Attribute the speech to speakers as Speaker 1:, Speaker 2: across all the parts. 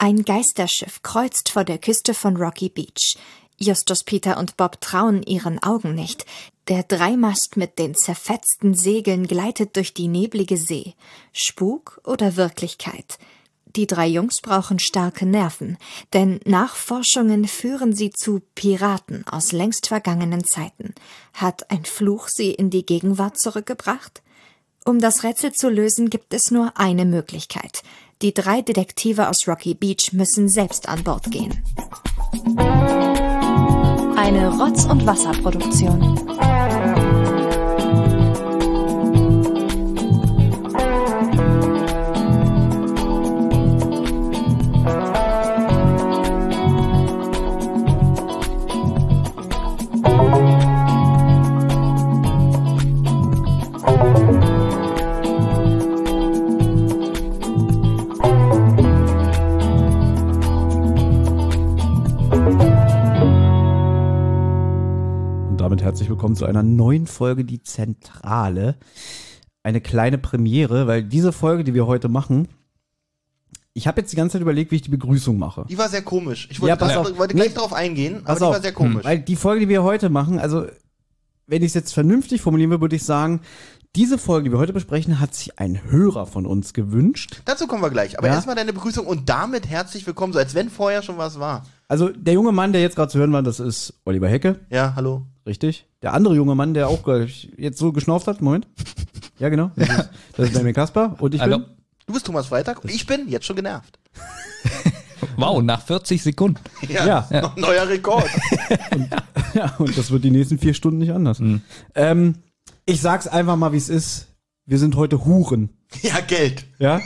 Speaker 1: Ein Geisterschiff kreuzt vor der Küste von Rocky Beach. Justus, Peter und Bob trauen ihren Augen nicht. Der Dreimast mit den zerfetzten Segeln gleitet durch die neblige See. Spuk oder Wirklichkeit? Die drei Jungs brauchen starke Nerven, denn Nachforschungen führen sie zu Piraten aus längst vergangenen Zeiten. Hat ein Fluch sie in die Gegenwart zurückgebracht? Um das Rätsel zu lösen, gibt es nur eine Möglichkeit. Die drei Detektive aus Rocky Beach müssen selbst an Bord gehen. Eine Rotz- und Wasserproduktion.
Speaker 2: Herzlich willkommen zu einer neuen Folge Die Zentrale. Eine kleine Premiere, weil diese Folge, die wir heute machen, ich habe jetzt die ganze Zeit überlegt, wie ich die Begrüßung mache.
Speaker 3: Die war sehr komisch. Ich
Speaker 2: Ja,
Speaker 3: wollte,
Speaker 2: pass
Speaker 3: gleich-
Speaker 2: auf.
Speaker 3: wollte gleich
Speaker 2: Nee.
Speaker 3: darauf eingehen, aber die
Speaker 2: auf.
Speaker 3: war sehr komisch.
Speaker 2: Weil die Folge, die wir heute machen, also wenn ich es jetzt vernünftig formulieren würde, würde ich sagen, diese Folge, die wir heute besprechen, hat sich ein Hörer von uns gewünscht.
Speaker 3: Dazu kommen wir gleich. Aber
Speaker 2: Ja.
Speaker 3: erstmal deine Begrüßung und damit herzlich willkommen, so als wenn vorher schon was war.
Speaker 2: Also der junge Mann, der jetzt gerade zu hören war, das ist Oliver Hecke,
Speaker 3: Ja, hallo.
Speaker 2: Richtig. Der andere junge Mann, der auch jetzt so geschnauft hat, Moment. Ja, genau. Das ist, das ist Benjamin Kasper und ich
Speaker 4: Hallo.
Speaker 2: bin
Speaker 3: Du bist Thomas Freitag und ich bin jetzt schon genervt.
Speaker 4: Wow, nach 40 Sekunden.
Speaker 2: Ja.
Speaker 3: noch Neuer Rekord.
Speaker 2: Ja, und das wird die nächsten vier Stunden nicht anders. Ähm, ich sag's einfach mal, wie es ist. Wir sind heute Huren.
Speaker 3: ja, Geld.
Speaker 2: Ja?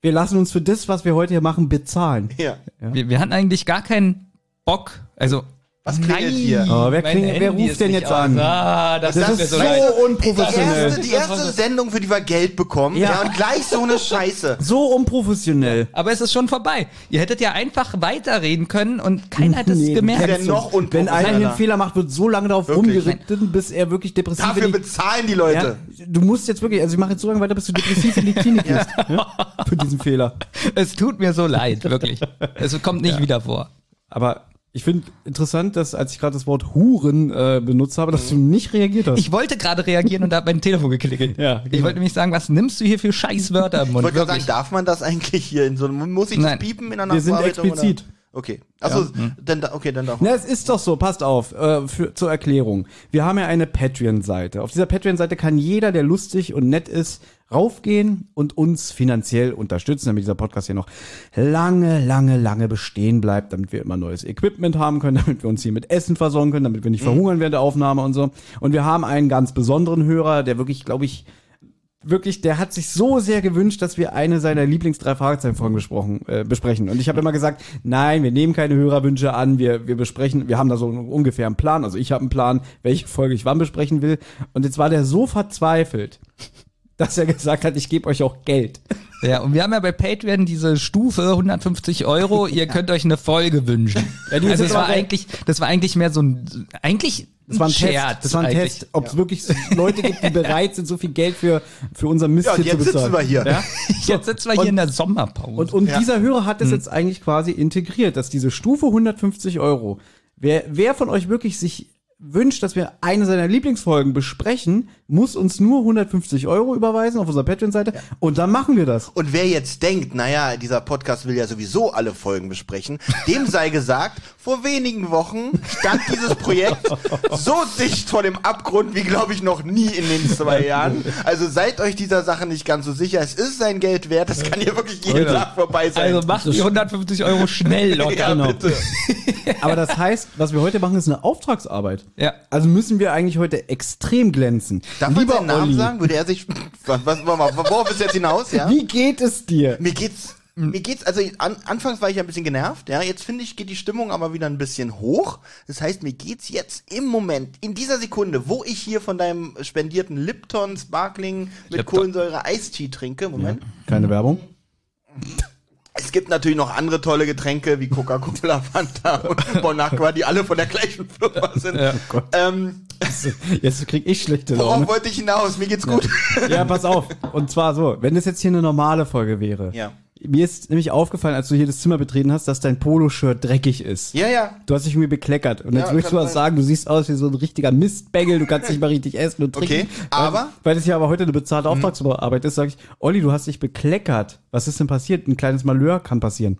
Speaker 2: Wir lassen uns für das, was wir heute hier machen, bezahlen.
Speaker 3: Ja.
Speaker 4: Wir, wir hatten eigentlich gar keinen Bock. Also.
Speaker 3: Was klingelt hier?
Speaker 2: Oh, wer klingelt- wer ruft
Speaker 4: ist
Speaker 2: denn jetzt an?
Speaker 4: Ah, das,
Speaker 2: Das ist
Speaker 4: so
Speaker 2: so
Speaker 4: leid.
Speaker 3: Die
Speaker 2: unprofessionell.
Speaker 3: erste, die erste Sendung, für die wir Geld bekommen. Ja.
Speaker 2: Ja.
Speaker 3: und gleich so eine Scheiße.
Speaker 2: So unprofessionell.
Speaker 4: Aber es ist schon vorbei. Ihr hättet ja einfach weiterreden können und keiner hat es
Speaker 2: Nee,
Speaker 4: gemerkt.
Speaker 3: Denn noch
Speaker 2: Wenn einer einen. Fehler macht, wird so lange darauf rumgeritten, bis er wirklich depressiv
Speaker 3: Dafür
Speaker 2: in die,
Speaker 3: bezahlen die Leute.
Speaker 2: ja, Du musst jetzt wirklich, also ich mache jetzt so lange weiter, bis du depressiv in die Klinik gehst. Ja? Für diesen Fehler.
Speaker 4: Es tut mir so leid, wirklich. Es kommt nicht wieder vor.
Speaker 2: Aber ich finde interessant, dass als ich gerade das Wort Huren äh, benutzt habe, dass du nicht reagiert hast.
Speaker 4: Ich wollte gerade reagieren und da hat mein Telefon geklingelt.
Speaker 2: Ja,
Speaker 4: Ich
Speaker 2: genau.
Speaker 4: wollte nämlich sagen, was nimmst du hier für Scheißwörter im
Speaker 3: Ich
Speaker 4: Mund?
Speaker 3: wollte gerade sagen, darf man das eigentlich hier in so einem, muss ich das
Speaker 4: Nein.
Speaker 3: piepen in der
Speaker 2: Wir sind explizit.
Speaker 3: Oder? Okay. Achso, dann, da- okay, dann doch.
Speaker 2: Na, es ist doch so, passt auf, äh, für, zur Erklärung. Wir haben ja eine Patreon-Seite. Auf dieser Patreon-Seite kann jeder, der lustig und nett ist, raufgehen und uns finanziell unterstützen, damit dieser Podcast hier noch lange, lange, lange bestehen bleibt, damit wir immer neues Equipment haben können, damit wir uns hier mit Essen versorgen können, damit wir nicht verhungern während der Aufnahme und so. Und wir haben einen ganz besonderen Hörer, der wirklich, glaube ich, wirklich, der hat sich so sehr gewünscht, dass wir eine seiner Lieblings drei Fragezeichen Folgen besprochen äh, besprechen. Und ich habe immer gesagt, nein, wir nehmen keine Hörerwünsche an, wir wir besprechen, wir haben da so ungefähr einen Plan. Also ich habe einen Plan, welche Folge ich wann besprechen will. Und jetzt war der so verzweifelt, dass er gesagt hat, ich gebe euch auch Geld.
Speaker 4: Ja, und wir haben ja bei Patreon diese Stufe 150 Euro. Ihr könnt euch eine Folge wünschen.
Speaker 2: Ja,
Speaker 4: also das war eigentlich, das war eigentlich mehr so ein, eigentlich
Speaker 2: Das war ein
Speaker 4: Scherz.
Speaker 2: Test. Das war ein
Speaker 4: eigentlich.
Speaker 2: Test, ob es wirklich Leute gibt, die bereit sind, so viel Geld für für unser Mist
Speaker 3: Ja, und
Speaker 2: hier zu
Speaker 3: jetzt
Speaker 2: bezahlen.
Speaker 3: sitzen wir hier.
Speaker 2: Ja?
Speaker 4: Jetzt sitzen wir hier in der Sommerpause.
Speaker 2: Und, und
Speaker 3: Ja.
Speaker 2: dieser Hörer hat es
Speaker 4: Hm.
Speaker 2: jetzt eigentlich quasi integriert, dass diese Stufe 150 Euro, wer, wer von euch wirklich sich wünscht, dass wir eine seiner Lieblingsfolgen besprechen, muss uns nur 150 Euro überweisen auf unserer Patreon-Seite und dann machen wir das.
Speaker 3: Und wer jetzt denkt, naja, dieser Podcast will ja sowieso alle Folgen besprechen, dem sei gesagt, vor wenigen Wochen stand dieses Projekt so dicht vor dem Abgrund wie, glaube ich, noch nie in den zwei Jahren. Also seid euch dieser Sache nicht ganz so sicher. Es ist sein Geld wert. Das kann hier wirklich jeden Tag vorbei sein.
Speaker 4: also macht die 150 Euro schnell locker.
Speaker 3: ja,
Speaker 2: genau.
Speaker 3: bitte.
Speaker 2: Aber das heißt, was wir heute machen, ist eine Auftragsarbeit.
Speaker 4: Ja.
Speaker 2: Also müssen wir eigentlich heute extrem glänzen.
Speaker 3: Darf man
Speaker 2: Lieber
Speaker 3: seinen Namen
Speaker 2: Olli,
Speaker 3: sagen? Würde er sich. Was, was, was, worauf ist jetzt hinaus, ja?
Speaker 2: wie geht es dir?
Speaker 3: Mir geht's. Mir geht's, also an, anfangs war ich ja ein bisschen genervt, ja, jetzt finde ich, geht die Stimmung aber wieder ein bisschen hoch. Das heißt, mir geht's jetzt im Moment, in dieser Sekunde, wo ich hier von deinem spendierten Lipton Sparkling mit
Speaker 4: Lipton.
Speaker 3: Kohlensäure Eistee trinke, Moment.
Speaker 2: Keine Werbung?
Speaker 3: Es gibt natürlich noch andere tolle Getränke wie Coca-Cola, Fanta und Bon Aqua, die alle von der gleichen Firma sind.
Speaker 2: Gott.
Speaker 3: ähm,
Speaker 2: Jetzt krieg ich schlechte
Speaker 3: worauf
Speaker 2: Laune.
Speaker 3: wollte ich hinaus? Mir geht's gut.
Speaker 2: Ja, pass auf. Und zwar so, wenn das jetzt hier eine normale Folge wäre,
Speaker 3: Ja.
Speaker 2: Mir ist nämlich aufgefallen, als du hier das Zimmer betreten hast, dass dein Poloshirt dreckig ist.
Speaker 3: Ja, ja.
Speaker 2: Du hast dich irgendwie bekleckert. Und jetzt
Speaker 3: Ja,
Speaker 2: möchtest du was sagen, du siehst aus wie so ein richtiger Mistbengel, du kannst nicht mal richtig essen und trinken.
Speaker 3: Okay, aber-
Speaker 2: Weil, das ja aber heute eine bezahlte Auftragsarbeit ist, sage ich, Olli, du hast dich bekleckert. Was ist denn passiert? Ein kleines Malheur kann passieren.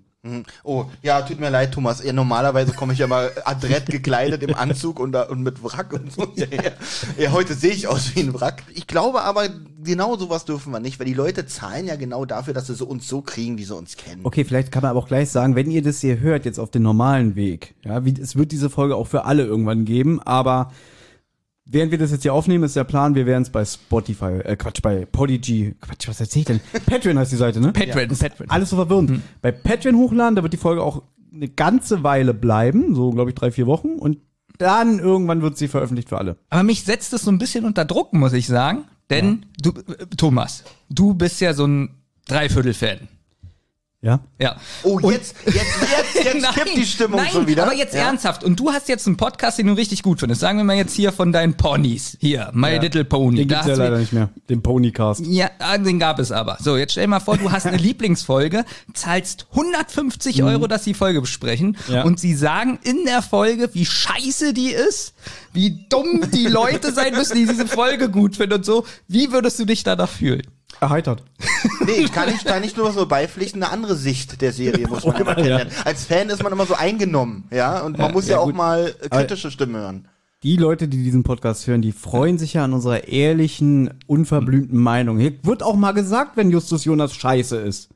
Speaker 3: Oh, ja, tut mir leid, Thomas. Ja, normalerweise komme ich ja mal adrett gekleidet im Anzug und, da, und mit Wrack und so. Ja, ja. ja, heute sehe ich aus wie ein Wrack. Ich glaube aber, genau sowas dürfen wir nicht, weil die Leute zahlen ja genau dafür, dass sie so uns so kriegen, wie sie uns kennen.
Speaker 2: Okay, vielleicht kann man aber auch gleich sagen, wenn ihr das hier hört, jetzt auf den normalen Weg, ja, wie, es wird diese Folge auch für alle irgendwann geben, aber während wir das jetzt hier aufnehmen, ist der Plan, wir werden es bei Spotify, äh, Quatsch, bei Podigy, Quatsch, was erzähl ich denn? Patreon heißt die Seite, ne?
Speaker 4: Patreon, Patreon.
Speaker 2: Alles so verwirrend. Bei Patreon hochladen, da wird die Folge auch eine ganze Weile bleiben, so glaube ich drei, vier Wochen und dann irgendwann wird sie veröffentlicht für alle.
Speaker 4: Aber mich setzt es so ein bisschen unter Druck, muss ich sagen. Denn du, äh, Thomas, du bist ja so ein Dreiviertel-Fan.
Speaker 2: Ja?
Speaker 4: Ja.
Speaker 3: Oh, jetzt, jetzt, jetzt, jetzt
Speaker 4: Nein,
Speaker 3: kippt die Stimmung
Speaker 4: nein,
Speaker 3: schon wieder.
Speaker 4: aber jetzt
Speaker 3: ja?
Speaker 4: ernsthaft. Und du hast jetzt einen Podcast, den du richtig gut findest. Sagen wir mal jetzt hier von deinen Ponys. Hier, My Little Pony.
Speaker 2: Den gibt's ja leider nicht mehr, den Ponycast.
Speaker 4: Ja, ah, den gab es aber. So, jetzt stell dir mal vor, du hast eine Lieblingsfolge, zahlst 150 Euro, dass sie die Folge besprechen
Speaker 2: Ja.
Speaker 4: und sie sagen in der Folge, wie scheiße die ist, wie dumm die Leute sein müssen, die diese Folge gut finden und so. Wie würdest du dich danach fühlen?
Speaker 2: Erheitert.
Speaker 3: Nee, kann ich da nicht nur so beipflichten, eine andere Sicht der Serie muss man immer kennenlernen. Als Fan ist man immer so eingenommen, ja, und man muss ja,
Speaker 2: ja,
Speaker 3: auch mal kritische Stimmen hören.
Speaker 2: die Leute, die diesen Podcast hören, die freuen sich ja an unserer ehrlichen, unverblümten Meinung. Hier wird auch mal gesagt, wenn Justus Jonas scheiße ist.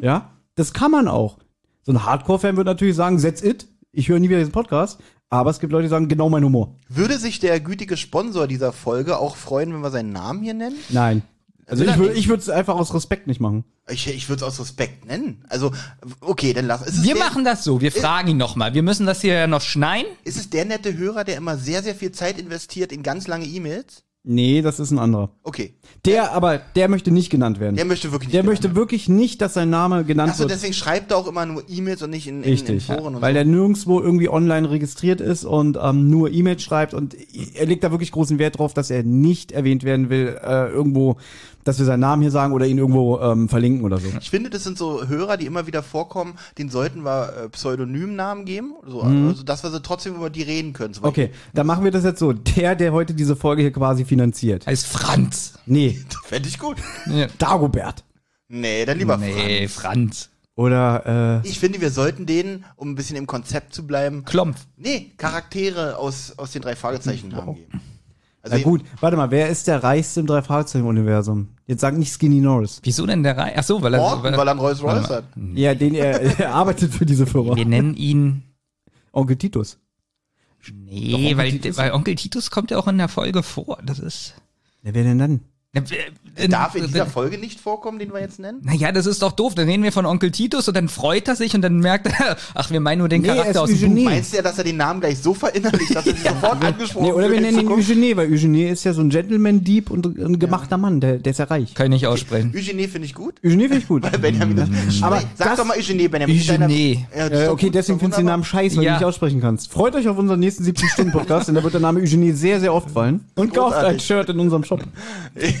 Speaker 2: Ja, das kann man auch. So ein Hardcore-Fan wird natürlich sagen, that's it. Ich höre nie wieder diesen Podcast. Aber es gibt Leute, die sagen, genau mein Humor.
Speaker 3: Würde sich der gütige Sponsor dieser Folge auch freuen, wenn wir seinen Namen hier nennen?
Speaker 2: Nein. Also ich würde ich würde es einfach aus Respekt nicht machen.
Speaker 3: Ich, ich würde es aus Respekt nennen. Also, okay, dann lass. Ist es
Speaker 4: Wir
Speaker 3: der,
Speaker 4: machen das so, wir fragen ihn nochmal. Wir müssen das hier ja noch schneiden.
Speaker 3: Ist es der nette Hörer, der immer sehr, sehr viel Zeit investiert in ganz lange E-Mails?
Speaker 2: Nee, das ist ein anderer.
Speaker 3: Okay.
Speaker 2: Der aber, der möchte nicht genannt werden.
Speaker 3: Der möchte wirklich nicht.
Speaker 2: Der möchte
Speaker 3: werden.
Speaker 2: wirklich nicht, dass sein Name genannt
Speaker 3: Achso,
Speaker 2: wird.
Speaker 3: deswegen schreibt er auch immer nur E-Mails und nicht in, in, in
Speaker 2: Richtig,
Speaker 3: Foren und
Speaker 2: weil
Speaker 3: so.
Speaker 2: der nirgendwo irgendwie online registriert ist und ähm, nur E-Mails schreibt und er legt da wirklich großen Wert drauf, dass er nicht erwähnt werden will, äh, irgendwo, dass wir seinen Namen hier sagen oder ihn irgendwo ähm, verlinken oder so.
Speaker 3: Ich finde, das sind so Hörer, die immer wieder vorkommen, den sollten wir äh, Pseudonymnamen geben. So, Also, dass wir sie trotzdem über die reden können.
Speaker 2: Okay, dann machen wir das jetzt so. Der, der heute diese Folge hier quasi finanziert.
Speaker 4: Heißt Franz.
Speaker 2: Nee,
Speaker 3: Fände ich gut.
Speaker 4: Ja.
Speaker 2: Dagobert.
Speaker 3: Nee, dann lieber
Speaker 4: Nee,
Speaker 3: Franz.
Speaker 4: Franz.
Speaker 2: Oder, äh,
Speaker 3: Ich finde, wir sollten denen, um ein bisschen im Konzept zu bleiben,
Speaker 4: Klompf.
Speaker 3: nee, Charaktere aus, aus den drei Fragezeichen Namen geben. Also,
Speaker 2: na gut, warte mal, wer ist der reichste im Drei-Fragezeichen-Universum? Jetzt sag nicht Skinny Norris.
Speaker 4: Wieso denn der Rei? Ach so, weil er,
Speaker 3: Morten, weil er einen Rolls Royce hat.
Speaker 2: Ja, den er, er arbeitet für diese Firma.
Speaker 4: Wir nennen ihn.
Speaker 2: Onkel Titus.
Speaker 4: Nee,
Speaker 2: Onkel
Speaker 4: weil,
Speaker 2: Titus?
Speaker 4: weil Onkel Titus kommt ja auch in der Folge vor. Das ist.
Speaker 2: Ja, wer denn dann?
Speaker 3: Darf in dieser Folge nicht vorkommen, den wir jetzt nennen?
Speaker 4: Naja, das ist doch doof. Dann reden wir von Onkel Titus und dann freut er sich und dann merkt er, ach, wir meinen nur den
Speaker 2: Nee, er
Speaker 4: Charakter aus dem
Speaker 2: Eugenie.
Speaker 4: Buch.
Speaker 3: Meinst du ja, dass er den Namen gleich so verinnerlicht, dass er sich sofort angesprochen
Speaker 2: Nee, oder wir nennen ihn? Eugenie, weil Eugenie ist ja so ein Gentleman-Dieb und ein gemachter Mann, der, der ist ja reich.
Speaker 4: Kann ich nicht aussprechen.
Speaker 3: Eugenie finde ich gut.
Speaker 2: Eugenie finde ich gut.
Speaker 3: Weil Benjamin das,
Speaker 2: Aber
Speaker 3: sag
Speaker 2: das-
Speaker 3: doch mal Eugenie, Benjamin.
Speaker 4: Eugenie.
Speaker 3: Ja,
Speaker 2: Äh, okay,
Speaker 3: gut,
Speaker 2: deswegen findest du den Namen scheiße, weil
Speaker 4: Ja.
Speaker 2: du nicht aussprechen kannst. Freut euch auf unseren nächsten 70-Stunden-Podcast, denn da wird der Name Eugenie sehr, sehr oft fallen. Und kauft ein. Shirt in unserem Shop.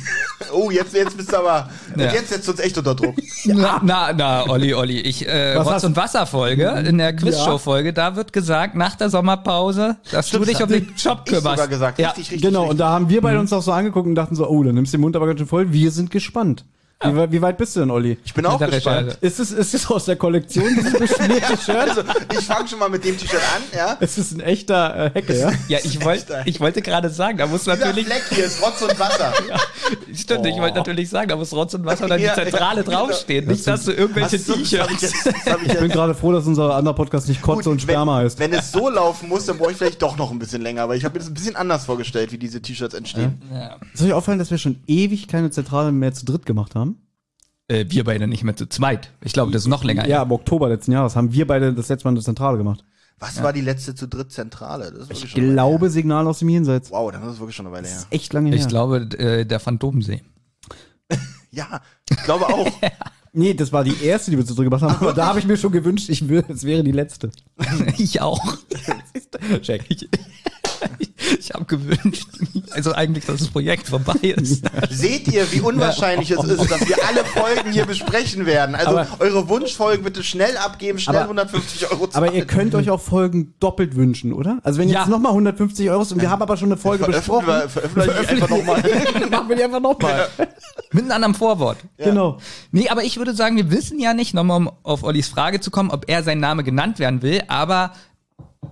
Speaker 3: Oh, jetzt, jetzt bist du aber,
Speaker 4: Ja.
Speaker 3: jetzt setzt du uns echt unter Druck.
Speaker 4: Na, na, na, Olli, Olli. Ich, äh,
Speaker 2: Was
Speaker 4: Rotz und Wasser-Folge, in der Quizshow-Folge, da wird gesagt, nach der Sommerpause, dass
Speaker 3: Stimmt,
Speaker 4: du dich
Speaker 3: das
Speaker 4: um den Job
Speaker 3: Ich
Speaker 4: kümmerst.
Speaker 3: sogar gesagt,
Speaker 4: Ja.
Speaker 3: richtig, richtig.
Speaker 2: Genau, und da haben wir beide uns auch so angeguckt und dachten so, oh, dann nimmst du den Mund aber ganz schön voll. Wir sind gespannt. Wie, wei- wie weit bist du denn, Olli?
Speaker 3: ich bin auch gespannt.
Speaker 4: Recherche.
Speaker 2: Ist es, ist es aus der Kollektion, dieses beschmierte Shirt?
Speaker 3: Also, ich fange schon mal mit dem T-Shirt an, ja.
Speaker 2: Es ist ein echter äh, Hecke, ja?
Speaker 4: Ja, ich wollte, ich wollte gerade sagen, da muss
Speaker 3: Dieser
Speaker 4: natürlich,
Speaker 3: Fleck hier ist Rotz und Wasser.
Speaker 4: stimmt, ich wollte natürlich sagen, da muss Rotz und Wasser dann die
Speaker 3: Ja,
Speaker 4: Zentrale
Speaker 3: ja,
Speaker 4: draufstehen. Nicht, dass du irgendwelche
Speaker 3: ich
Speaker 4: T-Shirts.
Speaker 3: ich
Speaker 2: Ich bin gerade froh, dass unser anderer Podcast nicht Kotze und Sperma
Speaker 3: wenn,
Speaker 2: heißt.
Speaker 3: wenn es so laufen muss, dann brauche ich vielleicht doch noch ein bisschen länger, weil ich habe mir das ein bisschen anders vorgestellt, wie diese T-Shirts entstehen.
Speaker 4: Ja.
Speaker 2: Ist euch auffallen, dass wir schon ewig keine Zentrale mehr zu dritt gemacht haben?
Speaker 4: Äh, wir beide nicht mehr zu zweit. Ich glaube, das ist noch länger.
Speaker 2: Ja, im Oktober letzten Jahres haben wir beide das letzte Mal eine Zentrale gemacht.
Speaker 3: Was war die letzte zu dritt Zentrale? Das ist wirklich
Speaker 2: Ich
Speaker 3: schon eine Weile
Speaker 2: glaube, Signal aus dem Jenseits.
Speaker 3: Wow, dann ist es wirklich schon eine Weile her.
Speaker 2: Echt lange her.
Speaker 4: Ich glaube, äh, der Phantomsee.
Speaker 3: Ja, ich glaube auch.
Speaker 2: Nee, das war die erste, die wir zu dritt gemacht haben. Aber da habe ich mir schon gewünscht, ich will, es wäre die letzte.
Speaker 4: ich auch.
Speaker 2: Check.
Speaker 4: Ich habe gewünscht, also eigentlich, dass das Projekt vorbei ist.
Speaker 3: Seht ihr, wie unwahrscheinlich es ist, dass wir alle Folgen hier besprechen werden? Also
Speaker 2: Aber-
Speaker 3: eure Wunschfolgen bitte schnell abgeben, schnell
Speaker 2: Aber-
Speaker 3: 150 Euro zahlen.
Speaker 2: Aber ihr könnt euch auch Folgen doppelt wünschen, oder? Also wenn jetzt
Speaker 4: Ja.
Speaker 2: nochmal 150 Euro ist und wir haben aber schon eine Folge besprochen,
Speaker 3: veröffentlichen wir einfach nochmal.
Speaker 2: dann machen wir die einfach nochmal.
Speaker 4: Mit einem anderen Vorwort.
Speaker 2: Genau.
Speaker 4: Nee, aber ich würde sagen, wir wissen ja nicht, nochmal um auf Ollis Frage zu kommen, ob er sein Name genannt werden will, aber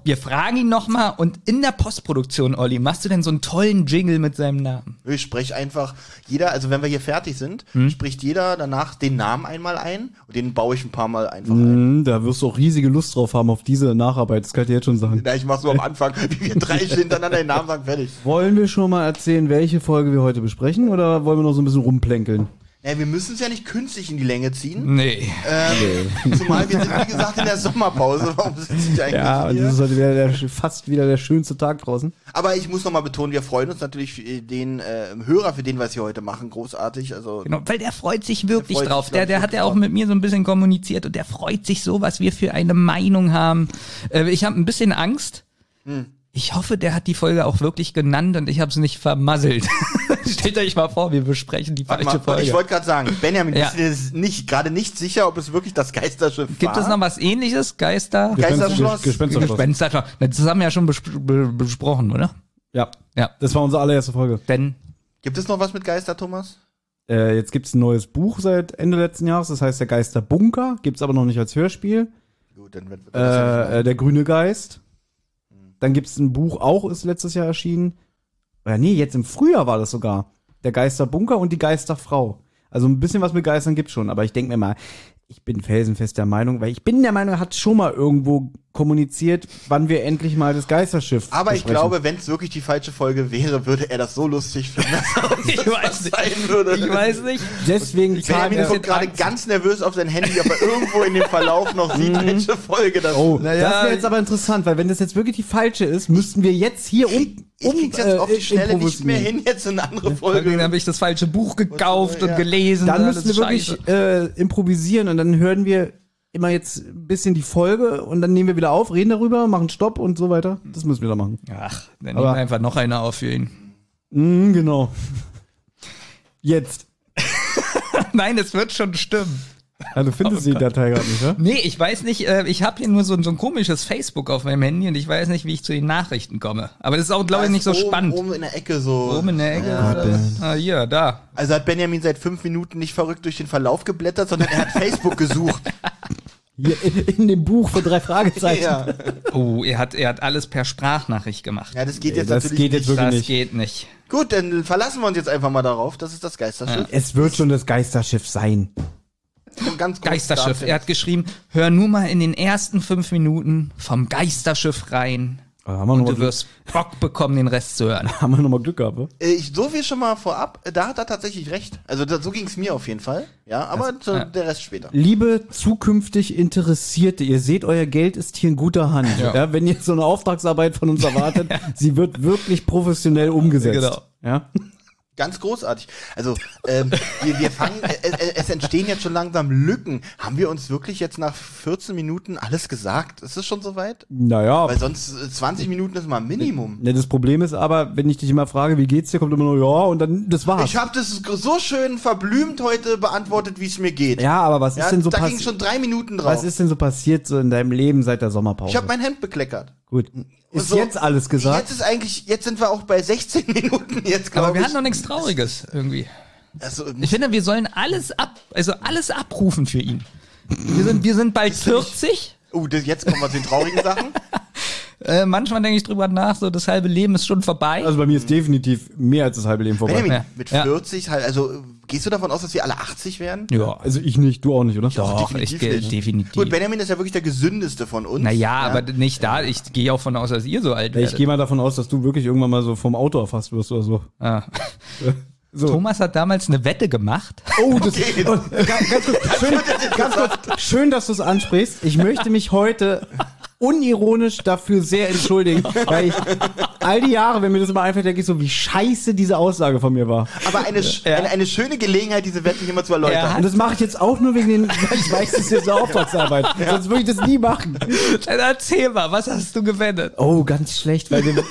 Speaker 4: wir fragen ihn nochmal und in der Postproduktion, Olli, machst du denn so einen tollen Jingle mit seinem Namen?
Speaker 3: Ich spreche einfach jeder, also wenn wir hier fertig sind,
Speaker 2: Hm?
Speaker 3: spricht jeder danach den Namen einmal ein und den baue ich ein paar Mal einfach ein.
Speaker 2: Mhm, da wirst du auch riesige Lust drauf haben auf diese Nacharbeit, das kann ich dir jetzt schon sagen.
Speaker 3: Ja, ich mach so am Anfang, wie wir drei hintereinander den Namen sagen, fertig.
Speaker 2: Wollen wir schon mal erzählen, welche Folge wir heute besprechen oder wollen wir noch so ein bisschen rumplänkeln?
Speaker 3: Ja, wir müssen es ja nicht künstlich in die Länge ziehen.
Speaker 4: Nee.
Speaker 3: Ähm, zumal wir sind, wie gesagt, in der Sommerpause. Warum sitze ich eigentlich
Speaker 2: Ja, und
Speaker 3: hier?
Speaker 2: das ist heute wieder der, fast wieder der schönste Tag draußen.
Speaker 3: Aber ich muss nochmal betonen, wir freuen uns natürlich für den äh, Hörer, für den wir es hier heute machen, großartig. Also
Speaker 4: Genau, weil der freut sich wirklich
Speaker 3: Der freut
Speaker 4: drauf.
Speaker 3: sich,
Speaker 4: der, der hat ja auch mit mir so ein bisschen kommuniziert und der freut sich so, was wir für eine Meinung haben. Äh, ich habe ein bisschen Angst.
Speaker 3: Hm.
Speaker 4: Ich hoffe, der hat die Folge auch wirklich genannt und ich habe es nicht vermasselt. Stellt euch mal vor, wir besprechen die
Speaker 3: Warte
Speaker 4: falsche
Speaker 3: mal,
Speaker 4: Folge.
Speaker 3: ich wollte gerade sagen, Benjamin,
Speaker 4: Ja.
Speaker 3: das nicht, gerade nicht sicher, ob es wirklich das Geisterschiff
Speaker 4: Gibt
Speaker 3: war?
Speaker 4: es noch was ähnliches? Geister?
Speaker 3: Geisterschloss?
Speaker 2: Gespensterschloss.
Speaker 4: Gespenster. Das haben wir ja schon bes be besprochen, oder?
Speaker 2: Ja,
Speaker 4: Ja.
Speaker 2: das war unsere allererste Folge.
Speaker 4: Denn
Speaker 3: Gibt es noch was mit Geister, Thomas?
Speaker 2: Äh, jetzt gibt's ein neues Buch seit Ende letzten Jahres, das heißt Der Geisterbunker, gibt's aber noch nicht als Hörspiel.
Speaker 3: Gut, dann wird das ja
Speaker 2: Äh, äh, der grüne Geist. Dann gibt's ein Buch, auch ist letztes Jahr erschienen. Oder nee, jetzt im Frühjahr war das sogar. Der Geisterbunker und die Geisterfrau. Also ein bisschen was mit Geistern gibt's schon, aber ich denke mir mal, ich bin felsenfest der Meinung, weil ich bin der Meinung, er hat schon mal irgendwo kommuniziert, wann wir endlich mal das Geisterschiff
Speaker 3: Aber ich
Speaker 2: besprechen.
Speaker 3: glaube, wenn es wirklich die falsche Folge wäre, würde er das so lustig finden, dass er
Speaker 4: ich
Speaker 3: das
Speaker 4: weiß nicht.
Speaker 3: sein würde.
Speaker 4: Ich weiß nicht.
Speaker 2: deswegen zahlt
Speaker 3: Benjamin
Speaker 2: er,
Speaker 3: guckt gerade ganz nervös auf sein Handy, ob er irgendwo in dem Verlauf noch sieht, welche Folge das
Speaker 2: Oh.
Speaker 4: Naja,
Speaker 2: das wäre jetzt aber interessant, weil wenn das jetzt wirklich die falsche ist, müssten wir jetzt hier um,
Speaker 3: Ich
Speaker 2: um
Speaker 3: krieg's jetzt auf die
Speaker 2: äh,
Speaker 3: Schnelle nicht mehr hin, jetzt in eine andere
Speaker 4: Dann
Speaker 3: Folge.
Speaker 4: habe ich das falsche Buch gekauft
Speaker 3: Ja.
Speaker 4: und gelesen.
Speaker 2: Dann
Speaker 4: alles
Speaker 2: müssen wir wirklich äh, improvisieren und dann hören wir immer jetzt ein bisschen die Folge und dann nehmen wir wieder auf, reden darüber, machen Stopp und so weiter. Das müssen wir da machen.
Speaker 4: Ach, dann
Speaker 2: Aber-
Speaker 4: nehmen wir einfach noch eine auf für ihn.
Speaker 2: Mm, genau. Jetzt.
Speaker 4: Nein, es wird schon stimmen.
Speaker 2: Ja, du findest die Datei gerade nicht, ne?
Speaker 4: Nee, ich weiß nicht, äh, ich habe hier nur so, so ein komisches Facebook auf meinem Handy und ich weiß nicht, wie ich zu den Nachrichten komme. Aber das ist auch, glaube ich, nicht so
Speaker 3: oben,
Speaker 4: spannend.
Speaker 3: Oben in der Ecke so.
Speaker 4: Oben in der Ecke.
Speaker 3: Ja,
Speaker 4: oder was? ah, hier, da.
Speaker 3: Also hat Benjamin seit fünf Minuten nicht verrückt durch den Verlauf geblättert, sondern er hat Facebook gesucht.
Speaker 2: Hier in, in dem Buch für drei Fragezeichen.
Speaker 3: ja.
Speaker 4: Oh, er hat, er hat alles per Sprachnachricht gemacht.
Speaker 3: ja, das geht jetzt
Speaker 2: das
Speaker 3: natürlich
Speaker 2: geht jetzt
Speaker 3: nicht.
Speaker 2: wirklich
Speaker 4: das
Speaker 2: nicht.
Speaker 4: geht nicht.
Speaker 3: Gut, dann verlassen wir uns jetzt einfach mal darauf. Das ist das Geisterschiff.
Speaker 2: Es wird schon das Geisterschiff sein.
Speaker 3: Ganz
Speaker 4: Geisterschiff. Er hat geschrieben, hör nur mal in den ersten fünf Minuten vom Geisterschiff rein.
Speaker 2: Da haben wir
Speaker 4: Und du
Speaker 2: Glück,
Speaker 4: wirst Bock bekommen, den Rest zu hören.
Speaker 2: haben wir noch mal Glück gehabt, wa?
Speaker 3: Äh, Ich, so viel schon mal vorab, äh, da hat er tatsächlich recht. Also da, so ging es mir auf jeden Fall. Ja, aber zu,
Speaker 4: ja.
Speaker 3: der Rest später.
Speaker 2: Liebe zukünftig Interessierte, ihr seht, euer Geld ist hier in guter Hand. Ja.
Speaker 4: Ja.
Speaker 2: wenn ihr so eine Auftragsarbeit von uns erwartet, sie wird wirklich professionell umgesetzt.
Speaker 4: Genau.
Speaker 2: Ja?
Speaker 3: Ganz großartig. Also, ähm, wir, wir fangen, äh, äh, es entstehen jetzt schon langsam Lücken. Haben wir uns wirklich jetzt nach 14 Minuten alles gesagt? Ist es schon soweit?
Speaker 2: Naja,
Speaker 3: Weil sonst äh, 20 Minuten ist mal ein Minimum.
Speaker 2: ne, das Problem ist aber, wenn ich dich immer frage, wie geht's dir, kommt immer nur ja und dann, das war's.
Speaker 3: Ich habe das so schön verblümt heute beantwortet, wie es mir geht.
Speaker 2: ja, aber was
Speaker 3: Ja,
Speaker 2: ist denn so
Speaker 3: da ging
Speaker 2: passiert?
Speaker 3: schon drei Minuten drauf.
Speaker 2: Was ist denn so passiert so in deinem Leben seit der Sommerpause?
Speaker 3: ich habe mein Hemd bekleckert.
Speaker 2: Gut. Ist
Speaker 3: So,
Speaker 2: jetzt alles gesagt?
Speaker 3: Jetzt ist eigentlich, jetzt sind wir auch bei 16 Minuten jetzt,
Speaker 4: Aber
Speaker 3: glaube
Speaker 4: wir
Speaker 3: ich.
Speaker 4: hatten noch nichts Trauriges irgendwie.
Speaker 3: also,
Speaker 4: Ich finde, wir sollen alles ab, also alles abrufen für ihn. Wir sind, wir sind bald 40.
Speaker 3: oh, das, jetzt kommen wir zu den traurigen Sachen.
Speaker 4: Äh, manchmal denke ich drüber nach, so das halbe Leben ist schon vorbei.
Speaker 2: also bei mir ist definitiv mehr als das halbe Leben vorbei.
Speaker 3: Benjamin,
Speaker 4: Ja.
Speaker 3: mit
Speaker 4: Ja.
Speaker 3: 40 halt, also gehst du davon aus, dass wir alle 80 werden?
Speaker 4: ja,
Speaker 2: Also ich nicht, du auch nicht, oder?
Speaker 4: doch, ich gehe
Speaker 3: nicht.
Speaker 4: definitiv.
Speaker 3: Gut, Benjamin ist ja wirklich der gesündeste von uns.
Speaker 4: naja, aber nicht da. Ich gehe auch von aus, dass ihr so alt
Speaker 2: Ich
Speaker 4: werdet.
Speaker 2: gehe mal davon aus, dass du wirklich irgendwann mal so vom Auto erfasst wirst oder so.
Speaker 4: Ah.
Speaker 2: So.
Speaker 4: Thomas hat damals eine Wette gemacht.
Speaker 2: Oh, das
Speaker 3: Okay.
Speaker 2: und, äh, ganz, ganz kurz, schön, ganz kurz, schön, dass du es ansprichst. Ich möchte mich heute unironisch dafür sehr entschuldigen, weil ich, all die Jahre, wenn mir das immer einfällt, denke ich so, wie scheiße diese Aussage von mir war.
Speaker 3: Aber eine, sch- eine, eine schöne Gelegenheit, diese Wette hier mal zu erläutern.
Speaker 4: Er
Speaker 2: Und das mache ich jetzt auch nur wegen den, weil ich weiß, das ist jetzt eine Auftragsarbeit. Sonst würde ich das nie machen.
Speaker 4: Dann erzähl mal, was hast du gewettet?
Speaker 2: Oh, ganz schlecht, weil wir,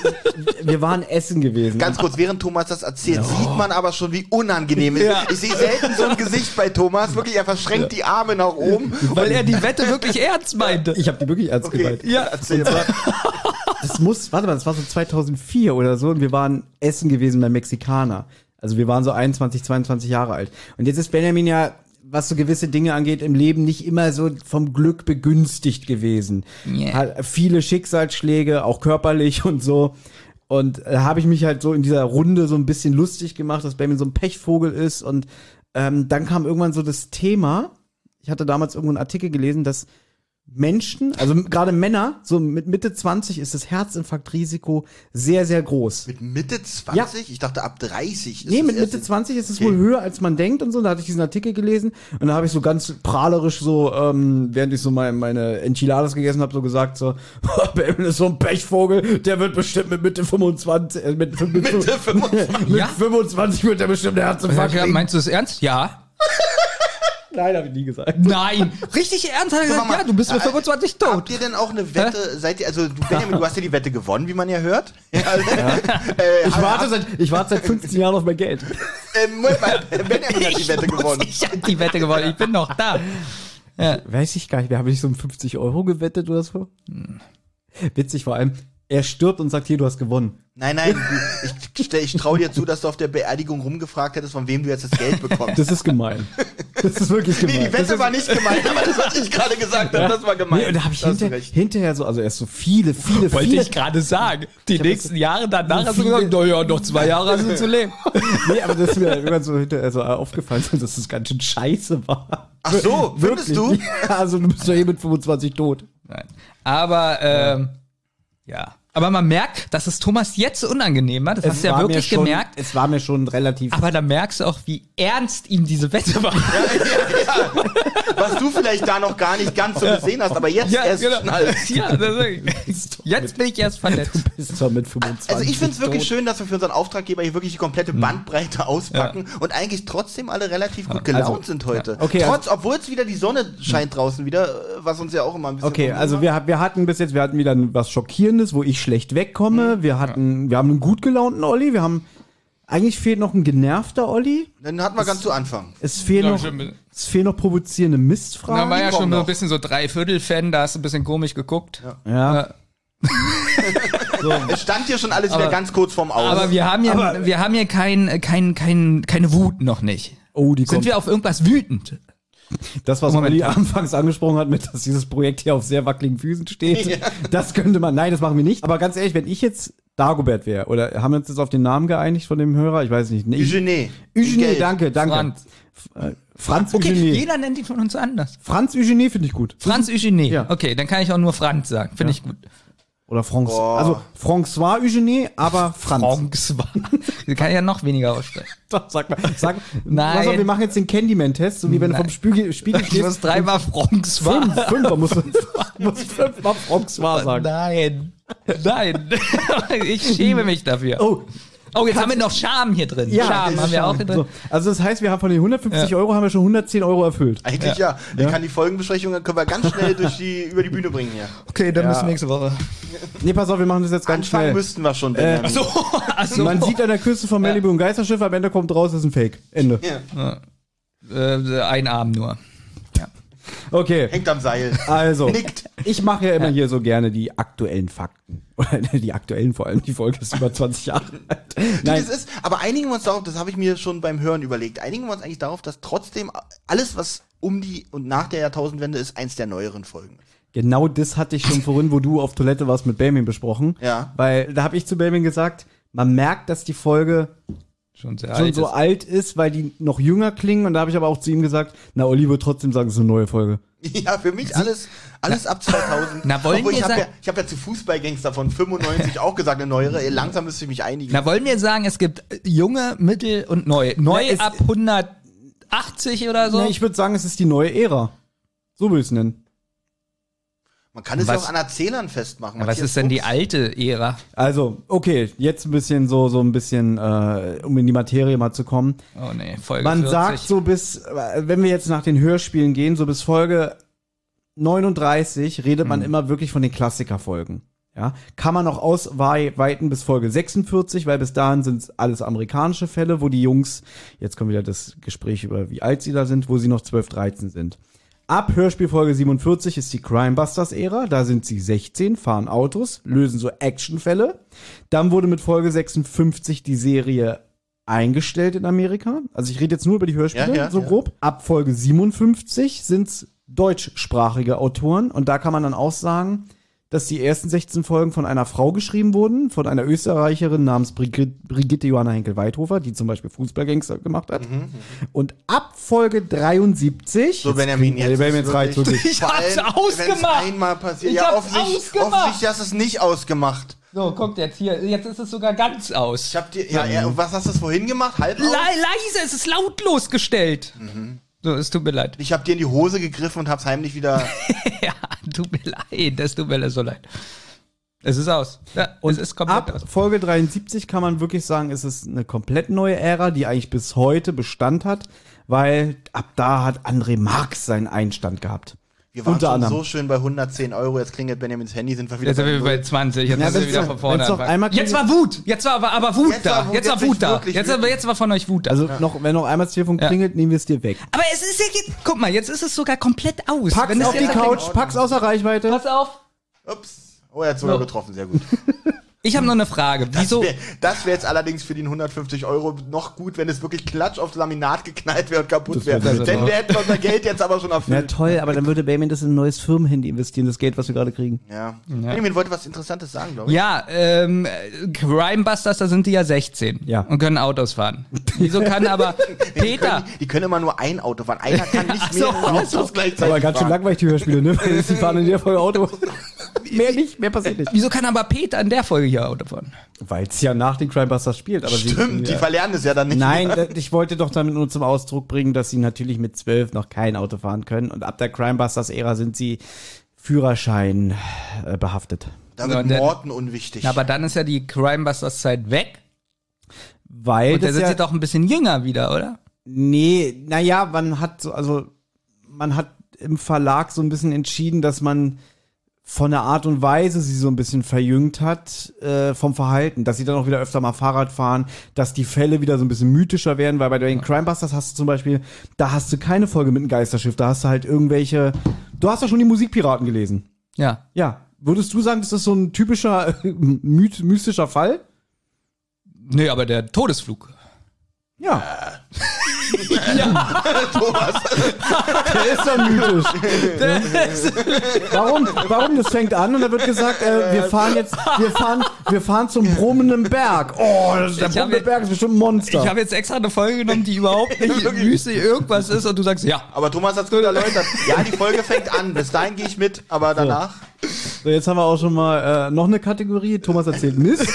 Speaker 2: wir waren essen gewesen.
Speaker 3: Ganz kurz, während Thomas das erzählt, sieht man aber schon, wie unangenehm es ist.
Speaker 4: Ja.
Speaker 3: Ich sehe selten so ein Gesicht bei Thomas. Wirklich, er verschränkt die Arme nach oben.
Speaker 4: Weil er die Wette wirklich ernst meinte.
Speaker 2: ich habe die wirklich ernst
Speaker 3: Okay,
Speaker 2: gemeint.
Speaker 3: Ja, erzähl mal.
Speaker 2: Das muss, warte mal, das war so 2004 oder so und wir waren essen gewesen beim Mexikaner. Also wir waren so 21, 22 Jahre alt. Und jetzt ist Benjamin ja, was so gewisse Dinge angeht, im Leben nicht immer so vom Glück begünstigt gewesen.
Speaker 4: Yeah.
Speaker 2: Hat viele Schicksalsschläge, auch körperlich und so. Und da habe ich mich halt so in dieser Runde so ein bisschen lustig gemacht, dass Benjamin so ein Pechvogel ist. Und ähm, dann kam irgendwann so das Thema, ich hatte damals irgendwo einen Artikel gelesen, dass Menschen, also gerade Männer, so mit Mitte 20 ist das Herzinfarktrisiko sehr, sehr groß.
Speaker 3: Mit Mitte 20? Ich dachte ab 30. ist
Speaker 2: Nee, mit Mitte 20 ist es
Speaker 3: Okay.
Speaker 2: wohl höher, als man denkt und so. Da hatte ich diesen Artikel gelesen und da habe ich so ganz prahlerisch so, ähm, während ich so mein, meine Enchiladas gegessen habe, so gesagt so, Benjamin ist so ein Pechvogel, der wird bestimmt mit Mitte 25, äh, mit, mit,
Speaker 3: Mitte 25.
Speaker 2: mit
Speaker 4: Ja?
Speaker 2: 25 wird er bestimmt einen Herzinfarkt
Speaker 4: Ja, meinst du es ernst? Ja.
Speaker 2: Nein, habe ich nie gesagt.
Speaker 4: Nein. Richtig ernst hat er gesagt,
Speaker 3: mal,
Speaker 4: ja, du bist mit
Speaker 3: äh,
Speaker 4: 25 tot.
Speaker 3: Habt ihr denn auch eine Wette, seid ihr, also du Benjamin, du hast ja die Wette gewonnen, wie man ja hört. Ja, also, äh,
Speaker 2: Ich warte seit, ich warte seit 15 Jahren auf mein Geld.
Speaker 3: äh, Moment mal, Benjamin hat die Wette gewonnen.
Speaker 4: Ich hab die Wette gewonnen, ich bin noch da.
Speaker 2: Weiß ich gar nicht, wir haben nicht so um 50 Euro gewettet oder so. Witzig vor allem, er stirbt und sagt, hier, du hast gewonnen.
Speaker 3: Nein, nein, ich, ich traue dir zu, dass du auf der Beerdigung rumgefragt hättest, von wem du jetzt das Geld bekommst.
Speaker 2: Das ist gemein. Das ist wirklich gemein.
Speaker 3: nee, die Wette war nicht gemeint, aber das, was ich gerade gesagt habe, das war gemeint.
Speaker 2: Nee, und da habe ich hinter, hinterher so, also erst so viele, viele,
Speaker 4: Wollte
Speaker 2: viele.
Speaker 4: ich gerade sagen. Die nächsten Jahre danach hast du gesagt, naja, noch zwei Jahre hast du zu leben.
Speaker 2: nee, aber das ist mir irgendwann so hinterher so aufgefallen, dass das ganz schön scheiße war.
Speaker 3: Ach so, findest du?
Speaker 2: Ja, also du bist doch eh mit 25 tot.
Speaker 4: Nein. Aber, ähm, ja. Aber man merkt, dass es Thomas jetzt unangenehm war. Das hast du ja wirklich
Speaker 2: schon,
Speaker 4: gemerkt.
Speaker 2: Es war mir schon relativ.
Speaker 4: Aber da merkst du auch, wie ernst ihm diese Wette war.
Speaker 3: Was du vielleicht da noch gar nicht ganz so gesehen hast, aber jetzt erst schnallst.
Speaker 4: Ja, jetzt bin ich erst verletzt.
Speaker 2: bist zwar mit 25
Speaker 3: Also ich finde es wirklich schön, dass wir für unseren Auftraggeber hier wirklich die komplette Bandbreite auspacken und eigentlich trotzdem alle relativ gut gelaunt
Speaker 2: Also,
Speaker 3: sind heute.
Speaker 2: Okay,
Speaker 3: Trotz, obwohl es wieder die Sonne scheint draußen wieder, äh, was uns ja auch immer ein bisschen.
Speaker 2: Okay, also wir, wir hatten bis jetzt, wir hatten wieder was Schockierendes, wo ich schlecht wegkomme. Wir hatten, wir haben einen gut gelaunten Olli, wir haben, eigentlich fehlt noch ein genervter Olli.
Speaker 3: Dann hatten wir ganz zu Anfang.
Speaker 2: Es fehlen
Speaker 4: Ja,
Speaker 2: noch, es fehlen noch provozierende
Speaker 4: Da
Speaker 2: Mistfragen.
Speaker 4: war ja schon so ein bisschen so Dreiviertel-Fan, da hast du ein bisschen komisch geguckt.
Speaker 2: ja.
Speaker 3: Es stand hier schon alles wieder
Speaker 4: Aber-
Speaker 3: ganz kurz vorm Aus.
Speaker 4: Aber wir haben ja, wir haben ja kein, kein, kein, keine Wut noch nicht.
Speaker 2: Oh, die
Speaker 4: Sind
Speaker 2: kommt.
Speaker 4: wir auf irgendwas wütend?
Speaker 2: Das, was
Speaker 4: Moment.
Speaker 2: Olli anfangs angesprochen hat, mit, dass dieses Projekt hier auf sehr wackeligen Füßen steht, das könnte man, nein, das machen wir nicht. Aber ganz ehrlich, wenn ich jetzt Dagobert wäre, oder haben wir uns jetzt auf den Namen geeinigt von dem Hörer? Ich weiß nicht. Nee.
Speaker 3: Eugenie, Geld.
Speaker 2: danke, danke.
Speaker 4: Franz.
Speaker 2: Äh, Franz
Speaker 4: Okay,
Speaker 2: Eugenie.
Speaker 4: jeder nennt ihn von uns anders.
Speaker 2: Franz Eugenie finde ich gut.
Speaker 4: Franz Eugenie.
Speaker 2: Ja.
Speaker 4: Okay, dann kann ich auch nur Franz sagen. Finde ich gut.
Speaker 2: Oder Franz,
Speaker 3: Boah.
Speaker 2: also François Eugenie, aber Franz.
Speaker 4: Den kann ich ja noch weniger aussprechen.
Speaker 2: Doch, sag mal, sag,
Speaker 4: Nein.
Speaker 2: Pass auf, wir machen jetzt den Candyman-Test, so wie wenn du
Speaker 4: Nein.
Speaker 2: vom Spiegel, Spiegel
Speaker 4: Ich muss
Speaker 2: stehst.
Speaker 4: dreimal Franz
Speaker 2: Fünf, fünfer musst du, musst fünfmal François sagen.
Speaker 4: Nein. Nein. Ich schäme mich dafür.
Speaker 2: Oh,
Speaker 4: Oh, jetzt haben wir noch Scham hier drin.
Speaker 2: ja.
Speaker 4: Scham haben wir auch hier drin.
Speaker 2: So, also das heißt, wir haben von den 150
Speaker 4: Ja.
Speaker 2: Euro haben wir schon 110 Euro erfüllt.
Speaker 3: Eigentlich ja. Ich kann die Folgenbesprechungen können wir ganz schnell durch die, über die Bühne bringen hier.
Speaker 4: Okay, dann
Speaker 2: Ja.
Speaker 4: bis nächste Woche.
Speaker 2: Nee, pass auf, wir machen das jetzt ganz
Speaker 3: Anfangen
Speaker 2: schnell.
Speaker 3: müssten wir schon,
Speaker 2: Äh,
Speaker 3: Benjamin.
Speaker 4: So, also,
Speaker 2: Man sieht an der Küste von Malibu ein Geisterschiff, am Ende kommt raus, das ist ein Fake. Ende.
Speaker 3: Ja.
Speaker 4: äh, ein Arm nur.
Speaker 2: Okay,
Speaker 3: Hängt am Seil.
Speaker 2: also,
Speaker 3: Nickt.
Speaker 2: ich mache ja immer hier so gerne die aktuellen Fakten. Oder die aktuellen vor allem, die Folge ist über 20 Jahre alt. Nein,
Speaker 3: Das ist, aber einigen wir uns darauf, das habe ich mir schon beim Hören überlegt, einigen wir uns eigentlich darauf, dass trotzdem alles, was um die und nach der Jahrtausendwende ist, eins der neueren Folgen.
Speaker 2: Genau das hatte ich schon vorhin, wo du auf Toilette warst, mit Benjamin besprochen.
Speaker 3: Ja.
Speaker 2: Weil da habe ich zu Benjamin gesagt, man merkt, dass die Folge
Speaker 4: Schon sehr
Speaker 2: schon
Speaker 4: alt
Speaker 2: so
Speaker 4: ist.
Speaker 2: alt ist, weil die noch jünger klingen. Und da habe ich aber auch zu ihm gesagt, na, Olli wird trotzdem sagen, es ist eine neue Folge.
Speaker 3: Ja, für mich alles, alles ab 2000.
Speaker 4: Na, wollen
Speaker 3: Obwohl,
Speaker 4: wir
Speaker 3: ich habe ja,
Speaker 4: sagen-
Speaker 3: ich hab ja zu Fußballgangster von 95 auch gesagt, eine neuere. Langsam müsste ich mich einigen.
Speaker 4: Na, wollen wir sagen, es gibt äh, junge, mittel und neu. Neu
Speaker 2: Na,
Speaker 4: ab 180 oder so?
Speaker 2: Nee, ich würde sagen, es ist die neue Ära. So würde ich es nennen.
Speaker 3: Man kann es
Speaker 4: Was-
Speaker 3: ja auch an Erzählern festmachen.
Speaker 4: Ja, was ist denn die alte Ära?
Speaker 2: Also, okay, jetzt ein bisschen so, so ein bisschen, äh, um in die Materie mal zu kommen.
Speaker 4: Oh nee, Folge
Speaker 2: Man
Speaker 4: 40.
Speaker 2: sagt so bis, äh, wenn wir jetzt nach den Hörspielen gehen, so bis Folge 39 redet man immer wirklich von den Klassikerfolgen. Ja, kann man noch ausweiten bis Folge 46, weil bis dahin sind alles amerikanische Fälle, wo die Jungs, jetzt kommt wieder das Gespräch über wie alt sie da sind, wo sie noch 12, 13 sind. Ab Hörspielfolge 47 ist die Crimebusters-Ära, da sind sie 16, fahren Autos, lösen so Actionfälle. Dann wurde mit Folge 56 die Serie eingestellt in Amerika. Also ich rede jetzt nur über die Hörspiele,
Speaker 3: Ja, ja,
Speaker 2: so
Speaker 3: ja.
Speaker 2: grob. Ab Folge 57 sind's deutschsprachige Autoren und da kann man dann auch sagen, dass die ersten 16 Folgen von einer Frau geschrieben wurden, von einer Österreicherin namens Brigitte, Brigitte Johanna Henkel-Weithofer, die zum Beispiel Fußballgangster gemacht hat. Und ab Folge 73
Speaker 3: So, Benjamin,
Speaker 2: kriegen-
Speaker 3: jetzt ist
Speaker 2: jetzt reicht's
Speaker 3: wirklich-.
Speaker 4: Ich hab's ausgemacht.
Speaker 3: Einmal passiert.
Speaker 4: Ich
Speaker 3: ja,
Speaker 4: hab's
Speaker 3: offensichtlich,
Speaker 4: ausgemacht.
Speaker 3: offensichtlich hast du es nicht ausgemacht.
Speaker 4: So, guckt jetzt hier. Jetzt ist es sogar ganz aus.
Speaker 3: Ich hab dir, ja, ja, was hast du vorhin gemacht? Halb
Speaker 4: Le
Speaker 3: aus?
Speaker 4: leise, es ist lautlos gestellt. So, es tut mir leid.
Speaker 3: Ich hab dir in die Hose gegriffen und hab's heimlich wieder.
Speaker 4: ja, tut mir leid. Das tut mir so leid. Es ist aus. Ja,
Speaker 2: Und
Speaker 4: es ist komplett
Speaker 2: ab
Speaker 4: aus.
Speaker 2: Folge 73 kann man wirklich sagen, es ist eine komplett neue Ära, die eigentlich bis heute Bestand hat, weil ab da hat André Marx seinen Einstand gehabt.
Speaker 3: Wir waren
Speaker 2: Unter anderem.
Speaker 3: so schön bei 110 Euro. Jetzt klingelt Benjamins Handy, sind wir wieder
Speaker 4: Jetzt sind wir
Speaker 3: bei
Speaker 4: bei 20. Jetzt
Speaker 2: Ja,
Speaker 4: müssen wir wieder von vorne anfangen.
Speaker 2: einmal
Speaker 4: Jetzt war Wut. Jetzt war aber, aber Wut
Speaker 3: Jetzt
Speaker 4: da.
Speaker 3: war Wut,
Speaker 4: jetzt war
Speaker 3: jetzt
Speaker 4: Wut da.
Speaker 3: wirklich
Speaker 4: Jetzt, jetzt war von euch Wut da.
Speaker 2: Also noch, wenn noch einmal das Telefon
Speaker 4: Ja.
Speaker 2: klingelt, nehmen wir es dir weg.
Speaker 4: aber es ist ja jetzt, guck mal, jetzt ist es sogar komplett aus.
Speaker 2: Pack's
Speaker 4: Wenn es
Speaker 2: auf die
Speaker 4: jetzt-
Speaker 2: Couch, pack's außer Reichweite.
Speaker 4: Pass auf.
Speaker 3: Ups. Oh, er hat sogar
Speaker 4: So.
Speaker 3: getroffen. Sehr gut.
Speaker 4: Ich habe noch eine Frage. Wieso?
Speaker 3: Wär- Das wäre jetzt allerdings für den 150 Euro noch gut, wenn es wirklich klatsch aufs Laminat geknallt wäre und kaputt wäre.
Speaker 2: wär
Speaker 4: so
Speaker 3: Denn wir hätten unser Geld jetzt aber schon
Speaker 2: Ja
Speaker 3: erfüllt.
Speaker 2: toll, aber dann würde Benjamin das in ein neues Firmenhandy investieren, das Geld, was wir gerade kriegen.
Speaker 3: Ja. Benjamin wollte was Interessantes sagen, glaube ich.
Speaker 4: Ja, ähm, Crimebusters, da sind die ja 16
Speaker 2: Ja.
Speaker 4: und können Autos fahren. Wieso kann aber
Speaker 3: Die
Speaker 4: Peter?
Speaker 3: können, die können immer nur ein Auto fahren. Einer kann nicht
Speaker 4: so, ach so.
Speaker 3: Autos gleichzeitig
Speaker 2: Aber ganz schön langweilig, die Hörspiele, ne? Sie fahren in der Folge Auto. mehr nicht, mehr passiert nicht.
Speaker 4: Wieso kann aber Peter in der Folge hier Auto fahren?
Speaker 2: Weil es ja nach den Crimebusters spielt. Aber sie-
Speaker 3: Stimmt, die
Speaker 2: ja.
Speaker 3: verlernen es ja dann nicht.
Speaker 2: Nein,
Speaker 3: mehr.
Speaker 2: da- ich wollte doch damit nur zum Ausdruck bringen, dass sie natürlich mit zwölf noch kein Auto fahren können und ab der Crimebusters-Ära sind sie Führerschein äh, behaftet.
Speaker 3: Da
Speaker 4: Ja,
Speaker 3: wird
Speaker 4: der-
Speaker 3: Morten unwichtig.
Speaker 4: Aber dann ist ja die Crimebusters-Zeit weg
Speaker 2: Weil
Speaker 4: und der
Speaker 2: das
Speaker 4: sind
Speaker 2: ja,
Speaker 4: sie doch ein bisschen jünger wieder, oder?
Speaker 2: Nee, naja, man hat so, also man hat im Verlag so ein bisschen entschieden, dass man von der Art und Weise sie so ein bisschen verjüngt hat, äh, vom Verhalten, dass sie dann auch wieder öfter mal Fahrrad fahren, dass die Fälle wieder so ein bisschen mythischer werden, weil bei den Crimebusters hast du zum Beispiel, da hast du keine Folge mit einem Geisterschiff, da hast du halt irgendwelche, du hast ja schon die Musikpiraten gelesen.
Speaker 4: Ja.
Speaker 2: Ja. Würdest du sagen, das ist so ein typischer myth mystischer Fall?
Speaker 4: Nee, aber der Todesflug.
Speaker 2: Ja. Der ist doch mythisch. Warum? Warum? Das fängt an und da wird gesagt, äh, wir fahren jetzt, wir fahren, wir fahren zum brummenden Berg. Oh, das ist der brummende Berg ist bestimmt ein Monster.
Speaker 4: Ich habe jetzt extra eine Folge genommen, die überhaupt nicht mystisch irgendwas ist und du sagst, ja.
Speaker 3: aber Thomas hat es gut erläutert. Ja, die Folge fängt an. Bis dahin gehe ich mit, aber danach.
Speaker 2: so, jetzt haben wir auch schon mal äh, noch eine Kategorie. Thomas erzählt Mist.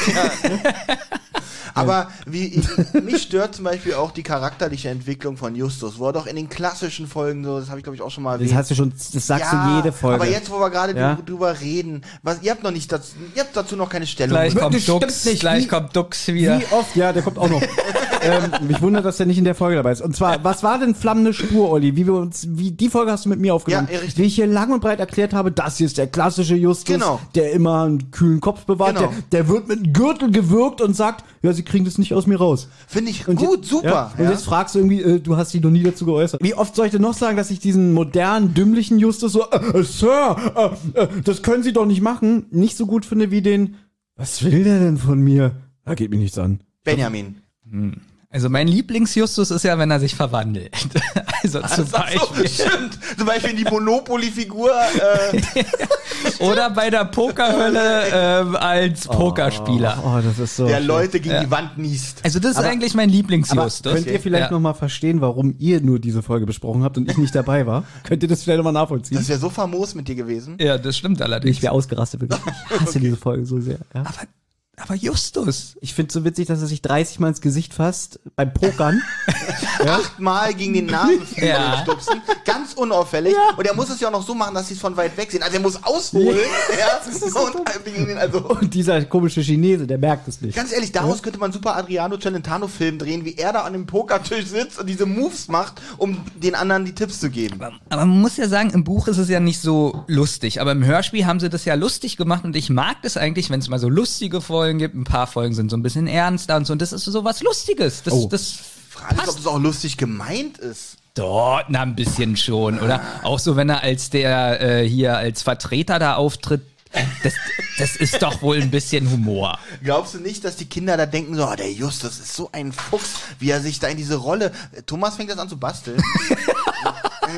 Speaker 3: Aber wie ich, mich stört zum Beispiel auch die charakterliche Entwicklung von Justus, wo er doch in den klassischen Folgen so, das habe ich glaube ich auch schon mal erwähnt.
Speaker 2: Das hast du schon, das sagst du jede Folge.
Speaker 3: Aber jetzt, wo wir gerade
Speaker 2: Ja.
Speaker 3: drü- drüber reden, was, ihr habt noch nicht dazu, ihr habt dazu noch keine Stellung.
Speaker 4: Gleich kommt Dux,
Speaker 2: nicht.
Speaker 4: gleich
Speaker 2: Wie-
Speaker 4: kommt Dux wieder.
Speaker 2: Wie oft, ja, der kommt auch noch. ähm, mich wundert, dass der nicht in der Folge dabei ist. Und zwar, was war denn flammende Spur, Olli? Wie wir uns, wie die Folge hast du mit mir aufgenommen?
Speaker 3: Ja, richtig.
Speaker 2: Wie ich hier lang und breit erklärt habe, das hier ist der klassische Justus,
Speaker 3: Genau.
Speaker 2: der immer einen kühlen Kopf bewahrt,
Speaker 3: Genau.
Speaker 2: der, der wird mit einem Gürtel gewürgt und sagt, ja, sie kriegen das nicht aus mir raus.
Speaker 3: Finde ich
Speaker 2: Und
Speaker 3: gut,
Speaker 2: jetzt-
Speaker 3: super.
Speaker 2: Ja, und jetzt fragst du irgendwie, äh, du hast dich noch nie dazu geäußert. Wie oft soll ich denn noch sagen, dass ich diesen modernen, dümmlichen Justus so, äh, äh, Sir, äh, äh, das können Sie doch nicht machen, nicht so gut finde wie den, was will der denn von mir? Da geht mich nichts an.
Speaker 3: Benjamin.
Speaker 4: Also mein Lieblingsjustus ist ja, wenn er sich verwandelt. Also zum
Speaker 3: Ach so,
Speaker 4: Beispiel.
Speaker 3: stimmt. Zum Beispiel in die Monopoly-Figur. Äh,
Speaker 4: Oder bei der Pokerhölle ähm, als Pokerspieler.
Speaker 2: Oh, das ist so.
Speaker 3: der
Speaker 2: schön.
Speaker 3: Leute gegen
Speaker 4: Ja.
Speaker 3: die Wand niest.
Speaker 4: Also das ist
Speaker 2: Aber-
Speaker 4: eigentlich mein Lieblingsjustus.
Speaker 2: könnt ihr vielleicht
Speaker 4: Ja.
Speaker 2: noch mal verstehen, warum ihr nur diese Folge besprochen habt und ich nicht dabei war? könnt ihr das vielleicht noch mal nachvollziehen?
Speaker 3: Das wäre so famos mit dir gewesen.
Speaker 4: Ja, das stimmt allerdings.
Speaker 2: wäre ausgerastet, wirklich. Ich hasse diese Folge so sehr. Ja.
Speaker 4: Aber Justus.
Speaker 2: Ich finde es so witzig, dass er sich 30 Mal ins Gesicht fasst beim Pokern.
Speaker 3: Achtmal gegen den Nasenflügel
Speaker 4: Ja.
Speaker 3: stupsen. Ganz unauffällig. Und er muss es ja auch noch so machen, dass sie es von weit weg sehen. Also er muss ausholen. ja. und gegen den, also
Speaker 2: Und dieser komische Chinese, der merkt es nicht.
Speaker 3: Ganz ehrlich, daraus könnte man super Adriano Celentano-Film drehen, wie er da an dem Pokertisch sitzt und diese Moves macht, um den anderen die Tipps zu geben.
Speaker 4: Aber man muss ja sagen, im Buch ist es ja nicht so lustig. Aber im Hörspiel haben sie das ja lustig gemacht und ich mag das eigentlich, wenn es mal so lustige Folgen gibt. Ein paar Folgen sind so ein bisschen ernster und so. Und das ist so was Lustiges. Das,
Speaker 2: Oh.
Speaker 4: das
Speaker 3: Frage ist, ob es auch lustig gemeint ist.
Speaker 4: Dort, na, ein bisschen schon, oder? Auch so, wenn er als der äh, hier als Vertreter da auftritt. Das, das ist doch wohl ein bisschen Humor.
Speaker 3: Glaubst du nicht, dass die Kinder da denken so, oh, der Justus ist so ein Fuchs, wie er sich da in diese Rolle... Thomas fängt jetzt an zu basteln.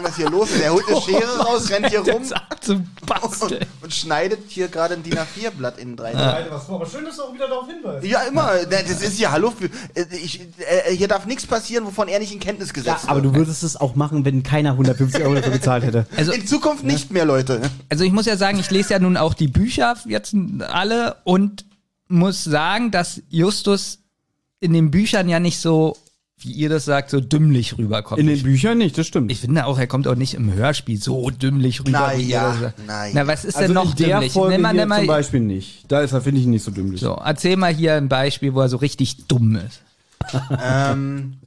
Speaker 3: Was hier los ist? Er holt eine Schere raus, rennt hier rum und, und schneidet hier gerade ein DIN A4-Blatt in drei
Speaker 2: was aber schön, dass du auch wieder darauf hinweist.
Speaker 3: Ja, immer. Das ist ja, hallo, äh, ich, äh, hier darf nichts passieren, wovon er nicht in Kenntnis
Speaker 2: Ja,
Speaker 3: gesetzt
Speaker 2: aber
Speaker 3: wird.
Speaker 2: du würdest es auch machen, wenn keiner 150 Euro dafür bezahlt hätte.
Speaker 4: Also,
Speaker 3: in Zukunft nicht mehr, Leute.
Speaker 4: also ich muss ja sagen, ich lese ja nun auch die Bücher jetzt alle und muss sagen, dass Justus in den Büchern ja nicht so, wie ihr das sagt, so dümmlich rüberkommt.
Speaker 2: In den Büchern nicht, das stimmt.
Speaker 4: ich finde auch, er kommt auch nicht im Hörspiel so dümmlich rüber.
Speaker 3: Na
Speaker 4: wie ihr
Speaker 3: ja,
Speaker 4: das sagt.
Speaker 3: na
Speaker 4: was ist
Speaker 2: also
Speaker 4: denn noch
Speaker 2: in der
Speaker 4: dümmlich?
Speaker 2: Folge
Speaker 4: Nimm mal,
Speaker 2: hier
Speaker 4: nimm mal,
Speaker 2: zum Beispiel nicht. Da ist er, finde ich, ihn nicht so dümmlich.
Speaker 4: so, erzähl mal hier ein Beispiel, wo er so richtig dumm ist.
Speaker 3: ähm,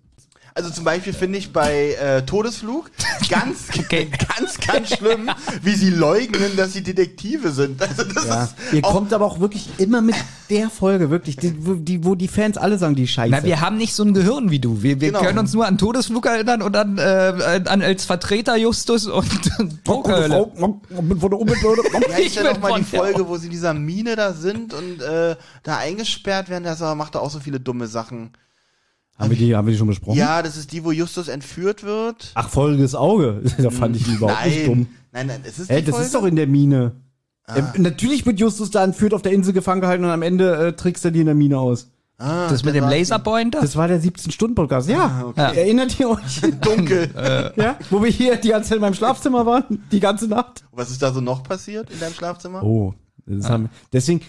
Speaker 3: also zum Beispiel finde ich bei äh, Todesflug ganz,
Speaker 4: Okay.
Speaker 3: ganz, ganz schlimm, wie sie leugnen, dass sie Detektive sind. Also das
Speaker 2: Ja.
Speaker 3: ist
Speaker 2: Ihr kommt aber auch wirklich immer mit der Folge, wirklich, die, wo, die, wo die Fans alle sagen, die Scheiße.
Speaker 4: Na, wir haben nicht so ein Gehirn wie du. Wir, wir
Speaker 3: Genau.
Speaker 4: können uns nur an Todesflug erinnern und an, äh, an als Vertreter Justus und Pokerhölle.
Speaker 3: ja,
Speaker 4: Ich
Speaker 3: ja noch mal die Folge, wo sie in dieser Mine da sind und äh, da eingesperrt werden. Das macht da auch so viele dumme Sachen.
Speaker 2: Haben, wir die, haben wir die schon besprochen?
Speaker 3: Ja, das ist die, wo Justus entführt wird.
Speaker 2: Ach, Folgendes Auge. Da fand ich ihn überhaupt nicht dumm.
Speaker 3: nein, nein, es ist
Speaker 2: Ey,
Speaker 3: die
Speaker 2: das
Speaker 3: Folge?
Speaker 2: ist doch in der Mine.
Speaker 3: Ah.
Speaker 2: Äh, natürlich wird Justus da entführt, auf der Insel gefangen gehalten und am Ende äh, trickst er die in der Mine aus.
Speaker 3: ah,
Speaker 4: Das mit dem. Laserpointer?
Speaker 2: Das war der 17-Stunden-Podcast. Ja,
Speaker 4: Ja.
Speaker 2: erinnert ihr euch?
Speaker 3: Dunkel.
Speaker 2: ja, wo wir hier die ganze Zeit in meinem Schlafzimmer waren, die ganze Nacht.
Speaker 3: Was ist da so noch passiert in deinem Schlafzimmer?
Speaker 2: Oh, das haben, deswegen,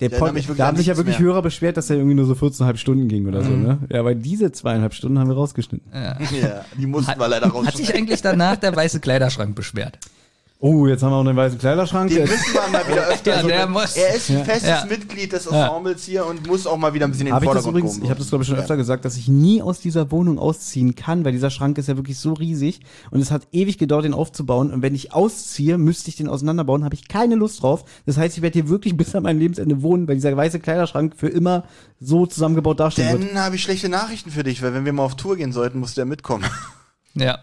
Speaker 2: der Pod,
Speaker 3: mich wirklich
Speaker 2: da haben sich ja wirklich
Speaker 3: mehr.
Speaker 2: Hörer beschwert, dass er irgendwie nur so 14,5 Stunden ging oder so, ne? Ja, aber diese zweieinhalb Stunden haben wir rausgeschnitten.
Speaker 3: Ja, die mussten wir leider
Speaker 4: Hat sich
Speaker 3: rausschneiden.
Speaker 4: eigentlich danach der weiße Kleiderschrank beschwert?
Speaker 2: Oh, jetzt haben wir auch einen weißen Kleiderschrank.
Speaker 3: Den müssen wir mal wieder öfter.
Speaker 4: Ja,
Speaker 3: so
Speaker 4: der muss-
Speaker 3: er ist ein festes
Speaker 4: Ja.
Speaker 3: Mitglied des Ensembles hier und muss auch mal wieder ein bisschen in den
Speaker 2: ich das
Speaker 3: Vordergrund
Speaker 2: übrigens,
Speaker 3: kommen.
Speaker 2: ich habe das glaube ich schon öfter gesagt, dass ich nie aus dieser Wohnung ausziehen kann, weil dieser Schrank ist ja wirklich so riesig und es hat ewig gedauert, den aufzubauen und wenn ich ausziehe, müsste ich den auseinanderbauen, habe ich keine Lust drauf. Das heißt, ich werde hier wirklich bis an mein Lebensende wohnen, weil dieser weiße Kleiderschrank für immer so zusammengebaut dastehen wird.
Speaker 3: Dann habe ich schlechte Nachrichten für dich, weil wenn wir mal auf Tour gehen sollten, muss der mitkommen.
Speaker 4: Ja.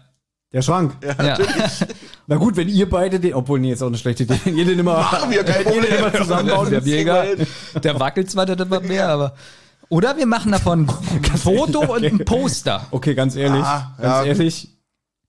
Speaker 2: Der Schrank.
Speaker 4: ja.
Speaker 2: Na gut, wenn ihr beide den, obwohl nee, ist auch eine schlechte Idee, wenn ihr den immer,
Speaker 3: Machen wir, kein
Speaker 2: wenn ihr den immer zusammenbauen
Speaker 4: Der, egal. der wackelt zwar nicht immer mehr, aber. Oder wir machen davon ein Foto und ein Poster.
Speaker 2: Okay, ganz ehrlich,
Speaker 3: Ah,
Speaker 2: ganz
Speaker 3: ja.
Speaker 2: ehrlich,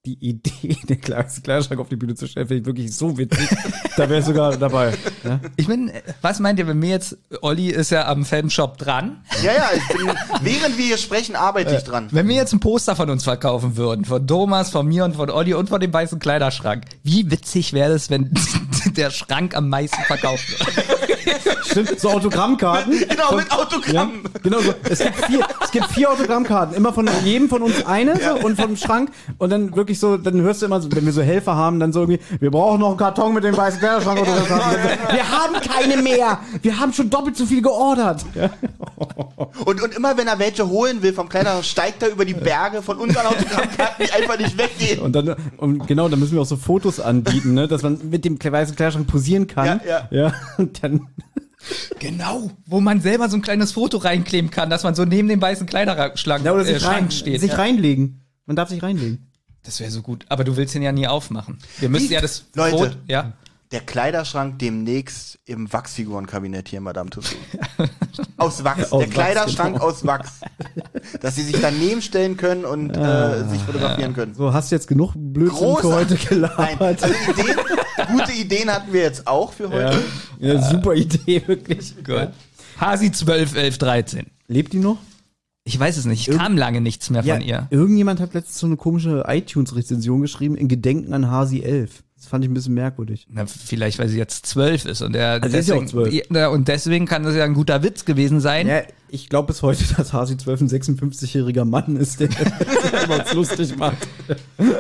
Speaker 2: die Idee, den Kleider- Kleiderschrank auf die Bühne zu stellen, finde ich wirklich so witzig. da wäre ich sogar dabei. Ja?
Speaker 4: Ich bin, was meint ihr, wenn mir jetzt, Olli ist ja am Fanshop dran,
Speaker 3: Ja, ja, ich bin, während wir hier sprechen, arbeite ich dran.
Speaker 4: wenn wir jetzt ein Poster von uns verkaufen würden, von Thomas, von mir und von Olli und von dem weißen Kleiderschrank, wie witzig wäre es, wenn der Schrank am meisten verkauft wird?
Speaker 2: Stimmt, so Autogrammkarten.
Speaker 3: Genau,
Speaker 2: Von-
Speaker 3: mit Autogramm.
Speaker 2: Ja, genau so. Es gibt vier, es gibt vier Autogrammkarten. Immer von jedem von uns eine so, und vom Schrank. Und dann wirklich so, dann hörst du immer so, wenn wir so Helfer haben, dann so irgendwie, wir brauchen noch einen Karton mit dem weißen Kleiderschrank. Oder so. Wir haben keine mehr. Wir haben schon doppelt so viel geordert. Ja.
Speaker 3: Und, und immer wenn er welche holen will vom Kleiner, steigt er über die Berge von unseren Autogrammkarten, die einfach nicht weggehen.
Speaker 2: Und dann, und genau, dann müssen wir auch so Fotos anbieten, ne, dass man mit dem weißen Kleiderschrank posieren kann.
Speaker 3: Ja,
Speaker 2: ja. Und dann,
Speaker 4: Genau, wo man selber so ein kleines Foto reinkleben kann, dass man so neben dem weißen Kleiderschrank
Speaker 2: ja, oder
Speaker 4: äh,
Speaker 2: sich, rein,
Speaker 4: Schrank steht.
Speaker 2: sich
Speaker 4: ja.
Speaker 2: reinlegen. Man darf sich reinlegen.
Speaker 4: Das wäre so gut. Aber du willst ihn ja nie aufmachen. Wir müssen
Speaker 3: Wie-
Speaker 4: ja das
Speaker 3: Leute.
Speaker 4: Foto, ja.
Speaker 3: Der Kleiderschrank demnächst im Wachsfigurenkabinett hier, Madame Tussauds. Aus Wachs.
Speaker 2: Aus
Speaker 3: der
Speaker 2: Wachs,
Speaker 3: Kleiderschrank
Speaker 2: genau.
Speaker 3: aus Wachs. Dass sie sich daneben stellen können und
Speaker 2: Ah.
Speaker 3: äh, sich fotografieren können.
Speaker 2: So, hast du jetzt genug Blödsinn für heute
Speaker 3: Nein,
Speaker 2: gelabert?
Speaker 3: also Ideen, gute Ideen hatten wir jetzt auch für heute.
Speaker 2: Ja, ja super Idee, wirklich.
Speaker 4: Gut. Hasi 12, 11, 13.
Speaker 2: Lebt die noch?
Speaker 4: Ich weiß es nicht. Kam lange nichts mehr von ihr.
Speaker 2: Irgendjemand hat letztens so eine komische iTunes-Rezension geschrieben, in Gedenken an Hasi 11. Das fand ich ein bisschen merkwürdig.
Speaker 4: Na, vielleicht, weil sie jetzt zwölf ist und er
Speaker 2: Also sie ist ja auch
Speaker 4: deswegen,
Speaker 2: 12.
Speaker 4: Ja, und deswegen kann das ja ein guter Witz gewesen sein.
Speaker 2: Ja, ich glaube bis heute, dass Hasi 12 ein 56-jähriger Mann ist, der uns lustig macht.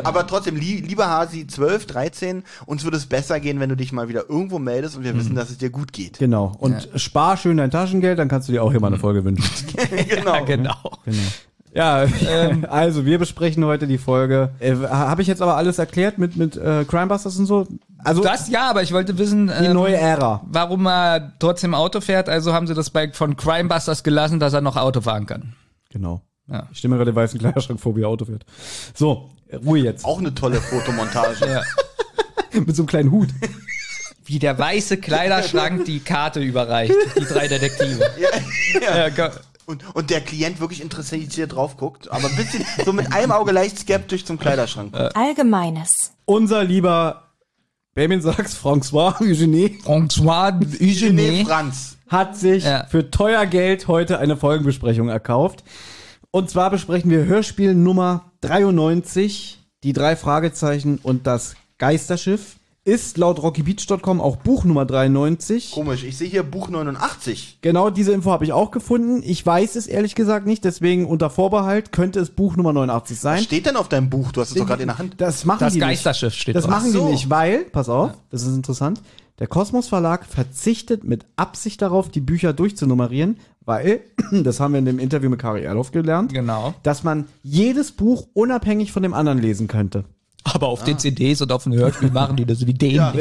Speaker 3: Aber trotzdem, lie lieber Hasi, 12, 13, uns würde es besser gehen, wenn du dich mal wieder irgendwo meldest und wir wissen, dass es dir gut geht.
Speaker 2: Genau. Und spar schön dein Taschengeld, dann kannst du dir auch hier mal eine Folge wünschen.
Speaker 3: genau.
Speaker 4: Ja, genau.
Speaker 2: Ja, also wir besprechen heute die Folge. Äh, Habe ich jetzt aber alles erklärt mit, mit äh, Crimebusters und so? Also
Speaker 4: Das ja, aber ich wollte wissen,
Speaker 2: die
Speaker 4: ähm,
Speaker 2: neue Ära.
Speaker 4: warum er trotzdem Auto fährt. Also haben sie das bei von Crimebusters gelassen, dass er noch Auto fahren kann.
Speaker 2: Genau.
Speaker 4: Ja.
Speaker 2: Ich stimme gerade den weißen Kleiderschrank vor, wie er Auto fährt. So, Ruhe jetzt.
Speaker 3: Auch eine tolle Fotomontage.
Speaker 4: Ja.
Speaker 2: Mit so einem kleinen Hut.
Speaker 4: Wie der weiße Kleiderschrank die Karte überreicht. Die drei Detektive. Ja, go-
Speaker 3: Und, und der Klient wirklich interessiert drauf guckt, aber ein bisschen so mit einem Auge leicht skeptisch zum Kleiderschrank guckt.
Speaker 1: Allgemeines.
Speaker 2: Unser lieber Benjamin Sachs, François Eugenie,
Speaker 4: François Eugenie.
Speaker 3: Franz.
Speaker 2: hat sich
Speaker 4: Ja.
Speaker 2: für teuer Geld heute eine Folgenbesprechung erkauft. Und zwar besprechen wir Hörspiel Nummer 93, die drei Fragezeichen und das Geisterschiff. Ist laut rockybeach.com auch Buch Nummer 93.
Speaker 3: Komisch, ich sehe hier Buch 89.
Speaker 2: Genau diese Info habe ich auch gefunden. Ich weiß es ehrlich gesagt nicht, deswegen unter Vorbehalt könnte es Buch Nummer 89
Speaker 3: Was
Speaker 2: sein.
Speaker 3: steht denn auf deinem Buch? Du hast es doch gerade in der Hand.
Speaker 2: Das machen
Speaker 4: Das
Speaker 2: die
Speaker 4: Geisterschiff
Speaker 2: nicht.
Speaker 4: steht
Speaker 2: Das
Speaker 4: drauf.
Speaker 2: machen
Speaker 3: Ach so.
Speaker 2: die nicht, weil, pass auf, das ist interessant. Der Kosmos Verlag verzichtet mit Absicht darauf, die Bücher durchzunummerieren, weil, das haben wir in dem Interview mit Kari Erloff gelernt,
Speaker 4: Genau.
Speaker 2: dass man jedes Buch unabhängig von dem anderen lesen könnte.
Speaker 4: Aber auf den CDs und auf dem Hörspiel machen die das wie dämlich.
Speaker 3: Ja.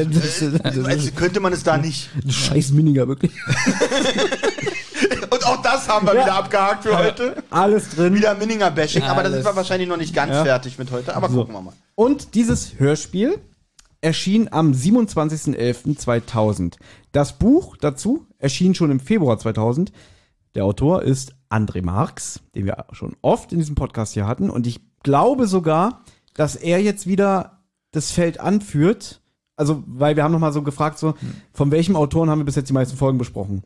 Speaker 3: Also könnte man es da nicht.
Speaker 2: ein scheiß Miniger, wirklich.
Speaker 3: Und auch das haben wir
Speaker 2: Ja.
Speaker 3: wieder abgehakt für heute.
Speaker 2: Alles drin.
Speaker 3: Wieder Minninger-Bashing, aber da sind
Speaker 4: Alles.
Speaker 3: wir wahrscheinlich noch nicht ganz
Speaker 2: Ja.
Speaker 3: fertig mit heute. Aber gucken wir mal.
Speaker 2: Und dieses Hörspiel erschien am 27.11.2000. Das Buch dazu erschien schon im Februar 2000. Der Autor ist André Marx, den wir schon oft in diesem Podcast hier hatten. Und ich glaube sogar, dass er jetzt wieder das Feld anführt. Also, weil wir haben noch mal so gefragt, so, von welchem Autoren haben wir bis jetzt die meisten Folgen besprochen?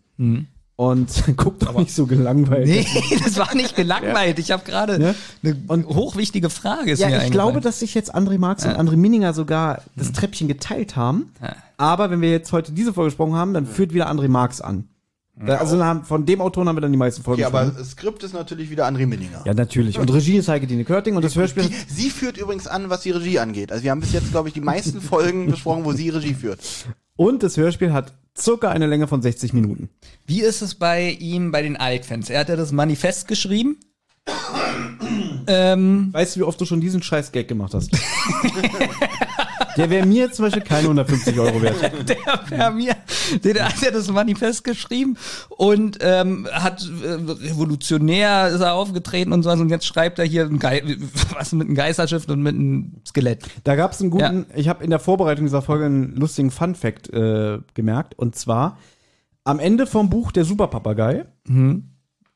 Speaker 2: Und guckt doch nicht so gelangweilt.
Speaker 4: Nee, das war nicht gelangweilt. Ich habe gerade
Speaker 2: Ja.
Speaker 4: eine hochwichtige Frage.
Speaker 2: Ja, ich glaube, dass sich jetzt André Marx und André Minninger sogar das Treppchen geteilt haben. Aber wenn wir jetzt heute diese Folge gesprochen haben, dann führt wieder André Marx an. Also haben, von dem Autoren haben wir dann die meisten Folgen
Speaker 3: Okay, aber das Skript ist natürlich wieder André Minninger.
Speaker 2: Ja, natürlich. Und Regie ist Heike Dine Körting und das Hörspiel.
Speaker 3: Die, sie führt übrigens an, was die Regie angeht. Also wir haben bis jetzt, glaube ich, die meisten Folgen besprochen, wo sie Regie führt.
Speaker 2: Und das Hörspiel hat circa eine Länge von 60 Minuten.
Speaker 4: Wie ist es bei ihm, bei den Altfans? Er hat ja das Manifest geschrieben. ähm,
Speaker 2: Weißt du, wie oft du schon diesen scheiß Gag gemacht hast? Der wäre mir zum Beispiel keine 150 Euro wert.
Speaker 4: der, der, mir, der, der hat ja das Manifest geschrieben und ähm, hat äh, revolutionär ist er aufgetreten und sowas und jetzt schreibt er hier ein was mit einem Geisterschiff und mit einem Skelett.
Speaker 2: Da gab es einen guten, ich habe in der Vorbereitung dieser Folge einen lustigen Fun-Fact äh, gemerkt. Und zwar, am Ende vom Buch Der Superpapagei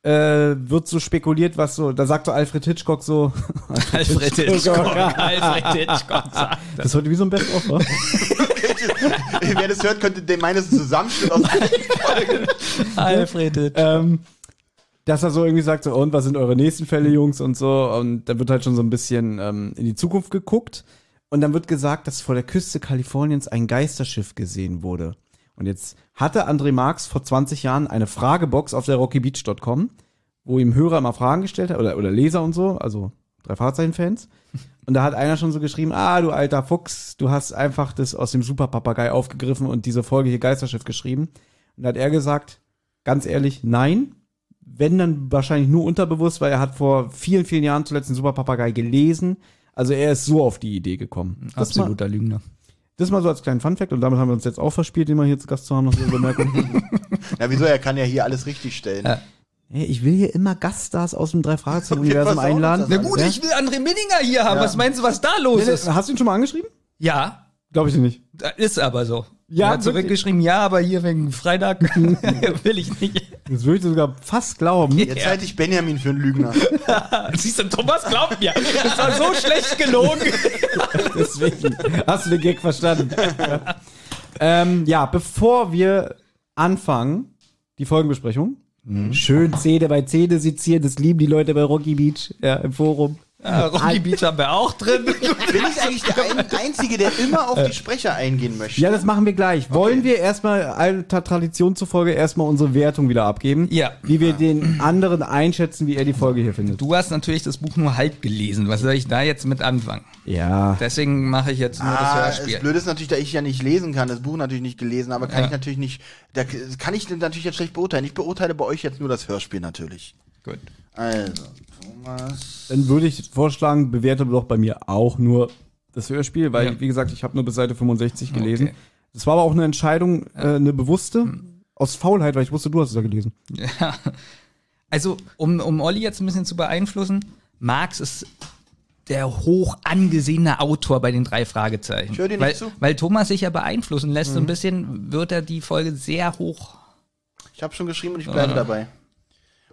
Speaker 2: äh, wird so spekuliert, was so, da sagt so Alfred Hitchcock so,
Speaker 4: Alfred Hitchcock. Alfred Hitchcock sagt
Speaker 2: das ist heute wie so ein Best-of, wa?
Speaker 3: Wer das hört, könnte den meines Zusammenschnitt aus Folgen.
Speaker 4: Alfred Hitchcock.
Speaker 2: ähm, dass er so irgendwie sagt, so, und was sind eure nächsten Fälle, Jungs, und so. Und da wird halt schon so ein bisschen ähm, in die Zukunft geguckt. Und dann wird gesagt, dass vor der Küste Kaliforniens ein Geisterschiff gesehen wurde. Und jetzt hatte André Marx vor 20 Jahren eine Fragebox auf der rockybeach.com, wo ihm Hörer immer Fragen gestellt hat, oder, oder Leser und so, also drei Fahrzeichen-Fans. Und da hat einer schon so geschrieben, ah, du alter Fuchs, du hast einfach das aus dem Superpapagei aufgegriffen und diese Folge hier Geisterschiff geschrieben. Und da hat er gesagt, ganz ehrlich, nein. Wenn dann wahrscheinlich nur unterbewusst, weil er hat vor vielen, vielen Jahren zuletzt den Superpapagei gelesen. Also er ist so auf die Idee gekommen.
Speaker 4: Absoluter Lügner.
Speaker 2: Das mal so als kleinen Funfact und damit haben wir uns jetzt auch verspielt, den wir hier zu Gast zu haben, noch so eine Bemerkung.
Speaker 3: Ja, wieso? Er kann ja hier alles richtig stellen.
Speaker 4: Ja.
Speaker 2: hey, ich will hier immer Gaststars aus dem Drei-Fragezeichen-Universum
Speaker 3: Okay,
Speaker 2: einladen.
Speaker 4: Na gut,
Speaker 2: ja?
Speaker 4: ich will André Minninger hier haben. Was meinst du, was da los ist?
Speaker 2: Hast du ihn schon mal angeschrieben?
Speaker 4: Ja,
Speaker 2: Glaube ich nicht.
Speaker 4: ist aber so.
Speaker 2: Ja,
Speaker 4: er hat zurückgeschrieben, ja, aber hier wegen Freitag will ich nicht.
Speaker 2: Das würde ich sogar fast glauben.
Speaker 3: Jetzt halte ich Benjamin für einen Lügner.
Speaker 4: Siehst du, Thomas glaubt mir. Das war so schlecht gelogen.
Speaker 2: Deswegen hast du den Gag verstanden. ähm, ja, bevor wir anfangen, die Folgenbesprechung. Schön Zähne bei Zähne sezieren, das lieben die Leute bei Rocky Beach, ja, im Forum.
Speaker 4: Ja, Rocky Beach haben wir auch drin.
Speaker 3: Bin ich eigentlich der ein, Einzige, der immer auf die Sprecher eingehen möchte?
Speaker 2: Ja, das machen wir gleich. Wollen wir erstmal alter Tradition zufolge erstmal unsere Wertung wieder abgeben?
Speaker 4: Ja.
Speaker 2: Wie wir den anderen einschätzen, wie er die Folge hier findet.
Speaker 4: Du hast natürlich das Buch nur halb gelesen. Was soll ich da jetzt mit anfangen?
Speaker 2: Ja.
Speaker 4: Deswegen mache ich jetzt nur
Speaker 3: Ah,
Speaker 4: das
Speaker 3: das
Speaker 4: Hörspiel.
Speaker 3: Blöde ist natürlich, da ich ja nicht lesen kann, das Buch natürlich nicht gelesen, aber kann
Speaker 4: Ja.
Speaker 3: ich natürlich nicht, da kann ich natürlich jetzt schlecht beurteilen. Ich beurteile bei euch jetzt nur das Hörspiel natürlich.
Speaker 4: Gut.
Speaker 3: Also, Thomas.
Speaker 2: Dann würde ich vorschlagen, bewerte doch bei mir auch nur das Hörspiel, weil,
Speaker 4: Ja.
Speaker 2: wie gesagt, ich habe nur bis Seite 65 gelesen.
Speaker 4: Okay.
Speaker 2: Das war aber auch eine Entscheidung, äh, eine bewusste, aus Faulheit, weil ich wusste, du hast es ja gelesen.
Speaker 4: Ja. Also, um, um Olli jetzt ein bisschen zu beeinflussen, Marx ist der hoch angesehene Autor bei den drei Fragezeichen.
Speaker 3: Ich höre dir nicht
Speaker 4: weil,
Speaker 3: zu. Mhm.
Speaker 4: Weil Thomas sich ja beeinflussen lässt, so ein bisschen wird er die Folge sehr hoch.
Speaker 3: Ich habe schon geschrieben und ich bleibe dabei.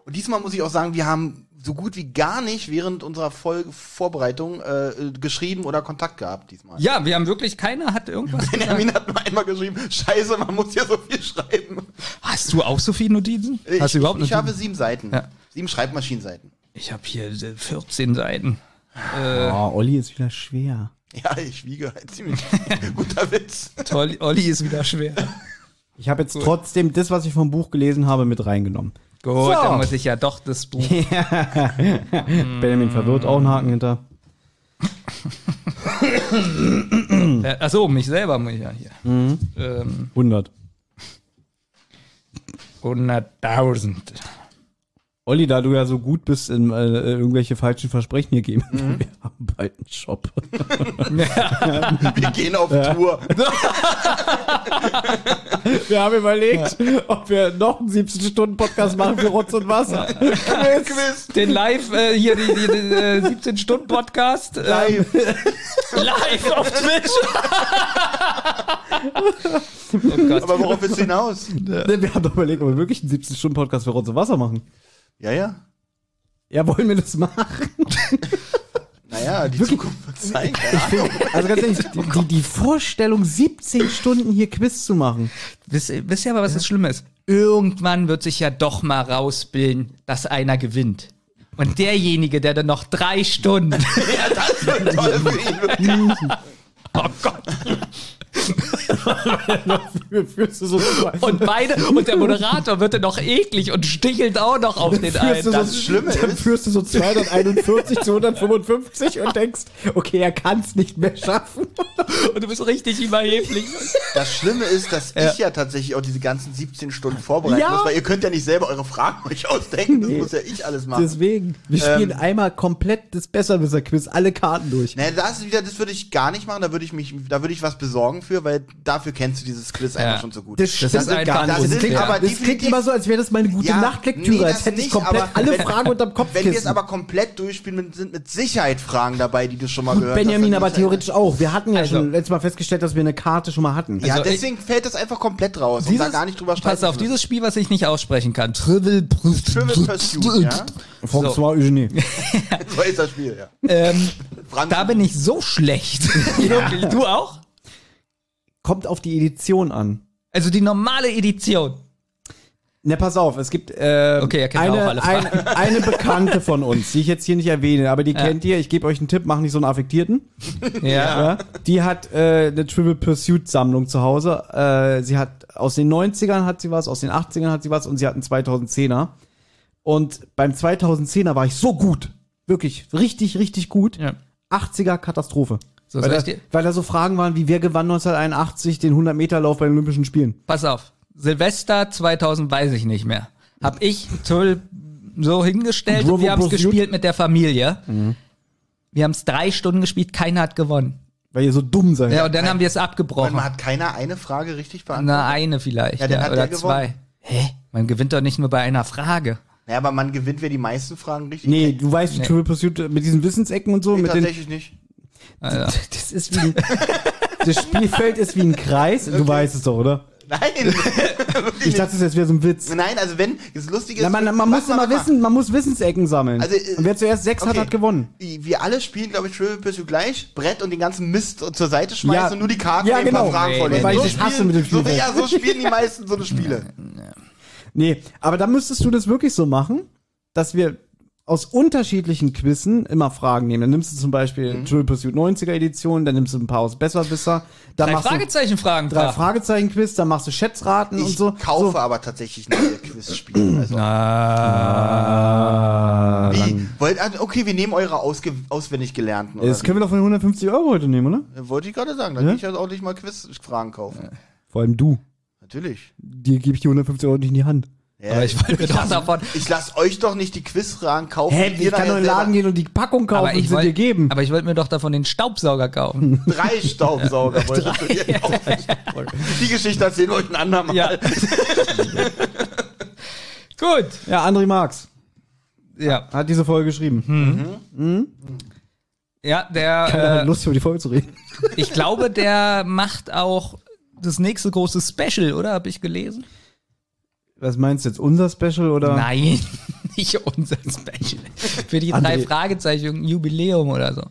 Speaker 3: Und diesmal muss ich auch sagen, wir haben so gut wie gar nicht während unserer Folge Vorbereitung äh, geschrieben oder Kontakt gehabt diesmal.
Speaker 4: Ja, wir haben wirklich, keiner hat irgendwas gesagt.
Speaker 3: Benjamin hat nur einmal geschrieben, scheiße, man muss ja so viel schreiben.
Speaker 4: Hast du auch so viele Notizen?
Speaker 3: Ich,
Speaker 4: Hast du überhaupt
Speaker 3: ich, ich
Speaker 4: Notizen?
Speaker 3: habe sieben Seiten.
Speaker 4: Ja.
Speaker 3: Sieben Schreibmaschinenseiten.
Speaker 4: Ich habe hier äh, 14 Seiten.
Speaker 2: Oh, Olli ist wieder schwer.
Speaker 3: Ja, ich wiege halt ziemlich. Guter Witz.
Speaker 4: Toll, Olli ist wieder schwer.
Speaker 2: Ich habe jetzt trotzdem das, was ich vom Buch gelesen habe, mit reingenommen.
Speaker 4: Gut,
Speaker 2: So.
Speaker 4: dann muss ich ja doch das Buch.
Speaker 2: Benjamin verwirrt auch einen Haken hinter.
Speaker 4: Äh, achso, mich selber muss ich ja hier. Ähm,
Speaker 2: 100.
Speaker 4: 100.000.
Speaker 2: Olli, da du ja so gut bist in äh, irgendwelche falschen Versprechen hier geben, wir haben bald einen Shop.
Speaker 3: Wir gehen auf Tour.
Speaker 2: Wir haben überlegt, ob wir noch einen 17-Stunden-Podcast machen für Rotz und Wasser.
Speaker 3: Quiz.
Speaker 4: Den Live, äh, hier, die, die, die äh, 17-Stunden-Podcast. Äh,
Speaker 3: Live.
Speaker 4: live auf Twitch. oh.
Speaker 3: Aber worauf willst du hinaus?
Speaker 2: Wir haben doch überlegt, ob wir wirklich einen 17-Stunden-Podcast für Rotz und Wasser machen.
Speaker 3: Ja, ja.
Speaker 2: Ja, wollen wir das machen?
Speaker 3: Naja, die Zukunft wird zeigen.
Speaker 2: Also ganz ehrlich, die, die, die Vorstellung, 17 Stunden hier Quiz zu machen.
Speaker 4: Wisst, ihr- wisst ihr aber, was das Schlimme ist? Irgendwann wird sich ja doch mal rausbilden, dass einer gewinnt. Und derjenige, der dann noch drei Stunden.
Speaker 3: Ja, das wird toll für ihn. wirklich.
Speaker 4: oh Gott.
Speaker 2: Führst du so
Speaker 4: Und beide, und der Moderator wird dann noch eklig und stichelt auch noch auf den einen.
Speaker 2: du
Speaker 3: das
Speaker 2: so,
Speaker 3: Schlimme
Speaker 2: dann
Speaker 3: ist-
Speaker 2: führst du so 241 zu 155 und denkst, okay, er kann es nicht mehr schaffen.
Speaker 4: Und du bist richtig überheblich.
Speaker 3: Das Schlimme ist, dass
Speaker 4: Ja.
Speaker 3: ich ja tatsächlich auch diese ganzen 17 Stunden vorbereiten
Speaker 2: Ja.
Speaker 3: muss, weil ihr könnt ja nicht selber eure Fragen euch ausdenken. Das
Speaker 2: Nee.
Speaker 3: muss ja ich alles machen.
Speaker 2: Deswegen, wir spielen einmal komplett das Besserwisser-Quiz, alle Karten durch.
Speaker 3: Nee, das wieder, das würde ich gar nicht machen, da würde ich mich, da würde ich was besorgen für, weil dafür kennst du dieses Quiz
Speaker 4: Ja.
Speaker 3: einfach schon so gut.
Speaker 2: Das,
Speaker 4: Das
Speaker 2: stimmt
Speaker 4: ist einfach
Speaker 3: das
Speaker 2: Das,
Speaker 3: ist
Speaker 2: klingt,
Speaker 3: aber
Speaker 2: das klingt immer so, als wäre das meine gute
Speaker 3: Ja,
Speaker 2: Nachtlektüre,
Speaker 3: nee,
Speaker 2: als
Speaker 3: das
Speaker 2: hätte ich
Speaker 3: nicht,
Speaker 2: komplett
Speaker 3: aber
Speaker 2: alle
Speaker 3: wenn-
Speaker 2: Fragen unterm Kopf
Speaker 3: Wenn wir es aber komplett durchspielen, sind mit Sicherheit Fragen dabei, die du schon mal gehört
Speaker 2: Benjamin
Speaker 3: hast.
Speaker 2: aber
Speaker 3: dann ist ja-
Speaker 2: theoretisch auch. Wir hatten ja
Speaker 4: Also-
Speaker 2: schon letztes Mal festgestellt, dass wir eine Karte schon mal hatten.
Speaker 3: Ja,
Speaker 4: Also ich-
Speaker 3: deswegen fällt das einfach komplett raus und da gar nicht drüber streiten.
Speaker 4: Pass auf, dieses Spiel, was ich nicht aussprechen kann. Trivial
Speaker 3: Trivial Pursuit, ja?
Speaker 2: François Eugenie.
Speaker 3: So ist das Spiel, ja.
Speaker 4: Ähm, da bin ich so schlecht. Du auch?
Speaker 2: Kommt auf die Edition an.
Speaker 4: Also die normale Edition.
Speaker 2: Ne, pass auf, es gibt äh,
Speaker 4: Okay, er ja
Speaker 2: eine,
Speaker 4: auch alle Fragen.
Speaker 2: eine, Bekannte von uns, die ich jetzt hier nicht erwähne, aber die kennt ihr. Ich gebe euch einen Tipp, mach nicht so einen Affektierten.
Speaker 4: Ja.
Speaker 2: Ja, die hat äh, eine Trivial Pursuit Sammlung zu Hause. Äh, sie hat aus den 90ern hat sie was, aus den 80ern hat sie was und sie hat einen 2010er. Und beim 2010er war ich so gut. Wirklich, richtig, richtig gut.
Speaker 4: Ja.
Speaker 2: 80er Katastrophe.
Speaker 4: So,
Speaker 2: weil, da, weil da so Fragen waren, wie wer gewann 1981 den 100-Meter-Lauf bei den Olympischen Spielen?
Speaker 4: Pass auf. Silvester 2000 weiß ich nicht mehr. Hab ich Tull so hingestellt und wir haben es gespielt mit der Familie. Wir haben es drei Stunden gespielt, keiner hat gewonnen.
Speaker 2: Weil ihr so dumm seid.
Speaker 4: Ja, und dann haben wir es abgebrochen.
Speaker 3: man hat keiner eine Frage richtig beantwortet.
Speaker 4: Na, eine vielleicht.
Speaker 3: Ja, dann
Speaker 4: Ja,
Speaker 3: hat
Speaker 4: oder
Speaker 3: der
Speaker 4: zwei. Hä? Man gewinnt doch nicht nur bei einer Frage.
Speaker 3: Naja, aber man gewinnt, wer die meisten Fragen richtig
Speaker 2: Nee, du weißt,
Speaker 4: Nee.
Speaker 2: Trivial Pursuit mit diesen Wissensecken und so,
Speaker 3: Nee,
Speaker 2: mit den,
Speaker 3: tatsächlich nicht.
Speaker 4: Also,
Speaker 2: das ist wie ein, das Spielfeld ist wie ein Kreis. Du weißt es doch, oder?
Speaker 3: Nein.
Speaker 2: Ich dachte, das wäre so ein Witz.
Speaker 3: Nein, also wenn, das Lustige ist.
Speaker 2: Na, man, man
Speaker 3: warte
Speaker 2: muss immer
Speaker 3: mal.
Speaker 2: wissen, man muss Wissensecken sammeln.
Speaker 3: Also, äh,
Speaker 2: und wer zuerst sechs hat,
Speaker 3: okay.
Speaker 2: hat gewonnen.
Speaker 3: Wir alle spielen, glaube ich, Trivial Pursuit gleich, Brett und den ganzen Mist zur Seite schmeißen
Speaker 2: Ja.
Speaker 3: und nur die Karten
Speaker 2: Ja,
Speaker 3: und ein paar
Speaker 2: genau.
Speaker 3: Fragen
Speaker 4: Nee,
Speaker 3: vorlesen.
Speaker 2: weil ich
Speaker 3: so
Speaker 2: hasse
Speaker 3: spielen-
Speaker 2: mit dem
Speaker 3: so,
Speaker 2: Spielfeld.
Speaker 3: Ja, so spielen die meisten so eine Spiele.
Speaker 2: Nee, aber da müsstest du das wirklich so machen, dass wir aus unterschiedlichen Quizzen immer Fragen nehmen. Dann nimmst du zum Beispiel
Speaker 3: Mhm.
Speaker 2: Triple Pursuit 90er Edition, dann nimmst du ein paar aus Besserwisser, dann
Speaker 4: Drei
Speaker 2: machst du
Speaker 4: Fragezeichenfragen.
Speaker 2: drei
Speaker 4: Frage.
Speaker 2: Fragezeichen-Quiz, dann machst du Schätzraten und
Speaker 3: Ich
Speaker 2: so.
Speaker 3: kaufe
Speaker 2: so.
Speaker 3: aber tatsächlich neue Quizspiele. Also.
Speaker 2: Ah.
Speaker 3: Wollt, ah, okay, wir nehmen eure ausge auswendig gelernten. Oder
Speaker 2: Das können wir doch von 150 Euro heute nehmen, oder?
Speaker 3: Wollte ich gerade sagen, dann
Speaker 2: Ja?
Speaker 3: ich also auch nicht mal Quizfragen kaufen.
Speaker 2: Vor allem du.
Speaker 3: Natürlich.
Speaker 2: Dir gebe ich die 150 Euro nicht in die Hand.
Speaker 3: Ja,
Speaker 4: Aber ich wollte doch
Speaker 3: lass,
Speaker 4: davon.
Speaker 3: ich lass euch doch nicht die Quizfragen kaufen.
Speaker 2: Hä, ich kann doch in den Laden gehen und die Packung kaufen
Speaker 4: Aber
Speaker 2: und
Speaker 4: ich,
Speaker 2: sie dir geben.
Speaker 4: aber ich wollte mir doch davon den Staubsauger kaufen.
Speaker 3: Drei Staubsauger wolltest du dir kaufen. Die Geschichte erzählen wir euch ein andermal.
Speaker 4: ja. Gut.
Speaker 2: Ja, André Marx
Speaker 4: Ja.
Speaker 2: hat diese Folge geschrieben.
Speaker 4: Ja,
Speaker 2: Keiner
Speaker 4: der,
Speaker 2: hat
Speaker 4: äh,
Speaker 2: Lust, über die Folge zu reden.
Speaker 4: ich glaube, der macht auch das nächste große Special, oder? Habe ich gelesen?
Speaker 2: Was meinst du jetzt, unser Special oder?
Speaker 4: Nein, nicht unser Special. Für die drei. Fragezeichen Jubiläum oder so.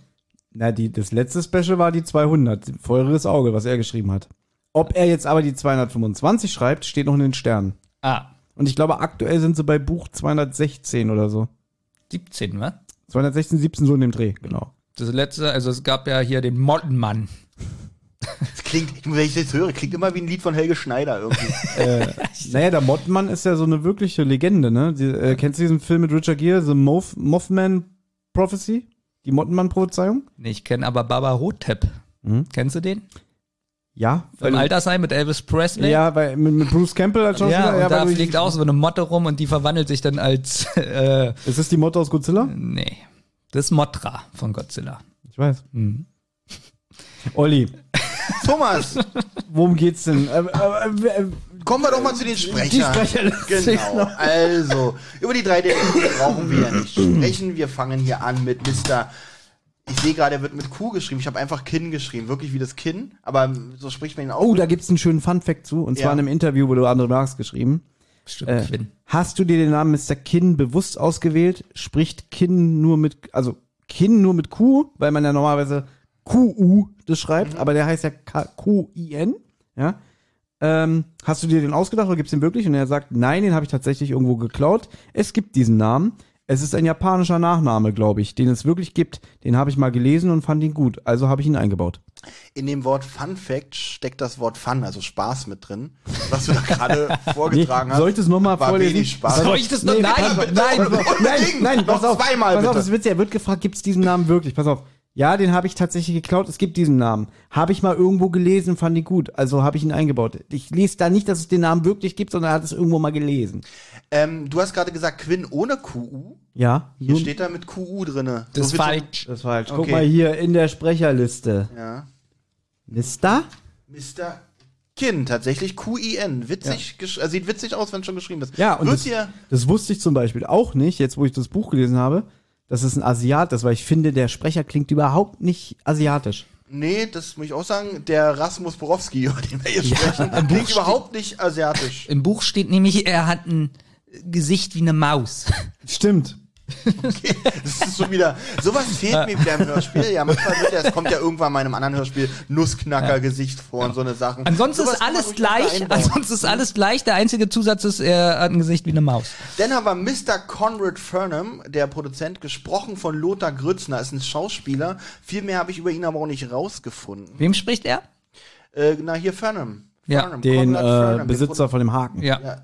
Speaker 2: Na, die, das letzte Special war die 200, Feuriges Auge, was er geschrieben hat. Ob er jetzt aber die 225 schreibt, steht noch in den Sternen.
Speaker 4: Ah,
Speaker 2: Und ich glaube, aktuell sind sie bei Buch 216 oder so.
Speaker 4: 17, was?
Speaker 2: 216, 17 so in dem Dreh, genau.
Speaker 4: Das letzte, also es gab ja hier den Mottenmann.
Speaker 3: Das klingt, wenn ich das höre, klingt immer wie ein Lied von Helge Schneider irgendwie.
Speaker 2: Naja, der Mottenmann ist ja so eine wirkliche Legende, ne? Die, äh, kennst du diesen Film mit Richard Gere, The Moth, Mothman Prophecy? Die Mottenmann-Prophezeiung?
Speaker 4: Nee, Ich kenne aber Baba Hotep. Kennst du den?
Speaker 2: Ja.
Speaker 4: Im Altersheim mit Elvis Presley?
Speaker 2: Ja, weil, mit, mit Bruce Campbell als Schauspieler.
Speaker 4: Ja, und
Speaker 2: ja,
Speaker 4: da fliegt auch so eine Motte rum und die verwandelt sich dann als, äh,
Speaker 2: Ist das die Motte aus Godzilla?
Speaker 4: nee, das ist Motra von Godzilla.
Speaker 2: Ich weiß. Olli,
Speaker 3: Thomas,
Speaker 2: worum geht's denn? Äh, äh, äh,
Speaker 3: kommen wir doch mal zu den Sprechern.
Speaker 2: Die Sprecherliste.
Speaker 3: Genau. Also, über die drei Detektive brauchen wir ja nicht sprechen. Wir fangen hier an mit Mr. Ich sehe gerade, er wird mit Q geschrieben. Ich habe einfach Kinn geschrieben, wirklich wie das Kinn. Aber so spricht man ihn auch.
Speaker 2: Oh, da gibt's einen schönen Fun-Fact zu. Und zwar
Speaker 3: Ja.
Speaker 2: in einem Interview, wo du André Marx geschrieben.
Speaker 4: Stimmt,
Speaker 2: Äh,
Speaker 4: Quinn.
Speaker 2: hast du dir den Namen Mr. Kinn bewusst ausgewählt? Spricht Kinn nur mit, also Kinn nur mit Q, weil man ja normalerweise QU das schreibt, aber der heißt ja Q-I-N, ja. Ähm, hast du dir den ausgedacht oder gibt's den wirklich? Und er sagt, nein, den habe ich tatsächlich irgendwo geklaut. Es gibt diesen Namen. Es ist ein japanischer Nachname, glaube ich, den es wirklich gibt. Den habe ich mal gelesen und fand ihn gut. Also habe ich ihn eingebaut.
Speaker 3: In dem Wort Fun Fact steckt das Wort Fun, also Spaß mit drin. Was du da gerade vorgetragen hast.
Speaker 2: soll ich das nochmal
Speaker 3: war
Speaker 2: vorlesen?
Speaker 3: wenig Spaß.
Speaker 4: Soll ich das noch?
Speaker 2: Nee,
Speaker 4: Nein,
Speaker 2: pass auf,
Speaker 3: bitte,
Speaker 2: nein,
Speaker 3: unbedingt.
Speaker 2: nein, nein,
Speaker 3: Noch
Speaker 2: pass auf,
Speaker 3: zweimal,
Speaker 2: pass auf,
Speaker 3: bitte.
Speaker 2: das wird er wird gefragt, gibt's diesen Namen wirklich? Pass auf. Ja, den habe ich tatsächlich geklaut. Es gibt diesen Namen. Habe ich mal irgendwo gelesen, fand ich gut. Also habe ich ihn eingebaut. Ich lese da nicht, dass es den Namen wirklich gibt, sondern er hat es irgendwo mal gelesen.
Speaker 3: Ähm, du hast gerade gesagt Quinn ohne QU.
Speaker 2: Ja,
Speaker 3: Hier
Speaker 2: nun-
Speaker 3: steht da mit QU drinne.
Speaker 4: das ist falsch.
Speaker 2: das war falsch. Guck
Speaker 3: Okay.
Speaker 2: mal hier in der Sprecherliste.
Speaker 3: Ja.
Speaker 2: Mister?
Speaker 3: Mr. Kinn, tatsächlich Q-I-N. Witzig, gesch- äh, sieht witzig aus, wenn es schon geschrieben ist.
Speaker 2: Ja, und das,
Speaker 3: hier,
Speaker 2: das wusste ich zum Beispiel auch nicht, jetzt wo ich das Buch gelesen habe, dass es ein Asiat ist, weil ich finde, der Sprecher klingt überhaupt nicht asiatisch.
Speaker 3: nee, das muss ich auch sagen, der Rasmus Borowski, über den wir hier sprechen, klingt überhaupt nicht asiatisch.
Speaker 4: Im Buch steht nämlich, er hat ein Gesicht wie eine Maus.
Speaker 2: Stimmt.
Speaker 3: Das ist schon wieder, sowas fehlt mir wieder im Hörspiel. Ja, manchmal wird ja, es kommt ja irgendwann mal in einem anderen Hörspiel Nussknacker-Gesicht vor und so eine Sachen.
Speaker 4: Ansonsten
Speaker 3: Sowas
Speaker 4: ist alles gleich. Ansonsten ist alles gleich. Der einzige Zusatz ist, er hat ein Gesicht wie eine Maus.
Speaker 3: Dann haben wir Mr. Conrad Furnham, der Produzent, gesprochen von Lothar Grützner, ist ein Schauspieler. Viel mehr habe ich über ihn aber auch nicht rausgefunden.
Speaker 4: Wem spricht er?
Speaker 3: Äh, na, hier Furnham.
Speaker 4: Ja,
Speaker 3: Furnham,
Speaker 2: Den
Speaker 3: Conrad
Speaker 2: äh,
Speaker 3: Furnham, den
Speaker 2: Besitzer von dem Haken.
Speaker 4: Ja.
Speaker 3: Ja.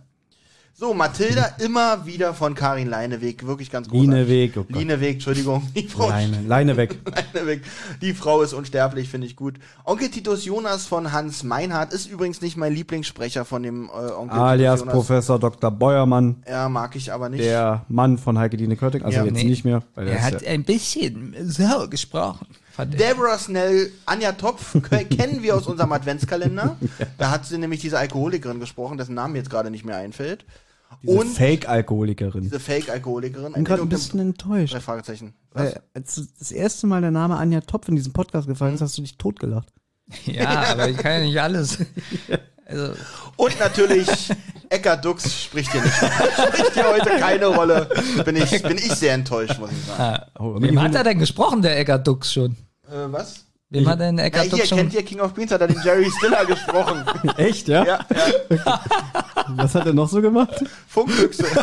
Speaker 3: So, Mathilda immer wieder von Karin Leineweg, wirklich ganz großartig.
Speaker 2: Lieneweg, oh Gott.
Speaker 3: Lieneweg, Entschuldigung. Die Frau,
Speaker 2: Leine, Leine weg.
Speaker 3: Leineweg. Die Frau ist unsterblich, finde ich gut. Onkel Titus Jonas von Hans Meinhardt ist übrigens nicht mein Lieblingssprecher von dem äh, Onkel
Speaker 2: Alias
Speaker 3: Titus Jonas.
Speaker 2: Professor Dr. Beuermann,
Speaker 3: Ja, mag ich aber nicht.
Speaker 2: der Mann von Heike Dine Körting. Also
Speaker 3: Ja,
Speaker 2: jetzt
Speaker 4: nee.
Speaker 2: nicht mehr. Weil der
Speaker 4: Er hat
Speaker 2: ja,
Speaker 4: ein bisschen so gesprochen.
Speaker 3: Deborah Snell, Anja Topf ke- kennen wir aus unserem Adventskalender. Da hat sie nämlich diese Alkoholikerin gesprochen, dessen Name mir jetzt gerade nicht mehr einfällt.
Speaker 2: Diese
Speaker 3: Und
Speaker 2: Fake-Alkoholikerin.
Speaker 3: diese Fake-Alkoholikerin.
Speaker 2: Ich bin gerade ein bisschen enttäuscht.
Speaker 3: Drei Fragezeichen. Was?
Speaker 2: Weil, als das erste Mal der Name Anja Topf in diesem Podcast gefallen ist, hast du dich totgelacht.
Speaker 4: Ja, aber ich kann ja nicht alles. Also,
Speaker 3: Und natürlich Eckart Dux spricht hier nicht. spricht hier heute keine Rolle. Bin ich, bin ich sehr enttäuscht, muss ich sagen.
Speaker 2: Oh,
Speaker 4: wem hat er denn gesprochen, der Eckart Dux schon?
Speaker 3: Äh, was?
Speaker 4: Wem hat
Speaker 3: Ja,
Speaker 4: Eckart
Speaker 3: hier,
Speaker 4: schon?
Speaker 3: kennt ihr King of Queens, hat er den Jerry Stiller gesprochen.
Speaker 2: Echt, ja?
Speaker 3: Ja, ja.
Speaker 2: Was hat er noch so gemacht?
Speaker 3: Funkbüchse.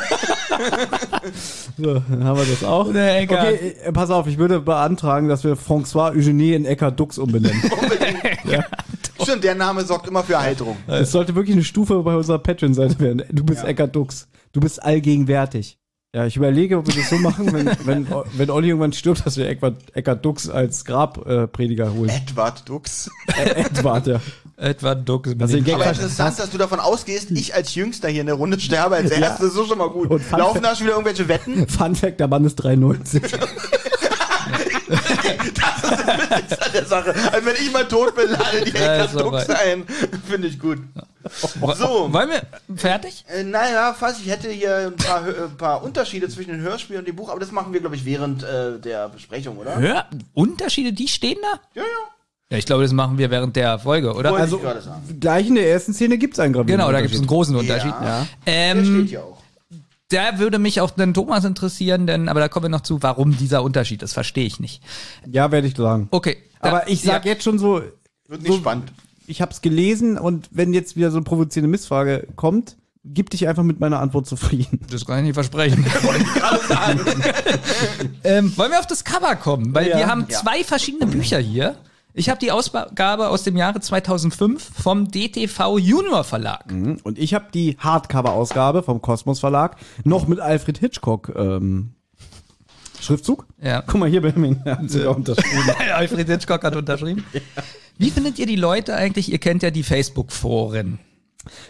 Speaker 2: So, dann haben wir das auch.
Speaker 4: Der Eckart.
Speaker 2: Okay, äh, pass auf, ich würde beantragen, dass wir François Eugenie in Eckart Dux umbenennen.
Speaker 3: Stimmt, der Name sorgt immer für Erheiterung.
Speaker 2: Es sollte wirklich eine Stufe bei unserer Patreon-Seite werden. Du bist Eckart Dux. Du bist allgegenwärtig. Ja, ich überlege, ob wir das so machen, wenn, wenn, wenn Olli irgendwann stirbt, dass wir Eckart, Eckart Dux als Grabprediger äh, Prediger holen.
Speaker 3: Edward Dux.
Speaker 2: Äh, Edward, ja.
Speaker 4: Edward Dux.
Speaker 2: Also
Speaker 3: Aber interessant, dass du davon ausgehst, ich als Jüngster hier in der Runde sterbe als Erster, ist so schon mal gut. Laufen
Speaker 2: Fact-
Speaker 3: da schon wieder irgendwelche Wetten?
Speaker 2: Fun Fact, der Mann ist 93.
Speaker 3: an der Sache. Also wenn ich mal tot bin, lade die
Speaker 4: Ja, ist
Speaker 3: Dux ein. Finde ich gut. So.
Speaker 4: Wollen wir fertig?
Speaker 3: Äh, naja, fast. Ich hätte hier ein paar, ein paar Unterschiede zwischen dem Hörspiel und dem Buch, aber das machen wir, glaube ich, während äh, der Besprechung, oder?
Speaker 4: Hör Unterschiede, die stehen da?
Speaker 3: Ja, ja.
Speaker 4: Ja, ich glaube, das machen wir während der Folge, oder?
Speaker 3: Wollte
Speaker 2: Also, gleich in der ersten Szene gibt's einen gravierenden
Speaker 4: genau, da gibt es einen großen Unterschied.
Speaker 3: Ja. Der
Speaker 4: Ähm,
Speaker 3: steht hier auch.
Speaker 4: Da würde mich auch dann Thomas interessieren, denn, aber da kommen wir noch zu, warum dieser Unterschied ist, verstehe ich nicht.
Speaker 2: Ja, werde ich sagen.
Speaker 4: Okay. da-
Speaker 2: Aber ich sag
Speaker 4: ja,
Speaker 2: jetzt schon so,
Speaker 3: Wird nicht
Speaker 2: so
Speaker 3: spannend.
Speaker 2: ich habe es gelesen und wenn jetzt wieder so eine provozierende Missfrage kommt, gib dich einfach mit meiner Antwort zufrieden.
Speaker 4: Das kann ich nicht versprechen. ähm, wollen wir auf das Cover kommen? Weil
Speaker 2: Ja.
Speaker 4: wir haben
Speaker 3: Ja.
Speaker 4: zwei verschiedene Bücher hier. Ich habe die Ausgabe aus dem Jahre 2005 vom DTV Junior Verlag.
Speaker 2: Und ich habe die Hardcover-Ausgabe vom Kosmos Verlag noch mit Alfred Hitchcock ähm, Schriftzug.
Speaker 4: Ja.
Speaker 2: Guck mal hier, Benjamin, hat sogar unterschrieben.
Speaker 4: Alfred Hitchcock hat unterschrieben. Wie findet ihr die Leute eigentlich? Ihr kennt ja die Facebook-Foren.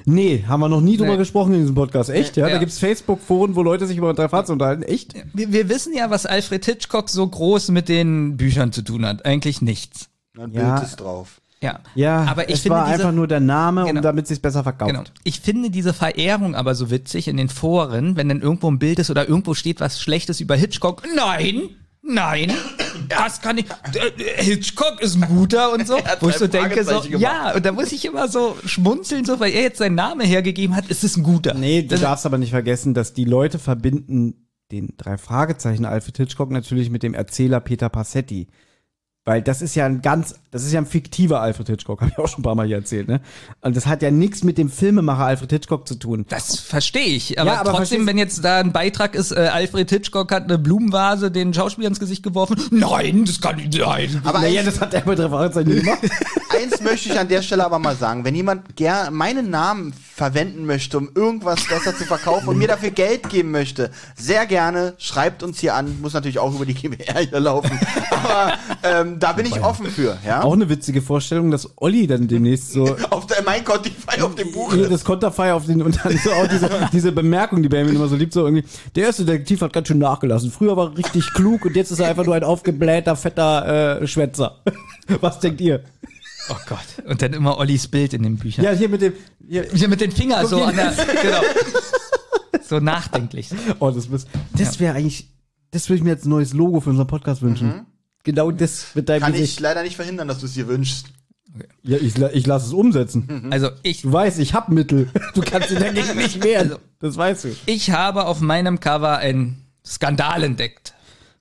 Speaker 2: Nee, haben wir noch nie drüber
Speaker 4: Nee.
Speaker 2: gesprochen in diesem Podcast. Echt, ja?
Speaker 4: Ja.
Speaker 2: Da gibt's Facebook-Foren, wo Leute sich über drei Fahrzeuge unterhalten. Echt?
Speaker 4: Wir, wir wissen ja, was Alfred Hitchcock so groß mit den Büchern zu tun hat. Eigentlich nichts.
Speaker 3: Ein
Speaker 2: Ja.
Speaker 3: Bild ist drauf.
Speaker 4: Ja.
Speaker 2: Ja,
Speaker 4: aber ich
Speaker 2: es
Speaker 4: finde
Speaker 2: war
Speaker 4: diese,
Speaker 2: einfach nur der Name,
Speaker 4: Genau.
Speaker 2: um damit sich's besser verkauft.
Speaker 4: Genau. Ich finde diese Verehrung aber so witzig in den Foren, wenn dann irgendwo ein Bild ist oder irgendwo steht was Schlechtes über Hitchcock. Nein, nein, das kann ich. äh, Hitchcock ist ein guter und so. Wo ich so denke, so,
Speaker 3: gemacht.
Speaker 4: ja, und da muss ich immer so schmunzeln, so, weil er jetzt seinen Namen hergegeben hat, ist es ein guter.
Speaker 2: Nee, du
Speaker 4: Das-
Speaker 2: darfst aber nicht vergessen, dass die Leute verbinden den drei Fragezeichen Alfred Hitchcock natürlich mit dem Erzähler Peter Passetti. Weil das ist ja ein ganz, das ist ja ein fiktiver Alfred Hitchcock, habe ich auch schon ein paar Mal hier erzählt, ne? Und das hat ja nichts mit dem Filmemacher Alfred Hitchcock zu tun.
Speaker 4: Das verstehe ich, aber,
Speaker 2: Ja, aber
Speaker 4: trotzdem, wenn jetzt da ein Beitrag ist, äh, Alfred Hitchcock hat eine Blumenvase den Schauspieler ins Gesicht geworfen. Nein, das kann nicht sein.
Speaker 3: Aber
Speaker 2: naja, das hat er Fragezeichen nicht gemacht.
Speaker 3: eins möchte ich an der Stelle aber mal sagen. Wenn jemand gern meinen Namen verwenden möchte, um irgendwas besser zu verkaufen und mir dafür Geld geben möchte, sehr gerne, schreibt uns hier an. Muss natürlich auch über die GBR hier laufen. Aber ähm, da bin ich offen für. Ja?
Speaker 2: Auch eine witzige Vorstellung, dass Olli dann demnächst so
Speaker 3: Auf der, mein Kontify auf dem Buch
Speaker 2: das Konterfei auf den und dann so auch diese, diese Bemerkung, die Benjamin immer so liebt, so irgendwie, der erste Detektiv hat ganz schön nachgelassen. Früher war er richtig klug und jetzt ist er einfach nur ein aufgeblähter, fetter äh, Schwätzer. Was denkt ihr?
Speaker 4: Oh Gott. Und dann immer Ollis Bild in den Büchern.
Speaker 2: Ja, hier mit dem. Hier,
Speaker 4: Hier mit den Fingern so an der, genau. So nachdenklich.
Speaker 2: oh, das, das wäre eigentlich. Das würde ich mir als neues Logo für unseren Podcast wünschen. Genau das mit deinem
Speaker 3: Kann ich
Speaker 2: Gesicht.
Speaker 3: leider nicht verhindern, dass du es dir wünschst.
Speaker 2: Ja, ich, ich lasse es umsetzen.
Speaker 4: Also ich,
Speaker 2: Du weißt, ich hab Mittel. Du kannst dich dagegen nicht wehren. Das weißt du.
Speaker 4: ich habe auf meinem Cover einen Skandal entdeckt.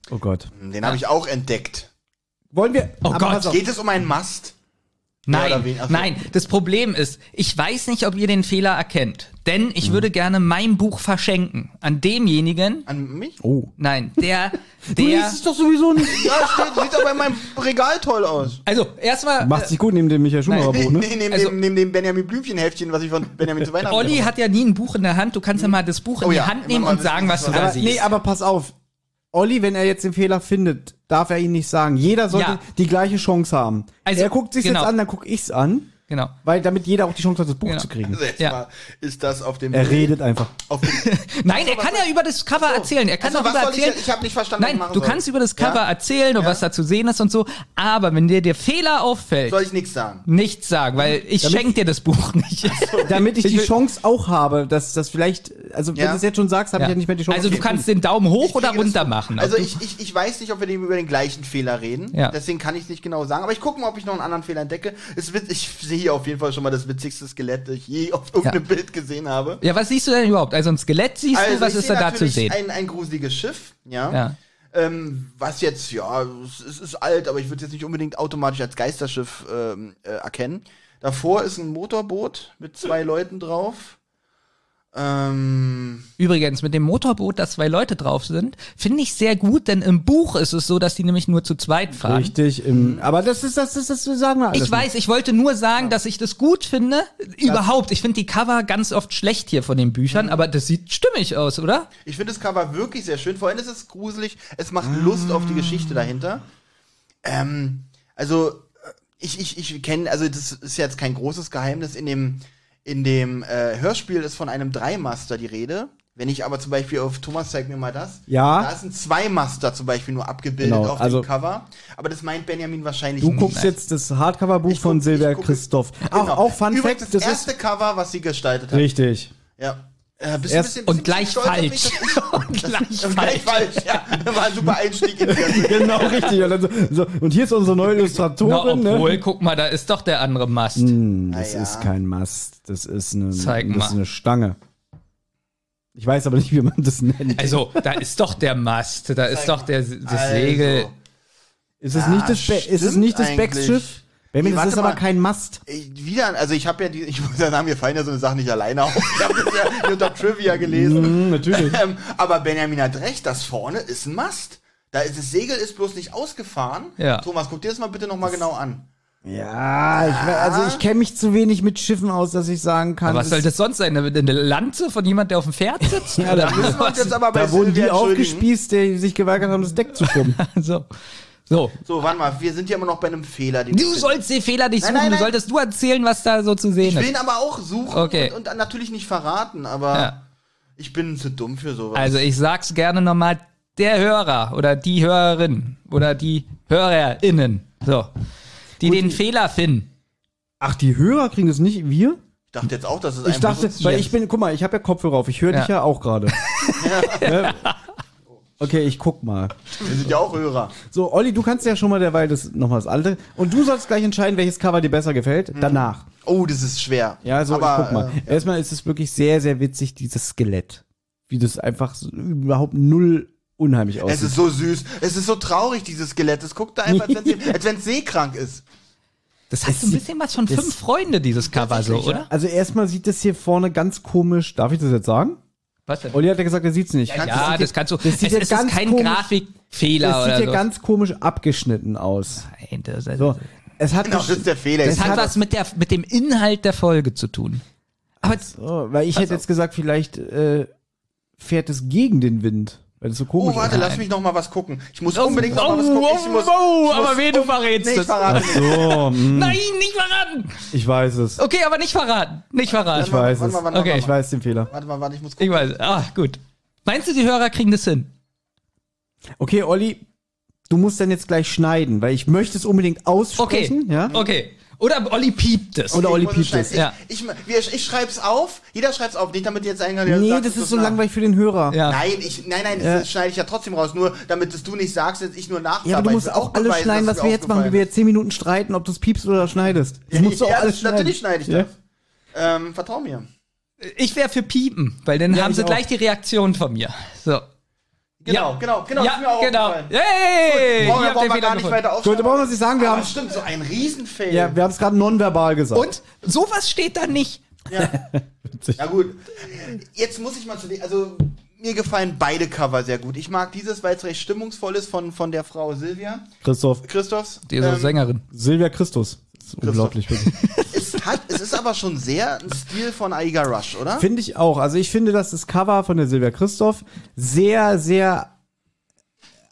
Speaker 2: Oh Gott.
Speaker 3: Den habe ich auch entdeckt.
Speaker 2: Wollen wir.
Speaker 4: Oh
Speaker 2: aber
Speaker 4: Gott.
Speaker 3: Geht es um einen Mast?
Speaker 4: Nein, nein. Das Problem ist, ich weiß nicht, ob ihr den Fehler erkennt. Denn
Speaker 2: Mhm.
Speaker 4: ich würde gerne mein Buch verschenken an demjenigen.
Speaker 3: An mich?
Speaker 2: Oh.
Speaker 4: Nein, der,
Speaker 2: Du
Speaker 4: der.
Speaker 2: liest es doch sowieso nicht.
Speaker 3: Ja, steht, sieht aber in meinem Regal toll aus.
Speaker 4: Also erstmal.
Speaker 2: Macht sich gut neben dem Michael Schumacher Buch, ne?
Speaker 3: Nee, neben,
Speaker 4: Also-
Speaker 3: dem, neben dem Benjamin Blümchen-Heftchen, was ich von Benjamin zu Weihnachten
Speaker 4: Olli hat ja nie ein Buch in der Hand. Du kannst ja mal das Buch in
Speaker 3: Oh
Speaker 4: die
Speaker 3: ja,
Speaker 4: Hand
Speaker 3: immer
Speaker 4: nehmen und sagen, was du da siehst.
Speaker 2: nee, aber pass auf. Olli, wenn er jetzt den Fehler findet, darf er ihn nicht sagen. Jeder sollte
Speaker 4: Ja.
Speaker 2: die gleiche Chance haben.
Speaker 4: Also,
Speaker 2: er guckt sich
Speaker 4: genau.
Speaker 2: jetzt an, dann guck ich's an,
Speaker 4: genau.
Speaker 2: weil damit jeder auch die Chance hat, das Buch
Speaker 4: Genau.
Speaker 2: zu kriegen.
Speaker 3: Also
Speaker 4: Ja.
Speaker 3: ist das auf dem
Speaker 2: Er redet einfach.
Speaker 3: Auf dem,
Speaker 4: Nein, er kann ja über das Cover erzählen. Er kann
Speaker 3: Also,
Speaker 4: darüber
Speaker 3: was soll ich
Speaker 4: erzählen.
Speaker 3: jetzt- ich hab nicht verstanden, was
Speaker 4: Nein,
Speaker 3: ich machen
Speaker 4: du
Speaker 3: soll.
Speaker 4: kannst über das Cover
Speaker 3: Ja?
Speaker 4: erzählen und
Speaker 3: Ja?
Speaker 4: was da zu sehen ist und so. Aber wenn dir der Fehler auffällt,
Speaker 3: soll ich nichts sagen?
Speaker 4: nichts sagen, weil ich schenke dir das Buch nicht.
Speaker 2: Damit ich die Chance auch habe, dass das vielleicht, also wenn du es jetzt schon sagst, habe ich ja nicht mehr die Chance.
Speaker 4: Also du kannst den Daumen hoch
Speaker 3: Ich
Speaker 4: oder runter machen.
Speaker 3: Also
Speaker 4: du-
Speaker 3: ich, ich, ich weiß nicht, ob wir über den gleichen Fehler reden.
Speaker 4: Ja.
Speaker 3: Deswegen kann ich nicht genau sagen. Aber ich gucke mal, ob ich noch einen anderen Fehler entdecke. Es wird, ich sehe hier auf jeden Fall schon mal das witzigste Skelett, das ich je auf irgendeinem Bild gesehen habe.
Speaker 4: ja, was siehst du denn überhaupt? Also ein Skelett siehst du, was
Speaker 3: Also
Speaker 4: ist da da zu sehen?
Speaker 3: Ein, ein gruseliges Schiff, ja.
Speaker 4: Ja.
Speaker 3: Ähm, was jetzt, ja, es, es ist alt, aber ich würde jetzt nicht unbedingt automatisch als Geisterschiff ähm, äh, erkennen. Davor ist ein Motorboot mit zwei Leuten drauf. Ähm,
Speaker 4: Übrigens, mit dem Motorboot, dass zwei Leute drauf sind, finde ich sehr gut, denn im Buch ist es so, dass die nämlich nur zu zweit fahren.
Speaker 2: Richtig, im, aber das ist, das ist, das sagen wir alles.
Speaker 4: Ich weiß, ich wollte nur sagen, dass ich das gut finde. Überhaupt, ich finde die Cover ganz oft schlecht hier von den Büchern, aber das sieht stimmig aus, oder?
Speaker 3: ich finde das Cover wirklich sehr schön. Vor allem ist es gruselig. Es macht Lust auf die Geschichte dahinter. Ähm, also, äh, ich, ich, ich kenne, also das ist jetzt kein großes Geheimnis. In dem, in dem äh, Hörspiel ist von einem Dreimaster die Rede. Wenn ich aber zum Beispiel auf Thomas zeig mir mal das.
Speaker 2: Ja.
Speaker 3: Da ist ein Zweimaster zum Beispiel nur abgebildet
Speaker 2: Genau,
Speaker 3: auf
Speaker 2: also-
Speaker 3: dem Cover. Aber das meint Benjamin wahrscheinlich
Speaker 2: Du
Speaker 3: nicht.
Speaker 2: guckst jetzt das Hardcover-Buch von Silvia Christoph.
Speaker 3: Genau.
Speaker 2: Auch, auch Fun
Speaker 3: Übrigens
Speaker 2: Fact,
Speaker 3: das
Speaker 2: das
Speaker 3: erste Cover, was sie gestaltet hat.
Speaker 2: richtig.
Speaker 3: Ja. Äh, bist
Speaker 2: Erst-
Speaker 3: ein bisschen,
Speaker 4: Und
Speaker 3: bisschen
Speaker 4: gleich
Speaker 3: mich,
Speaker 4: falsch.
Speaker 3: dass ich-
Speaker 4: Und
Speaker 3: das-
Speaker 4: gleich
Speaker 3: und gleich falsch. Ja, war ein super Einstieg in die
Speaker 2: Genau, richtig. Und, dann so, so, und hier ist unsere neue
Speaker 4: Na,
Speaker 2: Illustratorin.
Speaker 4: obwohl,
Speaker 2: ne?
Speaker 4: guck mal, da ist doch der andere Mast.
Speaker 2: Hm, das
Speaker 3: Naja.
Speaker 2: ist kein Mast. Das ist eine,
Speaker 4: Zeig
Speaker 2: das
Speaker 4: mal.
Speaker 2: ist eine Stange. Ich weiß aber nicht, wie man das nennt.
Speaker 4: Also, da ist doch der Mast, da ist doch der, das
Speaker 3: Also,
Speaker 4: Segel.
Speaker 2: Ist es
Speaker 3: Ja,
Speaker 2: nicht das, ist es nicht das
Speaker 3: eigentlich.
Speaker 2: Becks-Schiff? Benjamin, das
Speaker 3: warte
Speaker 2: ist aber
Speaker 3: mal.
Speaker 2: kein Mast.
Speaker 3: Ich- Wieder, also ich habe ja die, ich muss ja sagen, mir fallen ja so eine Sachen nicht alleine auf. Ich habe das ja unter Trivia gelesen.
Speaker 2: Hm, natürlich.
Speaker 3: Ähm, aber Benjamin hat recht, das vorne ist ein Mast. Da ist das Segel ist bloß nicht ausgefahren.
Speaker 4: Ja.
Speaker 3: Thomas, guck dir das mal bitte noch mal genau an.
Speaker 2: Ja, ich, also ich kenne mich zu wenig mit Schiffen aus, dass ich sagen kann.
Speaker 4: Aber was
Speaker 2: es-
Speaker 4: soll das sonst sein? Eine, eine Lanze von jemand, der auf dem Pferd sitzt?
Speaker 2: Ja, da,
Speaker 3: Müssen wir uns jetzt aber bei
Speaker 2: da wurden die aufgespießt, die sich geweigert haben, das Deck zu schwimmen.
Speaker 4: so. So.
Speaker 3: So, warte mal, wir sind ja immer noch bei einem Fehler. Den
Speaker 4: Du sollst den Fehler nicht
Speaker 3: Nein,
Speaker 4: suchen,
Speaker 3: nein,
Speaker 4: du
Speaker 3: nein.
Speaker 4: solltest du erzählen, was da so zu sehen
Speaker 3: Ich will
Speaker 4: ist.
Speaker 3: ihn aber auch suchen
Speaker 4: Okay.
Speaker 3: und, und natürlich nicht verraten, aber
Speaker 4: Ja.
Speaker 3: ich bin zu dumm für sowas.
Speaker 4: Also ich sag's gerne nochmal, der Hörer oder die Hörerin oder die HörerInnen, so, die den Fehler finden.
Speaker 2: Ach, die Hörer kriegen das nicht, wir?
Speaker 3: ich dachte jetzt auch, dass es
Speaker 2: Ich
Speaker 3: einfach
Speaker 2: dachte,
Speaker 3: so
Speaker 2: weil ich bin, guck mal, ich habe ja Kopfhörer auf, ich höre dich
Speaker 4: Ja.
Speaker 2: ja auch gerade. Ja. Okay, ich guck mal.
Speaker 3: wir sind ja auch Hörer.
Speaker 2: So, Olli, du kannst ja schon mal derweil das nochmal das alte. Und du sollst gleich entscheiden, welches Cover dir besser gefällt. Danach.
Speaker 3: Oh, das ist schwer.
Speaker 2: Ja, also
Speaker 3: aber,
Speaker 2: ich guck mal.
Speaker 3: Äh,
Speaker 2: Erstmal ist es wirklich sehr, sehr witzig, dieses Skelett. Wie das einfach so, überhaupt null unheimlich
Speaker 3: es
Speaker 2: aussieht.
Speaker 3: ist so süß. Es ist so traurig, dieses Skelett. Es guckt da einfach, als wenn es- es seekrank ist.
Speaker 4: Das hat so ein bisschen was von fünf Freunde, dieses Cover so, oder?
Speaker 2: Also erstmal sieht das hier vorne ganz komisch. Darf ich das jetzt sagen?
Speaker 4: Was denn?
Speaker 2: Olli hat ja gesagt, er sieht's nicht.
Speaker 4: Ja, das kannst du.
Speaker 2: das sieht
Speaker 4: es
Speaker 2: ja
Speaker 4: ist
Speaker 2: ganz
Speaker 4: kein
Speaker 2: komisch-
Speaker 4: Grafikfehler
Speaker 2: Das sieht
Speaker 4: oder
Speaker 2: hier
Speaker 4: so.
Speaker 2: ganz komisch abgeschnitten aus.
Speaker 4: Nein, das,
Speaker 2: So, es hat
Speaker 3: Genau, das ist der Fehler.
Speaker 4: das
Speaker 3: Ich
Speaker 4: hat was mit, der, mit dem Inhalt der Folge zu tun. Aber
Speaker 2: Oh, weil ich hätte jetzt gesagt, vielleicht äh, fährt es gegen den Wind, weil es so komisch
Speaker 3: Oh, warte,
Speaker 2: ist.
Speaker 3: lass mich noch mal was gucken. Ich muss unbedingt noch mal was
Speaker 4: oh,
Speaker 3: gucken. Ich muss,
Speaker 4: oh,
Speaker 3: ich muss
Speaker 4: aber wen du verrätst
Speaker 3: Nee, ich
Speaker 4: es.
Speaker 3: verrate nicht.
Speaker 2: So, mm,
Speaker 4: Nein, nicht verraten!
Speaker 2: ich weiß es.
Speaker 4: Okay, aber nicht verraten. Nicht verraten.
Speaker 2: Ich weiß
Speaker 3: Warte
Speaker 2: es.
Speaker 3: mal, warte mal,
Speaker 4: Okay,
Speaker 3: warte
Speaker 2: Ich
Speaker 3: mal.
Speaker 2: weiß den Fehler.
Speaker 3: Warte mal, warte, ich muss gucken.
Speaker 4: Ich weiß. Ah, gut. Meinst du, die Hörer kriegen das hin?
Speaker 2: Okay, Olli, du musst dann jetzt gleich schneiden, weil ich möchte es unbedingt
Speaker 4: Okay.
Speaker 2: aussprechen. Ja?
Speaker 4: Okay. Oder Olli piept es.
Speaker 2: Oder Olli
Speaker 3: Ich
Speaker 2: piept es.
Speaker 3: Ich,
Speaker 4: Ja.
Speaker 3: ich, wir, ich schreib's auf. Jeder schreibt's auf. Nicht damit jetzt einer
Speaker 2: Nee,
Speaker 3: sagt,
Speaker 2: das ist so
Speaker 3: nach-
Speaker 2: langweilig für den Hörer.
Speaker 4: Ja.
Speaker 3: Nein, ich, nein, nein, das schneide ich ja trotzdem raus. Nur damit es du nicht sagst, dass ich nur nach.
Speaker 2: Ja, aber du musst auch alles schneiden, was wir jetzt machen, wie wir jetzt zehn Minuten streiten, ob du es piepst oder schneidest. Das musst du auch
Speaker 3: ja,
Speaker 2: alles schneiden.
Speaker 3: Natürlich schneide ich
Speaker 2: Ja.
Speaker 3: das. Ähm, vertrau mir.
Speaker 4: Ich wäre für piepen, weil dann
Speaker 2: Ja,
Speaker 4: haben
Speaker 2: ich
Speaker 4: sie
Speaker 2: auch.
Speaker 4: gleich die Reaktion von mir. So.
Speaker 3: Genau,
Speaker 4: Ja.
Speaker 3: genau, genau.
Speaker 4: ja,
Speaker 3: ist mir auch
Speaker 4: genau.
Speaker 3: aufgefallen.
Speaker 4: Hey!
Speaker 3: Brauchen brauchen wir gar nicht
Speaker 4: gefunden.
Speaker 3: weiter
Speaker 2: Gut,
Speaker 3: aufschreiben.
Speaker 2: da brauchen wir nicht sagen, wir haben
Speaker 3: stimmt, so ein Riesenfail.
Speaker 2: ja, wir haben es gerade nonverbal gesagt.
Speaker 4: Und sowas steht da nicht.
Speaker 3: Ja. ja gut. Jetzt muss ich mal zu dem, also mir gefallen beide Cover sehr gut. Ich mag dieses, weil es recht stimmungsvoll ist von, von der Frau Silvia
Speaker 2: Christoph.
Speaker 3: Christophs.
Speaker 4: Diese
Speaker 3: Ähm,
Speaker 4: Sängerin.
Speaker 2: Silvia Christus. Ist unglaublich.
Speaker 3: es, hat, es ist aber schon sehr ein Stil von Aiga Rush, oder?
Speaker 2: Finde ich auch. Also ich finde, dass das Cover von der Silvia Christoph sehr, sehr.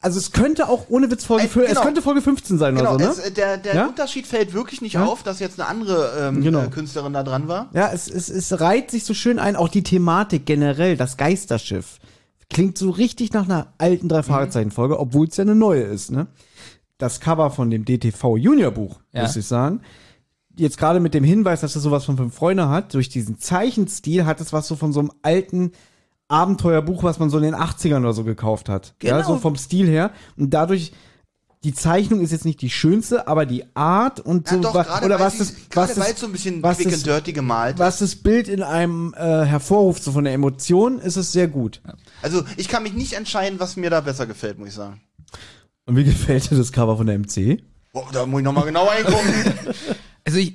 Speaker 2: Also es könnte auch ohne Witz Folge,
Speaker 3: Äh,
Speaker 2: fü- es
Speaker 3: genau.
Speaker 2: könnte Folge 15 sein
Speaker 3: Genau,
Speaker 2: oder so, ne?
Speaker 3: es, äh, der, der
Speaker 2: Ja?
Speaker 3: Unterschied fällt wirklich nicht
Speaker 2: Ja?
Speaker 3: auf, dass jetzt eine andere ähm,
Speaker 2: Genau.
Speaker 3: äh, Künstlerin da dran war.
Speaker 2: Ja, es, es, es reiht sich so schön ein, auch die Thematik generell, das Geisterschiff. Klingt so richtig nach einer alten drei Fragezeichen Folge, obwohl es ja eine neue ist, ne? Das Cover von dem DTV Junior Buch,
Speaker 4: Ja.
Speaker 2: muss ich sagen. Jetzt gerade mit dem Hinweis, dass es sowas von fünf Freunde hat, durch diesen Zeichenstil hat es was so von so einem alten Abenteuerbuch, was man so in den 80ern oder so gekauft hat. Ja,
Speaker 4: Genau.
Speaker 2: so vom Stil her. Und dadurch, die Zeichnung ist jetzt nicht die schönste, aber die Art und
Speaker 3: Ja,
Speaker 2: so,
Speaker 3: doch,
Speaker 2: wa- oder was das, was das,
Speaker 3: so ein bisschen
Speaker 2: was
Speaker 3: quick
Speaker 2: das-
Speaker 3: and dirty gemalt ist.
Speaker 2: was das Bild in einem äh, hervorruft, so von der Emotion, ist es sehr gut.
Speaker 3: Also ich kann mich nicht entscheiden, was mir da besser gefällt, muss ich sagen.
Speaker 2: Und wie gefällt dir das Cover von der MC?
Speaker 3: Boah, da muss ich nochmal genauer hingucken.
Speaker 4: Also ich,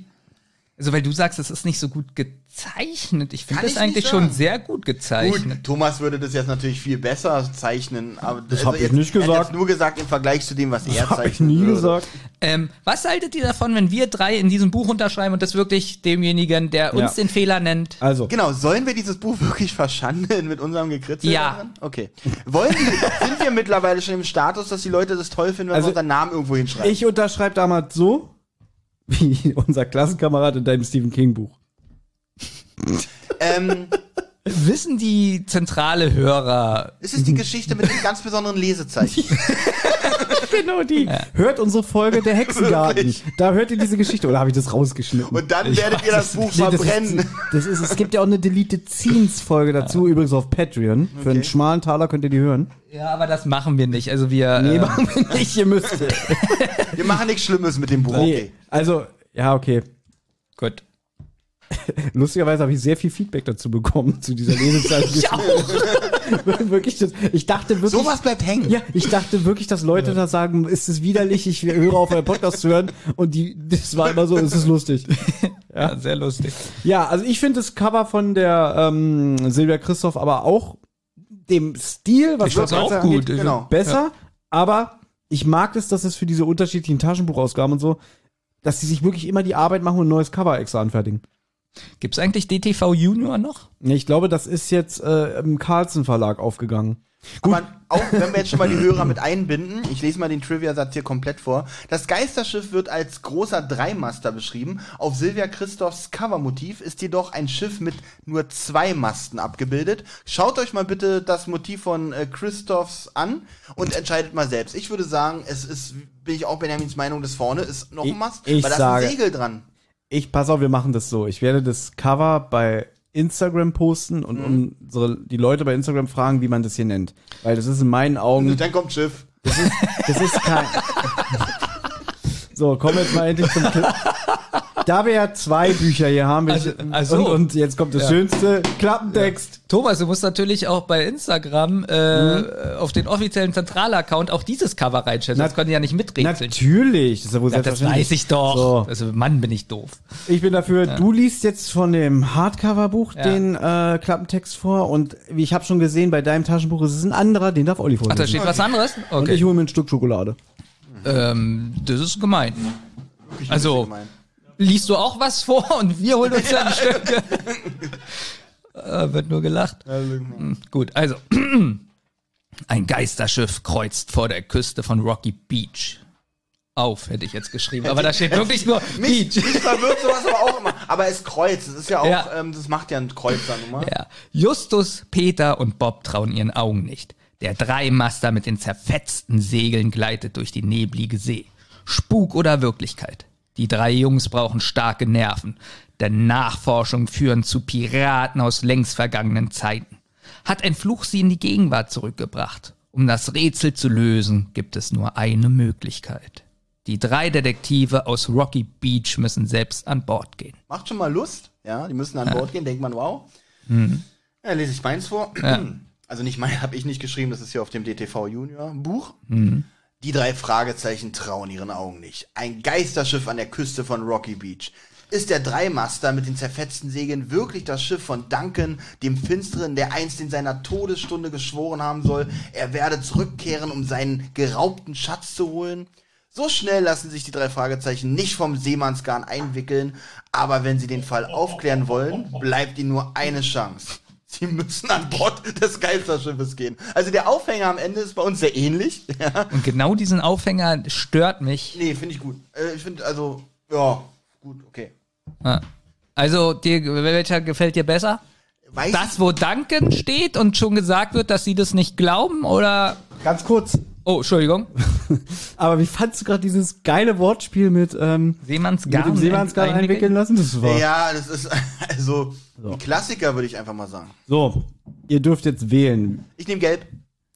Speaker 4: also weil du sagst, es ist nicht so gut gezeichnet. Ich finde das
Speaker 3: ich
Speaker 4: eigentlich schon sehr gut gezeichnet.
Speaker 3: Gut, Thomas würde das jetzt natürlich viel besser zeichnen. Aber das
Speaker 2: hab ich
Speaker 3: jetzt,
Speaker 2: nicht
Speaker 3: Er hat
Speaker 2: gesagt.
Speaker 3: jetzt nur gesagt im Vergleich zu dem, was er
Speaker 2: Hab
Speaker 3: zeichnet.
Speaker 2: ich nie gesagt.
Speaker 4: Ähm, was haltet ihr davon, wenn wir drei in diesem Buch unterschreiben und das wirklich demjenigen, der uns
Speaker 2: Ja.
Speaker 4: den Fehler nennt?
Speaker 2: Also,
Speaker 3: Genau, sollen wir dieses Buch wirklich verschandeln mit unserem Gekritzel?
Speaker 4: Ja.
Speaker 3: darin? Okay. Wollen die, sind wir mittlerweile schon im Status, dass die Leute das toll finden, wenn
Speaker 2: Also,
Speaker 3: wir unseren Namen irgendwo hinschreiben?
Speaker 2: ich unterschreibe damals so, wie unser Klassenkamerad in deinem Stephen King Buch.
Speaker 3: ähm,
Speaker 4: Wissen die zentrale Hörer,
Speaker 3: es ist die Geschichte mit dem ganz besonderen Lesezeichen.
Speaker 2: Genau die. Hört unsere Folge der Hexengarten. Da hört ihr diese Geschichte. Oder habe ich das rausgeschnitten?
Speaker 3: Und dann werdet ihr das Buch
Speaker 2: Nee, das
Speaker 3: verbrennen.
Speaker 2: Ist, das ist, es gibt ja auch eine Deleted Scenes Folge dazu, übrigens auf Patreon. Für einen
Speaker 3: Okay.
Speaker 2: schmalen Taler könnt ihr die hören.
Speaker 4: ja, aber das machen wir nicht. Also wir,
Speaker 2: Nee,
Speaker 4: äh,
Speaker 2: machen wir nicht, ihr müsst.
Speaker 3: Wir machen nichts Schlimmes mit dem Buch.
Speaker 2: Nee,
Speaker 3: Okay.
Speaker 2: also, ja, okay.
Speaker 4: gut.
Speaker 2: Lustigerweise habe ich sehr viel Feedback dazu bekommen, zu dieser Lesezeit.
Speaker 4: Ich auch.
Speaker 2: wirklich, das, ich dachte wirklich.
Speaker 3: Sowas bleibt hängen.
Speaker 2: Ja, ich dachte wirklich, dass Leute da sagen, ist es widerlich, ich höre auf euren Podcast zu hören. Und die, das war immer so, es ist lustig.
Speaker 4: Ja, sehr lustig.
Speaker 2: Ja, also ich finde das Cover von der ähm, Silvia Christoph aber auch dem Stil, was
Speaker 4: Ich
Speaker 2: das
Speaker 4: auch
Speaker 2: Ganze
Speaker 4: gut.
Speaker 2: angeht,
Speaker 3: Genau.
Speaker 2: besser. Aber ich mag es, dass es für diese unterschiedlichen Taschenbuchausgaben und so, dass die sich wirklich immer die Arbeit machen und ein neues Cover extra anfertigen.
Speaker 4: Gibt's eigentlich DTV Junior noch?
Speaker 2: Nee, ich glaube, das ist jetzt äh, im Carlsen Verlag aufgegangen.
Speaker 3: Aber auch wenn wir jetzt schon mal die Hörer mit einbinden, ich lese mal den Trivia-Satz hier komplett vor. Das Geisterschiff wird als großer Dreimaster beschrieben. Auf Silvia Christophs Covermotiv ist jedoch ein Schiff mit nur zwei Masten abgebildet. Schaut euch mal bitte das Motiv von äh, Christophs an und entscheidet mal selbst. Ich würde sagen, es ist, bin ich auch Benjamins Meinung, das vorne ist noch
Speaker 2: Ich-
Speaker 3: ein Mast,
Speaker 2: ich
Speaker 3: weil da ist ein Segel dran.
Speaker 2: Ich pass auf, wir machen das so. Ich werde das Cover bei Instagram posten und
Speaker 3: Mhm.
Speaker 2: unsere, die Leute bei Instagram fragen, wie man das hier nennt. Weil das ist in meinen Augen,
Speaker 3: Und dann kommt Schiff.
Speaker 2: das ist kein. so, kommen wir jetzt mal endlich zum Clip. Da wir ja zwei Bücher hier haben,
Speaker 4: Also- also-
Speaker 2: und, und jetzt kommt das
Speaker 4: Ja.
Speaker 2: schönste Klappentext.
Speaker 4: Thomas, du musst natürlich auch bei Instagram äh, auf den offiziellen Zentralaccount auch dieses Cover reinstellen. Das können die ja nicht miträtseln.
Speaker 2: Natürlich, das ist ja wohl
Speaker 4: Ja, das weiß ich doch.
Speaker 2: So.
Speaker 4: Also Mann, bin ich doof.
Speaker 2: Ich bin dafür, du liest jetzt von dem Hardcover-Buch
Speaker 4: Ja.
Speaker 2: den äh, Klappentext vor und wie ich habe schon gesehen, bei deinem Taschenbuch ist es ein anderer, den darf Olli
Speaker 4: Ach,
Speaker 2: vorlesen.
Speaker 4: da steht was anderes?
Speaker 2: Und
Speaker 4: Okay.
Speaker 2: ich hole mir ein Stück Schokolade.
Speaker 4: Ähm, das ist gemein. Also-
Speaker 3: gemein.
Speaker 4: Liest du auch was vor und wir holen uns dann Stücke? äh, wird nur gelacht. Hm, Gut, also. Ein Geisterschiff kreuzt vor der Küste von Rocky Beach. Auf, hätte ich jetzt geschrieben. Aber da steht wirklich nur
Speaker 3: Mich,
Speaker 4: Beach.
Speaker 3: mich verwirrt sowas aber auch immer. Aber es kreuzt. Das ist ja auch,
Speaker 4: Ja.
Speaker 3: Ähm, das macht ja ein Kreuzer nun mal.
Speaker 4: Ja. Justus, Peter und Bob trauen ihren Augen nicht. Der Dreimaster mit den zerfetzten Segeln gleitet durch die neblige See. Spuk oder Wirklichkeit? Die drei Jungs brauchen starke Nerven, denn Nachforschungen führen zu Piraten aus längst vergangenen Zeiten. Hat ein Fluch sie in die Gegenwart zurückgebracht? Um das Rätsel zu lösen, gibt es nur eine Möglichkeit. Die drei Detektive aus Rocky Beach müssen selbst an Bord gehen.
Speaker 3: Macht schon mal Lust. Ja, die müssen an Bord gehen, denkt man, wow. Ja, lese ich meins vor. Also nicht mein, habe ich nicht geschrieben, das ist hier auf dem DTV Junior Buch. Die drei Fragezeichen trauen ihren Augen nicht. Ein Geisterschiff an der Küste von Rocky Beach. Ist der Dreimaster mit den zerfetzten Segeln wirklich das Schiff von Duncan, dem Finsteren, der einst in seiner Todesstunde geschworen haben soll, er werde zurückkehren, um seinen geraubten Schatz zu holen? So schnell lassen sich die drei Fragezeichen nicht vom Seemannsgarn einwickeln, aber wenn sie den Fall aufklären wollen, bleibt ihnen nur eine Chance. Sie müssen an Bord des Geisterschiffes gehen. Also der Aufhänger am Ende ist bei uns sehr ähnlich. Ja.
Speaker 4: Und genau diesen Aufhänger stört mich.
Speaker 3: Nee, finde ich gut. Äh, ich finde, also, ja, gut, okay.
Speaker 4: Also, dir, welcher gefällt dir besser?
Speaker 3: Weiß
Speaker 4: Das, wo Duncan steht und schon gesagt wird, dass sie das nicht glauben? Oder.
Speaker 2: Ganz kurz.
Speaker 4: Oh, Entschuldigung.
Speaker 2: Aber wie fandst du gerade dieses geile Wortspiel mit, ähm, mit
Speaker 4: Seemannsgarn.
Speaker 2: dem Seemannsgarn einwickeln lassen? Das war.
Speaker 3: Ja, das ist also ein Klassiker, würde ich einfach mal sagen.
Speaker 2: So, ihr dürft jetzt wählen.
Speaker 3: Ich nehme gelb.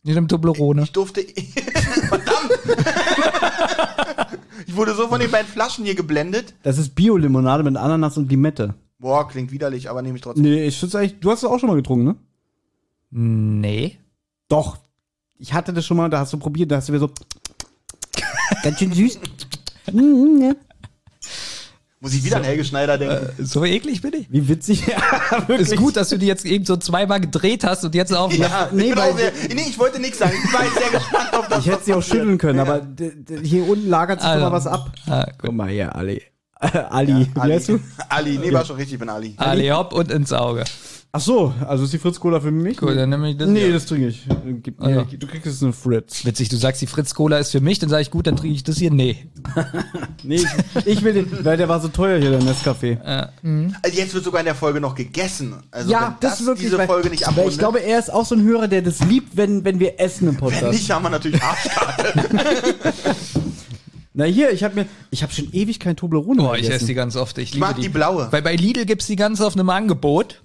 Speaker 4: Mit dem Toblerone.
Speaker 3: Ich durfte. Verdammt! ich wurde so von den beiden Flaschen hier geblendet.
Speaker 2: Das ist Bio-Limonade mit Ananas und Limette.
Speaker 3: Boah, klingt widerlich, aber nehme ich trotzdem.
Speaker 2: Nee, ich finde eigentlich, du hast es auch schon mal getrunken, ne?
Speaker 4: Nee.
Speaker 2: Doch. Ich hatte das schon mal, da hast du probiert, da hast du mir so. Ganz schön süß.
Speaker 3: Muss ich wieder an Helge Schneider denken.
Speaker 4: So eklig bin ich.
Speaker 2: Wie witzig. Ja, wirklich.
Speaker 4: Ist gut, dass du die jetzt eben so zweimal gedreht hast und jetzt auf.
Speaker 3: Ja,
Speaker 2: nee,
Speaker 3: ich, auch sehr, nee, ich wollte nichts sagen. Ich war jetzt sehr gespannt auf das.
Speaker 2: Ich hätte sie auch schütteln können, aber d- d- hier unten lagert sich
Speaker 4: Also.
Speaker 2: doch mal was ab.
Speaker 4: Ah.
Speaker 2: Guck mal hier, Ali. Ali, wie
Speaker 3: Ali.
Speaker 2: heißt du?
Speaker 3: Ali, nee, war schon richtig, ich bin Ali.
Speaker 4: Ali hopp und ins Auge.
Speaker 2: Ach so, also ist die Fritz Cola für mich?
Speaker 4: Gut, dann nehme ich das.
Speaker 2: Nee,
Speaker 4: hier.
Speaker 2: das trinke ich. Gib,
Speaker 4: Also.
Speaker 2: nee, du kriegst jetzt eine Fritz.
Speaker 4: Witzig, du sagst, die Fritz Cola ist für mich, dann sage ich, gut, dann trinke ich das hier. Nee.
Speaker 2: Nee, ich, ich will den, weil der war so teuer hier, der Nescafé.
Speaker 3: Also jetzt wird sogar in der Folge noch gegessen. Also
Speaker 2: ja,
Speaker 3: wenn
Speaker 2: das, ist wirklich.
Speaker 3: diese
Speaker 2: weil-
Speaker 3: Folge nicht
Speaker 2: aber
Speaker 3: abrundet,
Speaker 2: ich glaube, er ist auch so ein Hörer, der das liebt, wenn, wenn wir essen im
Speaker 3: wenn
Speaker 2: Podcast.
Speaker 3: nicht, haben wir natürlich Arschkarte.
Speaker 2: Na hier, ich habe mir, ich habe schon ewig kein Toblerone
Speaker 4: Boah,
Speaker 2: mehr
Speaker 4: ich esse die ganz oft. Ich,
Speaker 3: Ich
Speaker 4: liebe
Speaker 3: mag die blaue.
Speaker 4: Weil bei Lidl gibt's die ganz oft im Angebot.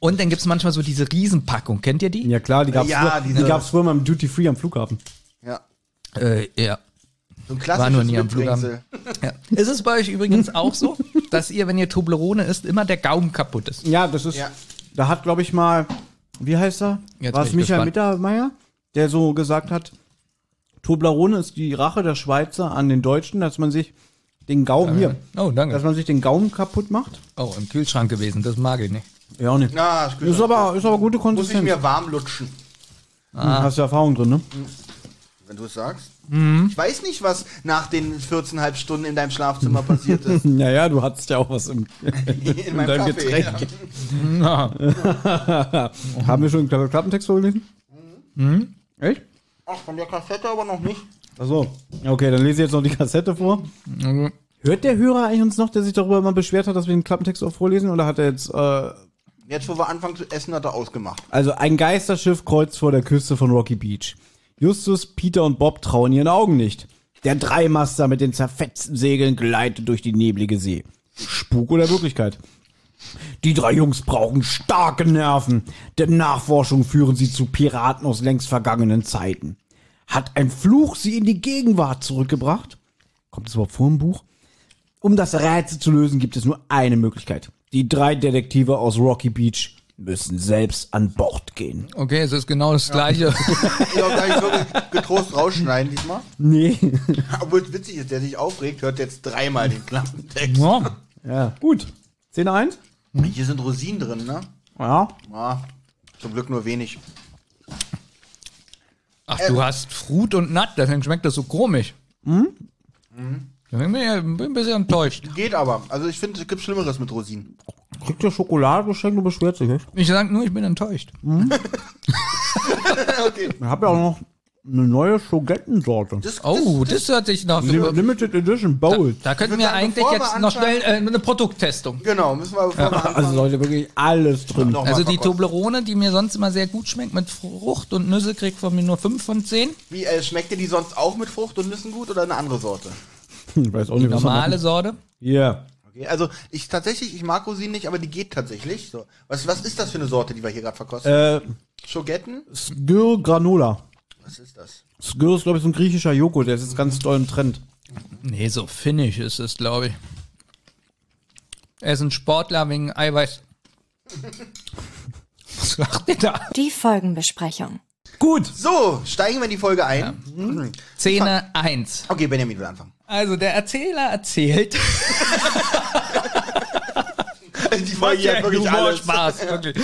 Speaker 4: Und dann gibt's manchmal so diese Riesenpackung. Kennt ihr die?
Speaker 2: Ja klar, die gab's,
Speaker 3: Ja,
Speaker 2: früher,
Speaker 3: diese-
Speaker 2: die gab's früher mal im Duty Free am Flughafen.
Speaker 3: Ja.
Speaker 4: Äh, ja.
Speaker 3: So ein
Speaker 4: War nur
Speaker 3: klassisches
Speaker 4: nie am
Speaker 3: Mitbringsel.
Speaker 4: ja. Ist es bei euch übrigens auch so, dass ihr, wenn ihr Toblerone isst, immer der Gaumen kaputt ist?
Speaker 2: Ja, das ist.
Speaker 3: Ja.
Speaker 2: Da hat, glaube ich, mal, wie heißt er?
Speaker 4: Jetzt
Speaker 2: War
Speaker 4: bin
Speaker 2: es
Speaker 4: ich
Speaker 2: Michael
Speaker 4: gespannt.
Speaker 2: Mittermeier, der so gesagt hat, Toblerone ist die Rache der Schweizer an den Deutschen, dass man sich den Gaumen hier,
Speaker 4: Oh,
Speaker 2: dass
Speaker 4: danke.
Speaker 2: man sich den Gaumen kaputt macht.
Speaker 4: Oh, im Kühlschrank gewesen, das mag ich nicht.
Speaker 2: Ja, nicht.
Speaker 3: Na, ist gut.
Speaker 2: Ist aber, ist aber gute
Speaker 3: Muss ich
Speaker 2: Konsistenz.
Speaker 3: mir warm lutschen,
Speaker 2: Hm, Hast du Erfahrung drin, ne?
Speaker 3: wenn du es sagst.
Speaker 2: Mhm.
Speaker 3: Ich weiß nicht, was nach den 14,5 Stunden in deinem Schlafzimmer passiert ist.
Speaker 2: Ja, ja, du hattest ja auch was im,
Speaker 3: In meinem
Speaker 2: deinem
Speaker 3: Kaffee.
Speaker 2: Getränk.
Speaker 3: Ja.
Speaker 2: Haben wir schon einen Klappentext vorgelesen? Mhm. Echt?
Speaker 3: Ach, von der Kassette aber noch nicht.
Speaker 2: Achso. Okay, dann lese ich jetzt noch die Kassette vor. Hört der Hörer eigentlich uns noch, der sich darüber mal beschwert hat, dass wir den Klappentext auch vorlesen? Oder hat er jetzt, äh,
Speaker 3: Jetzt, wo wir anfangen zu essen, hat er ausgemacht.
Speaker 2: Also ein Geisterschiff kreuzt vor der Küste von Rocky Beach. Justus, Peter und Bob trauen ihren Augen nicht. Der Dreimaster mit den zerfetzten Segeln gleitet durch die neblige See. Spuk oder Wirklichkeit? Die drei Jungs brauchen starke Nerven, denn Nachforschungen führen sie zu Piraten aus längst vergangenen Zeiten. Hat ein Fluch sie in die Gegenwart zurückgebracht? Kommt es überhaupt vor im Buch? Um das Rätsel zu lösen, gibt es nur eine Möglichkeit. Die drei Detektive aus Rocky Beach müssen selbst an Bord gehen.
Speaker 4: Okay, es ist genau das Gleiche.
Speaker 3: Ich glaube, da ich wirklich getrost rausschneiden diesmal.
Speaker 2: Nee.
Speaker 3: Obwohl es witzig ist, der sich aufregt, hört jetzt dreimal den Klappentext.
Speaker 4: ja.
Speaker 2: Ja, gut. 10 1?
Speaker 3: Hier sind Rosinen drin, ne?
Speaker 2: Ja.
Speaker 3: Ah, zum Glück nur wenig.
Speaker 4: Ach, du hast Fruit und Nut, deswegen schmeckt das so komisch. Mhm. Bin ich bin ein bisschen enttäuscht.
Speaker 3: Geht aber. Also ich finde, es gibt Schlimmeres mit Rosinen.
Speaker 2: Kriegt ihr Schokolade geschenkt und beschwert sich, echt?
Speaker 4: Ich sag nur, ich bin enttäuscht.
Speaker 3: okay.
Speaker 2: Ich habe ja auch noch eine neue Schogettensorte.
Speaker 3: Das,
Speaker 4: Oh, das hört sich noch.
Speaker 2: Lim- Limited Edition Bold.
Speaker 4: Da könnten
Speaker 3: Ich
Speaker 4: wir eigentlich jetzt noch schnell äh, eine Produkttestung.
Speaker 3: Genau, müssen wir bevor wir anfangen.
Speaker 2: Also Leute, wirklich alles drin.
Speaker 3: mal
Speaker 4: Also die
Speaker 3: verkosten.
Speaker 4: Toblerone, die mir sonst immer sehr gut schmeckt mit Frucht und Nüsse, kriegt von mir nur 5 von 10.
Speaker 3: Wie, äh, schmeckt dir die sonst auch mit Frucht und Nüssen gut oder eine andere Sorte?
Speaker 2: Ich weiß auch nicht, was
Speaker 4: Normale Sorte.
Speaker 2: Ja.
Speaker 3: Okay, also ich tatsächlich, ich mag Rosinen nicht, aber die geht tatsächlich. So. Was, was ist das für eine Sorte, die wir hier gerade verkosten?
Speaker 2: Äh,
Speaker 3: Schogetten?
Speaker 2: Skyr Granola.
Speaker 3: Was ist das?
Speaker 2: Skyr ist, glaube ich, so ein griechischer Joghurt. Der ist jetzt ganz doll im Trend.
Speaker 4: Nee, so finnisch ist es, glaube ich. Er ist ein Sportler wegen Eiweiß. Was lacht ihr da?
Speaker 1: Die Folgenbesprechung.
Speaker 2: Gut.
Speaker 3: So, steigen wir in die Folge ein. Mhm.
Speaker 4: Szene 1.
Speaker 3: Okay, Benjamin will anfangen.
Speaker 4: Also der Erzähler erzählt.
Speaker 3: Die Folge hier hat wirklich alles.
Speaker 4: Spaß, wirklich.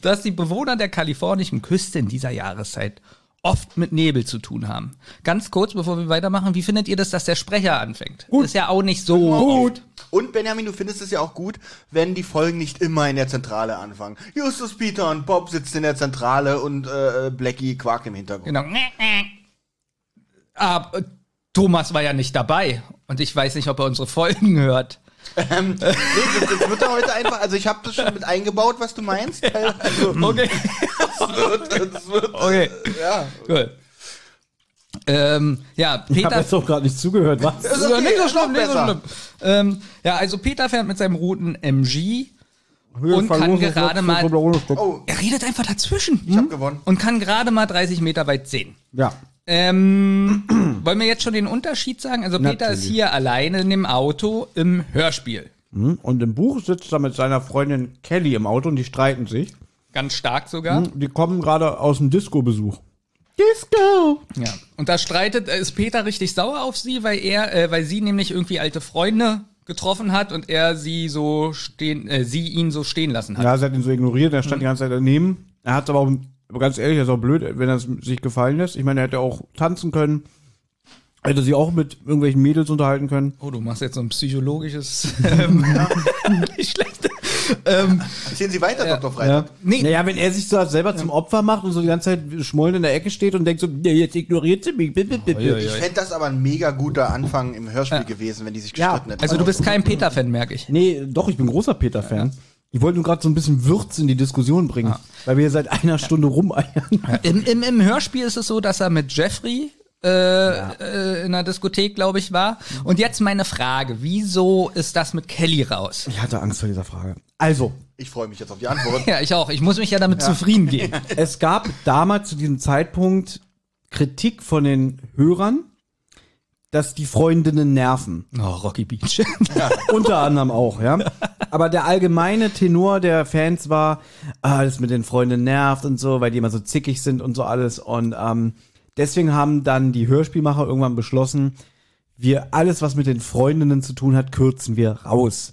Speaker 4: Dass die Bewohner der kalifornischen Küste in dieser Jahreszeit oft mit Nebel zu tun haben. Ganz kurz, bevor wir weitermachen, wie findet ihr das, dass der Sprecher anfängt? Gut. Ist ja auch nicht so gut.
Speaker 3: Und Benjamin, du findest es ja auch gut, wenn die Folgen nicht immer in der Zentrale anfangen. Justus, Peter und Bob sitzen in der Zentrale und äh, Blackie Quark im Hintergrund.
Speaker 4: Genau. Aber äh, Thomas war ja nicht dabei und ich weiß nicht, ob er unsere Folgen hört.
Speaker 3: Ähm, nee, das, das wird da heute einfach, also ich habe das schon mit eingebaut, was du meinst. Also,
Speaker 4: Okay.
Speaker 3: das wird, das wird,
Speaker 4: Okay.
Speaker 3: ja.
Speaker 4: Gut. Ähm, ja,
Speaker 2: Ich habe
Speaker 4: Peter.
Speaker 2: jetzt auch gerade nicht zugehört, was?
Speaker 3: Ist
Speaker 4: Ja,
Speaker 3: okay,
Speaker 4: nicht so
Speaker 3: ist
Speaker 4: schlimm, nicht so schlimm. Ähm, ja, also Peter fährt mit seinem roten MG und kann gerade mal.
Speaker 3: Oh,
Speaker 4: Er redet einfach dazwischen
Speaker 3: ich habe gewonnen.
Speaker 4: und kann gerade mal 30 Meter weit sehen.
Speaker 2: Ja.
Speaker 4: Ähm, wollen wir jetzt schon den Unterschied sagen? Also Peter
Speaker 2: Natürlich.
Speaker 4: ist hier alleine in dem Auto im Hörspiel.
Speaker 2: Mhm. Und im Buch sitzt er mit seiner Freundin Kelly im Auto und die streiten sich.
Speaker 4: Ganz stark sogar.
Speaker 2: Die kommen gerade aus dem Disco-Besuch. Disco!
Speaker 4: Ja. Und da streitet, äh, ist Peter richtig sauer auf sie, weil er, äh, weil sie nämlich irgendwie alte Freunde getroffen hat und er sie so stehen, äh, sie ihn so stehen lassen hat.
Speaker 2: Ja, sie hat ihn so ignoriert, er stand die ganze Zeit daneben. Er hat aber auch, aber ganz ehrlich, er ist auch blöd, wenn er es sich gefallen lässt. Ich meine, er hätte auch tanzen können. Hätte sie auch mit irgendwelchen Mädels unterhalten können.
Speaker 4: Oh, du machst jetzt so ein psychologisches. Ähm, nicht schlecht. ähm,
Speaker 3: Erzählen Sie weiter, Dr.
Speaker 2: Ja.
Speaker 3: Freitag.
Speaker 4: Nee.
Speaker 2: Naja, wenn er sich so selber zum Opfer macht und so die ganze Zeit schmollend in der Ecke steht und denkt so, ja, jetzt ignoriert sie mich. Bip, bip, bip, bip.
Speaker 3: Ich fände das aber ein mega guter Anfang im Hörspiel gewesen, wenn die sich
Speaker 2: Ja,
Speaker 3: gestritten hätten.
Speaker 4: also du bist kein Peter-Fan, merke ich.
Speaker 2: Nee, doch, ich bin großer Peter-Fan. Ich wollte nur gerade so ein bisschen Würz in die Diskussion bringen, weil wir seit einer Stunde rumeiern.
Speaker 4: Im, im, Im Hörspiel ist es so, dass er mit Jeffrey äh, äh, in der Diskothek, glaube ich, war. Und jetzt meine Frage: Wieso ist das mit Kelly raus?
Speaker 2: Ich hatte Angst vor dieser Frage. Also,
Speaker 3: Ich freue mich jetzt auf die Antwort.
Speaker 4: Ja, ich auch. Ich muss mich ja damit zufrieden geben.
Speaker 2: es gab damals zu diesem Zeitpunkt Kritik von den Hörern, dass die Freundinnen nerven.
Speaker 4: Oh, Rocky Beach.
Speaker 2: Unter anderem auch, ja. Aber der allgemeine Tenor der Fans war, ah, das mit den Freunden nervt und so, weil die immer so zickig sind und so alles. Und ähm, deswegen haben dann die Hörspielmacher irgendwann beschlossen, wir alles, was mit den Freundinnen zu tun hat, kürzen wir raus.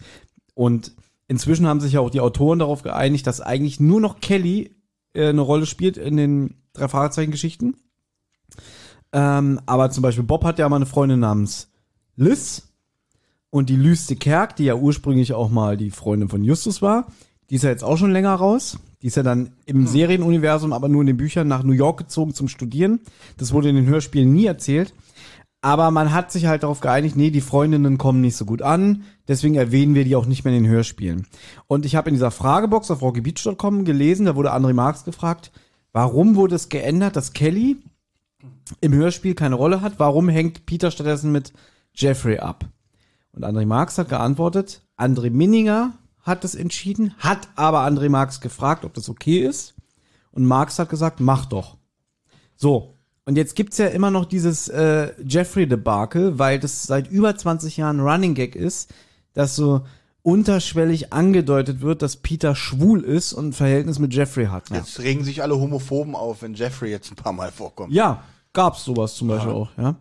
Speaker 2: Und inzwischen haben sich ja auch die Autoren darauf geeinigt, dass eigentlich nur noch Kelly äh, eine Rolle spielt in den drei Fragezeichen-Geschichten. Ähm, aber zum Beispiel Bob hat ja mal eine Freundin namens Liz. Und die Lüste Kerk, die ja ursprünglich auch mal die Freundin von Justus war, die ist ja jetzt auch schon länger raus. Die ist ja dann im Serienuniversum, aber nur in den Büchern nach New York gezogen zum Studieren. Das wurde in den Hörspielen nie erzählt. Aber man hat sich halt darauf geeinigt, nee, die Freundinnen kommen nicht so gut an, deswegen erwähnen wir die auch nicht mehr in den Hörspielen. Und ich habe in dieser Fragebox auf rockybeach.com gelesen, da wurde André Marx gefragt, warum wurde es geändert, dass Kelly im Hörspiel keine Rolle hat, warum hängt Peter stattdessen mit Jeffrey ab? Und André Marx hat geantwortet, André Minninger hat es entschieden, hat aber André Marx gefragt, ob das okay ist. Und Marx hat gesagt, mach doch. So. Und jetzt gibt's ja immer noch dieses äh, Jeffrey-Debakel, weil das seit über 20 Jahren Running Gag ist, dass so unterschwellig angedeutet wird, dass Peter schwul ist und ein Verhältnis mit Jeffrey hat.
Speaker 3: Jetzt regen sich alle Homophoben auf, wenn Jeffrey jetzt ein paar Mal vorkommt.
Speaker 2: ja gab's sowas zum Beispiel auch, ja.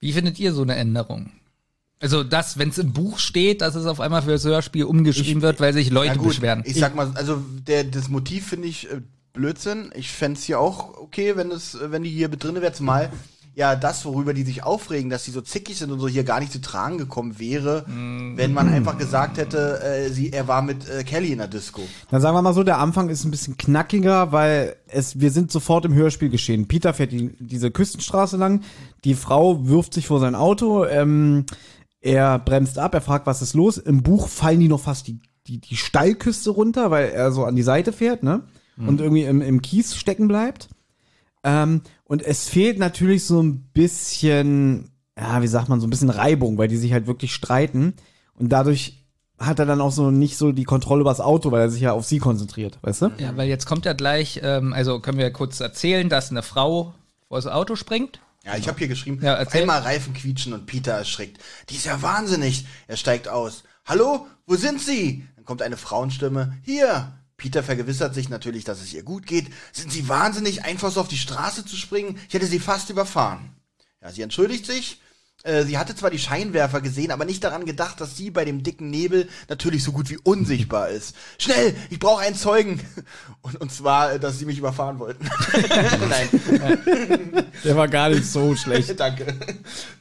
Speaker 4: Wie findet ihr so eine Änderung? Also, das, wenn es im Buch steht, dass es auf einmal für das Hörspiel umgeschrieben wird, weil sich Leute
Speaker 3: Ja, gut,
Speaker 4: beschweren.
Speaker 3: Ich sag mal, also der, das Motiv finde ich äh, Blödsinn. Ich fänd's hier auch okay, wenn es, äh, wenn die hier drin wäre, zumal ja das, worüber die sich aufregen, dass sie so zickig sind und so hier gar nicht zu tragen gekommen wäre, wenn man einfach gesagt hätte, äh, sie, er war mit äh, Kelly in der Disco.
Speaker 2: Dann sagen wir mal so, der Anfang ist ein bisschen knackiger, weil es, wir sind sofort im Hörspiel geschehen. Peter fährt die, diese Küstenstraße lang, die Frau wirft sich vor sein Auto, ähm, er bremst ab, er fragt, was ist los. Im Buch fallen die noch fast die, die, die Steilküste runter, weil er so an die Seite fährt, ne? Und irgendwie im, im Kies stecken bleibt. Ähm, und es fehlt natürlich so ein bisschen, ja, wie sagt man, so ein bisschen Reibung, weil die sich halt wirklich streiten. Und dadurch hat er dann auch so nicht so die Kontrolle über das Auto, weil er sich ja auf sie konzentriert, weißt du?
Speaker 4: ja, weil jetzt kommt ja gleich, ähm, also können wir kurz erzählen, dass eine Frau vor das Auto springt.
Speaker 3: Ja, ich habe hier geschrieben,
Speaker 4: Ja, erzähl.
Speaker 3: einmal Reifen quietschen und Peter erschrickt. Die ist ja wahnsinnig. Er steigt aus. Hallo, wo sind Sie? Dann kommt eine Frauenstimme. Hier. Peter vergewissert sich natürlich, dass es ihr gut geht. Sind Sie wahnsinnig, einfach so auf die Straße zu springen? Ich hätte Sie fast überfahren. Ja, sie entschuldigt sich. Äh, Sie hatte zwar die Scheinwerfer gesehen, aber nicht daran gedacht, dass sie bei dem dicken Nebel natürlich so gut wie unsichtbar ist. Schnell, ich brauche einen Zeugen. Und, und zwar, äh, dass sie mich überfahren wollten. Nein.
Speaker 2: Der war gar nicht so schlecht.
Speaker 3: Danke.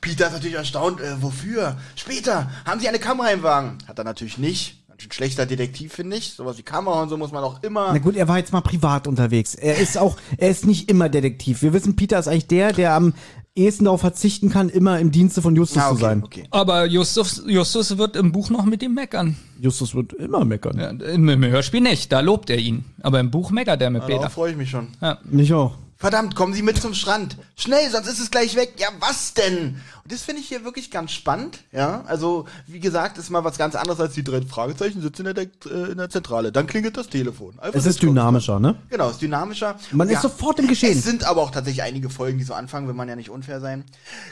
Speaker 3: Peter ist natürlich erstaunt. Äh, wofür? Später. Haben Sie eine Kamera im Wagen? Hat er natürlich nicht. Ein schlechter Detektiv, finde ich. Sowas wie Kamera und so muss man auch immer.
Speaker 2: Na gut, er war jetzt mal privat unterwegs. Er ist auch, er ist nicht immer Detektiv. Wir wissen, Peter ist eigentlich der, der am ehesten darauf verzichten kann, immer im Dienste von Justus
Speaker 3: Ah,
Speaker 2: zu
Speaker 3: okay,
Speaker 2: sein.
Speaker 3: okay.
Speaker 4: Aber Justus, Justus wird im Buch noch mit ihm meckern.
Speaker 2: Justus wird immer meckern.
Speaker 4: Ja, Im, Hörspiel nicht, da lobt er ihn. Aber im Buch meckert er mit
Speaker 3: Darauf
Speaker 4: Peter.
Speaker 3: freue ich mich schon.
Speaker 2: Nicht auch.
Speaker 3: Verdammt, kommen Sie mit zum Strand. Schnell, sonst ist es gleich weg. Ja, was denn? Und das finde ich hier wirklich ganz spannend. Ja, also, wie gesagt, ist mal was ganz anderes als die drei Fragezeichen sitzen in der, äh, in der Zentrale. Dann klingelt das Telefon. Einfach
Speaker 2: Es ist dynamischer, ne?
Speaker 3: Genau, ist dynamischer.
Speaker 2: Man ist sofort im Geschehen.
Speaker 3: Es sind aber auch tatsächlich einige Folgen, die so anfangen, will man ja nicht unfair sein.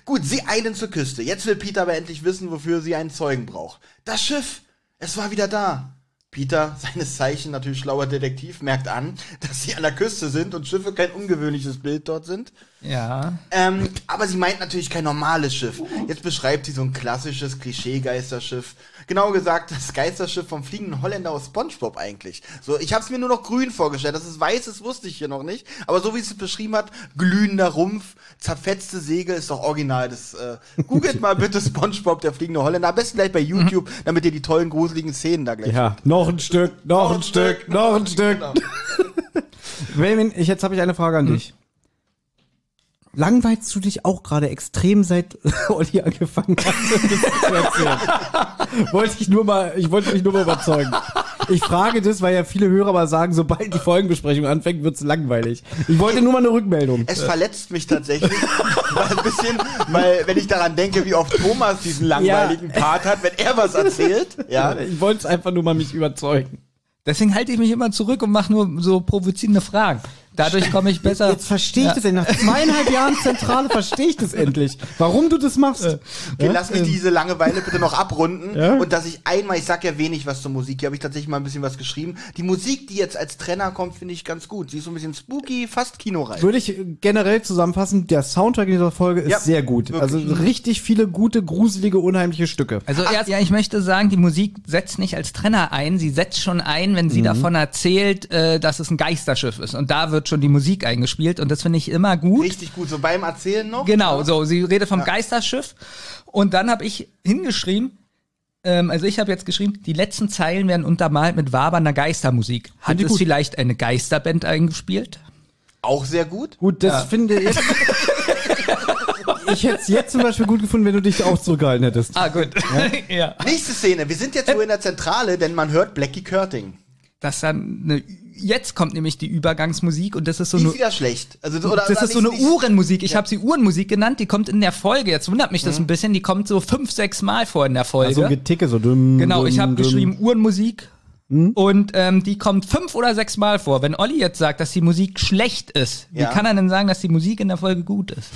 Speaker 3: Gut, sie eilen zur Küste. Jetzt will Peter aber endlich wissen, wofür sie einen Zeugen braucht. Das Schiff, es war wieder da. Peter, seines Zeichen natürlich schlauer Detektiv, merkt an, dass sie an der Küste sind und Schiffe kein ungewöhnliches Bild dort sind.
Speaker 4: Ja.
Speaker 3: Ähm, aber sie meint natürlich kein normales Schiff. Jetzt beschreibt sie so ein klassisches Klischee-Geisterschiff. Genau gesagt, das Geisterschiff vom fliegenden Holländer aus SpongeBob eigentlich. So, ich habe es mir nur noch grün vorgestellt. Das ist weiß, das wusste ich hier noch nicht. Aber so wie es beschrieben hat, glühender Rumpf, zerfetzte Segel, ist doch original. Das äh, googelt mal bitte SpongeBob, der fliegende Holländer. Am besten gleich bei YouTube, damit ihr die tollen gruseligen Szenen da gleich.
Speaker 2: Ja, noch ein Stück, noch ein Stück, noch ein Stück.
Speaker 3: Genau.
Speaker 2: Melvin, ich, jetzt habe ich eine Frage an dich. Langweilst du dich auch gerade extrem, seit Olli angefangen hat, das zu erzählen? wollte ich nur mal, ich wollte mich nur mal überzeugen. Ich frage das, weil ja viele Hörer mal sagen, sobald die Folgenbesprechung anfängt, wird's langweilig. Ich wollte nur mal eine Rückmeldung.
Speaker 3: Es verletzt mich tatsächlich ein bisschen, weil wenn ich daran denke, wie oft Thomas diesen langweiligen Part hat, wenn er was erzählt, ja.
Speaker 2: Ich wollte es einfach nur mal mich überzeugen.
Speaker 4: Deswegen halte ich mich immer zurück und mache nur so provozierende Fragen. Dadurch komme ich besser.
Speaker 2: Jetzt verstehe ich das endlich. Nach zweieinhalb Jahren Zentrale verstehe ich das endlich. Warum du das machst.
Speaker 3: Okay, lass mich diese Langeweile bitte noch abrunden.
Speaker 2: Ja?
Speaker 3: Und dass ich einmal, ich sag ja wenig was zur Musik, hier habe ich tatsächlich mal ein bisschen was geschrieben. Die Musik, die jetzt als Trenner kommt, finde ich ganz gut. Sie ist so ein bisschen spooky, fast kinoreif.
Speaker 2: Würde ich generell zusammenfassen, der Soundtrack in dieser Folge ist
Speaker 3: Ja,
Speaker 2: sehr gut.
Speaker 3: wirklich.
Speaker 2: Also richtig viele gute, gruselige, unheimliche Stücke.
Speaker 4: Also erst, ja, ich möchte sagen, die Musik setzt nicht als Trenner ein, sie setzt schon ein, wenn sie davon erzählt, äh, dass es ein Geisterschiff ist. Und da wird schon die Musik eingespielt und das finde ich immer gut.
Speaker 3: Richtig gut. So beim Erzählen noch.
Speaker 4: Genau, so, sie redet vom Geisterschiff. Und dann habe ich hingeschrieben, ähm, also ich habe jetzt geschrieben, die letzten Zeilen werden untermalt mit wabernder Geistermusik. Hat es
Speaker 2: gut.
Speaker 4: vielleicht eine Geisterband eingespielt?
Speaker 3: Auch sehr gut.
Speaker 2: Gut, das finde ich. ich hätte es jetzt zum Beispiel gut gefunden, wenn du dich auch zurückgehalten hättest.
Speaker 4: Ah, gut. Ja.
Speaker 3: Nächste Szene. Wir sind jetzt so in der Zentrale, denn man hört Blackie Curting.
Speaker 4: Das dann eine, jetzt kommt nämlich die Übergangsmusik und das ist so
Speaker 3: Die
Speaker 4: eine
Speaker 3: ist wieder schlecht. Also, oder,
Speaker 4: das
Speaker 3: oder
Speaker 4: ist so eine Uhrenmusik. Ich habe sie Uhrenmusik genannt. Die kommt in der Folge. Jetzt wundert mich
Speaker 3: Mhm.
Speaker 4: das ein bisschen. Die kommt so fünf, sechs Mal vor in der Folge.
Speaker 2: So ein Geticke, so dumm.
Speaker 4: genau,
Speaker 2: dumm,
Speaker 4: ich habe geschrieben Uhrenmusik.
Speaker 3: Hm?
Speaker 4: Und ähm, die kommt fünf oder sechs Mal vor. Wenn Olli jetzt sagt, dass die Musik schlecht ist,
Speaker 3: Ja.
Speaker 4: wie kann er denn sagen, dass die Musik in der Folge gut ist?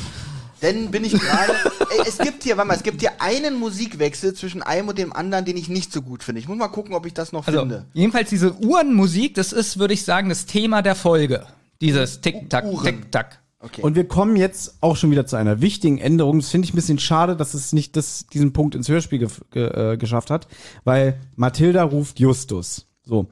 Speaker 3: Denn bin ich gerade. Ey, es gibt hier, warte mal, es gibt hier einen Musikwechsel zwischen einem und dem anderen, den ich nicht so gut finde. Ich muss mal gucken, ob ich das noch
Speaker 4: Also,
Speaker 3: finde.
Speaker 4: jedenfalls diese Uhrenmusik, das ist, würde ich sagen, das Thema der Folge. Dieses Tick-Tack. Tick-Tack.
Speaker 3: Okay.
Speaker 2: Und wir kommen jetzt auch schon wieder zu einer wichtigen Änderung. Das finde ich ein bisschen schade, dass es nicht das, diesen Punkt ins Hörspiel ge ge äh, geschafft hat, weil Mathilda ruft Justus. So.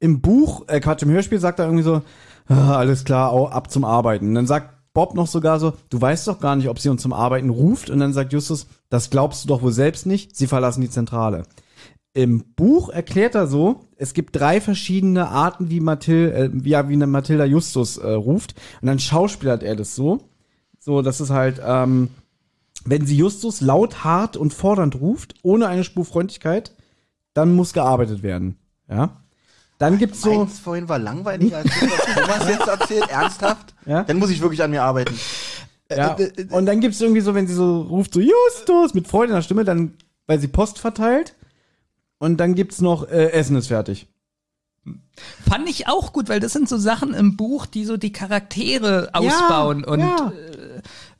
Speaker 2: Im Buch, äh, Quatsch, im Hörspiel sagt er irgendwie so, ah, alles klar, ab zum Arbeiten. Und dann sagt Bob noch sogar so, du weißt doch gar nicht, ob sie uns zum Arbeiten ruft. Und dann sagt Justus, das glaubst du doch wohl selbst nicht, sie verlassen die Zentrale. Im Buch erklärt er so, es gibt drei verschiedene Arten, wie, Mathil, äh, wie, ja, wie eine Mathilda Justus äh, ruft. Und dann schauspielert er das so. So, das ist halt, ähm, wenn sie Justus laut, hart und fordernd ruft, ohne eine Spur Freundlichkeit, dann muss gearbeitet werden. Ja. Dann gibt's so.
Speaker 3: Meins vorhin war langweiliger als das, was Thomas jetzt erzählt. Ernsthaft?
Speaker 2: Ja.
Speaker 3: Dann muss ich wirklich an mir arbeiten.
Speaker 2: Ja.
Speaker 3: Äh, äh,
Speaker 2: Und dann gibt's irgendwie so, wenn sie so ruft, so Justus mit Freude in der Stimme, dann, weil sie Post verteilt. Und dann gibt's noch äh, Essen ist fertig.
Speaker 4: Fand ich auch gut, weil das sind so Sachen im Buch, die so die Charaktere ausbauen. und
Speaker 2: ja.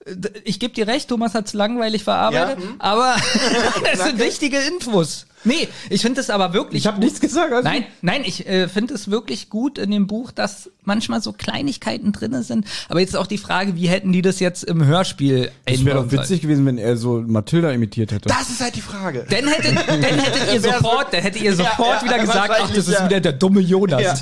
Speaker 4: äh, ich gebe dir recht, Thomas hat's langweilig verarbeitet,
Speaker 3: Ja, hm.
Speaker 4: aber es sind wichtige Infos. Nee, ich finde es aber wirklich.
Speaker 2: Ich habe
Speaker 4: gut.
Speaker 2: nichts gesagt. Also
Speaker 4: Nein, nein, ich äh, finde es wirklich gut in dem Buch, dass manchmal so Kleinigkeiten drinne sind. Aber jetzt ist auch die Frage, wie hätten die das jetzt im Hörspiel
Speaker 2: Es wäre doch witzig gewesen, wenn er so Mathilda imitiert hätte.
Speaker 3: Das ist halt die Frage.
Speaker 4: Dann hättet, dann hättet ihr sofort, dann hättet ihr sofort
Speaker 3: ja,
Speaker 4: wieder gesagt, ach, das ist
Speaker 3: ja.
Speaker 4: wieder der dumme Jonas.
Speaker 3: Ja.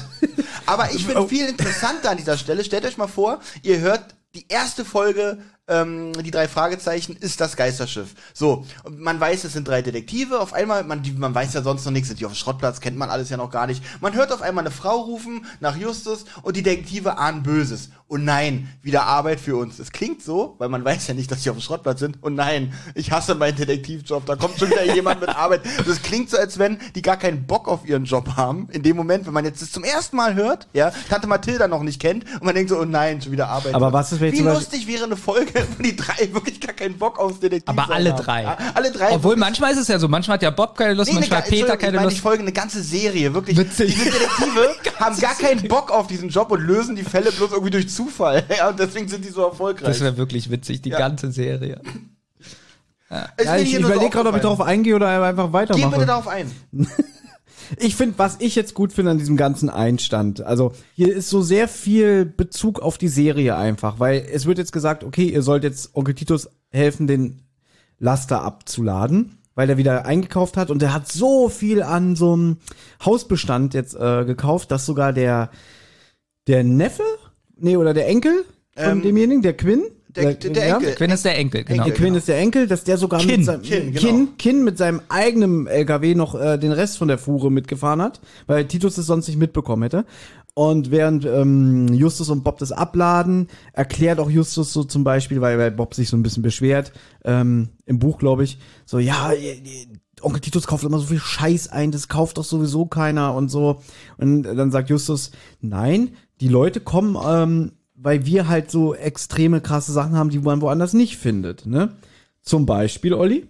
Speaker 3: Aber ich finde viel interessanter an dieser Stelle. Stellt euch mal vor, ihr hört die erste Folge, ähm, die drei Fragezeichen, ist das Geisterschiff. So, man weiß, es sind drei Detektive. Auf einmal, man, die, man weiß ja sonst noch nichts, sind die auf dem Schrottplatz, kennt man alles ja noch gar nicht. Man hört auf einmal eine Frau rufen nach Justus und die Detektive ahnen Böses. Und nein, wieder Arbeit für uns. Es klingt so, weil man weiß ja nicht, dass sie auf dem Schrottplatz sind. Und nein, ich hasse meinen Detektivjob. Da kommt schon wieder jemand mit Arbeit. Das klingt so, als wenn die gar keinen Bock auf ihren Job haben. In dem Moment, wenn man jetzt das zum ersten Mal hört, ja, Tante Mathilda noch nicht kennt und man denkt so, oh nein, schon wieder Arbeit.
Speaker 2: Aber was ist, wenn
Speaker 3: Wie lustig wäre eine Folge, wo die drei wirklich gar keinen Bock aufs Detektiv
Speaker 4: Aber alle
Speaker 3: haben.
Speaker 4: drei.
Speaker 3: Ja, alle drei.
Speaker 4: Obwohl manchmal ist es ja so, manchmal hat ja Bob keine Lust,
Speaker 3: Nee,
Speaker 4: manchmal hat Peter keine
Speaker 3: ich meine,
Speaker 4: Lust.
Speaker 3: die Folge eine ganze Serie, wirklich.
Speaker 4: Witzig.
Speaker 3: Diese Detektive haben gar keinen Bock auf diesen Job und lösen die Fälle bloß irgendwie durch Zufall. Ja, und deswegen sind die so erfolgreich.
Speaker 4: Das wäre wirklich witzig, die
Speaker 3: Ja.
Speaker 4: ganze Serie.
Speaker 2: Ja, ich
Speaker 3: so
Speaker 2: überlege gerade, ob ich darauf eingehe oder einfach
Speaker 3: Geh
Speaker 2: weitermache.
Speaker 3: bitte darauf ein.
Speaker 2: Ich finde, was ich jetzt gut finde an diesem ganzen Einstand, also hier ist so sehr viel Bezug auf die Serie einfach, weil es wird jetzt gesagt, okay, ihr sollt jetzt Onkel Titus helfen, den Laster abzuladen, weil er wieder eingekauft hat und er hat so viel an so einem Hausbestand jetzt äh, gekauft, dass sogar der der Neffe, nee, oder der Enkel von
Speaker 3: Ähm,
Speaker 2: demjenigen, der Quinn,
Speaker 3: der- der
Speaker 2: ja,
Speaker 3: Enkel.
Speaker 4: Quinn ist der Enkel, genau.
Speaker 2: der Quinn ist der Enkel, dass der sogar
Speaker 4: Kin.
Speaker 2: mit seinem
Speaker 3: Kin, genau.
Speaker 2: Kin, Kin mit seinem eigenen LKW noch äh, den Rest von der Fuhre mitgefahren hat, weil Titus es sonst nicht mitbekommen hätte. Und während ähm, Justus und Bob das abladen, erklärt auch Justus so zum Beispiel, weil, weil Bob sich so ein bisschen beschwert, ähm, im Buch glaube ich, so, ja, Onkel Titus kauft immer so viel Scheiß ein, das kauft doch sowieso keiner und so. Und dann sagt Justus, nein, die Leute kommen, ähm, weil wir halt so extreme krasse Sachen haben, die man woanders nicht findet, ne? Zum Beispiel, Olli?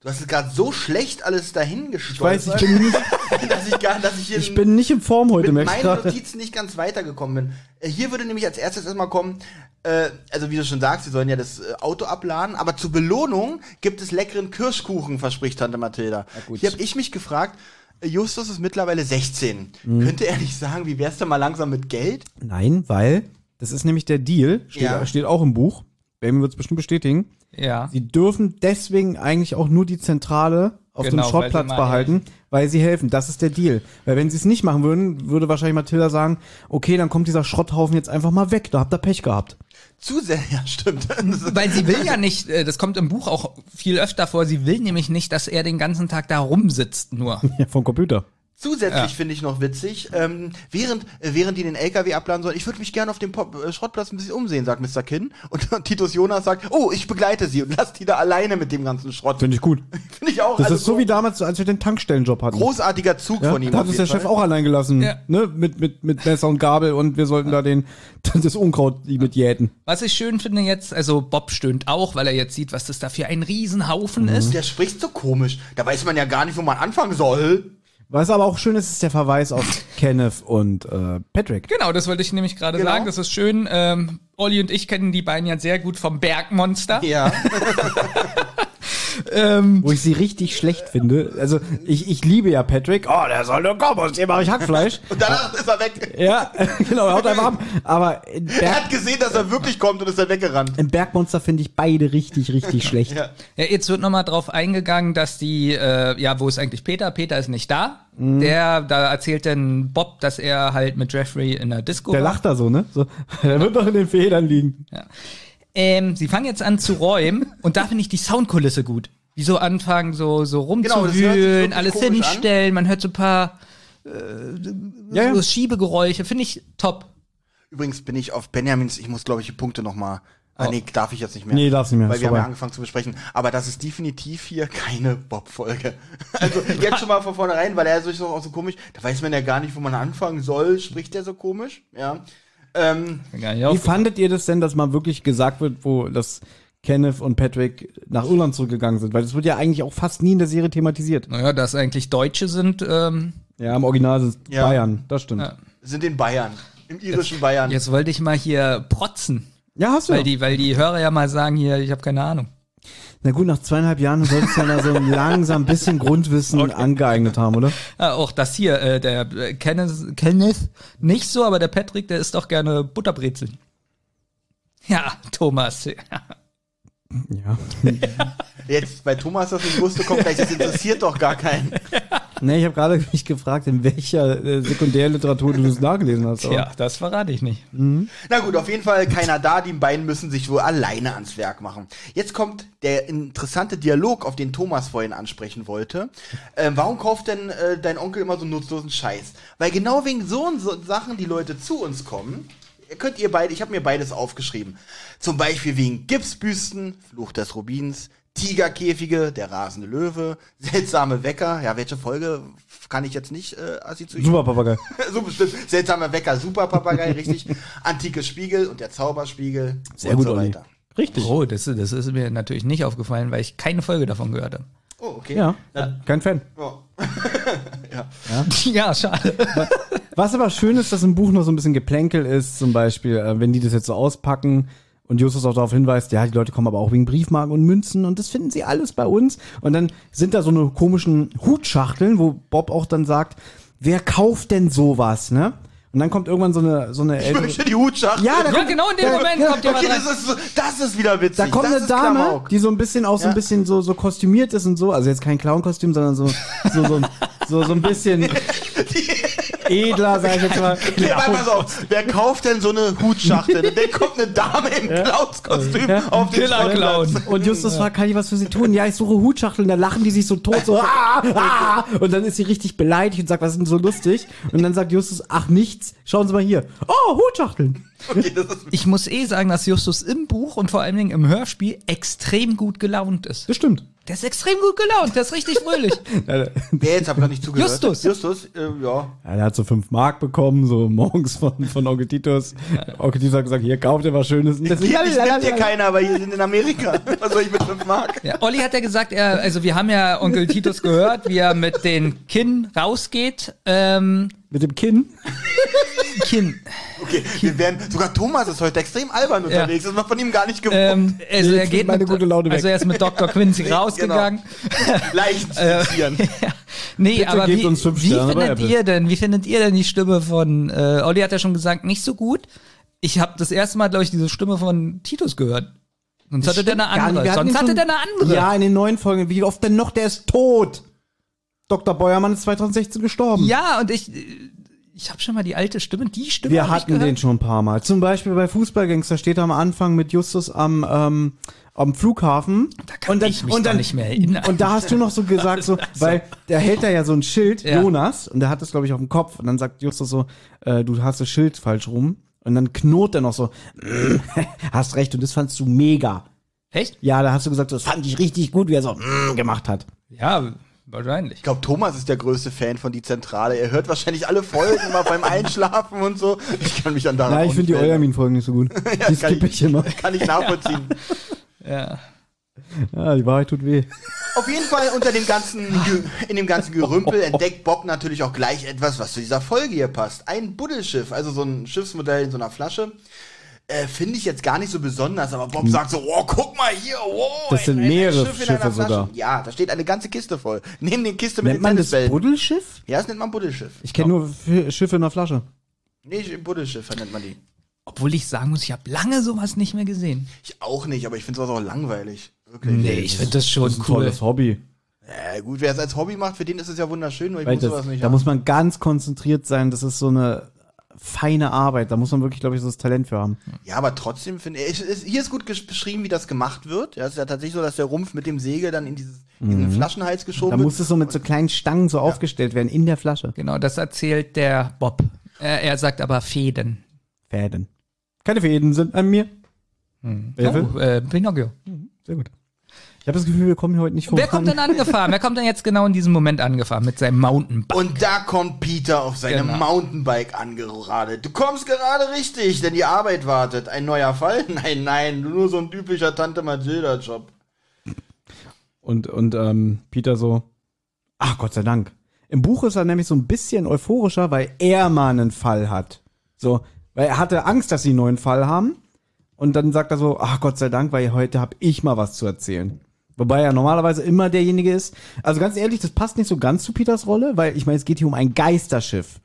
Speaker 3: Du hast es gerade so schlecht alles dahin
Speaker 2: Ich weiß, ich bin nicht,
Speaker 3: dass ich gar, dass ich, hier
Speaker 2: ich bin nicht in Form heute,
Speaker 3: mit meinen
Speaker 2: gerade.
Speaker 3: Notizen nicht ganz weitergekommen bin. Äh, Hier würde nämlich als erstes erstmal kommen, äh, also wie du schon sagst, sie sollen ja das äh, Auto abladen, aber zur Belohnung gibt es leckeren Kirschkuchen, verspricht Tante Mathilda.
Speaker 2: gut.
Speaker 3: Hier habe ich mich gefragt, äh, Justus ist mittlerweile 16.
Speaker 2: Mhm.
Speaker 3: Könnte er nicht sagen, wie wär's denn mal langsam mit Geld?
Speaker 2: Nein, weil das ist nämlich der Deal, steht,
Speaker 3: Ja.
Speaker 2: steht auch im Buch. Benjamin wird es bestimmt bestätigen.
Speaker 4: Ja.
Speaker 2: Sie dürfen deswegen eigentlich auch nur die Zentrale auf
Speaker 4: Genau,
Speaker 2: dem Schrottplatz
Speaker 4: weil
Speaker 2: behalten, weil sie helfen. Das ist der Deal. Weil wenn sie es nicht machen würden, würde wahrscheinlich Mathilda sagen, okay, dann kommt dieser Schrotthaufen jetzt einfach mal weg. Da habt ihr Pech gehabt.
Speaker 3: Zu sehr, ja, stimmt.
Speaker 4: Weil sie will ja nicht, äh, das kommt im Buch auch viel öfter vor, sie will nämlich nicht, dass er den ganzen Tag da rumsitzt nur.
Speaker 2: Ja, vom Computer.
Speaker 3: Zusätzlich
Speaker 4: Ja.
Speaker 3: finde ich noch witzig, ähm, während, äh, während die den LKW abladen sollen, ich würde mich gerne auf dem Pop äh, Schrottplatz ein bisschen umsehen, sagt Mr. Kinn. Und Titus Jonas sagt, oh, ich begleite sie und lass die da alleine mit dem ganzen Schrott.
Speaker 2: Finde ich gut.
Speaker 3: Finde ich auch.
Speaker 2: Das
Speaker 3: also
Speaker 2: ist so wie damals, als wir den Tankstellenjob hatten.
Speaker 3: großartiger Zug
Speaker 2: Ja,
Speaker 3: von ihm.
Speaker 2: da hat uns der
Speaker 3: jeden
Speaker 2: Chef
Speaker 3: Fall.
Speaker 2: auch allein gelassen,
Speaker 4: Ja.
Speaker 2: ne? Mit, mit, mit Messer und Gabel und wir sollten da den, das Unkraut mit jäten.
Speaker 4: Was ich schön finde jetzt, also Bob stöhnt auch, weil er jetzt sieht, was das da für ein Riesenhaufen ist.
Speaker 3: Der spricht so komisch. Da weiß man ja gar nicht, wo man anfangen soll.
Speaker 2: Was aber auch schön ist, ist der Verweis auf Kenneth und äh, Patrick.
Speaker 4: Genau, das wollte ich nämlich gerade
Speaker 3: Genau.
Speaker 4: sagen. Das ist schön. Ähm, Olli und ich kennen die beiden ja sehr gut vom Bergmonster.
Speaker 3: Ja.
Speaker 2: Wo ich sie richtig schlecht finde. Also, ich, ich liebe ja Patrick. Oh, der soll nur kommen, aus dem mache ich Hackfleisch.
Speaker 3: Und danach ist er weg.
Speaker 2: ja, genau, er haut einfach ab. Aber in
Speaker 3: Er
Speaker 2: Berg,
Speaker 3: hat gesehen, dass er wirklich kommt und ist dann weggerannt.
Speaker 2: im Bergmonster finde ich beide richtig, richtig schlecht.
Speaker 3: Ja.
Speaker 4: Ja, jetzt wird nochmal drauf eingegangen, dass die, äh, ja, wo ist eigentlich Peter? Peter ist nicht da. Der, da erzählt dann Bob, dass er halt mit Jeffrey in der Disco
Speaker 2: Der
Speaker 4: war.
Speaker 2: lacht da so, ne? So, der wird doch in den Federn liegen.
Speaker 4: Ja. Ähm, sie fangen jetzt an zu räumen und da finde ich die Soundkulisse gut. Die so anfangen, so, so
Speaker 3: Genau,
Speaker 4: rumzuwühlen,
Speaker 3: wirklich
Speaker 4: alles
Speaker 3: komisch an.
Speaker 4: hinstellen, man hört so ein paar
Speaker 2: Ja,
Speaker 4: so
Speaker 2: ja.
Speaker 4: Schiebegeräusche, finde ich top.
Speaker 3: Übrigens bin ich auf Benjamins, ich muss glaube ich die Punkte nochmal. Ah,
Speaker 4: Oh.
Speaker 3: nee, darf ich jetzt nicht mehr.
Speaker 2: Nee, darfst nicht mehr,
Speaker 3: Weil
Speaker 2: ist
Speaker 3: wir haben ja angefangen zu besprechen. Aber das ist definitiv hier keine Bob-Folge. Also jetzt schon mal von vornherein, weil er doch auch so komisch, da weiß man ja gar nicht, wo man anfangen soll, spricht er so komisch, ja. Ähm,
Speaker 2: Wie fandet ihr das denn, dass mal wirklich gesagt wird, wo das Kenneth und Patrick nach Irland zurückgegangen sind? Weil das wird ja eigentlich auch fast nie in der Serie thematisiert.
Speaker 4: Naja, dass eigentlich Deutsche sind, ähm,
Speaker 2: Ja, im Original sind es
Speaker 3: Ja.
Speaker 2: Bayern, das stimmt.
Speaker 4: Ja.
Speaker 3: sind in Bayern. Im irischen Bayern.
Speaker 4: jetzt wollte ich mal hier protzen.
Speaker 2: Ja, hast du.
Speaker 4: Weil
Speaker 2: ja.
Speaker 4: die, weil die Hörer ja mal sagen hier, ich habe keine Ahnung.
Speaker 2: Na gut, nach zweieinhalb Jahren solltest du ja da so langsam ein bisschen Grundwissen angeeignet haben, oder?
Speaker 4: Ah, auch das hier, äh, der äh, Kenneth, Kenneth nicht so, aber der Patrick, der isst doch gerne Butterbrezeln. Ja, Thomas.
Speaker 2: Ja.
Speaker 3: Jetzt bei Thomas das nicht wusste, kommt gleich, das interessiert doch gar keinen.
Speaker 2: Ne, ich habe gerade mich gefragt, in welcher äh, Sekundärliteratur du das nachgelesen hast.
Speaker 4: Ja, das verrate ich nicht.
Speaker 3: Na gut, auf jeden Fall keiner da. Die beiden müssen sich wohl alleine ans Werk machen. Jetzt kommt der interessante Dialog, auf den Thomas vorhin ansprechen wollte. Ähm, warum kauft denn äh, dein Onkel immer so nutzlosen Scheiß? Weil genau wegen so, und so Sachen die Leute zu uns kommen. Ihr Könnt ihr beide, ich habe mir beides aufgeschrieben. Zum Beispiel wegen Gipsbüsten, Fluch des Rubins, Tigerkäfige, der rasende Löwe, seltsame Wecker. Ja, welche Folge kann ich jetzt nicht äh, assoziieren?
Speaker 2: Super Papagei.
Speaker 3: so bestimmt. Seltsamer Wecker, super Papagei, richtig. Antike Spiegel und der Zauberspiegel.
Speaker 2: Sehr
Speaker 3: und
Speaker 2: gut,
Speaker 3: so
Speaker 2: Olli.
Speaker 3: weiter.
Speaker 2: Richtig.
Speaker 4: Oh, das, das ist mir natürlich nicht aufgefallen, weil ich keine Folge davon gehört habe.
Speaker 3: Oh, okay.
Speaker 2: Ja,
Speaker 3: Na,
Speaker 2: kein Fan.
Speaker 3: oh.
Speaker 4: Ja, schade.
Speaker 2: Was aber schön ist, dass im Buch noch so ein bisschen Geplänkel ist, zum Beispiel, äh, wenn die das jetzt so auspacken Und Justus auch darauf hinweist, ja, die Leute kommen aber auch wegen Briefmarken und Münzen und das finden sie alles bei uns. Und dann sind da so eine komischen Hutschachteln, wo Bob auch dann sagt, wer kauft denn sowas, ne? Und dann kommt irgendwann so eine, so eine
Speaker 3: Ich
Speaker 2: ältere,
Speaker 3: möchte die Hutschachtel.
Speaker 2: Ja, da
Speaker 4: Ja, genau in dem
Speaker 2: da-
Speaker 4: Moment
Speaker 2: ja,
Speaker 4: kommt jemand
Speaker 3: Okay,
Speaker 4: rein.
Speaker 3: das ist, so- das ist wieder witzig.
Speaker 2: da kommt
Speaker 3: das
Speaker 2: eine Dame,
Speaker 3: Klamauk.
Speaker 2: die so ein bisschen auch so ein
Speaker 3: Ja.
Speaker 2: bisschen so, so kostümiert ist und so. Also jetzt kein Clown-Kostüm, sondern so, so, so, so, so ein bisschen edler, sag ich jetzt mal.
Speaker 3: Ja, aber pass auf, wer kauft denn so eine Hutschachtel? Dann kommt eine Dame im Clownskostüm
Speaker 2: Ja.
Speaker 3: auf den. Sportplatz.
Speaker 2: Und Justus fragt, kann ich was für sie tun? Ja, ich suche Hutschachteln. Da lachen die sich so tot, so, ah, ah. Und dann ist sie richtig beleidigt und sagt, was ist denn so lustig? Und dann sagt Justus, ach, nichts. Schauen Sie mal hier. Oh, Hutschachteln.
Speaker 3: Okay,
Speaker 4: Ich muss eh sagen, dass Justus im Buch und vor allen Dingen im Hörspiel extrem gut gelaunt ist.
Speaker 2: Das stimmt.
Speaker 4: Der ist extrem gut gelaunt, der ist richtig fröhlich.
Speaker 3: Wer jetzt hab gar nicht zugehört?
Speaker 4: Justus.
Speaker 3: Justus, äh, ja.
Speaker 2: Ja, der hat so fünf Mark bekommen, so morgens von, von Onkel Titus. Onkel Titus hat gesagt, hier, kauft ihr was Schönes.
Speaker 3: Das
Speaker 2: das-
Speaker 3: nimmt dir keiner, aber hier sind in Amerika. Was soll ich mit 5 Mark?
Speaker 4: Ja, Olli hat ja gesagt, er, also wir haben ja Onkel Titus gehört, wie er mit den Kinn rausgeht. Ähm,
Speaker 2: Mit dem Kinn.
Speaker 4: Kinn.
Speaker 3: Okay, wir werden, sogar Thomas ist heute extrem albern unterwegs. Das ist man von ihm gar nicht gewohnt.
Speaker 4: Ähm, also
Speaker 2: Nee,
Speaker 4: er geht
Speaker 2: meine
Speaker 4: mit,
Speaker 2: gute Laune weg.
Speaker 4: also er ist mit Dr. Quincy rausgegangen.
Speaker 3: Leicht zitieren.
Speaker 4: Ja. Nee,
Speaker 2: Bitte
Speaker 4: aber wie,
Speaker 2: uns fünf
Speaker 4: wie findet
Speaker 2: Apple.
Speaker 4: ihr denn, wie findet ihr denn die Stimme von, äh, Olli hat ja schon gesagt, nicht so gut. Ich habe das erste Mal, glaube ich, diese Stimme von Titus gehört. Sonst hatte der eine andere. Sonst hatte der eine andere.
Speaker 2: Ja, in den neuen Folgen. Wie oft denn noch? Der ist tot. Dr. Beuermann ist 2016 gestorben.
Speaker 4: Ja, und ich, ich habe schon mal die alte Stimme, die Stimme
Speaker 2: Wir hatten den schon ein paar Mal. Zum Beispiel bei Fußballgangster steht er am Anfang mit Justus am, ähm, am Flughafen.
Speaker 4: Da kann ich mich
Speaker 2: und dann,
Speaker 4: nicht mehr erinnern.
Speaker 2: Und da hast du noch so gesagt, so, weil der hält da ja so ein Schild,
Speaker 4: Ja.
Speaker 2: Jonas, und der hat das, glaube ich, auf dem Kopf. Und dann sagt Justus so, äh, du hast das Schild falsch rum. Und dann knurrt er noch so, "Mm, hast recht, und das fandst du mega.
Speaker 4: Echt?
Speaker 2: Ja, da hast du gesagt, das fand ich richtig gut, wie er so mm, gemacht hat.
Speaker 4: Ja, wahrscheinlich.
Speaker 3: Ich glaube, Thomas ist der größte Fan von Die Zentrale. Er hört wahrscheinlich alle Folgen immer beim Einschlafen und so. Ich kann mich an daran
Speaker 2: Ja, ich finde die. Eulermin-Folgen nicht so gut. die
Speaker 3: kann
Speaker 2: skippe ich immer.
Speaker 3: Kann ich nachvollziehen.
Speaker 4: Ja.
Speaker 2: Ja, die Wahrheit tut weh.
Speaker 3: Auf jeden Fall unter dem ganzen, in dem ganzen Gerümpel entdeckt Bob natürlich auch gleich etwas, was zu dieser Folge hier passt. Ein Buddelschiff, also so ein Schiffsmodell in so einer Flasche. Äh, Finde ich jetzt gar nicht so besonders, aber Bob sagt so, oh, guck mal hier, wow.
Speaker 2: Das sind mehrere
Speaker 3: Schiff
Speaker 2: Schiffe sogar.
Speaker 3: Ja, da steht eine ganze Kiste voll. Neben den Kiste mit
Speaker 2: Nennt
Speaker 3: den
Speaker 2: man das. Buddelschiff?
Speaker 3: Ja, das nennt man Buddelschiff.
Speaker 2: Ich kenne nur F- Schiffe in der Flasche.
Speaker 3: Nee, Buddelschiff nennt man die.
Speaker 4: Obwohl ich sagen muss, ich habe lange sowas nicht mehr gesehen.
Speaker 3: Ich auch nicht, aber ich finde sowas auch langweilig. Wirklich.
Speaker 4: Nee, ich finde das schon
Speaker 2: Das ist ein
Speaker 4: cool.
Speaker 2: tolles Hobby.
Speaker 3: Ja, gut, wer es als Hobby macht, für den ist es ja wunderschön, nur ich
Speaker 2: Weil
Speaker 3: muss sowas
Speaker 2: das,
Speaker 3: nicht
Speaker 2: da
Speaker 3: haben.
Speaker 2: muss man ganz konzentriert sein. Das ist so eine feine Arbeit. Da muss man wirklich, glaube ich, so das Talent für haben.
Speaker 3: Ja, aber trotzdem finde ich, ist- hier ist gut beschrieben, wie das gemacht wird. Ja, es ist ja tatsächlich so, dass der Rumpf mit dem Segel dann in dieses, in diesen Flaschenhals geschoben
Speaker 2: Mhm. Da
Speaker 3: wird.
Speaker 2: muss es so mit so kleinen Stangen so aufgestellt werden in der Flasche.
Speaker 4: Genau, das erzählt der Bob. Er, er sagt aber Fäden.
Speaker 2: Fäden. Keine Fäden sind an mir. Wer
Speaker 4: Oh, äh, Pinocchio.
Speaker 2: Sehr gut. Ich habe das Gefühl, wir kommen hier heute nicht voran.
Speaker 4: Wer kommt denn angefahren? Wer kommt denn jetzt genau in diesem Moment angefahren mit seinem Mountainbike?
Speaker 3: Und da kommt Peter auf seinem
Speaker 4: Genau.
Speaker 3: Mountainbike angeradelt. Du kommst gerade richtig, denn die Arbeit wartet. Ein neuer Fall? Nein, nein, nur so ein typischer Tante Mathilda-Job.
Speaker 2: Und, und ähm, Peter so, ach Gott sei Dank. Im Buch ist er nämlich so ein bisschen euphorischer, weil er mal einen Fall hat. So, weil er hatte Angst, dass sie einen neuen Fall haben. Und dann sagt er so, ach Gott sei Dank, weil heute habe ich mal was zu erzählen. Wobei er normalerweise immer derjenige ist. Also ganz ehrlich, das passt nicht so ganz zu Peters Rolle, weil ich meine, es geht hier um ein Geisterschiff.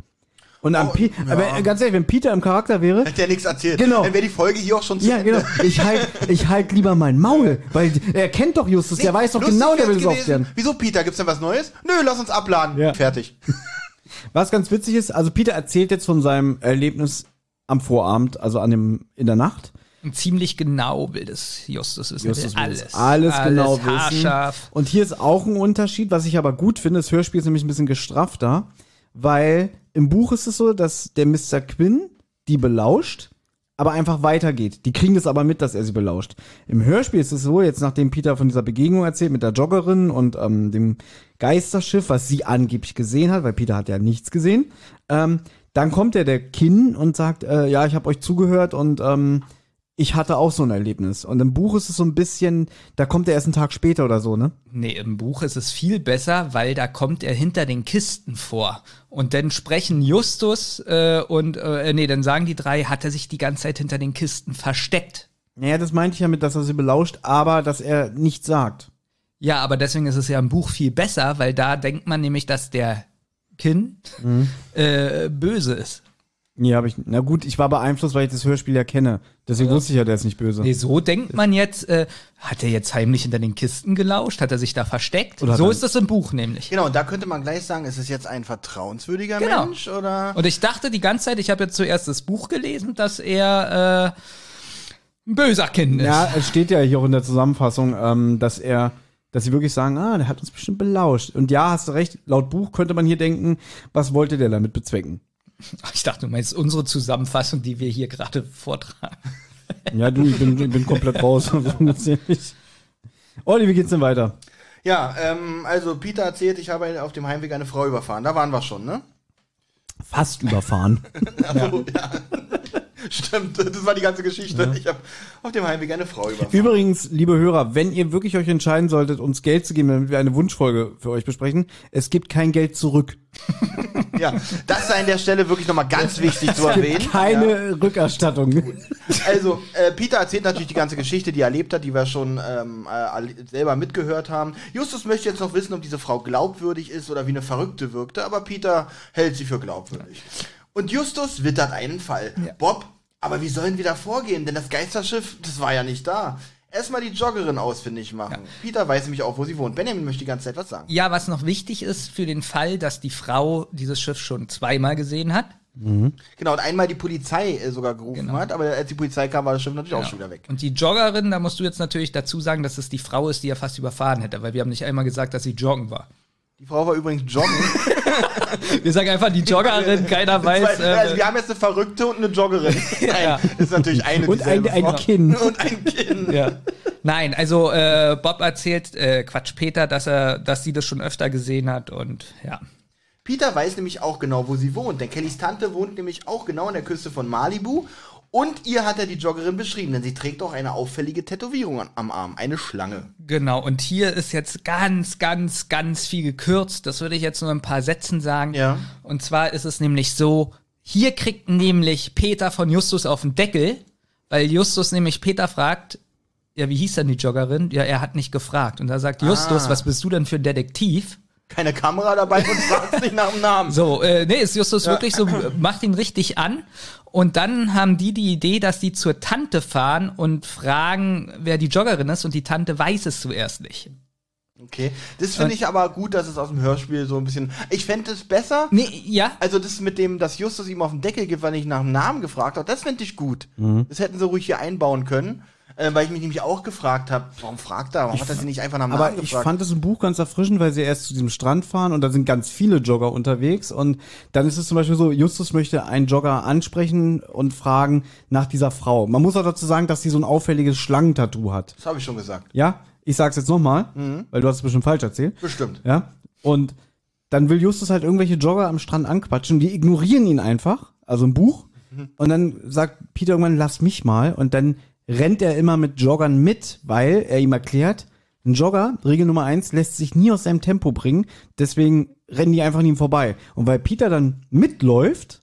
Speaker 2: Und
Speaker 3: Oh,
Speaker 2: Pe
Speaker 3: ja.
Speaker 2: aber ganz ehrlich, wenn Peter im Charakter wäre,
Speaker 3: Hat der nichts erzählt.
Speaker 2: Genau.
Speaker 3: Dann wäre die Folge hier auch schon zu
Speaker 2: ja,
Speaker 3: Ende.
Speaker 2: genau. Ich halt, ich halt lieber mein Maul, weil er kennt doch Justus, der weiß doch genau, der will
Speaker 3: gewesen.
Speaker 2: aufklären.
Speaker 3: Wieso, Peter? Gibt's denn was Neues? Nö, lass uns abladen.
Speaker 2: Ja.
Speaker 3: Fertig.
Speaker 2: Was ganz witzig ist, also Peter erzählt jetzt von seinem Erlebnis am Vorabend, also an dem, in der Nacht.
Speaker 4: Ziemlich genau will das Justus wissen.
Speaker 2: Justus will
Speaker 4: alles.
Speaker 2: es alles genau wissen.
Speaker 4: haarscharf.
Speaker 2: Und hier ist auch ein Unterschied, was ich aber gut finde. Das Hörspiel ist nämlich ein bisschen gestrafter, weil im Buch ist es so, dass der Mr. Quinn die belauscht, aber einfach weitergeht. Die kriegen das aber mit, dass er sie belauscht. Im Hörspiel ist es so, jetzt nachdem Peter von dieser Begegnung erzählt mit der Joggerin und ähm, dem Geisterschiff, was sie angeblich gesehen hat, weil Peter hat ja nichts gesehen, ähm, dann kommt der der Kinn und sagt, äh, ja, ich habe euch zugehört und ähm, ich hatte auch so ein Erlebnis. Und im Buch ist es so ein bisschen, da kommt er erst einen Tag später oder so, ne?
Speaker 4: Nee, im Buch ist es viel besser, weil da kommt er hinter den Kisten vor. Und dann sprechen Justus äh, und, äh, nee, dann sagen die drei, hat er sich die ganze Zeit hinter den Kisten versteckt.
Speaker 2: Naja, das meinte ich ja mit, dass er sie belauscht, aber dass er nichts sagt.
Speaker 4: Ja, aber deswegen ist es ja im Buch viel besser, weil da denkt man nämlich, dass der Kind äh, böse ist.
Speaker 2: Nee, habe ich. Na gut, ich war beeinflusst, weil ich das Hörspiel ja kenne. Deswegen wusste ich ja, der ist nicht böse.
Speaker 4: Nee, so denkt man jetzt, äh, hat er jetzt heimlich hinter den Kisten gelauscht? Hat er sich da versteckt?
Speaker 2: Oder
Speaker 4: so ist das im Buch nämlich.
Speaker 3: Genau, und da könnte man gleich sagen, ist es jetzt ein vertrauenswürdiger
Speaker 4: Genau.
Speaker 3: Mensch oder?
Speaker 4: Und ich dachte die ganze Zeit, ich habe jetzt zuerst das Buch gelesen, dass er äh, ein böser Kind ist.
Speaker 2: Ja, es steht ja hier auch in der Zusammenfassung, ähm, dass er, dass sie wirklich sagen, ah, der hat uns bestimmt belauscht. Und ja, hast du recht, laut Buch könnte man hier denken, was wollte der damit bezwecken?
Speaker 4: Ich dachte, du meinst unsere Zusammenfassung, die wir hier gerade vortragen.
Speaker 2: Ja, du, ich bin, ich bin komplett raus. Olli, wie geht's denn weiter?
Speaker 3: Ja, ähm, also Peter erzählt, ich habe auf dem Heimweg eine Frau überfahren. Da waren wir schon, ne?
Speaker 2: Fast überfahren.
Speaker 3: Also, ja. Stimmt, das war die ganze Geschichte. Ich habe auf dem Heimweg eine Frau überfahren.
Speaker 2: Übrigens, liebe Hörer, wenn ihr wirklich euch entscheiden solltet, uns Geld zu geben, damit wir eine Wunschfolge für euch besprechen, es gibt kein Geld zurück.
Speaker 3: Ja, das sei an der Stelle wirklich nochmal ganz wichtig zu erwähnen.
Speaker 2: Keine Rückerstattung.
Speaker 3: Also, äh, Peter erzählt natürlich die ganze Geschichte, die er erlebt hat, die wir schon ähm, äh, selber mitgehört haben. Justus möchte jetzt noch wissen, ob diese Frau glaubwürdig ist oder wie eine Verrückte wirkte, aber Peter hält sie für glaubwürdig. Und Justus wittert einen Fall. Bob, aber wie sollen wir da vorgehen? Denn das Geisterschiff, das war ja nicht da. Erstmal die Joggerin ausfindig machen. Peter weiß nämlich auch, wo sie wohnt. Benjamin möchte die ganze Zeit was sagen.
Speaker 4: Ja, was noch wichtig ist für den Fall, dass die Frau dieses Schiff schon zweimal gesehen hat.
Speaker 3: Genau, und einmal die Polizei äh, sogar gerufen
Speaker 4: Genau.
Speaker 3: hat, aber als die Polizei kam, war das Schiff natürlich auch schon wieder weg.
Speaker 4: Und die Joggerin, da musst du jetzt natürlich dazu sagen, dass es die Frau ist, die er fast überfahren hätte, weil wir haben nicht einmal gesagt, dass sie joggen war.
Speaker 3: Die Frau war übrigens joggen.
Speaker 4: Wir sagen einfach die Joggerin, keiner weiß.
Speaker 3: Also
Speaker 4: Äh,
Speaker 3: wir haben jetzt eine Verrückte und eine Joggerin. Nein, das ist natürlich eine
Speaker 2: Und ein, ein
Speaker 3: Frau.
Speaker 2: Kinn.
Speaker 3: Und ein Kind.
Speaker 4: ja. Nein, also äh, Bob erzählt, äh, Quatsch, Peter, dass er, dass sie das schon öfter gesehen hat und ja.
Speaker 3: Peter weiß nämlich auch genau, wo sie wohnt. Denn Kellys Tante wohnt nämlich auch genau an der Küste von Malibu. Und ihr hat er die Joggerin beschrieben, denn sie trägt auch eine auffällige Tätowierung am Arm. Eine Schlange.
Speaker 4: Genau, und hier ist jetzt ganz, ganz, ganz viel gekürzt. Das würde ich jetzt nur in ein paar Sätzen sagen.
Speaker 3: Ja.
Speaker 4: Und zwar ist es nämlich so, hier kriegt nämlich Peter von Justus auf den Deckel, weil Justus nämlich Peter fragt, ja, wie hieß denn die Joggerin? Ja, er hat nicht gefragt. Und da sagt Justus,
Speaker 3: Ah.
Speaker 4: was bist du denn für ein Detektiv?
Speaker 3: Keine Kamera dabei und fragt nicht nach dem Namen.
Speaker 4: So, äh, nee, ist Justus wirklich so, macht ihn richtig an. Und dann haben die die Idee, dass die zur Tante fahren und fragen, wer die Joggerin ist. Und die Tante weiß es zuerst nicht.
Speaker 3: Okay. Das finde ich aber gut, dass es aus dem Hörspiel so ein bisschen. Ich fände es besser.
Speaker 4: Nee, ja,
Speaker 3: Also das mit dem, dass Justus ihm auf den Deckel gibt, weil ich nach dem Namen gefragt habe, das fände ich gut.
Speaker 2: Mhm.
Speaker 3: Das hätten sie ruhig hier einbauen können. Äh, weil ich mich nämlich auch gefragt habe, warum fragt er? Warum hat er sie nicht einfach nach dem
Speaker 2: Aber
Speaker 3: Namen
Speaker 2: ich
Speaker 3: gefragt?
Speaker 2: fand es im Buch ganz erfrischend, weil sie erst zu diesem Strand fahren und da sind ganz viele Jogger unterwegs und dann ist es zum Beispiel so, Justus möchte einen Jogger ansprechen und fragen nach dieser Frau. Man muss auch dazu sagen, dass sie so ein auffälliges Schlangentattoo hat.
Speaker 3: das habe ich schon gesagt.
Speaker 2: Ja, ich sag's jetzt nochmal, weil du hast es bestimmt falsch erzählt.
Speaker 3: Bestimmt.
Speaker 2: Ja, und dann will Justus halt irgendwelche Jogger am Strand anquatschen, die ignorieren ihn einfach, also im Buch. Und dann sagt Peter irgendwann, lass mich mal. Und dann rennt er immer mit Joggern mit, weil er ihm erklärt, ein Jogger, Regel Nummer eins, lässt sich nie aus seinem Tempo bringen. Deswegen rennen die einfach an ihm vorbei. Und weil Peter dann mitläuft,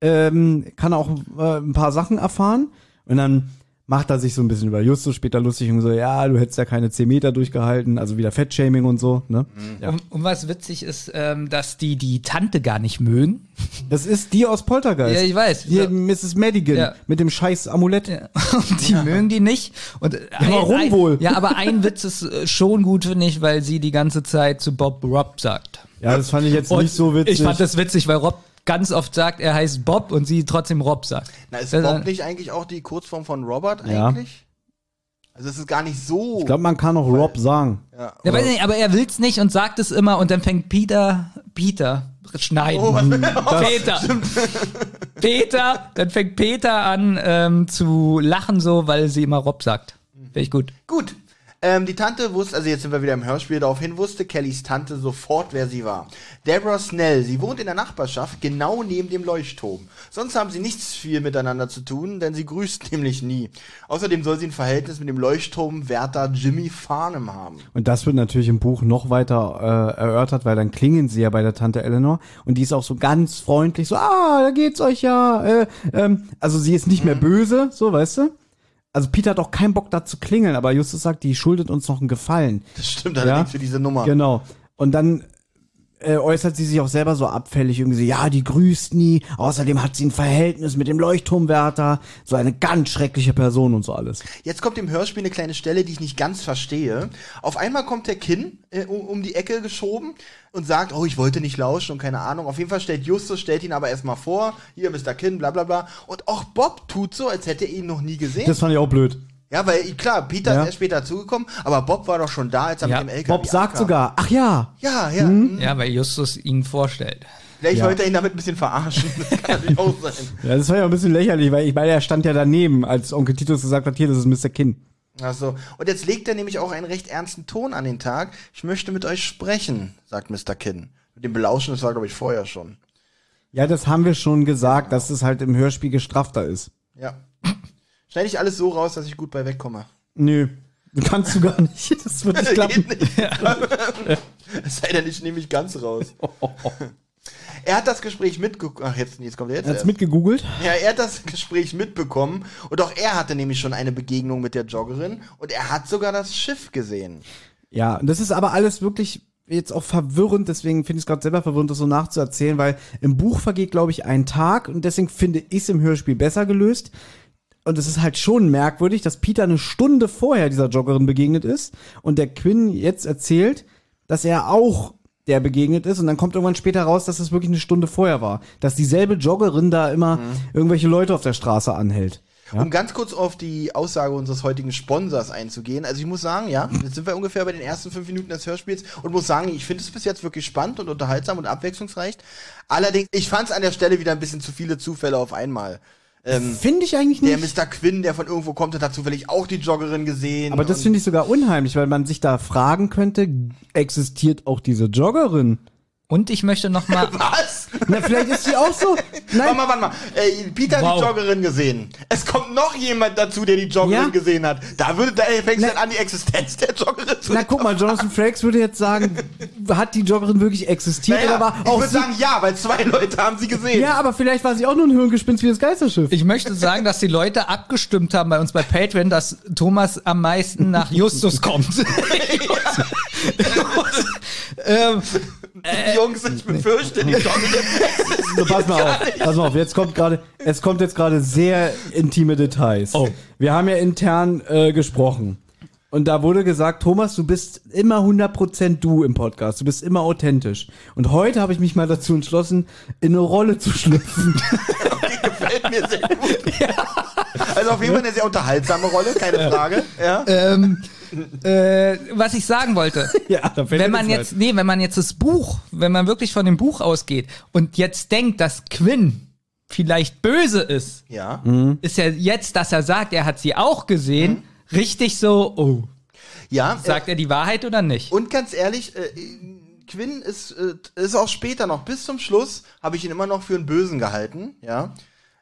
Speaker 2: ähm, kann er auch äh, ein paar Sachen erfahren. Und dann macht er sich so ein bisschen über Justus später lustig und so, ja, du hättest ja keine 10 Meter durchgehalten, also wieder Fettshaming und so, ne? Ja.
Speaker 4: Und, und was witzig ist, ähm, dass die die Tante gar nicht mögen.
Speaker 2: Das ist die aus Poltergeist.
Speaker 4: Ja, ich weiß.
Speaker 2: Die
Speaker 4: Ja.
Speaker 2: Mrs. Madigan
Speaker 4: Ja.
Speaker 2: mit dem scheiß Amulett.
Speaker 4: Und die mögen die nicht. Und ein,
Speaker 2: warum
Speaker 4: ein,
Speaker 2: wohl?
Speaker 4: Ja, aber ein Witz ist äh, schon gut, finde ich, weil sie die ganze Zeit zu Bob Rob sagt.
Speaker 2: Ja, das fand ich jetzt
Speaker 4: Und
Speaker 2: nicht so witzig.
Speaker 4: Ich fand das witzig, weil Rob ganz oft sagt, er heißt Bob und sie trotzdem Rob sagt.
Speaker 3: Na, ist
Speaker 4: Das-
Speaker 3: Bob nicht eigentlich auch die Kurzform von Robert
Speaker 2: Ja.
Speaker 3: eigentlich? Also es ist gar nicht so.
Speaker 2: ich glaube, man kann auch Rob sagen.
Speaker 3: ja.
Speaker 4: Ja, weiß nicht, aber er will's nicht und sagt es immer und dann fängt Peter, Peter, schneiden.
Speaker 3: Oh,
Speaker 4: Peter, Peter, dann fängt Peter an ähm, zu lachen so, weil sie immer Rob sagt. Finde ich gut.
Speaker 3: Gut. Ähm, die Tante wusste, also jetzt sind wir wieder im Hörspiel, daraufhin wusste Kellys Tante sofort, wer sie war. Deborah Snell, sie wohnt in der Nachbarschaft, genau neben dem Leuchtturm. Sonst haben sie nichts viel miteinander zu tun, denn sie grüßt nämlich nie. Außerdem soll sie ein Verhältnis mit dem Leuchtturmwärter Jimmy Farnham haben.
Speaker 2: Und das wird natürlich im Buch noch weiter äh, erörtert, weil dann klingen sie ja bei der Tante Eleanor und die ist auch so ganz freundlich, so, ah, da geht's euch ja. Äh, ähm, also sie ist nicht mehr böse, so, weißt du? Also Peter hat auch keinen Bock da zu klingeln, aber Justus sagt, die schuldet uns noch einen Gefallen.
Speaker 3: Das stimmt allerdings für diese Nummer.
Speaker 2: Genau. Und dann äh, äußert sie sich auch selber so abfällig irgendwie so, ja, die grüßt nie, außerdem hat sie ein Verhältnis mit dem Leuchtturmwärter, so eine ganz schreckliche Person und so alles.
Speaker 3: Jetzt kommt im Hörspiel eine kleine Stelle, die ich nicht ganz verstehe. Auf einmal kommt der Kinn äh, um, um die Ecke geschoben und sagt, oh, ich wollte nicht lauschen und keine Ahnung. Auf jeden Fall stellt Justus, stellt ihn aber erstmal vor, hier Mr. Kinn, bla bla bla. Und auch Bob tut so, als hätte er ihn noch nie gesehen.
Speaker 2: Das fand ich auch blöd.
Speaker 3: Ja, weil klar, Peter
Speaker 2: Ja.
Speaker 3: ist erst später dazugekommen, aber Bob war doch schon da, als er
Speaker 4: Ja,
Speaker 3: mit dem LKW
Speaker 2: Bob sagt
Speaker 3: ankam.
Speaker 2: sogar, ach ja,
Speaker 3: Ja, ja.
Speaker 4: Ja, weil Justus ihn vorstellt.
Speaker 3: Vielleicht
Speaker 2: Ja.
Speaker 3: wollte er ihn damit ein bisschen verarschen. Das kann natürlich auch sein.
Speaker 2: Ja, das war ja ein bisschen lächerlich, weil ich meine, er stand ja daneben, als Onkel Titus gesagt hat, hier, das ist Mr. Kinn.
Speaker 3: Ach so. Und jetzt legt er nämlich auch einen recht ernsten Ton an den Tag. Ich möchte mit euch sprechen, sagt Mr. Kinn. Mit dem Belauschen, das war, glaube ich, vorher schon.
Speaker 2: Ja, das haben wir schon gesagt, dass es halt im Hörspiel gestrafter ist.
Speaker 3: Ja. Schneide ich alles so raus, dass ich gut bei wegkomme.
Speaker 2: Nö, kannst du gar nicht. Das wird nicht klappen.
Speaker 3: Geht nicht. Es sei denn, ich nehme mich ganz raus. Er hat das Gespräch mitgekommen. Ach, jetzt, jetzt kommt er jetzt.
Speaker 2: Er hat's
Speaker 3: erst.
Speaker 2: mitgegoogelt.
Speaker 3: Ja, er hat das Gespräch mitbekommen und auch er hatte nämlich schon eine Begegnung mit der Joggerin und er hat sogar das Schiff gesehen.
Speaker 2: Ja, und das ist aber alles wirklich jetzt auch verwirrend, deswegen finde ich es gerade selber verwirrend, das so nachzuerzählen, weil im Buch vergeht, glaube ich, ein Tag und deswegen finde ich es im Hörspiel besser gelöst. Und es ist halt schon merkwürdig, dass Peter eine Stunde vorher dieser Joggerin begegnet ist und der Quinn jetzt erzählt, dass er auch der begegnet ist und dann kommt irgendwann später raus, dass es wirklich eine Stunde vorher war. Dass dieselbe Joggerin da immer irgendwelche Leute auf der Straße anhält. Ja?
Speaker 3: Um ganz kurz auf die Aussage unseres heutigen Sponsors einzugehen. Also ich muss sagen, ja, jetzt sind wir ungefähr bei den ersten fünf Minuten des Hörspiels und muss sagen, ich finde es bis jetzt wirklich spannend und unterhaltsam und abwechslungsreich. Allerdings, ich fand es an der Stelle wieder ein bisschen zu viele Zufälle auf einmal. Ähm,
Speaker 2: Finde ich eigentlich
Speaker 3: der
Speaker 2: nicht.
Speaker 3: Mr. Quinn, der von irgendwo kommt hat zufällig auch die Joggerin gesehen.
Speaker 2: Aber das finde ich sogar unheimlich, weil man sich da fragen könnte, existiert auch diese Joggerin?
Speaker 4: Und ich möchte noch mal
Speaker 3: Was?
Speaker 2: Na, vielleicht ist sie auch so.
Speaker 3: Warte
Speaker 2: Nein,
Speaker 3: mal, warte mal. Äh, Peter hat
Speaker 4: Wow.
Speaker 3: die Joggerin gesehen. Es kommt noch jemand dazu, der die Joggerin
Speaker 2: Ja.
Speaker 3: gesehen hat. Da würde, da fängst du
Speaker 2: Na-
Speaker 3: dann an, die Existenz der Joggerin zu
Speaker 2: na guck mal, Jonathan Frakes würde jetzt sagen, hat die Joggerin wirklich existiert
Speaker 3: Naja,
Speaker 2: oder war
Speaker 3: ich
Speaker 2: auch
Speaker 3: würde
Speaker 2: sie?
Speaker 3: sagen, ja, weil zwei Leute haben sie gesehen.
Speaker 2: ja, aber vielleicht war sie auch nur ein Hirngespinst wie das Geisterschiff.
Speaker 4: Ich möchte sagen, dass die Leute abgestimmt haben bei uns bei Patreon, dass Thomas am meisten nach Justus kommt. ähm,
Speaker 3: Jungs, ich befürchte, die Joggerin.
Speaker 2: So, pass mal auf, pass mal auf, jetzt kommt gerade, es kommt jetzt gerade sehr intime Details.
Speaker 4: Oh.
Speaker 2: Wir haben ja intern äh, gesprochen. Und da wurde gesagt, Thomas, du bist immer 100% du im Podcast. Du bist immer authentisch. Und heute habe ich mich mal dazu entschlossen, in eine Rolle zu schlüpfen.
Speaker 3: Die gefällt mir sehr gut. Also auf jeden Fall eine sehr unterhaltsame Rolle, keine Frage. Ja.
Speaker 4: ähm, äh, was ich sagen wollte.
Speaker 2: ja, da fällt
Speaker 4: wenn man jetzt, nee, wenn man jetzt das Buch, wenn man wirklich von dem Buch ausgeht und jetzt denkt, dass Quinn vielleicht böse ist,
Speaker 3: Ja.
Speaker 4: ist ja jetzt, dass er sagt, er hat sie auch gesehen, richtig so, oh,
Speaker 3: Ja.
Speaker 4: sagt er die Wahrheit oder nicht?
Speaker 3: Und ganz ehrlich, äh, Quinn ist, äh, ist auch später noch, bis zum Schluss, habe ich ihn immer noch für einen Bösen gehalten, ja.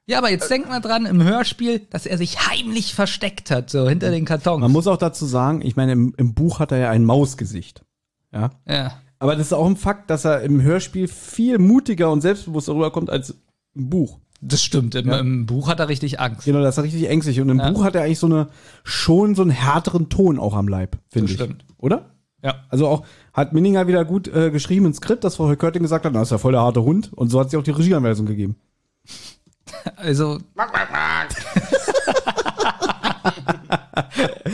Speaker 4: Ja, aber jetzt denkt mal dran im Hörspiel, dass er sich heimlich versteckt hat, so hinter den Kartons.
Speaker 2: Man muss auch dazu sagen, ich meine, im, im Buch hat er ja ein Mausgesicht. Ja.
Speaker 4: ja.
Speaker 2: Aber das ist auch ein Fakt, dass er im Hörspiel viel mutiger und selbstbewusster rüberkommt als im Buch.
Speaker 4: Das stimmt. Im,
Speaker 2: Ja.
Speaker 4: im Buch hat er richtig Angst.
Speaker 2: Genau, das ist richtig ängstlich. Und im
Speaker 4: Ja.
Speaker 2: Buch hat er eigentlich so eine, schon so einen härteren Ton auch am Leib, finde
Speaker 4: Das
Speaker 2: ich.
Speaker 4: stimmt.
Speaker 2: Oder?
Speaker 4: Ja.
Speaker 2: Also auch, hat Minninger wieder gut äh, geschrieben ins Skript, dass Frau Höckerting gesagt hat, na, ist ja voll der harte Hund. Und so hat sie auch die Regieanweisung gegeben.
Speaker 4: Also,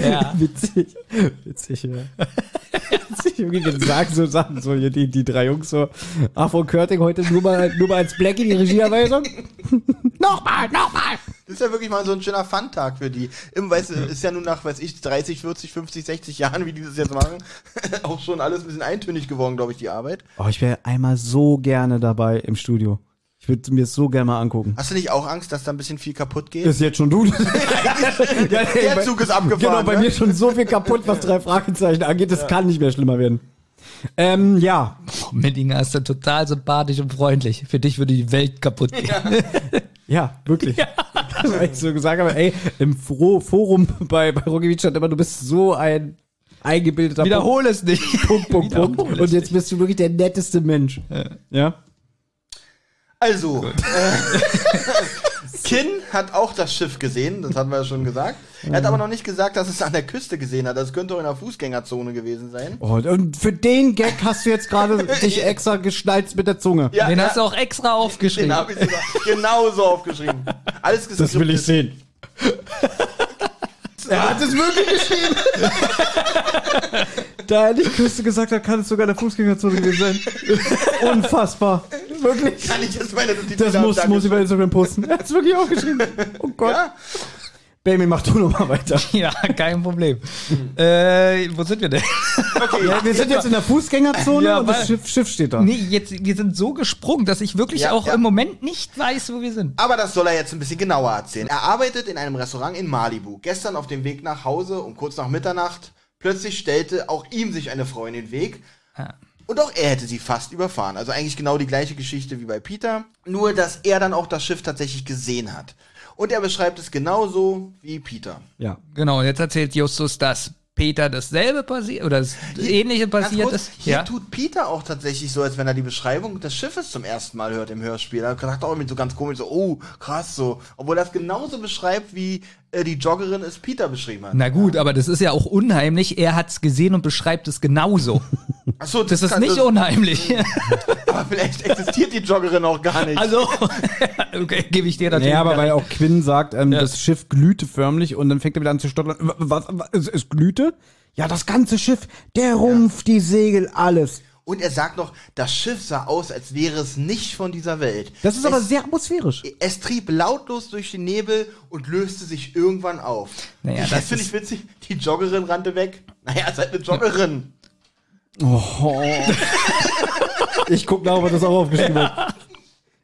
Speaker 4: ja.
Speaker 2: Witzig. Witzig, ja. Witzig, irgendwie den sagen so Sachen, so hier die, die drei Jungs so, ach, Frau Körting heute nur mal, nur mal als Blackie die Regieanweisung? nochmal, nochmal!
Speaker 3: Das ist ja wirklich mal so ein schöner Fun-Tag für die. Im, weißt ist ja nun nach, weiß ich, 30, 40, 50, 60 Jahren, wie die das jetzt machen, auch schon alles ein bisschen eintönig geworden, glaube ich, die Arbeit.
Speaker 2: Oh, ich wäre einmal so gerne dabei im Studio. Ich würde mir das so gerne mal angucken.
Speaker 3: Hast du nicht auch Angst, dass da ein bisschen viel kaputt geht?
Speaker 2: Ist jetzt schon du. ja,
Speaker 3: Der Zug ist abgefahren.
Speaker 2: Genau, bei
Speaker 3: ne?
Speaker 2: mir schon so viel kaputt, was drei Fragezeichen angeht. Das kann nicht mehr schlimmer werden. Ähm, ja.
Speaker 4: Meddinger ist dann total sympathisch und freundlich. Für dich würde die Welt kaputt gehen.
Speaker 2: Ja, wirklich. Weil ich so gesagt habe, ey, im Fro Forum bei, bei Rocky stand immer, du bist so ein eingebildeter
Speaker 4: Wiederhol es nicht.
Speaker 2: Punkt, Punkt, Punkt. Und jetzt bist du wirklich der netteste Mensch. Ja?
Speaker 3: Also, äh, Kin hat auch das Schiff gesehen, das hatten wir ja schon gesagt. Er hat aber noch nicht gesagt, dass es an der Küste gesehen hat. Das könnte auch in der Fußgängerzone gewesen sein.
Speaker 2: Oh, und für den Gag hast du jetzt gerade dich extra geschnalzt mit der Zunge.
Speaker 3: Ja,
Speaker 4: Den
Speaker 3: ja,
Speaker 4: hast du auch extra
Speaker 3: den
Speaker 4: aufgeschrieben.
Speaker 3: habe ich sogar genauso aufgeschrieben. Alles geskriptet.
Speaker 2: sehen. Er hat es wirklich geschrieben. da er nicht Küste gesagt hat, kann es sogar in der Fußgängerzone gewesen sein. Unfassbar. Wirklich.
Speaker 3: Kann ich jetzt meine Notizen
Speaker 2: Das muss, muss ich bei Instagram posten. Er hat es wirklich aufgeschrieben. Oh Gott.
Speaker 3: Ja?
Speaker 2: Baby, mach du nochmal weiter.
Speaker 4: Ja, kein Problem. äh, wo sind wir denn?
Speaker 3: Okay,
Speaker 2: Ja, wir sind jetzt in der Fußgängerzone
Speaker 4: Ja,
Speaker 2: und das Schiff, Schiff steht da.
Speaker 4: Nee, jetzt, wir sind so gesprungen, dass ich wirklich
Speaker 3: Ja,
Speaker 4: auch
Speaker 3: ja.
Speaker 4: im Moment nicht weiß, wo wir sind.
Speaker 3: Aber das soll er jetzt ein bisschen genauer erzählen. Er arbeitet in einem Restaurant in Malibu. Gestern auf dem Weg nach Hause um kurz nach Mitternacht. Plötzlich stellte auch ihm sich eine Frau in den Weg.
Speaker 4: Ja.
Speaker 3: Und auch er hätte sie fast überfahren. Also eigentlich genau die gleiche Geschichte wie bei Peter. Nur, dass er dann auch das Schiff tatsächlich gesehen hat. Und er beschreibt es genauso wie Peter.
Speaker 2: Ja.
Speaker 4: Genau, und jetzt erzählt Justus, dass Peter dasselbe passiert oder das Ähnliche
Speaker 3: Ganz
Speaker 4: passiert
Speaker 3: kurz,
Speaker 4: ist.
Speaker 3: Hier
Speaker 4: Ja.
Speaker 3: tut Peter auch tatsächlich so, als wenn er die Beschreibung des Schiffes zum ersten Mal hört im Hörspiel. Er sagt auch mit so ganz komisch so, oh, krass so. Obwohl er es genauso beschreibt, wie die Joggerin es Peter beschrieben hat.
Speaker 4: Na gut, aber das ist ja auch unheimlich. Er hat es gesehen und beschreibt es genauso.
Speaker 3: Achso,
Speaker 4: Das ist
Speaker 3: kann-
Speaker 4: nicht unheimlich.
Speaker 3: Aber vielleicht existiert die Joggerin auch gar nicht.
Speaker 4: Also, okay, gebe ich dir natürlich.
Speaker 2: Ja, aber weil auch Quinn sagt, ähm, das Schiff glühte förmlich und dann fängt er wieder an zu stottern. Was, was es, es glühte? Ja, das ganze Schiff, der Rumpf, die Segel, alles.
Speaker 3: Und er sagt noch, das Schiff sah aus, als wäre es nicht von dieser Welt.
Speaker 2: Das ist aber
Speaker 3: es,
Speaker 2: sehr atmosphärisch.
Speaker 3: Es trieb lautlos durch den Nebel und löste sich irgendwann auf.
Speaker 4: Naja,
Speaker 3: das
Speaker 4: das
Speaker 3: finde ich witzig. Die Joggerin rannte weg. Naja, halt eine Joggerin.
Speaker 2: Ich guck nach, ob das auch aufgeschrieben hat.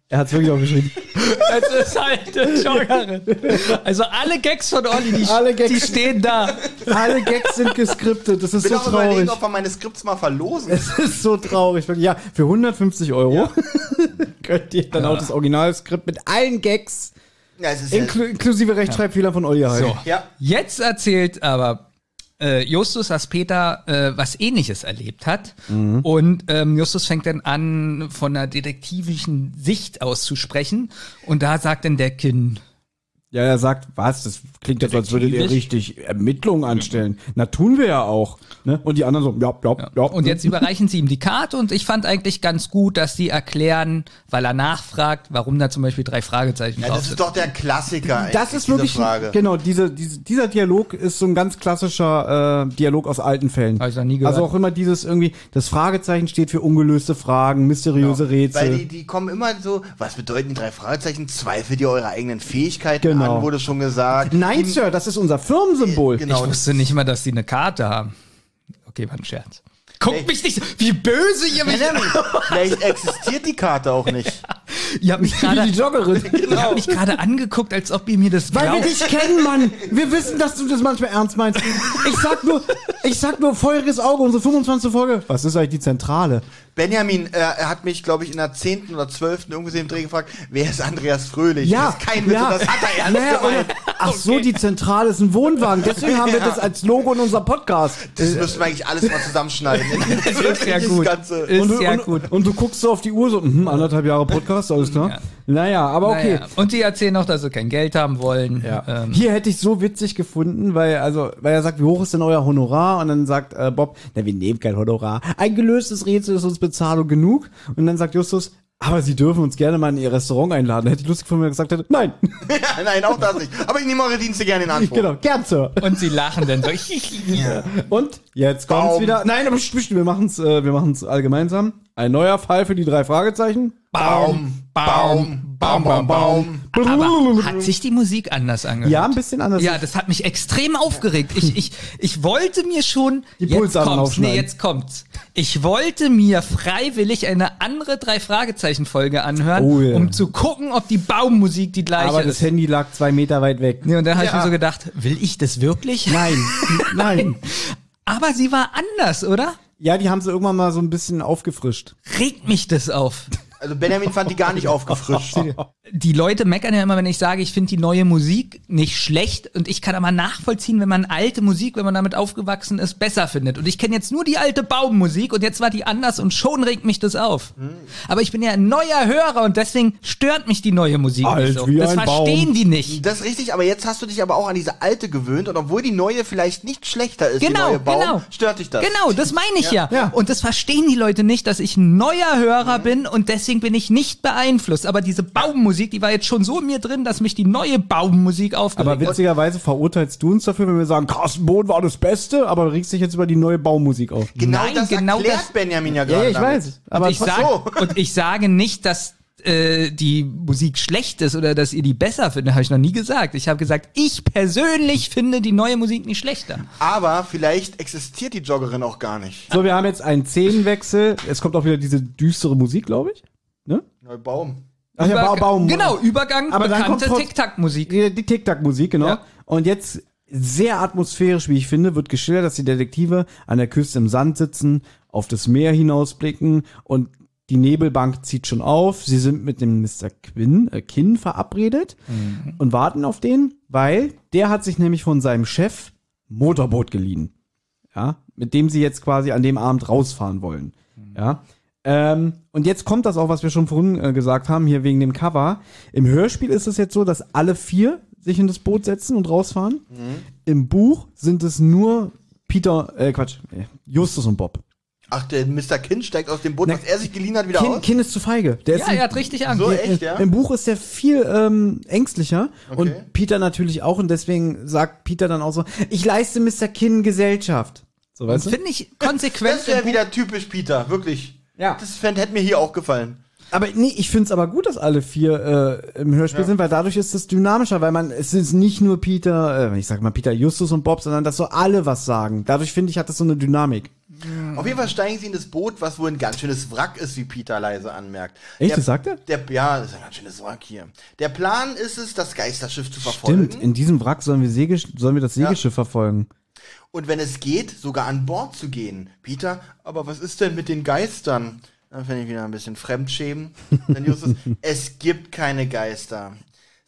Speaker 2: Er hat es wirklich aufgeschrieben.
Speaker 4: Es ist halt. Also alle Gags von Olli, die,
Speaker 2: Alle Gags.
Speaker 4: die stehen da.
Speaker 2: Alle Gags sind geskriptet. Das ist
Speaker 3: Bin
Speaker 2: so
Speaker 3: auch überlegen,
Speaker 2: traurig.
Speaker 3: ob wir meine Skripts mal verlosen.
Speaker 2: Es ist so traurig. Ja, für 150 Euro könnt ihr dann auch das Originalskript mit allen Gags,
Speaker 3: Ja, es ist ja,
Speaker 2: inklu inklusive Rechtschreibfehler von Olli erhalten.
Speaker 4: So.
Speaker 3: ja.
Speaker 4: Jetzt erzählt aber äh, Justus, dass Peter äh, was ähnliches erlebt hat. Und ähm, Justus fängt dann an, von einer detektivischen Sicht aus zu sprechen. Und da sagt dann der Kind,
Speaker 2: Ja, er sagt, was? Das klingt jetzt, als würdet ihr richtig Ermittlungen anstellen. Na, tun wir ja auch. Ne? Und die anderen so, ja, ja, ja.
Speaker 4: Und jetzt überreichen sie ihm die Karte und ich fand eigentlich ganz gut, dass sie erklären, weil er nachfragt, warum da zum Beispiel drei Fragezeichen
Speaker 3: ja,
Speaker 4: drauf
Speaker 3: das ist doch der Klassiker.
Speaker 2: Das ist
Speaker 3: diese
Speaker 2: wirklich,
Speaker 3: Frage.
Speaker 2: genau, diese, diese, dieser Dialog ist so ein ganz klassischer äh, Dialog aus alten Fällen.
Speaker 4: Hab ich noch nie gehört.
Speaker 2: Also auch immer dieses irgendwie, das Fragezeichen steht für ungelöste Fragen, mysteriöse Rätsel.
Speaker 3: Genau. Weil die, die kommen immer so, was bedeuten die drei Fragezeichen? Zweifelt ihr eure eigenen Fähigkeiten
Speaker 2: Genau.
Speaker 3: An, wurde schon gesagt.
Speaker 2: Nein, Sir, das ist unser Firmensymbol.
Speaker 3: Genau.
Speaker 4: Ich wusste nicht mal, dass sie eine Karte haben. Okay, war ein Scherz. Guckt mich nicht, wie böse ihr mich.
Speaker 3: Vielleicht existiert die Karte auch nicht.
Speaker 4: Ihr habt mich gerade, mich gerade angeguckt, als ob ihr mir das
Speaker 2: Weil wir
Speaker 4: glaubt.
Speaker 2: dich kennen, Mann. Wir wissen, dass du das manchmal ernst meinst. Ich sag nur, ich sag nur feuriges Auge, unsere 25. Folge. Was ist eigentlich die Zentrale?
Speaker 3: Benjamin, äh, er hat mich, glaube ich, in der 10. oder 12. irgendwie im Dreh gefragt, wer ist Andreas Fröhlich?
Speaker 2: Ja,
Speaker 3: Das ist kein Witz,
Speaker 2: ja.
Speaker 3: das hat er ernst
Speaker 2: Naja,
Speaker 3: gemeint.
Speaker 2: und- Ach so, die Zentrale ist ein Wohnwagen. Deswegen haben wir
Speaker 3: Ja.
Speaker 2: das als Logo in unserem Podcast.
Speaker 3: Das müssen wir eigentlich alles mal zusammenschneiden. Das
Speaker 4: ist ja gut.
Speaker 3: Ganze.
Speaker 4: Ist
Speaker 2: und, du,
Speaker 4: ja
Speaker 2: und,
Speaker 4: gut.
Speaker 2: und du guckst so auf die Uhr so, mhm, anderthalb Jahre Podcast, alles klar.
Speaker 4: Ja.
Speaker 2: Naja, aber okay.
Speaker 4: Naja. Und sie erzählen noch, dass sie kein Geld haben wollen.
Speaker 2: Ja.
Speaker 4: Ähm,
Speaker 2: Hier hätte ich so witzig gefunden, weil also, weil er sagt, wie hoch ist denn euer Honorar? Und dann sagt äh, Bob, na, wir nehmen kein Honorar. Ein gelöstes Rätsel ist uns Bezahlung genug. Und dann sagt Justus, aber Sie dürfen uns gerne mal in Ihr Restaurant einladen. Hätte ich lustig von mir gesagt hätte, nein.
Speaker 3: Nein, auch das nicht. Aber ich nehme eure Dienste gerne in Anspruch.
Speaker 2: genau, gern, Sir.
Speaker 4: und sie lachen dann so.
Speaker 2: Und jetzt kommt's
Speaker 3: Baum.
Speaker 2: wieder. Nein, aber wir machen's, äh, wir machen's all gemeinsam. Ein neuer Fall für die drei Fragezeichen.
Speaker 3: Baum, Baum, Baum, Baum, Baum.
Speaker 4: Aber hat sich die Musik anders angehört?
Speaker 2: Ja, ein bisschen anders.
Speaker 4: Ja, das hat mich extrem aufgeregt. Ich, ich, ich wollte mir schon.
Speaker 2: Die
Speaker 4: jetzt kommt's. Nee, jetzt kommt's. Ich wollte mir freiwillig eine andere drei Fragezeichen Folge anhören,
Speaker 2: Oh ja.
Speaker 4: um zu gucken, ob die Baummusik die gleiche
Speaker 2: aber das
Speaker 4: ist.
Speaker 2: Handy lag zwei Meter weit weg.
Speaker 4: Nee, und dann habe ich
Speaker 3: Ja.
Speaker 4: mir so gedacht, will ich das wirklich?
Speaker 2: Nein, nein.
Speaker 4: Aber sie war anders, oder?
Speaker 2: Ja, die haben sie irgendwann mal so ein bisschen aufgefrischt.
Speaker 4: Regt mich das auf.
Speaker 3: Also Benjamin fand die gar nicht aufgefrischt.
Speaker 4: die Leute meckern ja immer, wenn ich sage, ich finde die neue Musik nicht schlecht und ich kann aber nachvollziehen, wenn man alte Musik, wenn man damit aufgewachsen ist, besser findet. Und ich kenne jetzt nur die alte Baummusik und jetzt war die anders und schon regt mich das auf. Aber ich bin ja ein neuer Hörer und deswegen stört mich die neue Musik
Speaker 2: Alt
Speaker 4: nicht so.
Speaker 2: wie
Speaker 4: Das
Speaker 2: ein
Speaker 4: verstehen
Speaker 2: Baum.
Speaker 4: die nicht.
Speaker 3: Das ist richtig, aber jetzt hast du dich aber auch an diese alte gewöhnt und obwohl die neue vielleicht nicht schlechter ist, die
Speaker 4: Genau,
Speaker 3: neue Baum,
Speaker 4: genau.
Speaker 3: stört dich das.
Speaker 4: Genau, das meine ich ja.
Speaker 2: Ja.
Speaker 4: Und das verstehen die Leute nicht, dass ich ein neuer Hörer bin und deswegen bin ich nicht beeinflusst. Aber diese Baummusik, die war jetzt schon so in mir drin, dass mich die neue Baummusik aufgeregt
Speaker 2: Aber witzigerweise verurteilst du uns dafür, wenn wir sagen, Carsten Bohn war das Beste, aber du regst dich jetzt über die neue Baummusik auf.
Speaker 3: Genau
Speaker 4: Nein,
Speaker 3: das
Speaker 4: genau
Speaker 3: erklärt
Speaker 4: das-
Speaker 3: Benjamin ja
Speaker 2: Ja,
Speaker 3: gerade
Speaker 2: ja, ich
Speaker 3: damit.
Speaker 2: weiß. Aber
Speaker 4: und, ich sag, und ich sage nicht, dass äh, die Musik schlecht ist oder dass ihr die besser findet, habe ich noch nie gesagt. Ich habe gesagt, ich persönlich finde die neue Musik nicht schlechter.
Speaker 3: Aber vielleicht existiert die Joggerin auch gar nicht.
Speaker 2: So, wir haben jetzt einen Szenenwechsel. Es kommt auch wieder diese düstere Musik, glaube ich. Ne?
Speaker 3: Baum.
Speaker 2: Ach ja, Ba- Baum.
Speaker 4: Genau, Übergang,
Speaker 2: Aber
Speaker 4: bekannte Tic-Tac-Musik.
Speaker 2: Die, die Tic-Tac-Musik, genau.
Speaker 4: Ja.
Speaker 2: Und jetzt sehr atmosphärisch, wie ich finde, wird geschildert, dass die Detektive an der Küste im Sand sitzen, auf das Meer hinausblicken und die Nebelbank zieht schon auf. Sie sind mit dem Mr. Quinn, äh, Kinn verabredet und warten auf den, weil der hat sich nämlich von seinem Chef Motorboot geliehen. Ja, mit dem sie jetzt quasi an dem Abend rausfahren wollen. Ja. Ähm, und jetzt kommt das auch, was wir schon vorhin äh, gesagt haben, hier wegen dem Cover. Im Hörspiel ist es jetzt so, dass alle vier sich in das Boot setzen und rausfahren. Im Buch sind es nur Peter, äh, Quatsch, äh, Justus und Bob.
Speaker 3: Ach, der Mr. Kind steigt aus dem Boot,
Speaker 2: Ne.
Speaker 3: was er sich geliehen hat, wieder
Speaker 2: Kind,
Speaker 3: aus?
Speaker 2: kind ist zu feige. Der ist
Speaker 4: Ja, er hat richtig Angst.
Speaker 3: So,
Speaker 2: im-
Speaker 3: echt, ja?
Speaker 2: Im Buch ist der viel ähm, ängstlicher
Speaker 3: Okay.
Speaker 2: und Peter natürlich auch und deswegen sagt Peter dann auch so, ich leiste Mr. Kinn Gesellschaft. So, weißt du?
Speaker 4: Finde ich konsequent.
Speaker 3: Das wäre wieder typisch Peter, wirklich.
Speaker 2: Ja.
Speaker 3: Das hätte mir hier auch gefallen.
Speaker 2: Aber nee, ich find's aber gut, dass alle vier äh, im Hörspiel sind, weil dadurch ist es dynamischer, weil man, es ist nicht nur Peter, äh, ich sag mal Peter Justus und Bob, sondern dass so alle was sagen. Dadurch finde ich, hat das so eine Dynamik.
Speaker 3: Auf jeden Fall steigen sie in das Boot, was wohl ein ganz schönes Wrack ist, wie Peter leise anmerkt.
Speaker 2: Echt,
Speaker 3: Der-
Speaker 2: das sagt er?
Speaker 3: Der, ja, das ist ein ganz schönes Wrack hier. Der Plan ist es, das Geisterschiff zu verfolgen.
Speaker 2: Stimmt, in diesem Wrack sollen wir, Segesch sollen wir das Segelschiff verfolgen.
Speaker 3: Und wenn es geht, sogar an Bord zu gehen. Peter, aber was ist denn mit den Geistern? Da finde ich wieder ein bisschen Fremdschämen. Dann Justus, es gibt keine Geister.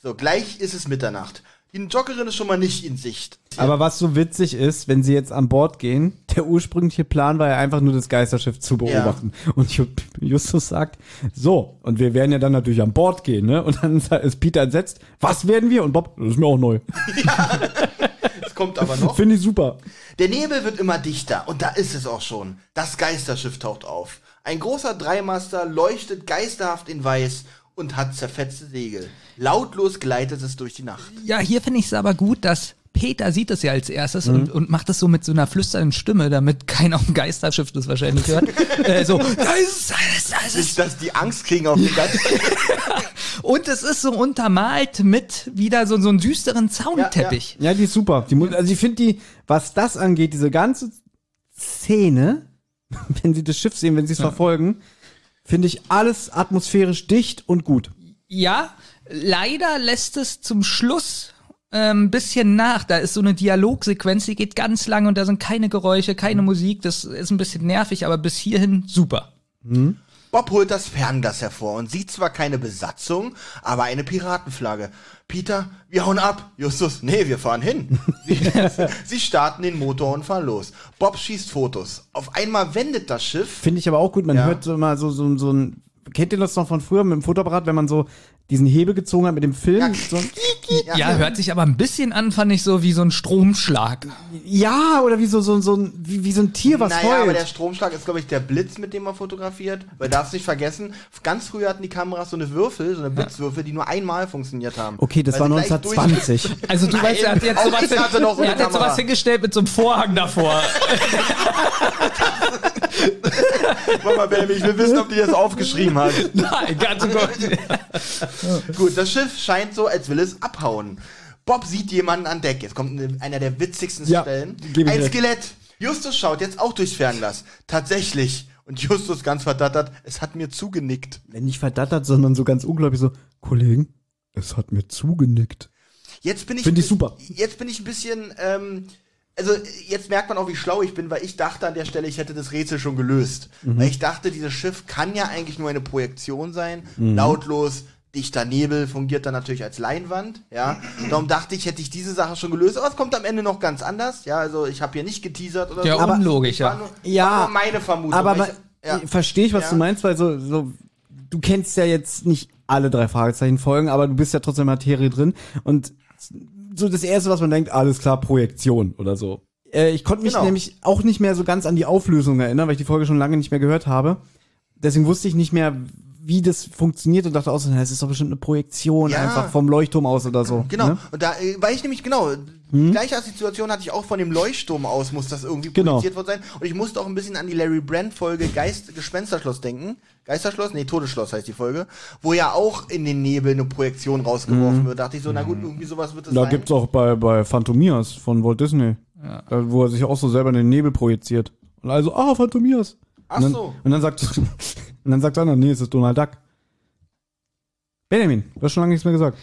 Speaker 3: So, gleich ist es Mitternacht. Die Joggerin ist schon mal nicht in Sicht.
Speaker 2: Aber was so witzig ist, wenn sie jetzt an Bord gehen, der ursprüngliche Plan war ja einfach nur das Geisterschiff zu beobachten. Und Ju- Justus sagt, so, und wir werden ja dann natürlich an Bord gehen, ne? Und dann ist Peter entsetzt, was werden wir? Und Bob, das ist mir auch neu.
Speaker 3: Es kommt aber noch.
Speaker 2: Finde ich super.
Speaker 3: Der Nebel wird immer dichter und da ist es auch schon. Das Geisterschiff taucht auf. Ein großer Dreimaster leuchtet geisterhaft in weiß und hat zerfetzte Segel. Lautlos gleitet es durch die Nacht.
Speaker 4: Ja, hier finde ich es aber gut, dass Peter sieht es ja als erstes
Speaker 2: Mhm.
Speaker 4: und, und macht das so mit so einer flüsternden Stimme, damit keiner auf dem Geisterschiff das wahrscheinlich hört. äh, so, da ist es, da ist es, da ist es.
Speaker 3: Nicht, dass die Angst kriegen auf den Geist.
Speaker 4: Und es ist so untermalt mit wieder so, so einem düsteren Zaunteppich.
Speaker 2: Ja, die ist super. Die, also ich finde die, was das angeht, diese ganze Szene, wenn sie das Schiff sehen, wenn sie es verfolgen, finde ich alles atmosphärisch dicht und gut.
Speaker 4: Ja, leider lässt es zum Schluss ein ähm, bisschen nach. Da ist so eine Dialogsequenz, die geht ganz lang und da sind keine Geräusche, keine Musik. Das ist ein bisschen nervig, aber bis hierhin super.
Speaker 3: Bob holt das Fernglas hervor und sieht zwar keine Besatzung, aber eine Piratenflagge. Peter, wir hauen ab. Justus, nee, wir fahren hin. Sie, sie starten den Motor und fahren los. Bob schießt Fotos. Auf einmal wendet das Schiff.
Speaker 2: Finde ich aber auch gut. Man
Speaker 3: Ja.
Speaker 2: hört so immer so, so, so ein, kennt ihr das noch von früher mit dem Fotoapparat, wenn man so diesen Hebel gezogen hat mit dem Film?
Speaker 3: Ja.
Speaker 2: So,
Speaker 4: Ja, hört sich aber ein bisschen an, fand ich so wie so ein Stromschlag.
Speaker 2: ja oder wie so, so, so ein, wie, wie so ein Tier, was
Speaker 3: naja, aber der
Speaker 2: heult.
Speaker 3: Stromschlag ist, glaube ich, der Blitz, mit dem man fotografiert. Weil darfst nicht vergessen, ganz früher hatten die Kameras so eine Würfel, so eine Blitzwürfel, die nur einmal funktioniert haben.
Speaker 2: Okay, das war
Speaker 3: sie gleich durch-
Speaker 2: 1920.
Speaker 4: Also du
Speaker 3: Nein,
Speaker 4: weißt, er hat jetzt sowas,
Speaker 3: so
Speaker 4: er hat jetzt sowas hingestellt mit so einem Vorhang davor.
Speaker 3: Mal, Baby, ich will wissen, ob die das aufgeschrieben hat.
Speaker 4: Nein, ganz gut.
Speaker 3: Gut, das Schiff scheint so, als will es abhauen. Bob sieht jemanden an Deck. Jetzt kommt eine, einer der witzigsten
Speaker 2: Ja,
Speaker 3: Stellen. Ein
Speaker 2: recht.
Speaker 3: Skelett. Justus schaut jetzt auch durchs Fernglas. Tatsächlich. Und Justus ganz verdattert, es hat mir zugenickt.
Speaker 2: Nicht verdattert, sondern so ganz unglaublich so, Kollegen, es hat mir zugenickt.
Speaker 3: Jetzt bin ich.
Speaker 2: Find ich super.
Speaker 3: Jetzt bin ich ein bisschen. Ähm, also jetzt merkt man auch, wie schlau ich bin, weil ich dachte an der Stelle, ich hätte das Rätsel schon gelöst.
Speaker 2: Mhm.
Speaker 3: Weil ich dachte, dieses Schiff kann ja eigentlich nur eine Projektion sein, lautlos, dichter Nebel fungiert dann natürlich als Leinwand, ja. Darum dachte ich, hätte ich diese Sache schon gelöst, aber es kommt am Ende noch ganz anders, ja. Also ich habe hier nicht geteasert oder
Speaker 4: Ja,
Speaker 3: so.
Speaker 4: unlogisch,
Speaker 3: War
Speaker 4: ja.
Speaker 3: nur,
Speaker 2: Ja,
Speaker 3: war nur meine Vermutung.
Speaker 2: Aber
Speaker 3: ich, ja.
Speaker 2: verstehe ich, was
Speaker 3: Ja.
Speaker 2: du meinst, weil so, so, du kennst ja jetzt nicht alle drei Fragezeichen Folgen, aber du bist ja trotzdem Materie drin und so das erste, was man denkt, alles klar, Projektion oder so. Äh, ich konnte mich
Speaker 3: Genau.
Speaker 2: nämlich auch nicht mehr so ganz an die Auflösung erinnern, weil ich die Folge schon lange nicht mehr gehört habe. Deswegen wusste ich nicht mehr, wie das funktioniert und dachte außer, es ist doch bestimmt eine Projektion
Speaker 3: Ja.
Speaker 2: einfach vom Leuchtturm aus oder so.
Speaker 3: Genau,
Speaker 2: Ne?
Speaker 3: und da, äh, weil ich nämlich, genau, die gleiche Situation hatte ich auch von dem Leuchtturm aus, muss das irgendwie
Speaker 2: Genau.
Speaker 3: projiziert worden sein. Und ich musste auch ein bisschen an die Larry Brand-Folge Geist, Gespensterschloss denken. Geisterschloss? Nee, Todesschloss heißt die Folge. Wo ja auch in den Nebel eine Projektion rausgeworfen wird. Da dachte ich so, na gut, irgendwie sowas wird es
Speaker 2: Da
Speaker 3: sein.
Speaker 2: gibt's auch bei, bei Phantomias von Walt Disney, da, wo er sich auch so selber in den Nebel projiziert. Und also, ah, Phantomias.
Speaker 3: Ach
Speaker 2: und dann,
Speaker 3: so.
Speaker 2: Und dann sagt, und dann sagt einer, nee, es ist Donald Duck. Benjamin, du hast schon lange nichts mehr gesagt.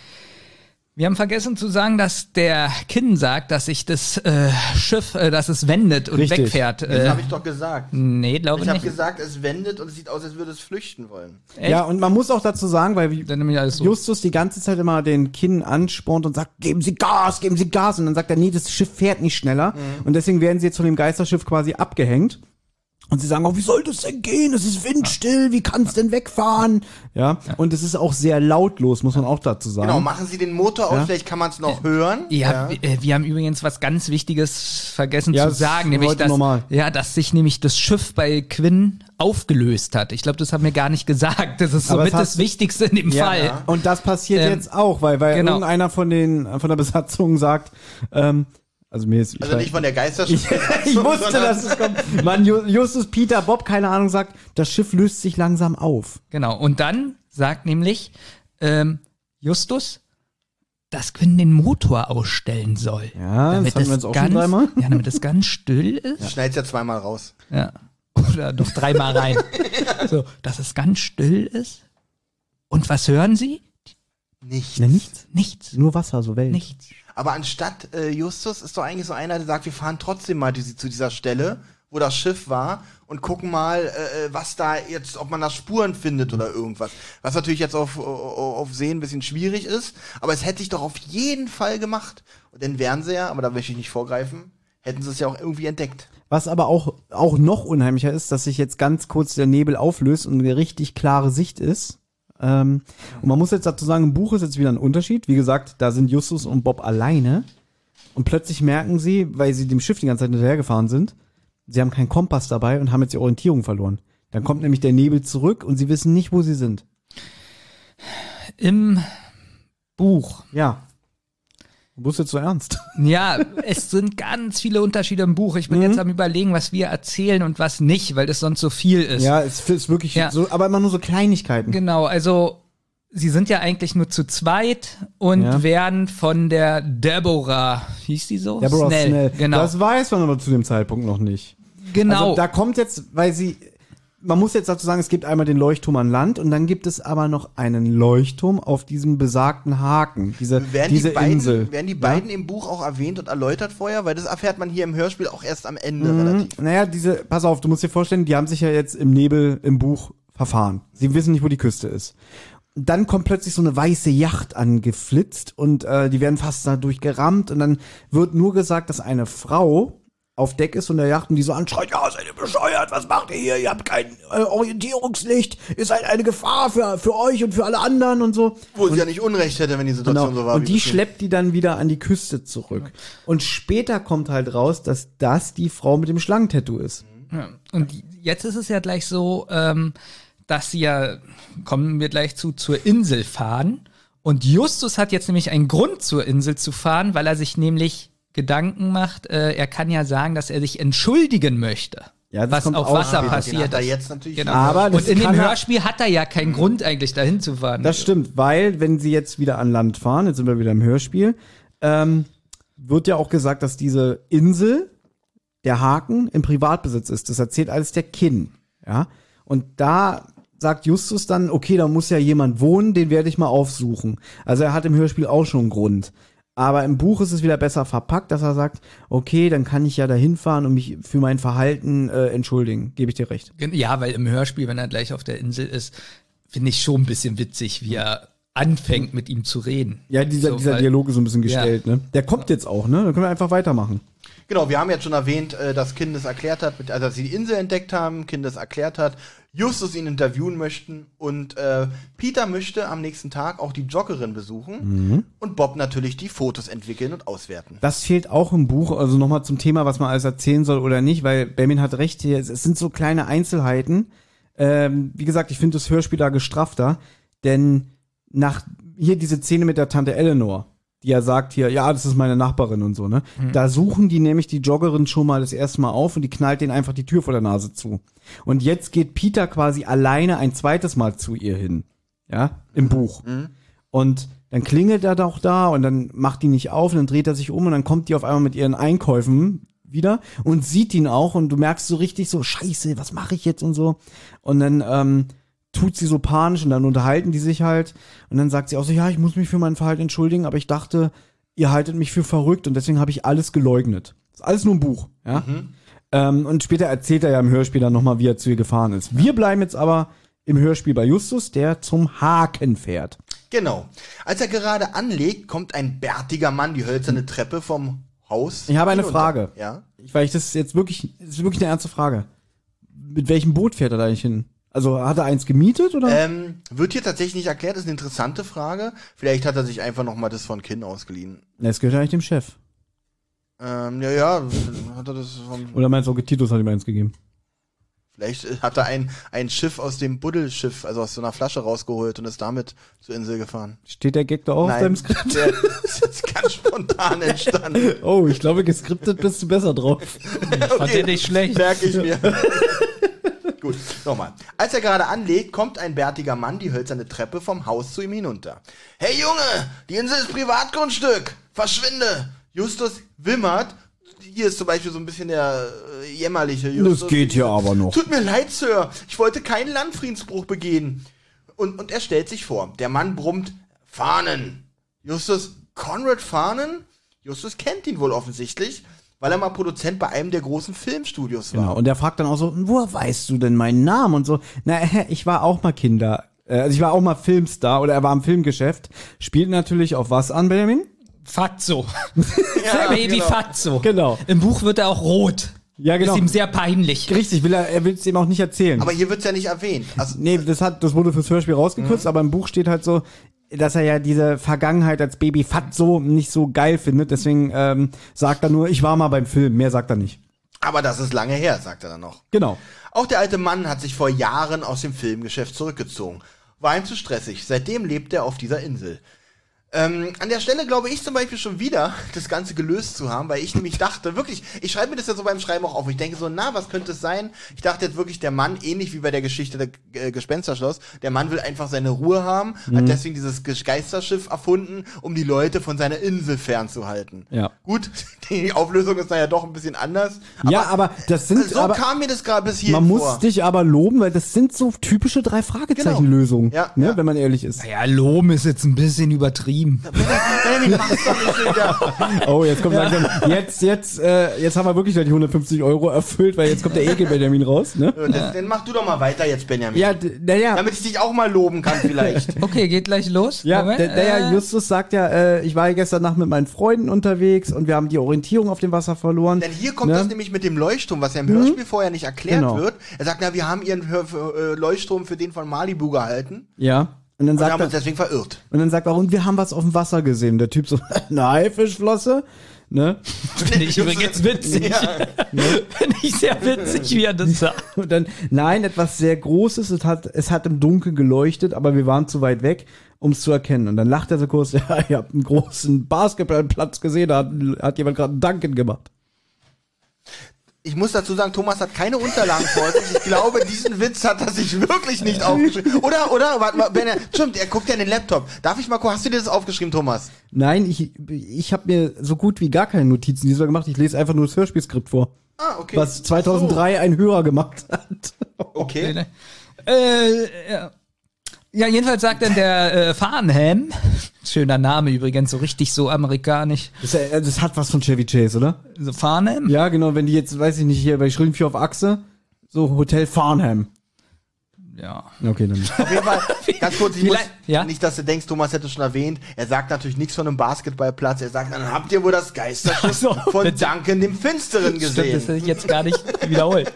Speaker 4: Wir haben vergessen zu sagen, dass der Kinn sagt, dass sich das äh, Schiff, äh, dass es wendet und
Speaker 2: Richtig.
Speaker 4: wegfährt.
Speaker 3: Das
Speaker 4: Äh,
Speaker 3: habe ich doch gesagt.
Speaker 4: nee, glaube
Speaker 3: Ich habe
Speaker 4: nicht.
Speaker 3: gesagt, es wendet und es sieht aus, als würde es flüchten wollen.
Speaker 4: Echt?
Speaker 2: Ja, und man muss auch dazu sagen, weil
Speaker 4: Dann nehme ich alles so.
Speaker 2: Justus die ganze Zeit immer den Kinn anspornt und sagt, geben Sie Gas, geben Sie Gas. Und dann sagt er, nee, das Schiff fährt nicht schneller.
Speaker 3: Mhm.
Speaker 2: Und deswegen werden sie jetzt von dem Geisterschiff quasi abgehängt. Und sie sagen auch, wie soll das denn gehen? Es ist windstill, wie kann es denn wegfahren? Ja, und es ist auch sehr lautlos, muss man auch dazu sagen.
Speaker 3: Genau, machen Sie den Motor aus,
Speaker 2: Ja.
Speaker 3: vielleicht kann man es noch hören.
Speaker 4: Ja, wir, äh, wir haben übrigens was ganz Wichtiges vergessen
Speaker 2: Ja,
Speaker 4: zu sagen, nämlich dass,
Speaker 2: normal.
Speaker 4: ja, dass sich nämlich das Schiff bei Quinn aufgelöst hat. Ich glaube, das haben wir gar nicht gesagt. Das ist somit das Wichtigste in dem
Speaker 2: Ja,
Speaker 4: Fall.
Speaker 3: ja.
Speaker 2: Und das passiert
Speaker 4: Ähm,
Speaker 2: jetzt auch, weil, weil
Speaker 4: genau.
Speaker 2: irgendeiner von den von der Besatzung sagt, ähm, also mir ist ich,
Speaker 3: Also
Speaker 2: weiß-
Speaker 3: nicht von der
Speaker 2: ich,
Speaker 3: Geisterschiff.
Speaker 2: ich wusste, dass es kommt. Mann, Ju- Justus, Peter, Bob, keine Ahnung, sagt, das Schiff löst sich langsam auf.
Speaker 4: Genau. Und dann sagt nämlich ähm, Justus, dass Quinn den Motor ausstellen soll.
Speaker 2: Ja, das hatten wir jetzt auch schon
Speaker 4: ganz,
Speaker 2: dreimal.
Speaker 4: Ja, damit es ganz still ist.
Speaker 3: Schneid's ja zweimal raus.
Speaker 4: Ja. Oder noch dreimal rein. So, dass es ganz still ist. Und was hören Sie?
Speaker 3: Nichts.
Speaker 2: Ja, nichts.
Speaker 4: Nichts.
Speaker 2: Nur Wasser, so Welt.
Speaker 4: Nichts.
Speaker 3: Aber anstatt äh, Justus ist doch eigentlich so einer, der sagt, wir fahren trotzdem mal diese, zu dieser Stelle, wo das Schiff war und gucken mal, äh, äh, was da jetzt, ob man da Spuren findet oder irgendwas. Was natürlich jetzt auf, auf, Sehen ein bisschen schwierig ist, aber es hätte ich doch auf jeden Fall gemacht. Und dann wären sie ja, aber da möchte ich nicht vorgreifen, hätten sie es ja auch irgendwie entdeckt.
Speaker 2: Was aber auch, auch noch unheimlicher ist, dass sich jetzt ganz kurz der Nebel auflöst und eine richtig klare Sicht ist. Ähm, und man muss jetzt dazu sagen, im Buch ist jetzt wieder ein Unterschied. Wie gesagt, da sind Justus und Bob alleine. Und plötzlich merken sie, weil sie dem Schiff die ganze Zeit hinterhergefahren sind, sie haben keinen Kompass dabei und haben jetzt die Orientierung verloren. Dann kommt nämlich der Nebel zurück und sie wissen nicht, wo sie sind.
Speaker 4: Im Buch.
Speaker 2: Ja. Du bist jetzt so ernst.
Speaker 4: Ja, es sind ganz viele Unterschiede im Buch. Ich bin jetzt am überlegen, was wir erzählen und was nicht, weil das sonst so viel ist.
Speaker 2: Ja, es ist wirklich
Speaker 4: Ja.
Speaker 2: so, aber immer nur so Kleinigkeiten.
Speaker 4: Genau, also sie sind ja eigentlich nur zu zweit und
Speaker 2: Ja.
Speaker 4: werden von der Deborah, hieß die so?
Speaker 2: Deborah Snell.
Speaker 4: Genau.
Speaker 2: Das weiß man aber zu dem Zeitpunkt noch nicht.
Speaker 4: genau.
Speaker 2: Also da kommt jetzt, weil sie, man muss jetzt dazu sagen, es gibt einmal den Leuchtturm an Land und dann gibt es aber noch einen Leuchtturm auf diesem besagten Haken, diese,
Speaker 3: Werden
Speaker 2: diese
Speaker 3: die beiden,
Speaker 2: Insel.
Speaker 3: werden die beiden im Buch auch erwähnt und erläutert vorher? Weil das erfährt man hier im Hörspiel auch erst am Ende relativ.
Speaker 2: Naja, diese, pass auf, du musst dir vorstellen, die haben sich ja jetzt im Nebel im Buch verfahren. Sie wissen nicht, wo die Küste ist. Dann kommt plötzlich so eine weiße Yacht angeflitzt und äh, die werden fast dadurch gerammt und dann wird nur gesagt, dass eine Frau auf Deck ist von der Yacht und die so anschreit, ja, seid ihr bescheuert, was macht ihr hier? Ihr habt kein äh, Orientierungslicht, ihr seid eine Gefahr für, für euch und für alle anderen und so.
Speaker 3: Wo sie ja nicht Unrecht hätte, wenn die Situation
Speaker 2: Genau.
Speaker 3: so war.
Speaker 2: und die schleppt die dann wieder an die Küste zurück. Und später kommt halt raus, dass das die Frau mit dem Schlangentattoo ist.
Speaker 4: Ja. Und jetzt ist es ja gleich so, ähm, dass sie ja, kommen wir gleich zu, zur Insel fahren. Und Justus hat jetzt nämlich einen Grund, zur Insel zu fahren, weil er sich nämlich Gedanken macht, äh, er kann ja sagen, dass er sich entschuldigen möchte.
Speaker 2: Ja, das
Speaker 4: was
Speaker 2: kommt
Speaker 4: auf
Speaker 2: auch
Speaker 4: Wasser passiert
Speaker 3: er
Speaker 4: ist.
Speaker 3: jetzt natürlich
Speaker 4: Genau.
Speaker 2: Aber
Speaker 4: Und in dem Hörspiel hat er ja keinen Grund eigentlich dahin zu fahren.
Speaker 2: Das stimmt, weil wenn sie jetzt wieder an Land fahren, jetzt sind wir wieder im Hörspiel, ähm, wird ja auch gesagt, dass diese Insel, der Haken, im Privatbesitz ist. Das erzählt alles der Kinn. Ja. Und da sagt Justus dann, okay, da muss ja jemand wohnen, den werde ich mal aufsuchen. Also er hat im Hörspiel auch schon einen Grund. Aber im Buch ist es wieder besser verpackt, dass er sagt, okay, dann kann ich ja da hinfahren und mich für mein Verhalten äh, entschuldigen. Gebe ich dir recht.
Speaker 4: Ja, weil im Hörspiel, wenn er gleich auf der Insel ist, finde ich schon ein bisschen witzig, wie er anfängt mit ihm zu reden.
Speaker 2: Ja, dieser,
Speaker 4: So,
Speaker 2: dieser
Speaker 4: weil-
Speaker 2: Dialog ist so ein bisschen
Speaker 4: Ja.
Speaker 2: gestellt, ne? Der kommt jetzt auch, ne? Dann können wir einfach weitermachen.
Speaker 3: Genau, wir haben jetzt schon erwähnt, äh, dass Kind es erklärt hat, mit- also dass sie die Insel entdeckt haben, Kind es erklärt hat, Justus ihn interviewen möchten und äh, Peter möchte am nächsten Tag auch die Joggerin besuchen und Bob natürlich die Fotos entwickeln und auswerten.
Speaker 2: Das fehlt auch im Buch, also nochmal zum Thema, was man alles erzählen soll oder nicht, weil Benjamin hat recht hier, es, es sind so kleine Einzelheiten. Ähm, wie gesagt, ich finde das Hörspiel da gestrafter, denn nach hier diese Szene mit der Tante Eleanor, die ja sagt hier, ja, das ist meine Nachbarin und so, ne? Da suchen die nämlich die Joggerin schon mal das erste Mal auf und die knallt denen einfach die Tür vor der Nase zu. Und jetzt geht Peter quasi alleine ein zweites Mal zu ihr hin. Ja, im Buch. Und dann klingelt er doch da und dann macht die nicht auf und dann dreht er sich um und dann kommt die auf einmal mit ihren Einkäufen wieder und sieht ihn auch und du merkst so richtig so, scheiße, was mache ich jetzt und so. Und dann ähm, tut sie so panisch und dann unterhalten die sich halt und dann sagt sie auch so, ja, ich muss mich für mein Verhalten entschuldigen, aber ich dachte, ihr haltet mich für verrückt und deswegen habe ich alles geleugnet. Das ist alles nur ein Buch, ja. Ähm, und später erzählt er ja im Hörspiel dann nochmal, wie er zu ihr gefahren ist. Wir bleiben jetzt aber im Hörspiel bei Justus, der zum Haken fährt.
Speaker 3: Genau. Als er gerade anlegt, kommt ein bärtiger Mann die hölzerne Treppe vom Haus.
Speaker 2: Ich habe eine
Speaker 3: hinunter.
Speaker 2: Frage.
Speaker 3: Ja.
Speaker 2: Ich, weil ich das jetzt wirklich, das ist wirklich eine ernste Frage. Mit welchem Boot fährt er da eigentlich hin? Also hat er eins gemietet oder?
Speaker 3: Ähm, wird hier tatsächlich nicht erklärt, ist eine interessante Frage. Vielleicht hat er sich einfach noch mal das von Kin ausgeliehen.
Speaker 2: Na, Das gehört eigentlich dem Chef.
Speaker 3: Ähm, ja, ja, hat er das vom,
Speaker 2: Oder meinst du, Onkel Titus hat ihm eins gegeben?
Speaker 3: vielleicht hat er ein, ein Schiff aus dem Buddelschiff, also aus so einer Flasche rausgeholt und ist damit zur Insel gefahren.
Speaker 2: Steht der Gag da auch auf deinem Skript?
Speaker 3: der ist jetzt ganz spontan entstanden.
Speaker 2: Oh, ich glaube, geskriptet bist du besser drauf.
Speaker 4: Fand der nicht schlecht.
Speaker 3: Merke ich mir. Gut, nochmal. Als er gerade anlegt, kommt ein bärtiger Mann die hölzerne Treppe vom Haus zu ihm hinunter. Hey Junge, die Insel ist Privatgrundstück. Verschwinde. Justus wimmert. Hier ist zum Beispiel so ein bisschen der äh, jämmerliche Justus.
Speaker 2: Das geht hier aber noch.
Speaker 3: Tut mir leid, Sir. Ich wollte keinen Landfriedensbruch begehen. Und, und er stellt sich vor. Der Mann brummt Fahnen. Justus, Conrad Fahnen? Justus kennt ihn wohl offensichtlich, weil er mal Produzent bei einem der großen Filmstudios war.
Speaker 2: Genau. Und der fragt dann auch so, woher weißt du denn meinen Namen? Und so, na, ich war auch mal Kinder. äh, Also ich war auch mal Filmstar oder er war im Filmgeschäft. Spielt natürlich auf was an, Benjamin?
Speaker 4: Fatso.
Speaker 3: Ja,
Speaker 4: Baby
Speaker 3: genau.
Speaker 4: Fatso.
Speaker 2: Genau.
Speaker 4: Im Buch wird er auch rot.
Speaker 2: Ja, genau.
Speaker 4: Ist ihm sehr peinlich.
Speaker 2: Richtig, will er, er will es ihm auch nicht erzählen.
Speaker 3: Aber hier wird's ja nicht erwähnt. Also,
Speaker 2: Nee, das hat, das wurde fürs Hörspiel rausgekürzt, aber im Buch steht halt so, dass er ja diese Vergangenheit als Baby Fat so nicht so geil findet. Deswegen ähm, sagt er nur, ich war mal beim Film. Mehr sagt er nicht.
Speaker 3: aber das ist lange her, sagt er dann noch.
Speaker 2: Genau.
Speaker 3: Auch der alte Mann hat sich vor Jahren aus dem Filmgeschäft zurückgezogen. War ihm zu stressig. Seitdem lebt er auf dieser Insel. Ähm, an der Stelle glaube ich zum Beispiel schon wieder, das Ganze gelöst zu haben, weil ich nämlich dachte, wirklich, ich schreibe mir das ja so beim Schreiben auch auf. Ich denke so, na, was könnte es sein? Ich dachte jetzt wirklich, der Mann, ähnlich wie bei der Geschichte der äh, Gespensterschloss, der Mann will einfach seine Ruhe haben, hat deswegen dieses Ge- Geisterschiff erfunden, um die Leute von seiner Insel fernzuhalten.
Speaker 2: Ja.
Speaker 3: Gut, die Auflösung ist naja doch ein bisschen anders.
Speaker 2: ja, aber das sind,
Speaker 3: so
Speaker 2: aber
Speaker 3: kam mir das gerade bis hier
Speaker 2: man muss
Speaker 3: vor.
Speaker 2: dich aber loben, weil das sind so typische drei Fragezeichen-Lösungen,
Speaker 3: Ja,
Speaker 2: ne,
Speaker 3: ja.
Speaker 2: wenn man ehrlich ist.
Speaker 4: Ja, Lohm ist jetzt ein bisschen übertrieben.
Speaker 3: Benjamin, mach's doch nicht wieder.
Speaker 2: Oh, jetzt kommt langsam, jetzt, jetzt, äh, jetzt haben wir wirklich die 150 Euro erfüllt, weil jetzt kommt der Ekel Benjamin raus, ne?
Speaker 3: Das, dann mach du doch mal weiter jetzt, Benjamin.
Speaker 2: Ja, d- naja,
Speaker 3: Damit ich dich auch mal loben kann vielleicht.
Speaker 4: Okay, geht gleich los.
Speaker 2: Ja, der
Speaker 4: äh,
Speaker 2: Justus sagt ja, äh, ich war ja gestern Nacht mit meinen Freunden unterwegs und wir haben die Orientierung auf dem Wasser verloren.
Speaker 3: Denn hier kommt
Speaker 2: Ne?
Speaker 3: das nämlich mit dem Leuchtturm, was ja im Hörspiel vorher nicht erklärt
Speaker 2: Genau.
Speaker 3: wird. Er sagt, na, wir haben ihren Hör äh, Leuchtturm für den von Malibu gehalten
Speaker 2: Ja. Und dann
Speaker 3: und
Speaker 2: sagt
Speaker 3: haben
Speaker 2: er,
Speaker 3: uns deswegen verirrt.
Speaker 2: und dann sagt er, und wir haben was auf dem Wasser gesehen. Der Typ so, eine Haifischflosse, ne?
Speaker 4: Finde ich übrigens witzig. Finde ich sehr witzig, wie er das sagt.
Speaker 2: Und dann, nein, etwas sehr Großes, es hat, es hat im Dunkeln geleuchtet, aber wir waren zu weit weg, um es zu erkennen. Und dann lacht er so kurz, ja, ihr habt einen großen Basketballplatz gesehen, da hat, hat jemand gerade einen Duncan gemacht.
Speaker 3: Ich muss dazu sagen, Thomas hat keine Unterlagen vor sich. Ich glaube, diesen Witz hat er sich wirklich nicht aufgeschrieben. Oder, oder? Warte mal, wenn er, stimmt, er guckt ja in den Laptop. Darf ich mal gucken, hast du dir das aufgeschrieben, Thomas?
Speaker 2: Nein, ich, ich habe mir so gut wie gar keine Notizen diesmal gemacht. Ich lese einfach nur das Hörspielskript vor.
Speaker 3: Ah, okay.
Speaker 2: Was 2003 ein Hörer gemacht hat.
Speaker 3: Okay.
Speaker 4: Äh, ja. Ja, jedenfalls sagt dann der äh, Farnham, schöner Name übrigens, so richtig so amerikanisch.
Speaker 2: Das, äh, das hat was von Chevy Chase, oder?
Speaker 4: So Farnham?
Speaker 2: Ja, genau, wenn die jetzt, weiß ich nicht, hier bei Schrillenvieh auf Achse, so Hotel Farnham.
Speaker 4: Ja.
Speaker 2: Okay, dann.
Speaker 3: Auf jeden Fall, ganz kurz, ich muss,
Speaker 4: ja?
Speaker 3: nicht, dass du denkst, Thomas hätte schon erwähnt, er sagt natürlich nichts von einem Basketballplatz, er sagt, dann habt ihr wohl das Geisterschiff
Speaker 4: so.
Speaker 3: von Duncan dem Finsteren
Speaker 4: Stimmt, das
Speaker 3: gesehen.
Speaker 4: hätte ich jetzt gar nicht wiederholt.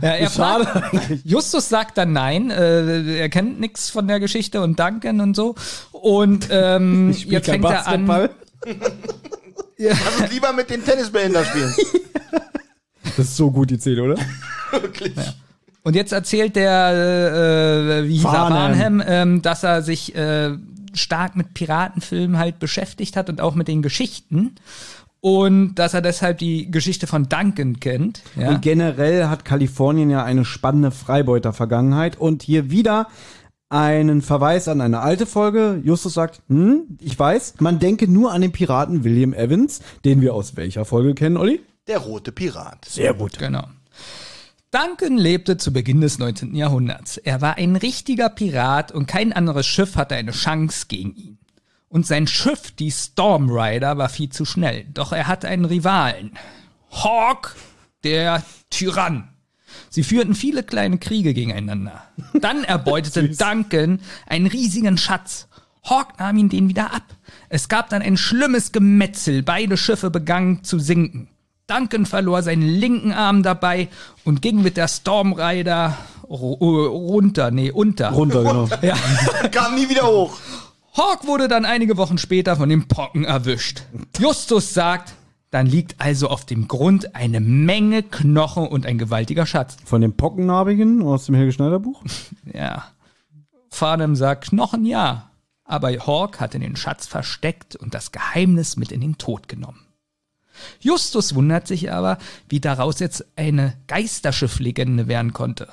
Speaker 4: Ja, er
Speaker 2: Schade
Speaker 4: fragt, Justus sagt dann nein, äh, er kennt nichts von der Geschichte und Duncan und so. Und ähm,
Speaker 2: Ich spiele
Speaker 4: jetzt fängt er an.
Speaker 2: Basketball.
Speaker 3: Lass uns lieber mit den Tennisbällen da spielen.
Speaker 2: Das ist so gut, die Szene, oder?
Speaker 3: Wirklich.
Speaker 4: Und jetzt erzählt der, äh, wie hieß er.
Speaker 2: Farnham,
Speaker 4: ähm, dass er sich äh, stark mit Piratenfilmen halt beschäftigt hat und auch mit den Geschichten. Und dass er deshalb die Geschichte von Duncan kennt. Ja?
Speaker 2: Und generell hat Kalifornien ja eine spannende Freibeuter-Vergangenheit. Und hier wieder einen Verweis an eine alte Folge. Justus sagt, hm, ich weiß, man denke nur an den Piraten William Evans, den wir aus welcher Folge kennen, Olli?
Speaker 3: Der rote Pirat.
Speaker 2: Sehr gut.
Speaker 4: Genau. Duncan lebte zu Beginn des 19. Jahrhunderts. Er war ein richtiger Pirat und kein anderes Schiff hatte eine Chance gegen ihn. Und sein Schiff, die Storm Rider, war viel zu schnell. Doch er hatte einen Rivalen. Hawk, der Tyrann. Sie führten viele kleine Kriege gegeneinander. Dann erbeutete Duncan einen riesigen Schatz. Hawk nahm ihn den wieder ab. Es gab dann ein schlimmes Gemetzel. Beide Schiffe begannen zu sinken. Duncan verlor seinen linken Arm dabei und ging mit der Storm Rider ru- äh, runter, nee, unter.
Speaker 2: Runter, genau.
Speaker 4: Ja.
Speaker 3: Kam nie wieder hoch.
Speaker 4: Hawk wurde dann einige Wochen später von den Pocken erwischt. Justus sagt, dann liegt also auf dem Grund eine Menge Knochen und ein gewaltiger Schatz.
Speaker 2: Von dem Pockennarbigen aus dem Helge Schneider Buch?
Speaker 4: Ja. Farnham sagt Knochen ja, aber Hawk hatte den Schatz versteckt und das Geheimnis mit in den Tod genommen. Justus wundert sich aber, wie daraus jetzt eine Geisterschifflegende werden konnte.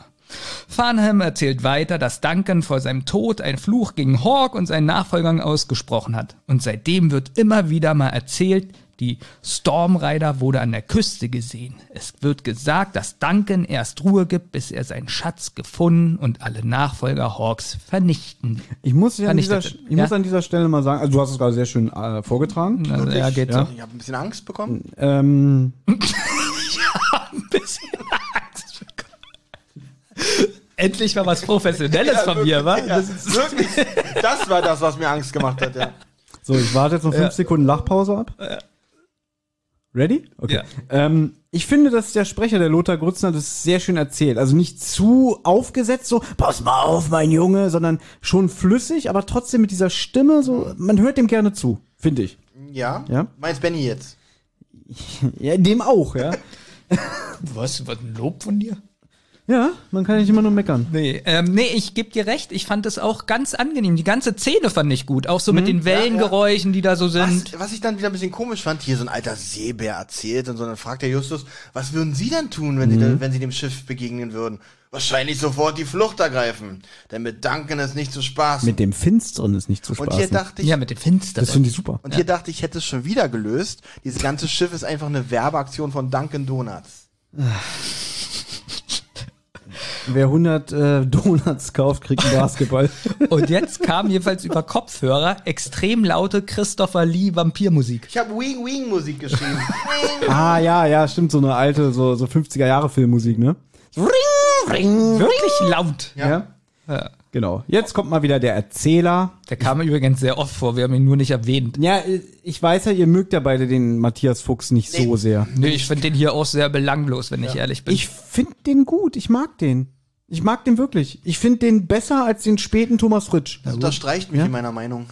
Speaker 4: Farnham erzählt weiter, dass Duncan vor seinem Tod einen Fluch gegen Hawk und seinen Nachfolgern ausgesprochen hat. Und seitdem wird immer wieder mal erzählt, die Stormrider wurde an der Küste gesehen. Es wird gesagt, dass Duncan erst Ruhe gibt, bis er seinen Schatz gefunden und alle Nachfolger Hawks vernichten.
Speaker 2: Ich muss, ja an dieser, ich
Speaker 4: Ja?
Speaker 2: muss an dieser Stelle mal sagen, also du hast es gerade sehr schön äh, vorgetragen.
Speaker 4: Also, ja, geht so.
Speaker 3: Ich habe ein bisschen Angst bekommen.
Speaker 2: Ähm,
Speaker 4: Ein bisschen Angst bekommen. Endlich mal was Professionelles von mir, wa?
Speaker 3: Ja, wirklich. Das war das, was mir Angst gemacht hat. Ja.
Speaker 2: so, ich warte jetzt noch fünf Sekunden Lachpause ab. Ready? Okay.
Speaker 4: Ja.
Speaker 2: Ähm, ich finde, dass der Sprecher, der Lothar Grützner, das sehr schön erzählt. Also nicht zu aufgesetzt, so, pass mal auf, mein Junge, sondern schon flüssig, aber trotzdem mit dieser Stimme, so, man hört dem gerne zu, finde ich.
Speaker 3: ja.
Speaker 2: Ja.
Speaker 3: Meinst Benny jetzt?
Speaker 2: Ja, dem auch, ja.
Speaker 4: Was? Was ein Lob von dir?
Speaker 2: Ja, man kann nicht immer nur meckern.
Speaker 4: Nee, ähm, nee, ich geb dir recht. Ich fand es auch ganz angenehm. Die ganze Szene fand ich gut. Auch so mit den Wellengeräuschen, die da so sind.
Speaker 3: Was, was ich dann wieder ein bisschen komisch fand, hier so ein alter Seebär erzählt und so, dann fragt der Justus, was würden Sie denn tun, wenn, Sie, da, wenn Sie dem Schiff begegnen würden? Wahrscheinlich sofort die Flucht ergreifen. Denn mit Duncan ist nicht zu spaßen.
Speaker 2: Mit dem Finsteren ist nicht zu
Speaker 3: und hier
Speaker 2: spaßen.
Speaker 3: dachte ich,
Speaker 4: Ja, mit den Finsteren.
Speaker 2: Das finde ich super.
Speaker 3: und hier dachte ich, ich hätte es schon wieder gelöst. Dieses ganze Schiff ist einfach eine Werbeaktion von Duncan Donuts.
Speaker 2: Wer 100 äh, Donuts kauft, kriegt einen Basketball.
Speaker 4: Und jetzt kam jedenfalls über Kopfhörer extrem laute Christopher Lee Vampirmusik.
Speaker 3: Ich habe Wing Wing Musik geschrieben.
Speaker 2: ah, ja, ja, stimmt, so eine alte, so, so 50er Jahre Filmmusik, ne?
Speaker 4: Wirklich laut.
Speaker 3: Ja.
Speaker 2: Ja. Genau. Jetzt kommt mal wieder der Erzähler.
Speaker 4: Der kam übrigens sehr oft vor, wir haben ihn nur nicht erwähnt.
Speaker 2: Ja, ich weiß ja, ihr mögt ja beide den Matthias Fuchs nicht so sehr.
Speaker 4: Nee, ich finde den hier auch sehr belanglos, wenn ich ehrlich bin.
Speaker 2: Ich finde den gut, ich mag den. Ich mag den wirklich. Ich finde den besser als den späten Thomas Fritsch.
Speaker 3: Das unterstreicht mich
Speaker 2: Ja?
Speaker 3: in meiner Meinung.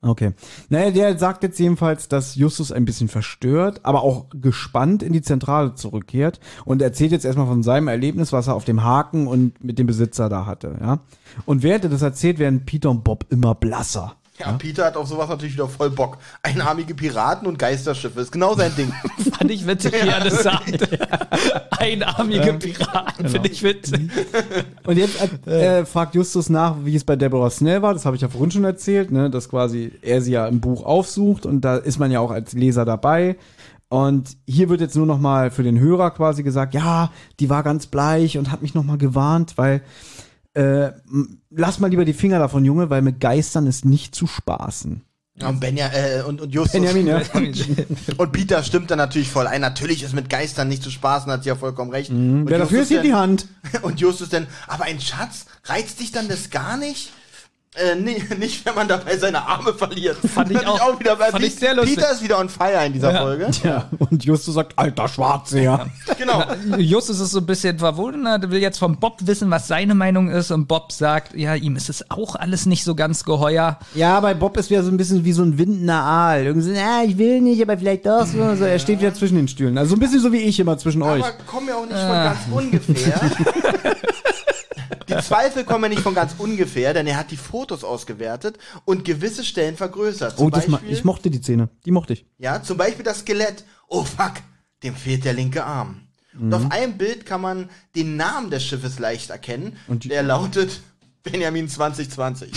Speaker 2: Okay. Naja, der sagt jetzt jedenfalls, dass Justus ein bisschen verstört, aber auch gespannt in die Zentrale zurückkehrt und erzählt jetzt erstmal von seinem Erlebnis, was er auf dem Haken und mit dem Besitzer da hatte, ja. Und während er das erzählt, werden Peter und Bob immer blasser.
Speaker 3: Ja, Peter hat auf sowas natürlich wieder voll Bock. Einarmige Piraten und Geisterschiffe ist genau sein Ding.
Speaker 4: Fand ich witzig, wie er das sagt. Einarmige Piraten, finde ich witzig.
Speaker 2: Und jetzt äh, äh, fragt Justus nach, wie es bei Deborah Snell war. Das habe ich ja vorhin schon erzählt, ne? dass quasi er sie ja im Buch aufsucht und da ist man ja auch als Leser dabei. Und hier wird jetzt nur noch mal für den Hörer quasi gesagt, ja, die war ganz bleich und hat mich noch mal gewarnt, weil äh, lass mal lieber die Finger davon, Junge, weil mit Geistern ist nicht zu spaßen.
Speaker 3: Und, Benja, äh, und, und Justus.
Speaker 2: Benjamin, ja.
Speaker 3: Und Peter stimmt dann natürlich voll ein. Natürlich ist mit Geistern nicht zu spaßen, hat sie ja vollkommen recht.
Speaker 2: Mhm.
Speaker 3: Und
Speaker 2: Wer dafür ist, hier die Hand.
Speaker 3: Und Justus dann, aber ein Schatz, reizt dich dann das gar nicht? Äh, nee, nicht, wenn man dabei seine Arme verliert.
Speaker 4: Fand ich auch-
Speaker 3: wieder
Speaker 4: fand ich sehr lustig.
Speaker 3: Peter ist wieder on fire in dieser
Speaker 4: Ja.
Speaker 3: Folge.
Speaker 2: Ja, und Justus sagt, alter Schwarzseher.
Speaker 3: Genau.
Speaker 4: Justus ist so ein bisschen verwundert, will jetzt von Bob wissen, was seine Meinung ist. Und Bob sagt, ja, ihm ist es auch alles nicht so ganz geheuer.
Speaker 2: Ja, bei Bob ist wieder so ein bisschen wie so ein windender Aal. Irgendwie so, ah, ich will nicht, aber vielleicht doch so. Also er steht wieder zwischen den Stühlen. Also so ein bisschen so wie ich immer zwischen euch.
Speaker 3: Aber kommen ja auch nicht von ganz ungefähr. Die Zweifel kommen ja nicht von ganz ungefähr, denn er hat die Fotos ausgewertet und gewisse Stellen vergrößert. Zum
Speaker 2: Oh, das
Speaker 3: Beispiel,
Speaker 2: ich mochte die Szene. Die mochte ich.
Speaker 3: ja, zum Beispiel das Skelett. Oh fuck, dem fehlt der linke Arm. Und auf einem Bild kann man den Namen des Schiffes leicht erkennen.
Speaker 2: Und
Speaker 3: der lautet Benjamin 2020.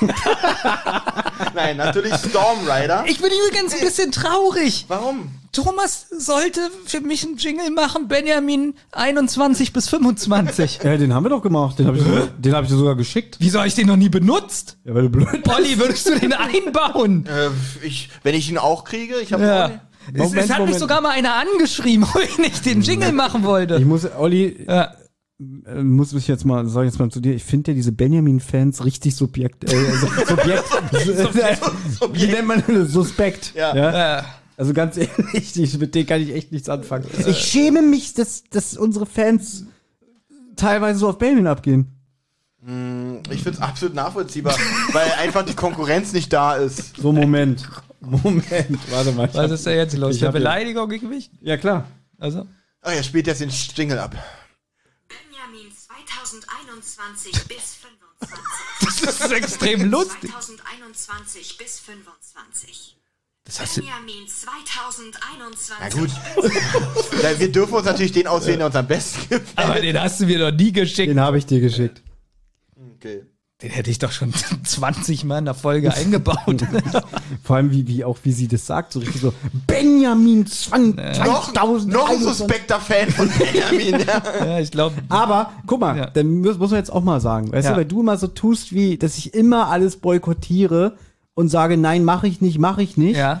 Speaker 3: Nein, natürlich Storm Rider.
Speaker 4: Ich bin übrigens ein bisschen traurig.
Speaker 3: Warum?
Speaker 4: Thomas sollte für mich einen Jingle machen, Benjamin 21 bis 25.
Speaker 2: Ja, den haben wir doch gemacht. Den habe ich, sogar- den hab ich dir sogar geschickt.
Speaker 4: Wieso habe ich den noch nie benutzt?
Speaker 2: Ja, weil du blöd bist.
Speaker 4: Olli, würdest du den einbauen?
Speaker 3: Äh, ich, wenn ich ihn auch kriege, ich habe
Speaker 4: Ja.
Speaker 3: auch
Speaker 4: Es,
Speaker 2: Moment,
Speaker 4: es hat mich
Speaker 2: Moment.
Speaker 4: sogar mal einer angeschrieben, ob ich nicht den Jingle machen
Speaker 2: Ich
Speaker 4: wollte.
Speaker 2: muss, Olli,
Speaker 4: Ja.
Speaker 2: äh, muss ich jetzt mal, sag ich jetzt mal zu dir, ich finde ja diese Benjamin-Fans richtig subjekt, äh, also, Subjekt, wie nennt man das? Suspekt.
Speaker 3: Ja.
Speaker 4: Ja.
Speaker 2: Also ganz ehrlich, ich, mit denen kann ich echt nichts anfangen. Ich schäme mich, dass, dass unsere Fans teilweise so auf Benjamin abgehen.
Speaker 3: Ich finde es absolut nachvollziehbar, weil einfach die Konkurrenz nicht da ist.
Speaker 2: So, Moment. Moment, warte mal.
Speaker 4: Was
Speaker 2: hab-
Speaker 4: ist da jetzt los?
Speaker 2: Ich
Speaker 4: Eine
Speaker 2: hab jetzt-
Speaker 4: Beleidigung gegen mich?
Speaker 2: Ja, klar.
Speaker 4: Also?
Speaker 3: Oh, er spielt jetzt den Jingle ab.
Speaker 5: Benjamin 2021 bis 25.
Speaker 4: Das ist extrem lustig.
Speaker 5: 2021 bis 25.
Speaker 4: Das hast
Speaker 5: Benjamin 2021.
Speaker 3: Na gut. Wir dürfen uns natürlich den auswählen, der uns am besten gefällt.
Speaker 4: aber den hast du mir noch nie geschickt.
Speaker 2: Den habe ich dir geschickt.
Speaker 3: Okay.
Speaker 4: Den hätte ich doch schon 20 Mal in der Folge eingebaut.
Speaker 2: Vor allem, wie, wie auch, wie sie das sagt, so richtig so, Benjamin 20,
Speaker 3: Noch,
Speaker 2: 2000,
Speaker 3: noch ein suspekter Fan von Benjamin. Ja.
Speaker 4: ja, ich glaube.
Speaker 2: Aber, guck mal,
Speaker 4: Ja.
Speaker 2: dann muss, muss man jetzt auch mal sagen, weißt
Speaker 4: Ja.
Speaker 2: du, weil du immer so tust, wie, dass ich immer alles boykottiere und sage, nein, mache ich nicht, mache ich nicht.
Speaker 4: Ja,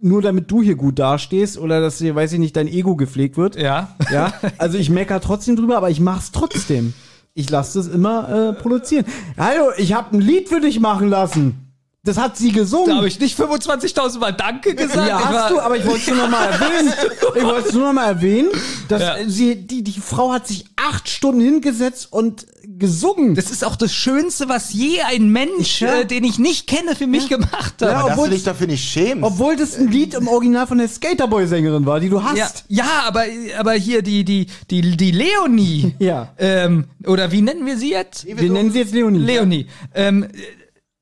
Speaker 2: Nur damit du hier gut dastehst oder dass dir, weiß ich nicht, dein Ego gepflegt wird.
Speaker 4: ja.
Speaker 2: Ja, also ich mecker trotzdem drüber, aber ich mach's trotzdem. Ich lasse das immer äh, produzieren. Hallo, ich habe ein Lied für dich machen lassen. Das hat sie gesungen.
Speaker 4: Da habe ich nicht 25.000 Mal Danke gesagt.
Speaker 2: ja, hast du, aber ich wollte es nur noch mal erwähnen. Ich wollte es nur noch mal erwähnen, dass
Speaker 4: Ja.
Speaker 2: sie, die, die Frau hat sich acht Stunden hingesetzt und gesungen.
Speaker 4: Das ist auch das Schönste, was je ein Mensch,
Speaker 2: Ja.
Speaker 4: äh, den ich nicht kenne, für mich gemacht hat.
Speaker 2: Ja,
Speaker 3: Dass du
Speaker 2: obwohl-
Speaker 3: dich dafür nicht schämst.
Speaker 2: Obwohl das ein Lied im Original von der Skaterboy-Sängerin war, die du
Speaker 4: Ja,
Speaker 2: hast.
Speaker 4: ja, aber, aber hier die, die, die, die Leonie.
Speaker 2: Ja.
Speaker 4: Ähm, oder wie nennen wir sie jetzt?
Speaker 2: Wir nennen sie jetzt Leonie.
Speaker 4: Leonie. Ähm,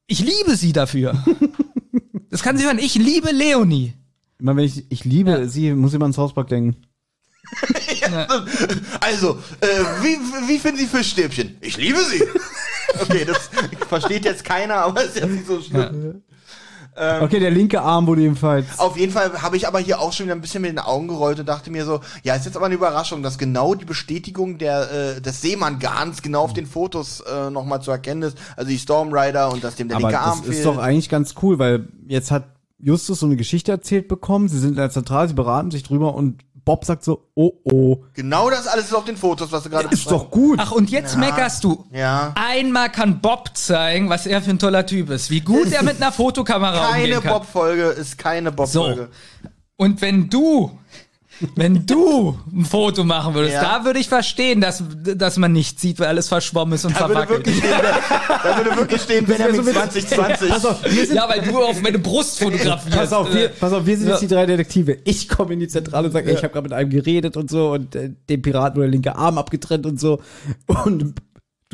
Speaker 4: ich liebe sie dafür. das kann sie hören. Ich liebe Leonie.
Speaker 2: Immer wenn ich, ich liebe sie, muss ich mal ans Hauspark denken.
Speaker 3: Also, äh, wie, wie finden Sie Fischstäbchen? Ich liebe sie. Okay, das versteht jetzt keiner, aber ist ja nicht so schlimm.
Speaker 2: Okay, der linke Arm wurde ebenfalls.
Speaker 3: Auf jeden Fall habe ich aber hier auch schon wieder ein bisschen mit den Augen gerollt und dachte mir so, ja, ist jetzt aber eine Überraschung, dass genau die Bestätigung der, äh, des Seemann-Garns genau auf den Fotos äh, nochmal zu erkennen ist. Also die Stormrider und dass dem der
Speaker 2: Aber
Speaker 3: linke Arm
Speaker 2: das
Speaker 3: fehlt.
Speaker 2: ist doch eigentlich ganz cool, weil jetzt hat Justus so eine Geschichte erzählt bekommen. Sie sind in der Zentrale, sie beraten sich drüber und Bob sagt so, oh oh,
Speaker 3: genau das alles ist auf den Fotos, was du gerade
Speaker 2: ist doch gut.
Speaker 4: Ach, und jetzt meckerst du.
Speaker 3: Ja.
Speaker 4: Einmal kann Bob zeigen, was er für ein toller Typ ist. Wie gut er mit einer Fotokamera
Speaker 3: Keine
Speaker 4: umgehen kann.
Speaker 3: Bob-Folge ist keine Bob-Folge.
Speaker 4: Und wenn du, wenn du ein Foto machen würdest,
Speaker 3: Ja.
Speaker 4: da würde ich verstehen, dass, dass man nicht sieht, weil alles verschwommen ist und
Speaker 3: Da würde
Speaker 4: verwackelt.
Speaker 3: wirklich stehen, da würde wirklich stehen Benjamin 2020.
Speaker 2: Pass auf, wir sind,
Speaker 4: Ja, weil du auf meine Brust fotografierst.
Speaker 2: pass auf, wir,
Speaker 4: Äh,
Speaker 2: pass auf, wir sind
Speaker 4: Ja.
Speaker 2: jetzt die drei Detektive. Ich komme in die Zentrale und sage, ey, ich habe gerade mit einem geredet und so und äh, dem Piraten wurde der linke Arm abgetrennt und so. Und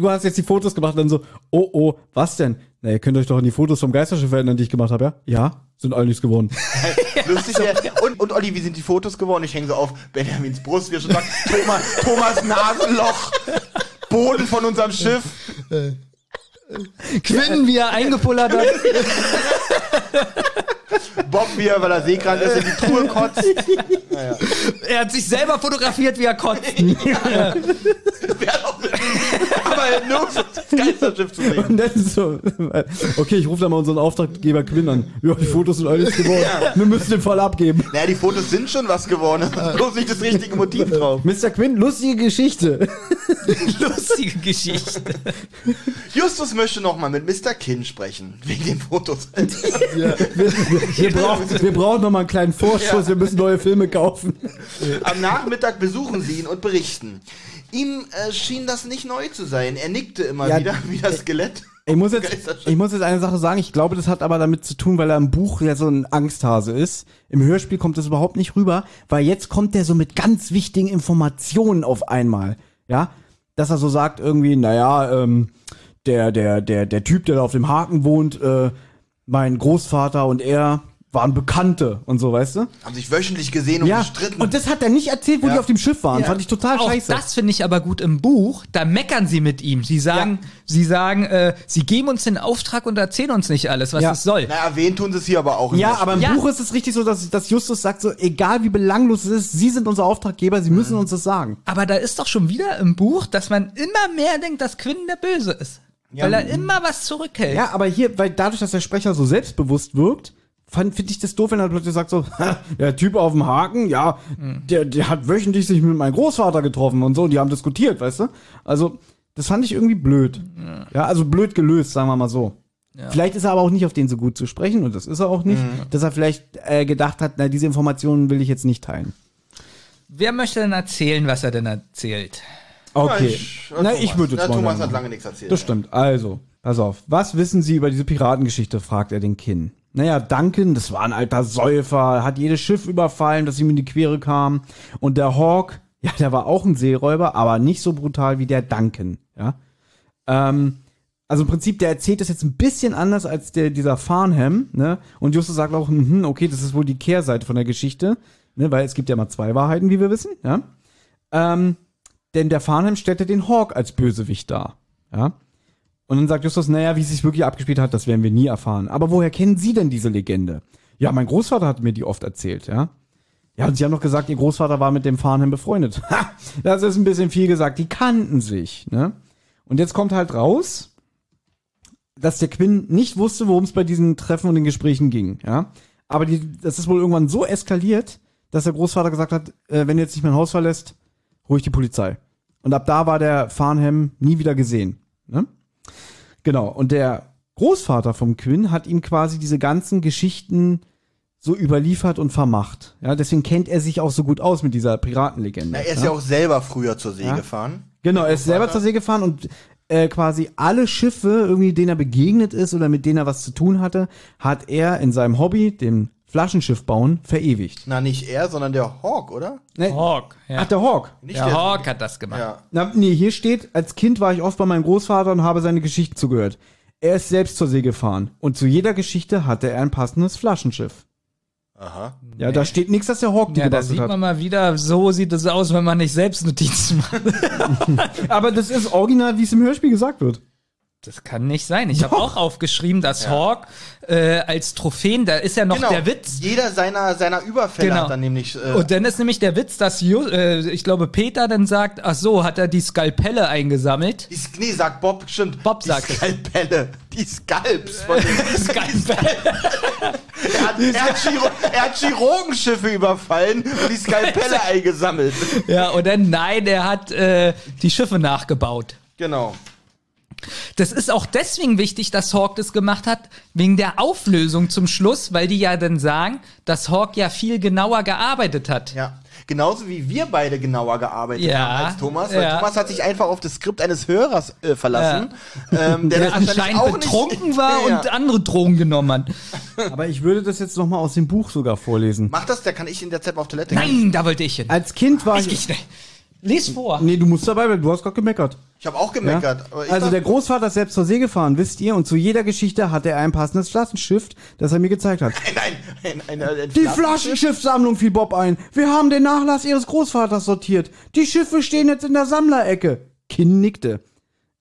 Speaker 2: du hast jetzt die Fotos gemacht und dann so, oh oh, was denn? Na, ihr könnt euch doch an die Fotos vom Geisterschiff erinnern, die ich gemacht habe, ja? Ja, sind alle nichts geworden.
Speaker 3: Lustig, ja. Und, und Olli, wie sind die Fotos geworden? Ich hänge so auf Benjamins Brust, wie er schon sagt, Thomas, Thomas Nasenloch, Boden von unserem Schiff.
Speaker 4: Quinn, wie er eingepullert hat.
Speaker 3: Bob, wie er, weil er seekrank ist, in die Truhe kotzt.
Speaker 4: Er hat sich selber fotografiert, wie er kotzt.
Speaker 3: Wär doch- Nirgends ist das Geisterschiff zu sehen.
Speaker 2: Und ist so, okay, ich rufe da mal unseren Auftraggeber Quinn an. Ja, die Fotos sind alles geworden. Wir müssen den Fall abgeben.
Speaker 3: Naja, die Fotos sind schon was geworden. Bloß nicht das richtige Motiv drauf.
Speaker 2: Mr. Quinn, lustige Geschichte.
Speaker 4: Lustige Geschichte.
Speaker 3: Justus möchte noch mal mit Mr. Kin sprechen. Wegen den Fotos.
Speaker 2: Wir brauchen, wir brauchen noch mal einen kleinen Vorschuss. Wir müssen neue Filme kaufen.
Speaker 3: Am Nachmittag besuchen sie ihn und berichten. Ihm äh, schien das nicht neu zu sein. Er nickte immer
Speaker 2: Ja,
Speaker 3: wieder wie das Skelett.
Speaker 2: Ich muss, jetzt, ich muss jetzt eine Sache sagen. Ich glaube, das hat aber damit zu tun, weil er im Buch ja so ein Angsthase ist. Im Hörspiel kommt das überhaupt nicht rüber, weil jetzt kommt er so mit ganz wichtigen Informationen auf einmal. Ja, dass er so sagt irgendwie, naja, ähm, der, der, der, der Typ, der da auf dem Haken wohnt, äh, mein Großvater und er waren Bekannte und so, weißt du?
Speaker 3: Haben sich wöchentlich gesehen und
Speaker 2: Ja,
Speaker 3: gestritten.
Speaker 2: und das hat er nicht erzählt, wo
Speaker 3: Ja.
Speaker 2: die auf dem Schiff waren.
Speaker 4: Ja.
Speaker 2: Fand ich total
Speaker 4: Auch
Speaker 2: scheiße.
Speaker 4: das finde ich aber gut im Buch. Da meckern sie mit ihm. Sie sagen, sie sagen, äh, sie geben uns den Auftrag und erzählen uns nicht alles, was
Speaker 2: Ja.
Speaker 4: es soll.
Speaker 3: Na, erwähnt tun sie es hier aber auch. im
Speaker 2: Ja, aber im
Speaker 4: Ja.
Speaker 2: Buch ist es richtig so, dass, dass Justus sagt so, egal wie belanglos es ist, Sie sind unser Auftraggeber, Sie müssen uns das sagen.
Speaker 4: Aber da ist doch schon wieder im Buch, dass man immer mehr denkt, dass Quinn der Böse ist. weil er immer was zurückhält.
Speaker 2: Ja, aber hier, weil dadurch, dass der Sprecher so selbstbewusst wirkt, finde ich das doof, wenn er plötzlich sagt so, der Typ auf dem Haken, ja, der, der hat wöchentlich sich mit meinem Großvater getroffen und so, und die haben diskutiert, weißt du? Also, das fand ich irgendwie blöd. Ja, also blöd gelöst, sagen wir mal so. Vielleicht ist er aber auch nicht auf den so gut zu sprechen, und das ist er auch nicht, dass er vielleicht äh, gedacht hat, na, diese Informationen will ich jetzt nicht teilen.
Speaker 4: Wer möchte denn erzählen, was er denn erzählt?
Speaker 2: Okay.
Speaker 3: ich-
Speaker 2: Na,
Speaker 3: Thomas.
Speaker 2: ich würde jetzt
Speaker 3: Na,
Speaker 2: mal
Speaker 3: Thomas hat lange nichts erzählt.
Speaker 2: Das stimmt. Also, pass auf. Was wissen Sie über diese Piratengeschichte? fragt er den Kinn. Naja, Duncan, das war ein alter Säufer, hat jedes Schiff überfallen, das ihm in die Quere kam. Und der Hawk, ja, der war auch ein Seeräuber, aber nicht so brutal wie der Duncan, ja. Ähm, also im Prinzip, der erzählt das jetzt ein bisschen anders als der, dieser Farnham, ne? Und Justus sagt auch, hm, okay, das ist wohl die Kehrseite von der Geschichte, ne? Weil es gibt ja mal zwei Wahrheiten, wie wir wissen, ja. Ähm, denn der Farnham stellte den Hawk als Bösewicht dar. Ja. Und dann sagt Justus, naja, wie es sich wirklich abgespielt hat, das werden wir nie erfahren. Aber woher kennen Sie denn diese Legende? Ja, mein Großvater hat mir die oft erzählt, ja. Ja, und Sie haben noch gesagt, Ihr Großvater war mit dem Farnham befreundet. Ha, das ist ein bisschen viel gesagt. Die kannten sich, ne? Und jetzt kommt halt raus, dass der Quinn nicht wusste, worum es bei diesen Treffen und den Gesprächen ging, ja. Aber die, das ist wohl irgendwann so eskaliert, dass der Großvater gesagt hat, äh, wenn du jetzt nicht mein Haus verlässt, ich die Polizei. Und ab da war der Farnham nie wieder gesehen. Ne? Genau. Und der Großvater vom Quinn hat ihm quasi diese ganzen Geschichten so überliefert und vermacht. Ja, deswegen kennt er sich auch so gut aus mit dieser Piratenlegende.
Speaker 3: Na, er ist ja auch selber früher zur See gefahren.
Speaker 2: Genau, er ist selber zur See gefahren und äh, quasi alle Schiffe, irgendwie denen er begegnet ist oder mit denen er was zu tun hatte, hat er in seinem Hobby, dem Flaschenschiff bauen, verewigt.
Speaker 3: Na, nicht er, sondern der Hawk, oder?
Speaker 2: Ne?
Speaker 4: Hawk. Ja.
Speaker 2: Ach, der Hawk.
Speaker 3: Nicht
Speaker 4: der Hawk hat das gemacht.
Speaker 3: Ja.
Speaker 2: Na, nee, hier steht, als Kind war ich oft bei meinem Großvater und habe seine Geschichten zugehört. Er ist selbst zur See gefahren und zu jeder Geschichte hatte er ein passendes Flaschenschiff.
Speaker 3: Aha.
Speaker 2: Ja, da steht nichts, dass der Hawk die
Speaker 4: Ja, da
Speaker 2: gebastelt
Speaker 4: sieht
Speaker 2: hat.
Speaker 4: man mal wieder, so sieht es aus, wenn man nicht selbst Notizen macht.
Speaker 2: Aber das ist original, wie es im Hörspiel gesagt wird.
Speaker 4: Das kann nicht sein. Ich habe auch aufgeschrieben, dass Hawk äh, als Trophäen, da ist ja noch
Speaker 3: Genau.
Speaker 4: der Witz.
Speaker 3: Jeder seiner, seiner Überfälle
Speaker 4: Genau.
Speaker 3: hat dann nämlich. Äh,
Speaker 4: Und dann ist nämlich der Witz, dass Ju, äh, ich glaube Peter dann sagt, ach so, hat er die Skalpelle eingesammelt.
Speaker 3: die, nee, sagt Bob, stimmt.
Speaker 4: Bob
Speaker 3: die
Speaker 4: sagt es.
Speaker 3: Skalpelle. Die Skalps. Von den,
Speaker 4: Skalpelle.
Speaker 3: er, hat, er, hat Chiro, er hat Chirurgenschiffe überfallen und die Skalpelle eingesammelt.
Speaker 4: ja, und dann nein, er hat äh, die Schiffe nachgebaut.
Speaker 3: Genau.
Speaker 4: Das ist auch deswegen wichtig, dass Hawk das gemacht hat, wegen der Auflösung zum Schluss, weil die ja dann sagen, dass Hawk ja viel genauer gearbeitet hat.
Speaker 3: Ja. Genauso wie wir beide genauer gearbeitet
Speaker 4: Ja,
Speaker 3: haben als Thomas. Weil
Speaker 4: ja.
Speaker 3: Thomas hat sich einfach auf das Skript eines Hörers äh, verlassen. Ähm, der,
Speaker 4: Der anscheinend
Speaker 3: auch
Speaker 4: betrunken
Speaker 3: nicht,
Speaker 4: war
Speaker 3: Ja.
Speaker 4: und andere Drogen genommen hat.
Speaker 2: Aber ich würde das jetzt noch mal aus dem Buch sogar vorlesen.
Speaker 3: Mach das, der kann ich in der Zeit mal auf Toilette gehen.
Speaker 4: Nein, da wollte ich hin.
Speaker 2: Als Kind war
Speaker 4: Ich,
Speaker 2: ich...
Speaker 4: ich, les vor.
Speaker 2: Nee, du musst dabei bleiben, du hast gerade gemeckert.
Speaker 3: Ich habe auch
Speaker 2: Ja?
Speaker 3: gemeckert. ich
Speaker 2: Also
Speaker 3: dachte-
Speaker 2: der Großvater ist selbst zur See gefahren, wisst ihr, und zu jeder Geschichte hat er ein passendes Flaschenschiff, das er mir gezeigt hat.
Speaker 3: Nein, ein, ein, ein, ein
Speaker 2: Die
Speaker 3: Flaschen-
Speaker 2: Flaschenschiffsammlung fiel Bob ein. Wir haben den Nachlass ihres Großvaters sortiert. Die Schiffe stehen jetzt in der Sammlerecke. Kinn nickte.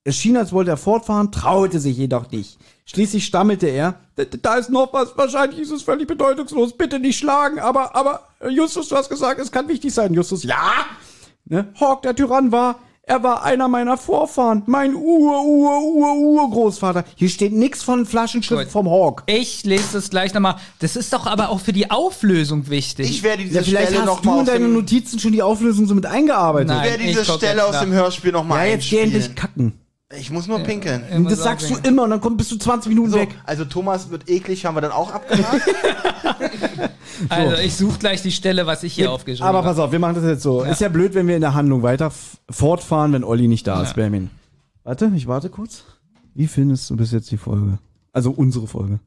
Speaker 2: Es schien, als wollte er fortfahren, traute sich jedoch nicht. Schließlich stammelte er, "Da- da ist noch was, wahrscheinlich ist es völlig bedeutungslos, bitte nicht schlagen, aber, aber, äh, Justus, du hast gesagt, es kann wichtig sein, Justus, ja! Ne? Hawk, der Tyrann war, Er war einer meiner Vorfahren. Mein Ur, Ur, Ur, Urgroßvater. Hier steht nichts von Flaschenschiff
Speaker 4: Gut.
Speaker 2: vom Hawk.
Speaker 4: Ich lese das gleich nochmal. Das ist doch aber auch für die Auflösung wichtig.
Speaker 3: Ich werde diese
Speaker 2: Ja, vielleicht
Speaker 3: Stelle
Speaker 2: hast
Speaker 3: noch
Speaker 2: du in
Speaker 3: aus
Speaker 2: deine
Speaker 3: dem,
Speaker 2: Notizen schon die Auflösung so mit eingearbeitet.
Speaker 4: Nein.
Speaker 3: ich werde diese
Speaker 4: ich
Speaker 3: Stelle aus dem Hörspiel noch mal
Speaker 2: Ja, jetzt geh endlich kacken.
Speaker 3: Ich muss nur pinkeln.
Speaker 4: Immer
Speaker 2: Das sagst du immer und dann kommt, bist du 20 Minuten
Speaker 3: So,
Speaker 2: weg.
Speaker 3: also Thomas wird eklig, haben wir dann auch abgehakt.
Speaker 4: Also ich suche gleich die Stelle, was ich hier aufgeschrieben
Speaker 2: Aber
Speaker 4: habe.
Speaker 2: pass auf, wir machen das jetzt so. Ist ja blöd, wenn wir in der Handlung weiter fortfahren, wenn Olli nicht da ist,
Speaker 4: Ja.
Speaker 2: Benjamin. Warte, ich warte kurz. Wie findest du bis jetzt die Folge? Also unsere Folge.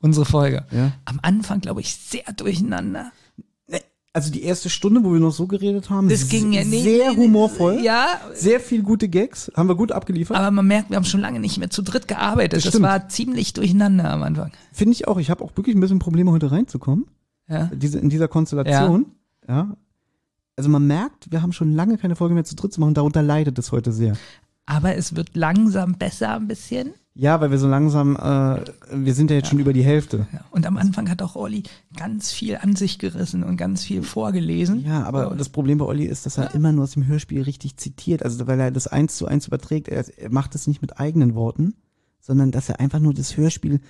Speaker 4: Unsere Folge.
Speaker 2: Ja.
Speaker 4: Am Anfang, glaube ich, sehr durcheinander.
Speaker 2: Also die erste Stunde, wo wir noch so geredet haben,
Speaker 4: Das ging ja nicht.
Speaker 2: sehr humorvoll.
Speaker 4: Ja,
Speaker 2: Sehr viel gute Gags, haben wir gut abgeliefert.
Speaker 4: aber man merkt, wir haben schon lange nicht mehr zu dritt gearbeitet.
Speaker 2: Das
Speaker 4: Das,
Speaker 2: stimmt.
Speaker 4: war ziemlich durcheinander am Anfang.
Speaker 2: Finde ich auch. Ich habe auch wirklich ein bisschen Probleme, heute reinzukommen.
Speaker 4: Ja.
Speaker 2: Diese, in dieser Konstellation. Ja. Also man merkt, wir haben schon lange keine Folge mehr zu dritt zu machen. Darunter leidet es heute sehr.
Speaker 4: Aber es wird langsam besser ein bisschen.
Speaker 2: Ja, weil wir so langsam, äh, wir sind ja jetzt schon über die Hälfte.
Speaker 4: Ja. Und am Anfang hat auch Olli ganz viel an sich gerissen und ganz viel vorgelesen.
Speaker 2: Ja, aber das Problem bei Olli ist, dass er immer nur aus dem Hörspiel richtig zitiert. Also weil er das eins zu eins überträgt. Er, er macht es nicht mit eigenen Worten, sondern dass er einfach nur das Hörspiel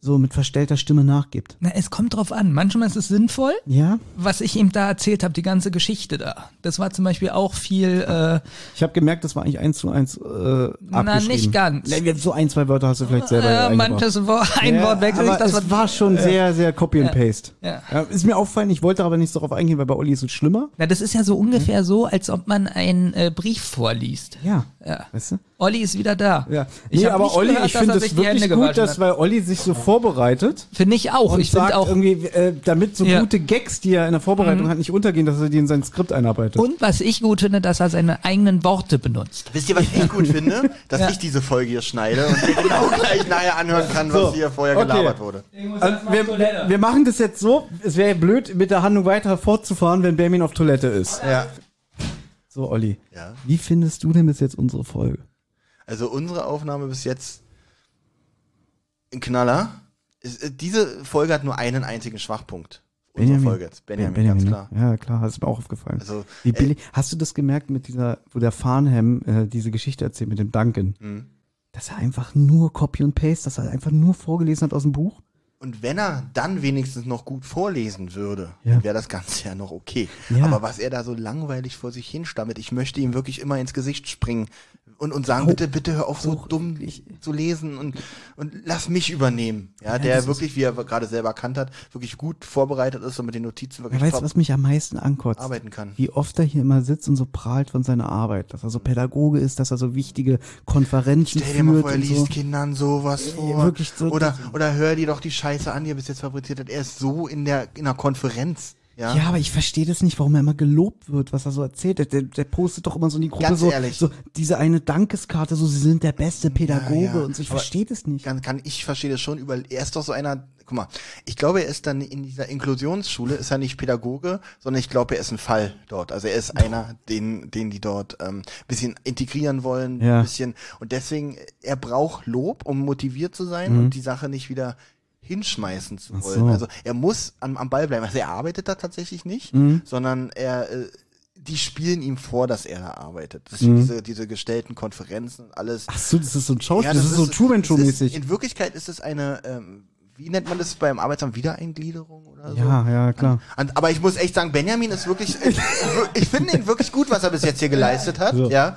Speaker 2: so mit verstellter Stimme nachgibt.
Speaker 4: Na, es kommt drauf an. Manchmal ist es sinnvoll,
Speaker 2: Ja,
Speaker 4: was ich ihm da erzählt habe, die ganze Geschichte da. Das war zum Beispiel auch viel, äh,
Speaker 2: ich habe gemerkt, das war eigentlich eins zu eins äh, abgeschrieben.
Speaker 4: nicht ganz.
Speaker 2: So ein, zwei Wörter hast du vielleicht selber
Speaker 4: äh, manches Wort, ein
Speaker 2: Ja,
Speaker 4: Wort wechselt. Das war,
Speaker 2: war schon sehr, sehr Copy and Paste.
Speaker 4: Ja.
Speaker 2: Ja, ist mir auffallen, ich wollte aber nicht darauf eingehen, weil bei Olli ist es schlimmer.
Speaker 4: na, das ist ja so ungefähr so, als ob man einen äh, Brief vorliest.
Speaker 2: Ja.
Speaker 4: Ja.
Speaker 2: Weißt du?
Speaker 4: Olli ist wieder da.
Speaker 2: Ja.
Speaker 4: Ich
Speaker 2: nee, aber
Speaker 4: nicht
Speaker 2: Olli,
Speaker 4: gehört,
Speaker 2: ich finde es wirklich gut, dass weil Olli sich so vorbereitet
Speaker 4: Finde ich auch.
Speaker 2: und
Speaker 4: ich
Speaker 2: sagt
Speaker 4: finde auch.
Speaker 2: irgendwie, äh, damit so
Speaker 4: Ja.
Speaker 2: gute Gags, die er in der Vorbereitung hat, nicht untergehen, dass er die in sein Skript einarbeitet.
Speaker 4: Und was ich gut finde, dass er seine eigenen Worte benutzt.
Speaker 3: Wisst ihr, was ich gut finde? Dass
Speaker 4: Ja.
Speaker 3: ich diese Folge hier schneide und mir genau gleich nachher anhören kann, was
Speaker 2: So,
Speaker 3: hier vorher
Speaker 2: okay.
Speaker 3: gelabert wurde.
Speaker 2: Also, wir, wir machen das jetzt so, es wäre blöd, mit der Handlung weiter fortzufahren, wenn Benjamin auf Toilette ist.
Speaker 3: Ja.
Speaker 2: So, Olli,
Speaker 3: Ja.
Speaker 2: wie findest du denn bis jetzt unsere Folge?
Speaker 3: Also unsere Aufnahme bis jetzt ein Knaller. Ist, äh, diese Folge hat nur einen einzigen Schwachpunkt. Unsere Folge jetzt. Benjamin, ganz
Speaker 2: ne?
Speaker 3: klar.
Speaker 2: Ja, klar, das ist mir auch aufgefallen.
Speaker 3: Also,
Speaker 2: Wie
Speaker 3: äh,
Speaker 2: billig, hast du das gemerkt mit dieser, wo der Farnham äh, diese Geschichte erzählt mit dem Duncan?
Speaker 3: Mhm.
Speaker 2: Dass er einfach nur Copy und Paste, dass er einfach nur vorgelesen hat aus dem Buch?
Speaker 3: Und wenn er dann wenigstens noch gut vorlesen würde,
Speaker 2: Ja.
Speaker 3: dann wäre das Ganze ja noch okay.
Speaker 2: Ja.
Speaker 3: Aber was er da so langweilig vor sich hinstammelt, ich möchte ihm wirklich immer ins Gesicht springen und, und sagen,
Speaker 2: Auch-
Speaker 3: bitte, bitte hör auf, so
Speaker 2: auch
Speaker 3: dumm
Speaker 2: wirklich.
Speaker 3: zu lesen und, und lass mich übernehmen. Ja,
Speaker 2: das
Speaker 3: der wirklich, wie er gerade selber erkannt hat, wirklich gut vorbereitet ist und mit den Notizen wirklich
Speaker 2: Ja, weißt du, was mich am meisten ankotzt?
Speaker 3: arbeiten kann.
Speaker 2: Wie oft er hier immer sitzt und so prahlt von seiner Arbeit, dass er so Pädagoge ist, dass er so wichtige Konferenzen
Speaker 3: Stell dir mal
Speaker 2: führt
Speaker 3: vor, er liest
Speaker 2: so.
Speaker 3: Kindern sowas vor.
Speaker 2: wirklich so-
Speaker 3: oder, oder hör dir doch die Scheiße an, die er bis jetzt fabriziert hat. Er ist so in der, in einer Konferenz. Ja.
Speaker 2: Ja, aber ich verstehe das nicht, warum er immer gelobt wird, was er so erzählt. Der, der, der postet doch immer so in die Gruppe
Speaker 3: Ganz
Speaker 2: so,
Speaker 3: ehrlich.
Speaker 2: so diese eine Dankeskarte, so sie sind der beste Pädagoge
Speaker 3: Ja, ja.
Speaker 2: und so. Ich verstehe das nicht.
Speaker 3: kann, kann ich verstehe das schon über er ist doch so einer guck mal ich glaube er ist dann in dieser Inklusionsschule ist er nicht Pädagoge sondern ich glaube er ist ein Fall dort also er ist einer den den die dort ähm, bisschen integrieren wollen
Speaker 2: Ja.
Speaker 3: bisschen und deswegen er braucht Lob um motiviert zu sein und die Sache nicht wieder hinschmeißen zu wollen
Speaker 2: so.
Speaker 3: also er muss am, am Ball bleiben also er arbeitet da tatsächlich nicht
Speaker 2: Mhm.
Speaker 3: sondern er äh, die spielen ihm vor, dass er da arbeitet. Das
Speaker 2: Mhm.
Speaker 3: diese, diese gestellten Konferenzen und alles.
Speaker 2: Ach so, das ist so ein Schauspiel,
Speaker 3: Ja,
Speaker 2: das, ist so Truman Show mäßig.
Speaker 3: In Wirklichkeit ist es eine, ähm, wie nennt man das beim Arbeitsamt, Wiedereingliederung oder so?
Speaker 2: Ja, ja, klar.
Speaker 3: Und, aber ich muss echt sagen, Benjamin ist wirklich, ich, ich finde ihn wirklich gut, was er bis jetzt hier geleistet hat,
Speaker 2: So.
Speaker 3: ja.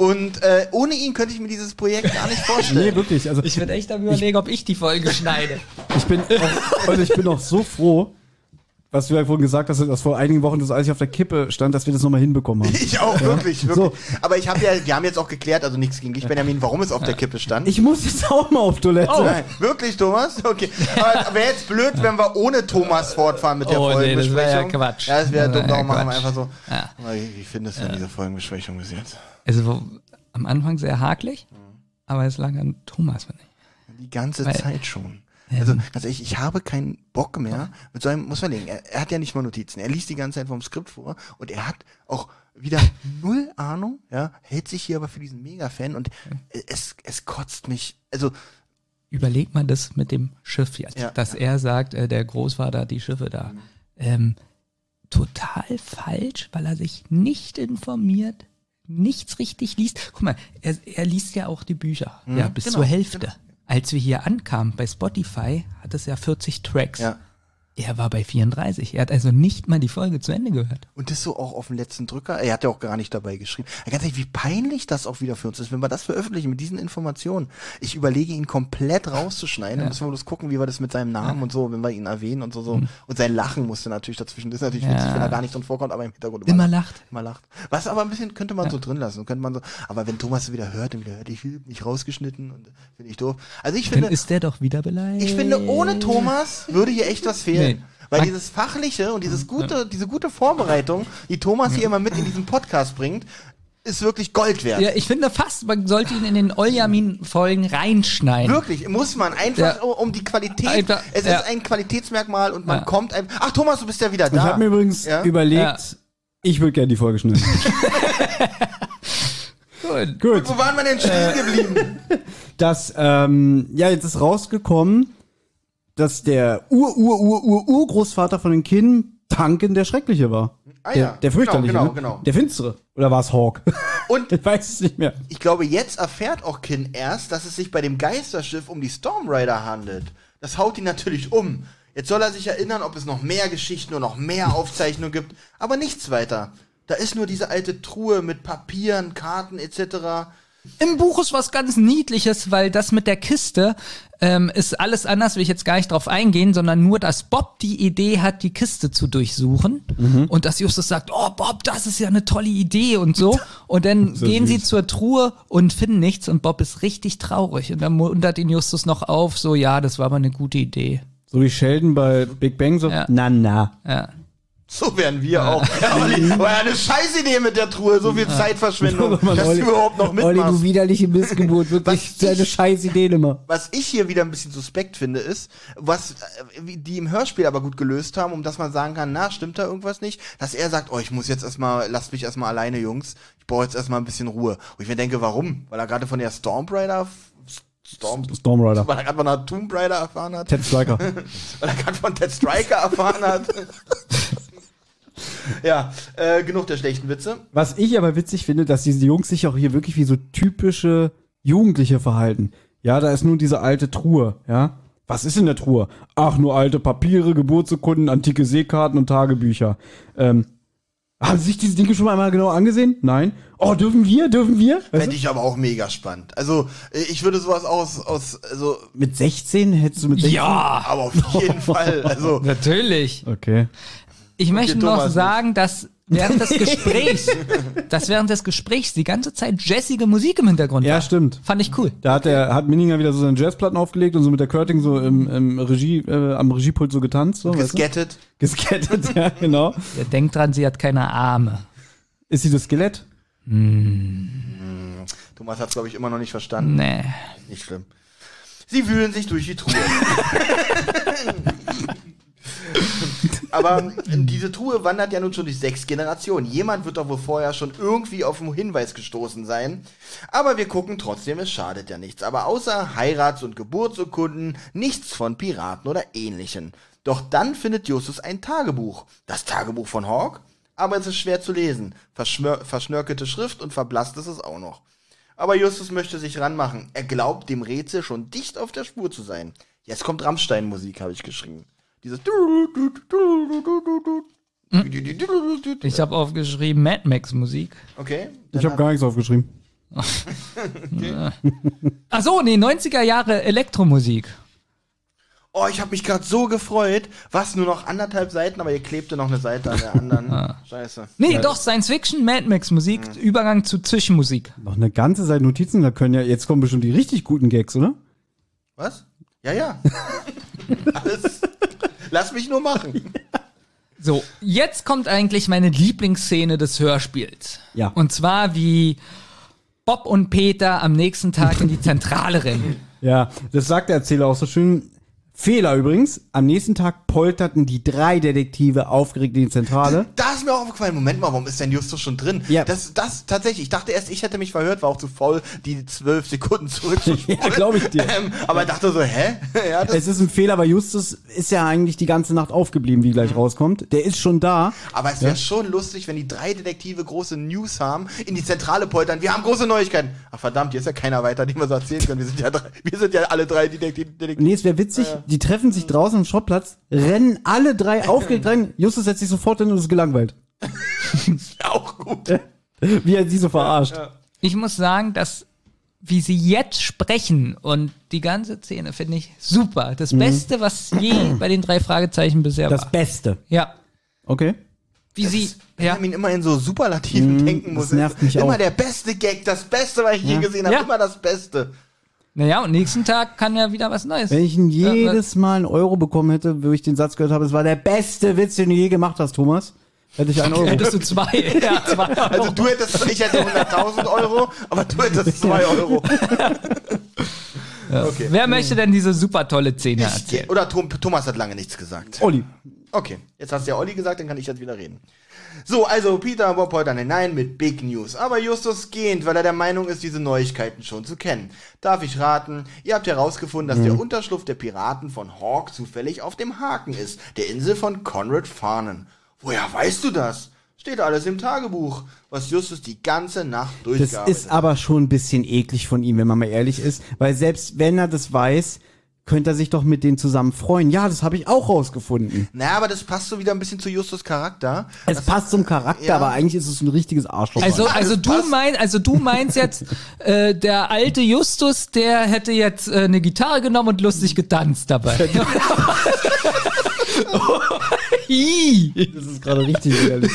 Speaker 3: Und äh, ohne ihn könnte ich mir dieses Projekt gar nicht vorstellen.
Speaker 2: Nee, wirklich. Also
Speaker 4: Ich werde echt am überlegen, ob ich die Folge schneide.
Speaker 2: ich bin auch, und ich bin auch so froh, was du ja vorhin gesagt hast, dass vor einigen Wochen das alles auf der Kippe stand, dass wir das nochmal hinbekommen haben.
Speaker 3: Ich auch, wirklich, wirklich.
Speaker 2: So.
Speaker 3: Aber ich habe ja, wir haben jetzt auch geklärt, also nichts gegen dich, Benjamin, warum es auf der Kippe stand.
Speaker 2: Ich muss jetzt auch mal auf Toilette.
Speaker 3: Oh, nein, wirklich, Thomas? Okay. Aber wäre jetzt blöd, wenn wir ohne Thomas fortfahren mit der
Speaker 4: Oh, nee, das
Speaker 3: Folgenbesprechung.
Speaker 4: wär ja Quatsch.
Speaker 3: Ja, das wäre
Speaker 4: Das
Speaker 3: dumm,
Speaker 4: wär
Speaker 3: darum
Speaker 4: ja
Speaker 3: machen wir einfach so.
Speaker 4: Ja.
Speaker 3: Aber Wie, findest du denn diese Folgenbesprechung bis jetzt?
Speaker 4: Also am Anfang sehr hakelig, aber es lag an Thomas, finde ich.
Speaker 3: Die ganze
Speaker 4: Weil-
Speaker 3: Zeit schon. Also, ganz ehrlich, ich habe keinen Bock mehr mit so einem, muss man denken, er, er hat ja nicht mal Notizen. Er liest die ganze Zeit vom Skript vor und er hat auch wieder null Ahnung, ja, hält sich hier aber für diesen Mega-Fan und es, es kotzt mich. Also,
Speaker 4: Überleg mal das mit dem Schiff jetzt,
Speaker 3: Ja.
Speaker 4: dass er sagt, äh, der Großvater hat die Schiffe da. Ähm, total falsch, weil er sich nicht informiert, nichts richtig liest. Guck mal, er, er liest ja auch die Bücher. ja, bis
Speaker 3: genau,
Speaker 4: zur Hälfte. Als wir hier ankamen bei Spotify, hat es ja 40 Tracks.
Speaker 3: Ja.
Speaker 4: Er war bei 34. Er hat also nicht mal die Folge zu Ende gehört.
Speaker 3: Und das so auch auf den letzten Drücker. Er hat ja auch gar nicht dabei geschrieben. Ja, Ganz ehrlich, wie peinlich das auch wieder für uns ist, wenn wir das veröffentlichen mit diesen Informationen. Ich überlege ihn komplett rauszuschneiden. Dann müssen wir bloß gucken, wie wir das mit seinem Namen und so, wenn wir ihn erwähnen und so, so. Und sein Lachen musste natürlich dazwischen. Das ist natürlich
Speaker 4: Ja.
Speaker 3: witzig, wenn er gar nicht drin vorkommt, aber im Hintergrund
Speaker 4: Immer lacht.
Speaker 3: Immer lacht. Was aber ein bisschen könnte man so drin lassen. Könnte man so, aber wenn Thomas wieder hört, dann wieder hört, ich mich rausgeschnitten und finde ich doof. Also ich
Speaker 4: Dann
Speaker 3: finde,
Speaker 4: ist der doch wieder beleidigt.
Speaker 3: ich finde, ohne Thomas würde hier echt was fehlen.
Speaker 4: Nee.
Speaker 3: Weil dieses fachliche und dieses gute, diese gute Vorbereitung, die Thomas hier immer mit in diesen Podcast bringt, ist wirklich Gold wert.
Speaker 4: Ja, ich finde fast, man sollte ihn in den Oljamin-Folgen reinschneiden.
Speaker 3: Wirklich, muss man einfach
Speaker 4: Ja.
Speaker 3: um um die Qualität.
Speaker 4: Einfach,
Speaker 3: es
Speaker 4: ja.
Speaker 3: ist ein Qualitätsmerkmal und man
Speaker 4: Ja.
Speaker 3: kommt einfach. Ach Thomas, du bist ja wieder da.
Speaker 2: Ich habe mir übrigens
Speaker 3: Ja?
Speaker 2: überlegt,
Speaker 4: Ja.
Speaker 2: ich würde gerne die Folge schneiden.
Speaker 4: Gut.
Speaker 2: Gut.
Speaker 3: Wo waren wir denn stehen geblieben?
Speaker 2: Das, ähm, ja, jetzt ist rausgekommen, dass der Ur-Ur-Ur-Ur-Urgroßvater von den Kindern Tanken der Schreckliche war.
Speaker 3: Ah
Speaker 2: der,
Speaker 3: ja,
Speaker 2: der fürchterliche,
Speaker 3: genau,
Speaker 2: ne?
Speaker 3: genau, genau.
Speaker 2: Der Finstere. Oder war es Hawk?
Speaker 3: Und
Speaker 2: ich weiß es nicht mehr.
Speaker 3: ich glaube, jetzt erfährt auch Kin erst, dass es sich bei dem Geisterschiff um die Stormrider handelt. Das haut ihn natürlich um. Jetzt soll er sich erinnern, ob es noch mehr Geschichten und noch mehr Aufzeichnungen gibt, aber nichts weiter. Da ist nur diese alte Truhe mit Papieren, Karten etc.
Speaker 4: Im Buch ist was ganz Niedliches, weil das mit der Kiste ähm, ist alles anders, will ich jetzt gar nicht drauf eingehen, sondern nur, dass Bob die Idee hat, die Kiste zu durchsuchen und dass Justus sagt, oh Bob, das ist ja eine tolle Idee und so. Und dann
Speaker 2: So
Speaker 4: gehen sie
Speaker 2: süß.
Speaker 4: zur Truhe und finden nichts und Bob ist richtig traurig und dann muntert ihn Justus noch auf, so ja, das war aber eine gute Idee.
Speaker 2: So wie Sheldon bei Big Bang, so,
Speaker 4: Ja.
Speaker 2: na, na.
Speaker 4: Ja.
Speaker 3: So wären wir auch. Ja, Olli, war ja eine Scheißidee mit der Truhe, so viel Zeitverschwendung,
Speaker 2: Mann,
Speaker 3: dass
Speaker 2: Olli-
Speaker 3: du überhaupt noch
Speaker 2: Olli, du
Speaker 3: mitmachst.
Speaker 2: widerliche Missgeburt. Wirklich
Speaker 3: Was
Speaker 2: deine
Speaker 3: ich-
Speaker 2: scheiß Ideen immer.
Speaker 3: Was ich hier wieder ein bisschen suspekt finde, ist, was äh, die im Hörspiel aber gut gelöst haben, um dass man sagen kann, na, stimmt da irgendwas nicht? Dass er sagt, oh, ich muss jetzt erstmal, lasst mich erstmal alleine, Jungs. Ich brauche jetzt erstmal ein bisschen Ruhe. Und ich mir denke, warum? Weil er gerade von der Stormbrider Storm,
Speaker 2: Stormrider.
Speaker 3: weil er gerade von der Tomb Raider erfahren hat,
Speaker 2: Ted Striker.
Speaker 3: weil er gerade von Ted Striker erfahren hat. ja, äh, genug der schlechten Witze.
Speaker 2: Was ich aber witzig finde, dass diese Jungs sich auch hier wirklich wie so typische Jugendliche verhalten. Ja, da ist nun diese alte Truhe, ja. Was ist in der Truhe? Ach, nur alte Papiere, Geburtsurkunden, antike Seekarten und Tagebücher. Ähm, haben Sie sich diese Dinge schon mal einmal genau angesehen? Nein. Oh, dürfen wir? Dürfen wir? Weißt
Speaker 3: Fände
Speaker 2: du?
Speaker 3: ich aber auch mega spannend. Also, äh, ich würde sowas aus, aus, also,
Speaker 2: Mit 16 hättest du mit 16?
Speaker 4: Ja,
Speaker 3: aber auf jeden Fall. Also,
Speaker 4: natürlich.
Speaker 2: Okay.
Speaker 4: Ich möchte noch
Speaker 3: Thomas
Speaker 4: sagen, dass während des Gesprächs, dass während des Gesprächs die ganze Zeit jazzige Musik im Hintergrund
Speaker 2: Ja,
Speaker 4: war.
Speaker 2: stimmt.
Speaker 4: Fand ich cool.
Speaker 2: Da hat der, hat Minninger wieder so seine Jazzplatten aufgelegt und so mit der Curting so im, im Regie, äh, am Regiepult so getanzt. So, weißt du?
Speaker 3: geskettet.
Speaker 2: Geskettet, ja, genau.
Speaker 4: Der denkt dran, sie hat keine Arme.
Speaker 2: Ist sie das Skelett?
Speaker 3: Thomas hat es, glaube ich, immer noch nicht verstanden.
Speaker 4: Nee.
Speaker 3: Nicht schlimm. Sie wühlen sich durch die Truhe. Aber diese Truhe wandert ja nun schon durch sechs Generationen. Jemand wird doch wohl vorher schon irgendwie auf einen Hinweis gestoßen sein. Aber wir gucken trotzdem, es schadet ja nichts. Aber außer Heirats- und Geburtsurkunden nichts von Piraten oder ähnlichen. Doch dann findet Justus ein Tagebuch. Das Tagebuch von Hawk? Aber es ist schwer zu lesen. Verschmör verschnörkelte Schrift und verblasst ist es auch noch. Aber Justus möchte sich ranmachen. Er glaubt, dem Rätsel schon dicht auf der Spur zu sein. Jetzt kommt Rammstein-Musik, habe ich geschrieben. Dieses.
Speaker 4: Ich habe aufgeschrieben Mad Max Musik.
Speaker 3: Okay.
Speaker 2: Ich habe gar nichts aufgeschrieben.
Speaker 4: Ach so, nee, 90er Jahre Elektromusik.
Speaker 3: Oh, ich habe mich gerade so gefreut. Was, nur noch anderthalb Seiten, aber ihr klebte noch eine Seite an der anderen. Scheiße.
Speaker 4: Nee, doch, Science Fiction, Mad Max Musik, Übergang zu Zwischenmusik.
Speaker 2: Noch eine ganze Seite Notizen, da können ja, jetzt kommen bestimmt die richtig guten Gags, oder?
Speaker 3: Was? Ja, ja. Alles. Lass mich nur machen.
Speaker 4: So, jetzt kommt eigentlich meine Lieblingsszene des Hörspiels.
Speaker 2: Ja.
Speaker 4: Und zwar wie Bob und Peter am nächsten Tag in die Zentrale rennen.
Speaker 2: Ja, das sagt der Erzähler auch so schön. Fehler übrigens. Am nächsten Tag polterten die drei Detektive aufgeregt in die Zentrale.
Speaker 3: Da ist mir auch aufgefallen, Moment mal, warum ist denn Justus schon drin?
Speaker 2: Ja.
Speaker 3: Das, das tatsächlich, ich dachte erst, ich hätte mich verhört, war auch zu faul, die zwölf Sekunden zurückzuspulen.
Speaker 2: Ja, glaub ich dir.
Speaker 3: Ähm, aber ich dachte so, hä? ja,
Speaker 2: Es ist ein Fehler, weil Justus ist ja eigentlich die ganze Nacht aufgeblieben, wie gleich rauskommt. Der ist schon da.
Speaker 3: aber es wäre schon lustig, wenn die drei Detektive große News haben, in die Zentrale poltern. Wir haben große Neuigkeiten. Ach verdammt, hier ist ja keiner weiter, den wir so erzählen können. Wir sind ja, drei, wir sind ja alle drei Detektive. Detektive.
Speaker 2: Nee, es wäre witzig, die treffen sich draußen am Schrottplatz, rennen alle drei aufgeregt rein. Justus setzt sich sofort hin und ist gelangweilt.
Speaker 3: Auch gut.
Speaker 2: Wie er sie so verarscht.
Speaker 4: Ich muss sagen, dass wie sie jetzt sprechen und die ganze Szene finde ich super. Das Beste, was je bei den drei Fragezeichen bisher
Speaker 2: Das
Speaker 4: war.
Speaker 2: Beste.
Speaker 4: Ja.
Speaker 2: Okay.
Speaker 4: Wie sie,
Speaker 3: Ja.
Speaker 4: ja.
Speaker 3: Immer in so Superlativen denken muss.
Speaker 2: das nervt mich
Speaker 3: immer
Speaker 2: auch.
Speaker 3: der beste Gag, das Beste, was ich je gesehen habe.
Speaker 4: Ja.
Speaker 3: Immer das Beste.
Speaker 4: Naja, und nächsten Tag kann ja wieder was Neues.
Speaker 2: Wenn ich ihn jedes Mal einen Euro bekommen hätte, wo ich den Satz gehört habe, es war der beste Witz, den du je gemacht hast, Thomas, hätte ich einen Euro.
Speaker 4: Hättest du zwei. ja, zwei
Speaker 3: Also du hättest, ich hätte 100.000 Euro, aber du hättest 2 Euro. Okay.
Speaker 4: Wer möchte denn diese super tolle Szene erzählen?
Speaker 3: Oder Thomas hat lange nichts gesagt.
Speaker 2: Olli.
Speaker 3: Okay, jetzt hast du ja Olli gesagt, dann kann ich jetzt wieder reden. So, also Peter Bob heute hinein mit Big News. Aber Justus gehend, weil er der Meinung ist, diese Neuigkeiten schon zu kennen. Darf ich raten? Ihr habt herausgefunden, dass der Unterschlupf der Piraten von Hawk zufällig auf dem Haken ist, der Insel von Conrad Farnen. Woher weißt du das? Steht alles im Tagebuch, was Justus die ganze Nacht
Speaker 2: Das
Speaker 3: durchgearbeitet
Speaker 2: ist aber schon ein bisschen eklig von ihm, wenn man mal ehrlich ist, weil selbst wenn er das weiß, könnte er sich doch mit denen zusammen freuen. Ja, das habe ich auch rausgefunden.
Speaker 3: Naja, aber das passt so wieder ein bisschen zu Justus Charakter.
Speaker 2: Es passt zum Charakter,
Speaker 3: ja.
Speaker 2: aber eigentlich ist es ein richtiges Arschloch.
Speaker 4: Also, also du meinst, also du meinst jetzt, äh, der alte Justus, der hätte jetzt äh, eine Gitarre genommen und lustig getanzt dabei. Ih.
Speaker 2: das ist gerade richtig ehrlich.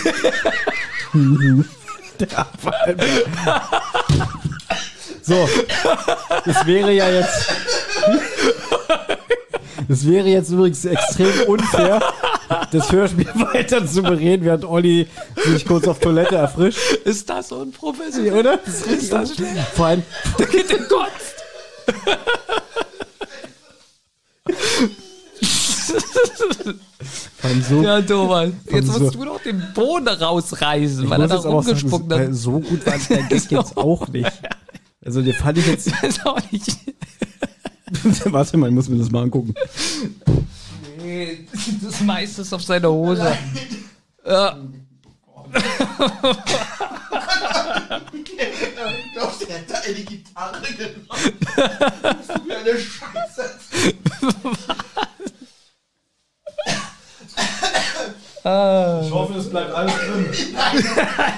Speaker 2: so, das wäre ja jetzt. Das wäre jetzt übrigens extrem unfair, das Hörspiel weiter zu bereden, während Olli sich kurz auf Toilette erfrischt,
Speaker 4: Ist das so ein Professor?
Speaker 2: oder? Das ist, richtig
Speaker 4: das
Speaker 2: un- Vor allem,
Speaker 4: Der geht
Speaker 2: vor allem so
Speaker 4: Ja, Thomas. Jetzt
Speaker 2: so-
Speaker 4: musst du doch den Boden rausreißen,
Speaker 2: Ich
Speaker 4: weil er da
Speaker 2: so,
Speaker 4: hat.
Speaker 2: so gut war der Gag jetzt auch nicht. Also, den fand ich jetzt.
Speaker 4: Das ist auch nicht.
Speaker 2: Warte mal, ich muss mir das mal angucken.
Speaker 4: Nee, Das meiste ist auf seiner Hose. Ja.
Speaker 3: Ich glaube, der hätte eine Gitarre genommen. Das ist mir eine Scheiße.
Speaker 2: Ich hoffe, es bleibt alles drin.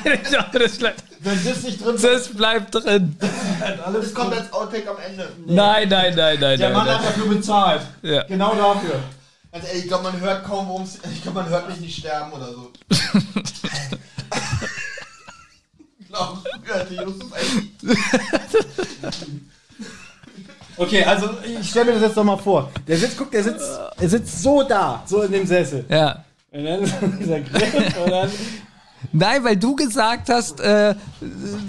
Speaker 4: Ich hoffe, das bleibt,
Speaker 2: Wenn das nicht drin
Speaker 4: das bleibt drin.
Speaker 3: Das kommt als Outtake am Ende.
Speaker 4: Nein, nein, nein, nein,
Speaker 2: Der
Speaker 4: nein.
Speaker 2: Mann
Speaker 4: nein.
Speaker 2: hat dafür bezahlt.
Speaker 4: Ja.
Speaker 2: Genau dafür.
Speaker 3: Ganz ehrlich, ich glaube, man hört kaum, worum es. Ich glaube, man hört mich nicht sterben oder so. ich glaube, früher hatte Justus eigentlich.
Speaker 2: Okay, also ich stelle mir das jetzt doch mal vor. Der sitzt, guck, der sitzt, er sitzt so da, so in dem Sessel.
Speaker 4: Ja.
Speaker 2: Und dann ist dieser Griff und dann.
Speaker 4: Nein, weil du gesagt hast, äh,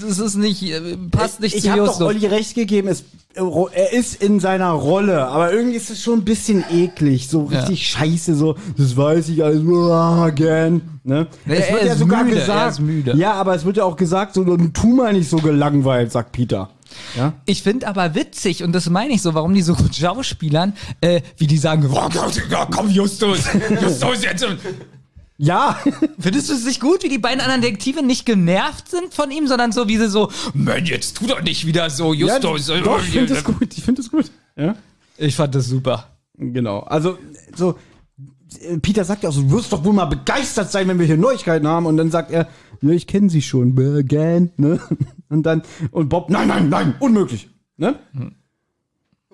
Speaker 4: das ist nicht, äh, passt nicht
Speaker 2: ich
Speaker 4: zu
Speaker 2: habe doch. Olli recht gegeben, es, er ist in seiner Rolle, aber irgendwie ist es schon ein bisschen eklig, so
Speaker 4: Ja.
Speaker 2: richtig scheiße, so, das weiß ich alles, ah, again, ne?
Speaker 4: Ja,
Speaker 2: es
Speaker 4: er
Speaker 2: wird ja
Speaker 4: ist
Speaker 2: sogar
Speaker 4: müde, er
Speaker 2: gesagt,
Speaker 4: ist müde.
Speaker 2: ja, aber es wird ja auch gesagt, so, tu mal nicht so gelangweilt, sagt Peter. Ja?
Speaker 4: Ich finde aber witzig, und das meine ich so, warum die so gut schauspielern, äh, wie die sagen, "Oh, ja, komm Justus, Justus jetzt.
Speaker 2: Ja,
Speaker 4: Findest du es nicht gut, wie die beiden anderen Detektive nicht genervt sind von ihm, sondern so wie sie so, Mann, jetzt tu doch nicht wieder so,
Speaker 2: ja
Speaker 4: Justus.
Speaker 2: doch, ich finde es gut, ich finde es gut. Ja?
Speaker 4: Ich fand das super.
Speaker 2: Genau. Also, so, äh, Peter sagt ja auch so, du wirst doch wohl mal begeistert sein, wenn wir hier Neuigkeiten haben. Und dann sagt er, ja, ich kenne sie schon, again, ne? Und dann, und Bob, nein, nein, nein, unmöglich, ne?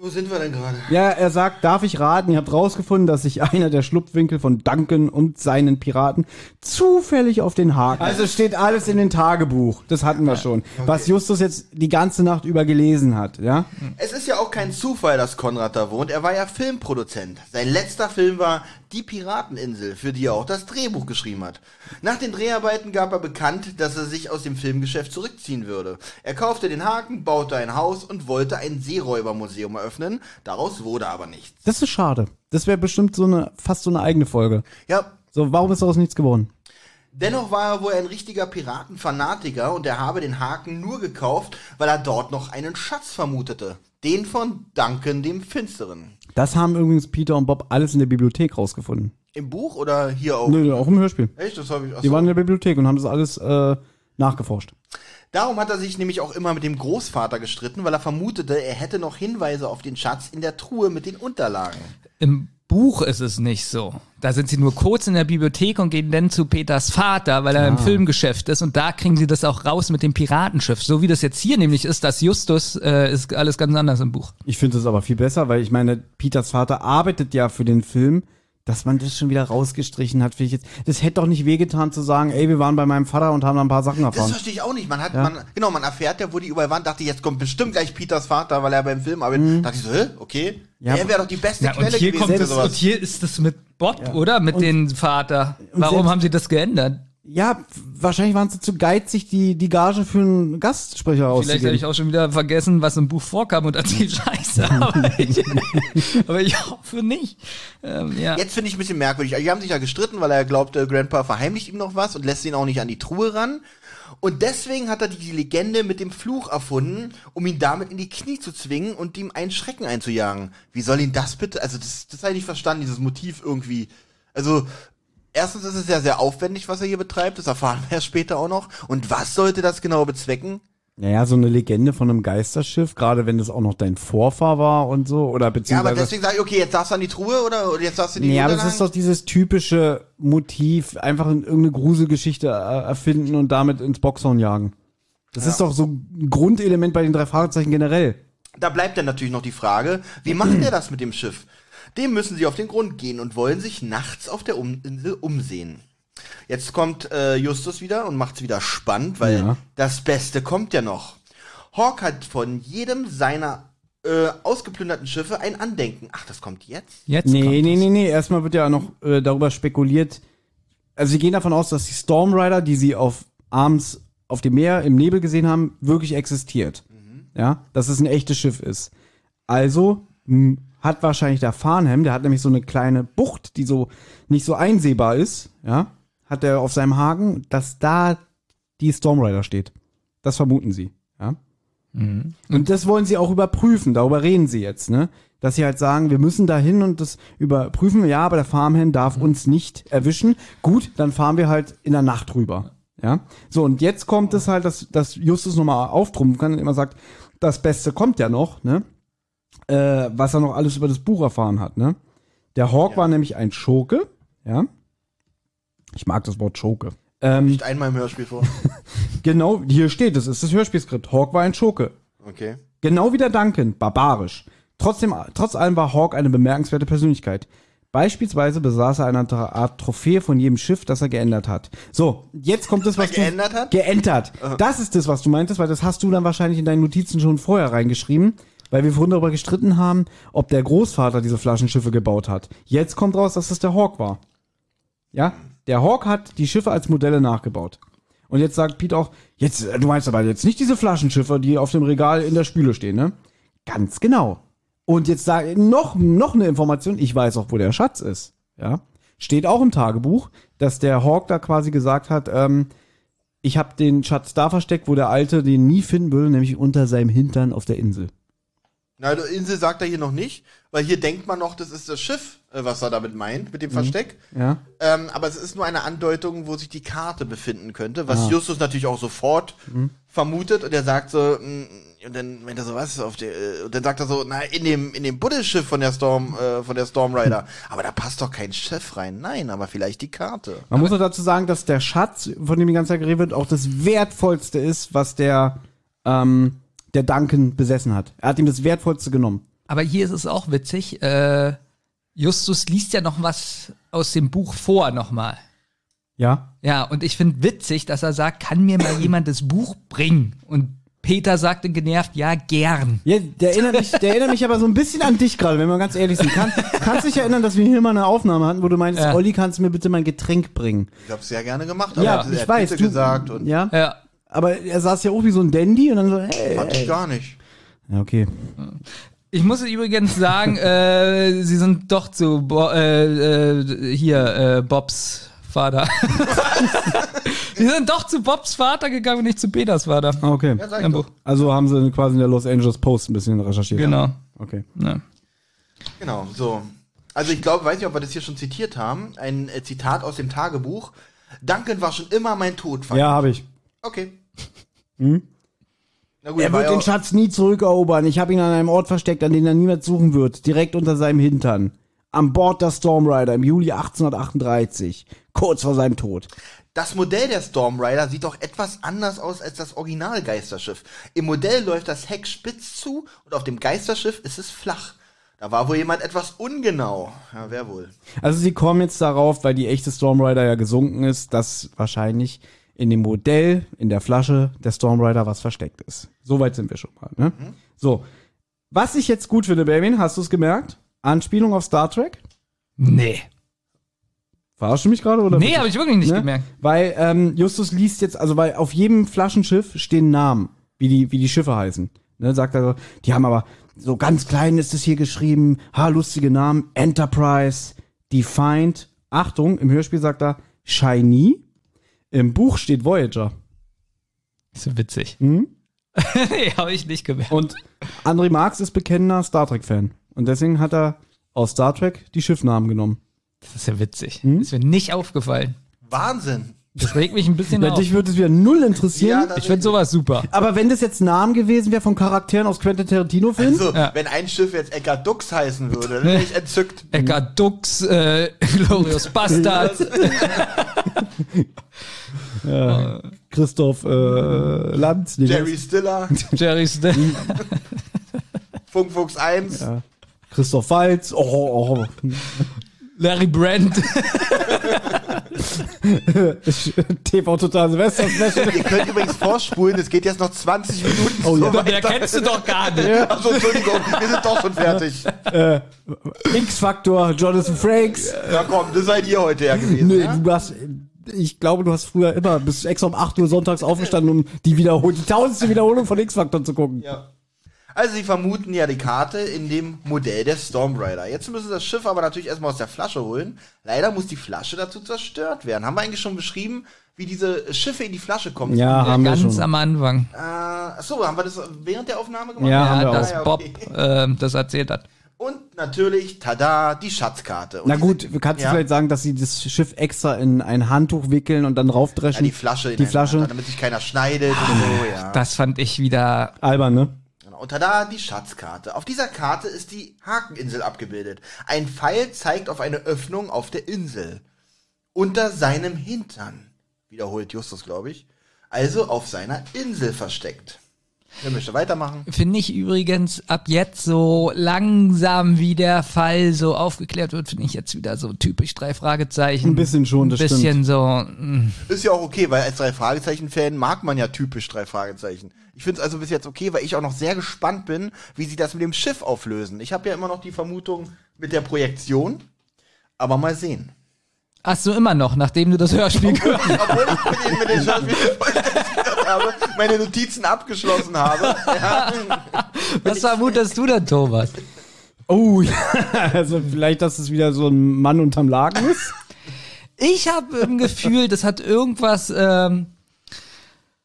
Speaker 3: Wo sind wir denn gerade?
Speaker 2: Ja, er sagt, darf ich raten, ihr habt rausgefunden, dass sich einer der Schlupfwinkel von Duncan und seinen Piraten zufällig auf den Haken. Also steht alles in den Tagebuch. Das hatten wir schon. Was Justus jetzt die ganze Nacht über gelesen hat, ja?
Speaker 3: Es ist ja auch kein Zufall, dass Konrad da wohnt. Er war ja Filmproduzent. Sein letzter Film war Die Pirateninsel, für die er auch das Drehbuch geschrieben hat. Nach den Dreharbeiten gab er bekannt, dass er sich aus dem Filmgeschäft zurückziehen würde. Er kaufte den Haken, baute ein Haus und wollte ein Seeräubermuseum eröffnen. Daraus wurde aber nichts.
Speaker 2: Das ist schade. Das wäre bestimmt so eine, fast so eine eigene Folge.
Speaker 3: Ja,
Speaker 2: So, warum ist daraus nichts geworden?
Speaker 3: Dennoch war er wohl ein richtiger Piratenfanatiker und er habe den Haken nur gekauft, weil er dort noch einen Schatz vermutete. Den von Duncan dem Finsteren.
Speaker 2: Das haben übrigens Peter und Bob alles in der Bibliothek rausgefunden.
Speaker 3: Im Buch oder hier auch?
Speaker 2: Nö, auch im Hörspiel.
Speaker 3: Echt? Das habe ich.
Speaker 2: Die
Speaker 3: achso.
Speaker 2: waren in der Bibliothek und haben das alles äh, nachgeforscht.
Speaker 3: Darum hat er sich nämlich auch immer mit dem Großvater gestritten, weil er vermutete, er hätte noch Hinweise auf den Schatz in der Truhe mit den Unterlagen.
Speaker 4: Im Buch ist es nicht so. Da sind sie nur kurz in der Bibliothek und gehen dann zu Peters Vater, weil er im Filmgeschäft ist und da kriegen sie das auch raus mit dem Piratenschiff. So wie das jetzt hier nämlich ist, das Justus äh, ist alles ganz anders im Buch.
Speaker 2: Ich finde es aber viel besser, weil ich meine, Peters Vater arbeitet ja für den Film. Dass man das schon wieder rausgestrichen hat, finde ich jetzt. Das hätte doch nicht wehgetan zu sagen, ey, wir waren bei meinem Vater und haben da ein paar Sachen
Speaker 3: Das
Speaker 2: erfahren.
Speaker 3: verstehe ich auch nicht. Man hat, man, genau, man erfährt ja, wo die überall waren, dachte, jetzt kommt bestimmt gleich Peters Vater, weil er beim Film arbeitet. Dachte ich so, hä, okay.
Speaker 2: Ja,
Speaker 3: er wäre doch die beste
Speaker 4: Ja, und
Speaker 3: Quelle
Speaker 4: hier
Speaker 3: gewesen
Speaker 4: kommt
Speaker 3: für
Speaker 4: es,
Speaker 3: sowas.
Speaker 4: und hier ist es mit Bob, oder? Mit dem Vater. Warum
Speaker 2: selbst-
Speaker 4: haben sie das geändert?
Speaker 2: Ja, wahrscheinlich waren sie zu geizig, die, die Gage für einen Gastsprecher
Speaker 4: Vielleicht habe
Speaker 2: auszugeben.
Speaker 4: ich auch schon wieder vergessen, was im Buch vorkam und erzählt Scheiße. Aber ich, aber ich hoffe nicht. Ähm, ja.
Speaker 3: Jetzt finde ich ein bisschen merkwürdig. Die haben sich ja gestritten, weil er glaubte, Grandpa verheimlicht ihm noch was und lässt ihn auch nicht an die Truhe ran. Und deswegen hat er die Legende mit dem Fluch erfunden, um ihn damit in die Knie zu zwingen und ihm einen Schrecken einzujagen. Wie soll ihn das bitte? Also das, das habe ich nicht verstanden, dieses Motiv irgendwie. Also erstens ist es ja sehr aufwendig, was er hier betreibt. Das erfahren wir ja später auch noch. Und was sollte das genau bezwecken?
Speaker 2: Naja, so eine Legende von einem Geisterschiff, gerade wenn das auch noch dein Vorfahr war und so, oder
Speaker 3: Ja,
Speaker 2: beziehungsweise.
Speaker 3: aber deswegen sage ich, okay, jetzt darfst du an die Truhe oder, oder jetzt darfst du in die
Speaker 2: Nee, aber das ist doch dieses typische Motiv, einfach in irgendeine Gruselgeschichte erfinden und damit ins Boxhorn jagen. Das ist doch so ein Grundelement bei den drei Fragezeichen generell.
Speaker 3: Da bleibt dann natürlich noch die Frage, wie macht er das mit dem Schiff? Dem müssen sie auf den Grund gehen und wollen sich nachts auf der um Insel umsehen. Jetzt kommt äh, Justus wieder und macht's wieder spannend, weil
Speaker 2: Ja.
Speaker 3: das Beste kommt ja noch. Hawk hat von jedem seiner äh, ausgeplünderten Schiffe ein Andenken. Ach, das kommt jetzt?
Speaker 4: Jetzt
Speaker 2: Nee,
Speaker 4: kommt
Speaker 2: nee, nee, nee. Erstmal wird ja noch äh, darüber spekuliert. Also sie gehen davon aus, dass die Stormrider, die sie auf abends auf dem Meer im Nebel gesehen haben, wirklich existiert. Ja, dass es ein echtes Schiff ist. Also hat wahrscheinlich der Farnham, der hat nämlich so eine kleine Bucht, die so nicht so einsehbar ist, ja, hat er auf seinem Haken, dass da die Stormrider steht. Das vermuten sie, ja. Und das wollen sie auch überprüfen, darüber reden sie jetzt, ne? Dass sie halt sagen, wir müssen da hin und das überprüfen, ja, aber der Farmhand darf uns nicht erwischen. Gut, dann fahren wir halt in der Nacht rüber. Ja. So, und jetzt kommt es halt, dass, dass Justus nochmal auftrumpfen kann und immer sagt, das Beste kommt ja noch, ne? Äh, was er noch alles über das Buch erfahren hat, ne? Der Hawk war nämlich ein Schurke, ja. Ich mag das Wort Schurke. Ähm,
Speaker 3: Nicht einmal im Hörspiel vor.
Speaker 2: genau, hier steht es, ist das Hörspielskript. Hawk war ein Schurke.
Speaker 3: Okay.
Speaker 2: Genau wie der Duncan, barbarisch. Trotzdem, trotz allem war Hawk eine bemerkenswerte Persönlichkeit. Beispielsweise besaß er eine Art Trophäe von jedem Schiff, das er geändert hat. So, jetzt kommt das, was du...
Speaker 3: geändert hat?
Speaker 2: Geändert. Das ist das, was du meintest, weil das hast du dann wahrscheinlich in deinen Notizen schon vorher reingeschrieben, weil wir vorhin darüber gestritten haben, ob der Großvater diese Flaschenschiffe gebaut hat. Jetzt kommt raus, dass das der Hawk war. Ja, der Hawk hat die Schiffe als Modelle nachgebaut. Und jetzt sagt Pete auch, jetzt, äh, du meinst aber jetzt nicht diese Flaschenschiffe, die auf dem Regal in der Spüle stehen, ne? Ganz genau. Und jetzt sage noch, noch eine Information, ich weiß auch, wo der Schatz ist. Ja. Steht auch im Tagebuch, dass der Hawk da quasi gesagt hat, ähm, ich habe den Schatz da versteckt, wo der Alte den nie finden würde, nämlich unter seinem Hintern auf der Insel.
Speaker 3: Na, die Insel sagt er hier noch nicht, weil hier denkt man noch, das ist das Schiff, äh, was er damit meint, mit dem Versteck.
Speaker 2: Ja.
Speaker 3: Ähm, aber es ist nur eine Andeutung, wo sich die Karte befinden könnte, was Justus natürlich auch sofort vermutet und er sagt so, mm, und dann meint er so, was auf der, äh, und dann sagt er so, na, in dem, in dem Buddelschiff von der Storm, äh, von der Stormrider. Aber da passt doch kein Schiff rein. Nein, aber vielleicht die Karte.
Speaker 2: Man muss auch dazu sagen, dass der Schatz, von dem die ganze Zeit geredet wird, auch das Wertvollste ist, was der, ähm, der Duncan besessen hat. Er hat ihm das Wertvollste genommen.
Speaker 4: Aber hier ist es auch witzig. Äh, Justus liest ja noch was aus dem Buch vor nochmal.
Speaker 2: Ja.
Speaker 4: Ja, und ich finde witzig, dass er sagt, kann mir mal jemand das Buch bringen? Und Peter sagte genervt, ja, gern.
Speaker 2: Ja, der erinnert mich, der erinnert mich aber so ein bisschen an dich gerade, wenn wir ganz ehrlich sind. Kann, kannst du dich erinnern, dass wir hier mal eine Aufnahme hatten, wo du meinst,
Speaker 4: Ja.
Speaker 2: Olli, kannst du mir bitte mein Getränk bringen?
Speaker 3: Ich hab's sehr gerne gemacht.
Speaker 2: Ja,
Speaker 3: aber er
Speaker 2: ich
Speaker 3: hat
Speaker 2: weiß. Du,
Speaker 3: gesagt und
Speaker 2: ja,
Speaker 4: Ja.
Speaker 2: Aber er saß ja auch wie so ein Dandy und dann so, hey.
Speaker 3: fand ich gar nicht.
Speaker 2: Ja, okay.
Speaker 4: Ich muss übrigens sagen, äh, sie sind doch zu Bo äh, äh, hier äh, Bobs Vater. sie sind doch zu Bobs Vater gegangen und nicht zu Peters Vater.
Speaker 2: Ah, okay.
Speaker 3: Ja,
Speaker 4: Im. Buch.
Speaker 2: Also haben sie quasi in der Los Angeles Post ein bisschen recherchiert.
Speaker 4: Genau.
Speaker 2: Okay.
Speaker 4: Ja.
Speaker 3: Genau, so. Also ich glaube, weiß nicht, ob wir das hier schon zitiert haben. Ein äh, Zitat aus dem Tagebuch. Duncan war schon immer mein Todfeind.
Speaker 2: Ja, habe ich.
Speaker 3: Okay. Na gut,
Speaker 2: Er wird den Schatz nie zurückerobern. Ich habe ihn an einem Ort versteckt, an den er niemand suchen wird. Direkt unter seinem Hintern. An Bord der Storm Rider im Juli 1838. Kurz vor seinem Tod.
Speaker 3: Das Modell der Storm Rider sieht doch etwas anders aus als das Original Geisterschiff. Im Modell läuft das Heck spitz zu und auf dem Geisterschiff ist es flach. Da war wohl jemand etwas ungenau. Ja, wer wohl?
Speaker 2: Also sie kommen jetzt darauf, weil die echte Storm Rider ja gesunken ist, dass wahrscheinlich in dem Modell, in der Flasche der Storm Rider was versteckt ist. Soweit sind wir schon mal. Ne? So. Was ich jetzt gut finde, Benjamin, hast du es gemerkt? Anspielung auf Star Trek?
Speaker 4: Nee.
Speaker 2: Verarschst du mich gerade? oder?
Speaker 4: Nee, habe ich wirklich nicht
Speaker 2: Ne?
Speaker 4: gemerkt.
Speaker 2: Weil ähm, Justus liest jetzt, also weil auf jedem Flaschenschiff stehen Namen, wie die, wie die Schiffe heißen. Ne, sagt er so, die haben aber so ganz klein ist es hier geschrieben, ha, lustige Namen, Enterprise, Defiant, Achtung, im Hörspiel sagt er Shiny, im Buch steht Voyager.
Speaker 4: Ist so witzig.
Speaker 2: Hm?
Speaker 4: nee, habe ich nicht gemerkt.
Speaker 2: Und André Marx ist bekennender Star Trek-Fan. Und deswegen hat er aus Star Trek die Schiffnamen genommen.
Speaker 4: Das ist ja witzig.
Speaker 2: Hm?
Speaker 4: Ist mir nicht aufgefallen.
Speaker 3: Wahnsinn.
Speaker 4: Das regt mich ein bisschen
Speaker 2: Ja,
Speaker 4: auf.
Speaker 2: dich würde es wieder null interessieren.
Speaker 3: Ja,
Speaker 4: Ich finde sowas super.
Speaker 2: aber wenn das jetzt Namen gewesen wäre von Charakteren aus Quentin Tarantino-Filmen,
Speaker 3: Also,
Speaker 4: Ja.
Speaker 3: wenn ein Schiff jetzt Eckart Dux heißen würde, dann wäre ich entzückt.
Speaker 4: Eckart Dux, äh, Glorious Bastard.
Speaker 2: Christoph äh, Lanz, nee,
Speaker 3: Jerry Stiller,
Speaker 4: Jerry Still.
Speaker 3: Funkfuchs 1.
Speaker 2: Ja. Christoph Waltz, oh, oh.
Speaker 4: Larry Brand.
Speaker 2: TV Total Silvester Special.
Speaker 3: Ihr könnt übrigens vorspulen, es geht jetzt noch 20 Minuten
Speaker 2: Oh,
Speaker 3: so
Speaker 2: ja.
Speaker 3: weiter.
Speaker 4: Der kennst du doch gar nicht.
Speaker 3: Achso, Entschuldigung, wir sind doch schon fertig.
Speaker 2: X-Factor, Jonathan Frakes.
Speaker 3: Ja komm, das seid ihr heute ja gewesen.
Speaker 2: Nee,
Speaker 3: ja?
Speaker 2: du hast, ich glaube, du hast früher immer bis extra um 8 Uhr sonntags aufgestanden, um die Wiederholung, die tausendste Wiederholung von X-Factor zu gucken.
Speaker 3: Ja. Also sie vermuten ja die Karte in dem Modell der Storm Rider. Jetzt müssen sie das Schiff aber natürlich erstmal aus der Flasche holen. Leider muss die Flasche dazu zerstört werden. Haben wir eigentlich schon beschrieben, wie diese Schiffe in die Flasche kommen?
Speaker 2: Ja, haben wir
Speaker 4: Ganz
Speaker 2: schon.
Speaker 4: am Anfang.
Speaker 3: Äh, achso, haben wir das während der Aufnahme gemacht?
Speaker 2: Ja,
Speaker 4: Ja,
Speaker 2: wir
Speaker 4: dass.
Speaker 3: Ja,
Speaker 4: Bob
Speaker 3: okay.
Speaker 4: ähm, das erzählt hat.
Speaker 3: Und natürlich, tada, die Schatzkarte. Und
Speaker 2: Na gut, kannst du
Speaker 3: ja,
Speaker 2: vielleicht sagen, dass sie das Schiff extra in ein Handtuch wickeln und dann
Speaker 3: ja,
Speaker 2: raufdreschen?
Speaker 3: die Flasche. in
Speaker 2: Die Flasche.
Speaker 3: Hand, damit sich keiner schneidet und so, ja.
Speaker 4: Das fand ich wieder.
Speaker 2: Albern, ne?
Speaker 3: Und tada, die Schatzkarte. Auf dieser Karte ist die Hakeninsel abgebildet. Ein Pfeil zeigt auf eine Öffnung auf der Insel. Unter seinem Hintern. Wiederholt Justus, glaube ich. Also auf seiner Insel versteckt. Wer möchte weitermachen?
Speaker 4: Finde ich übrigens ab jetzt so langsam, wie der Fall so aufgeklärt wird, finde ich jetzt wieder so typisch drei Fragezeichen.
Speaker 2: Ein bisschen schon, das
Speaker 4: Ein bisschen so. mm.
Speaker 3: Ist ja auch okay, weil als drei Fragezeichen-Fan mag man ja typisch drei Fragezeichen. Ich finde es also bis jetzt okay, weil ich auch noch sehr gespannt bin, wie sie das mit dem Schiff auflösen. Ich habe ja immer noch die Vermutung mit der Projektion. Aber mal sehen.
Speaker 4: Ach so, immer noch, nachdem du das Hörspiel gehört hast.
Speaker 3: Obwohl ich mit den, mit den Schauspielern habe, meine Notizen abgeschlossen habe. Ja.
Speaker 4: Was vermutest du denn, Thomas?
Speaker 2: Oh, ja. Also vielleicht, dass es wieder so ein Mann unterm Laken ist.
Speaker 4: Ich habe im Gefühl, das hat irgendwas ähm,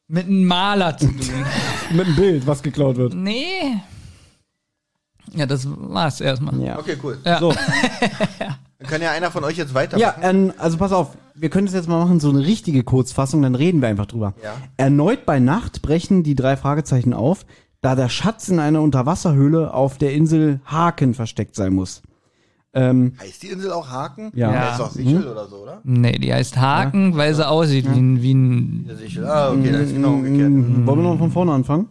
Speaker 4: mit einem Maler zu tun.
Speaker 2: Mit einem Bild, was geklaut wird.
Speaker 4: Nee. Ja, das war's erstmal.
Speaker 2: Ja.
Speaker 3: Okay, cool.
Speaker 4: Ja.
Speaker 2: So.
Speaker 3: Dann kann ja einer von euch jetzt weitermachen.
Speaker 2: Ja, ähm, also pass auf, wir können das jetzt mal machen, so eine richtige Kurzfassung, dann reden wir einfach drüber.
Speaker 3: Ja.
Speaker 2: Erneut bei Nacht brechen die drei Fragezeichen auf, da der Schatz in einer Unterwasserhöhle auf der Insel Haken versteckt sein muss. Ähm,
Speaker 3: Heißt die Insel auch Haken?
Speaker 2: Ja.
Speaker 3: Ja. ist doch Sichel oder so, oder?
Speaker 4: Nee, die heißt Haken, weil sie aussieht wie ein, wie ein.
Speaker 3: Ja, Sichel. Ah, okay, das ist genau umgekehrt.
Speaker 2: m, wollen wir noch von vorne anfangen?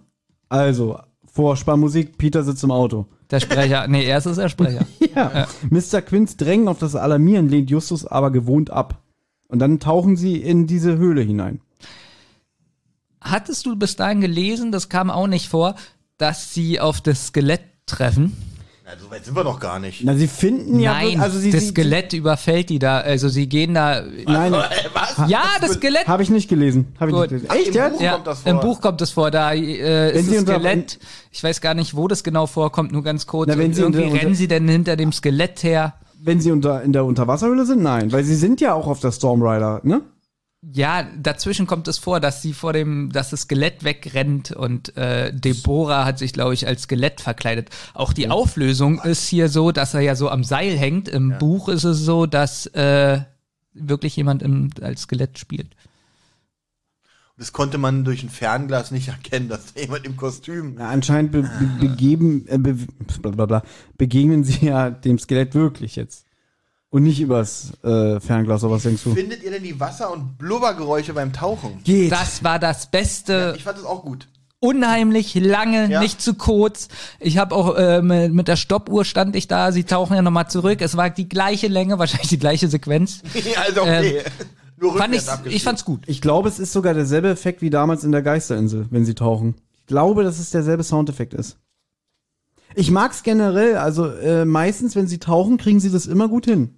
Speaker 2: Also, Vorsparmusik, Peter sitzt im Auto.
Speaker 4: Der Sprecher. Nee, erst ist der Sprecher.
Speaker 2: Ja. Mr. Quinns Drängen auf das Alarmieren lehnt Justus aber gewohnt ab. Und dann tauchen sie in diese Höhle hinein.
Speaker 4: hattest du bis dahin gelesen, das kam auch nicht vor, dass sie auf das Skelett treffen?
Speaker 3: Na, so weit sind wir doch gar nicht.
Speaker 2: Na, sie finden ja,
Speaker 4: Nein,
Speaker 2: also sie,
Speaker 4: das
Speaker 2: sie,
Speaker 4: Skelett überfällt die da. Also sie gehen da.
Speaker 2: Nein,
Speaker 3: Was?
Speaker 4: Ja, das Skelett.
Speaker 2: habe ich nicht gelesen. Habe ich
Speaker 4: Gut.
Speaker 2: nicht gelesen.
Speaker 3: Ach,
Speaker 2: Echt,
Speaker 3: im
Speaker 2: ja?
Speaker 3: Buch
Speaker 4: ja,
Speaker 3: kommt das vor.
Speaker 4: Im Buch kommt es vor. Da äh,
Speaker 2: Wenn
Speaker 4: ist
Speaker 2: sie
Speaker 4: das
Speaker 2: unter-
Speaker 4: Skelett. Ich weiß gar nicht, wo das genau vorkommt, nur ganz kurz.
Speaker 2: Na, wenn
Speaker 4: Und
Speaker 2: sie
Speaker 4: irgendwie
Speaker 2: unter-
Speaker 4: rennen sie denn hinter dem Skelett her.
Speaker 2: Wenn sie unter, in der Unterwasserhöhle sind, nein. Weil sie sind ja auch auf der Stormrider, ne?
Speaker 4: Ja, dazwischen kommt es vor, dass sie vor dem, dass das Skelett wegrennt und äh, Deborah hat sich, glaube ich, als Skelett verkleidet. Auch die Auflösung ist hier so, dass er ja so am Seil hängt. Im Buch ist es so, dass äh, wirklich jemand im, als Skelett spielt.
Speaker 3: Das konnte man durch ein Fernglas nicht erkennen, dass da jemand im Kostüm.
Speaker 2: Na, anscheinend be, be, begeben, äh, be, blablabla, begegnen sie ja dem Skelett wirklich jetzt. Und nicht übers äh, Fernglas, oder was denkst du?
Speaker 3: Findet ihr denn die Wasser- und Blubbergeräusche beim Tauchen?
Speaker 2: Geht.
Speaker 4: Das war das Beste.
Speaker 3: Ich fand das auch gut.
Speaker 4: unheimlich lange,
Speaker 3: Ja.
Speaker 4: nicht zu kurz. Ich habe auch äh, mit, mit der Stoppuhr stand ich da, sie tauchen ja nochmal zurück. Es war die gleiche Länge, wahrscheinlich die gleiche Sequenz.
Speaker 3: ja, also okay. Nur
Speaker 4: Fand ich, ich fand's gut.
Speaker 2: Ich glaube, es ist sogar derselbe Effekt wie damals in der Geisterinsel, wenn sie tauchen. Ich glaube, dass es derselbe Soundeffekt ist. Ich mag's generell, also äh, meistens, wenn sie tauchen, kriegen sie das immer gut hin.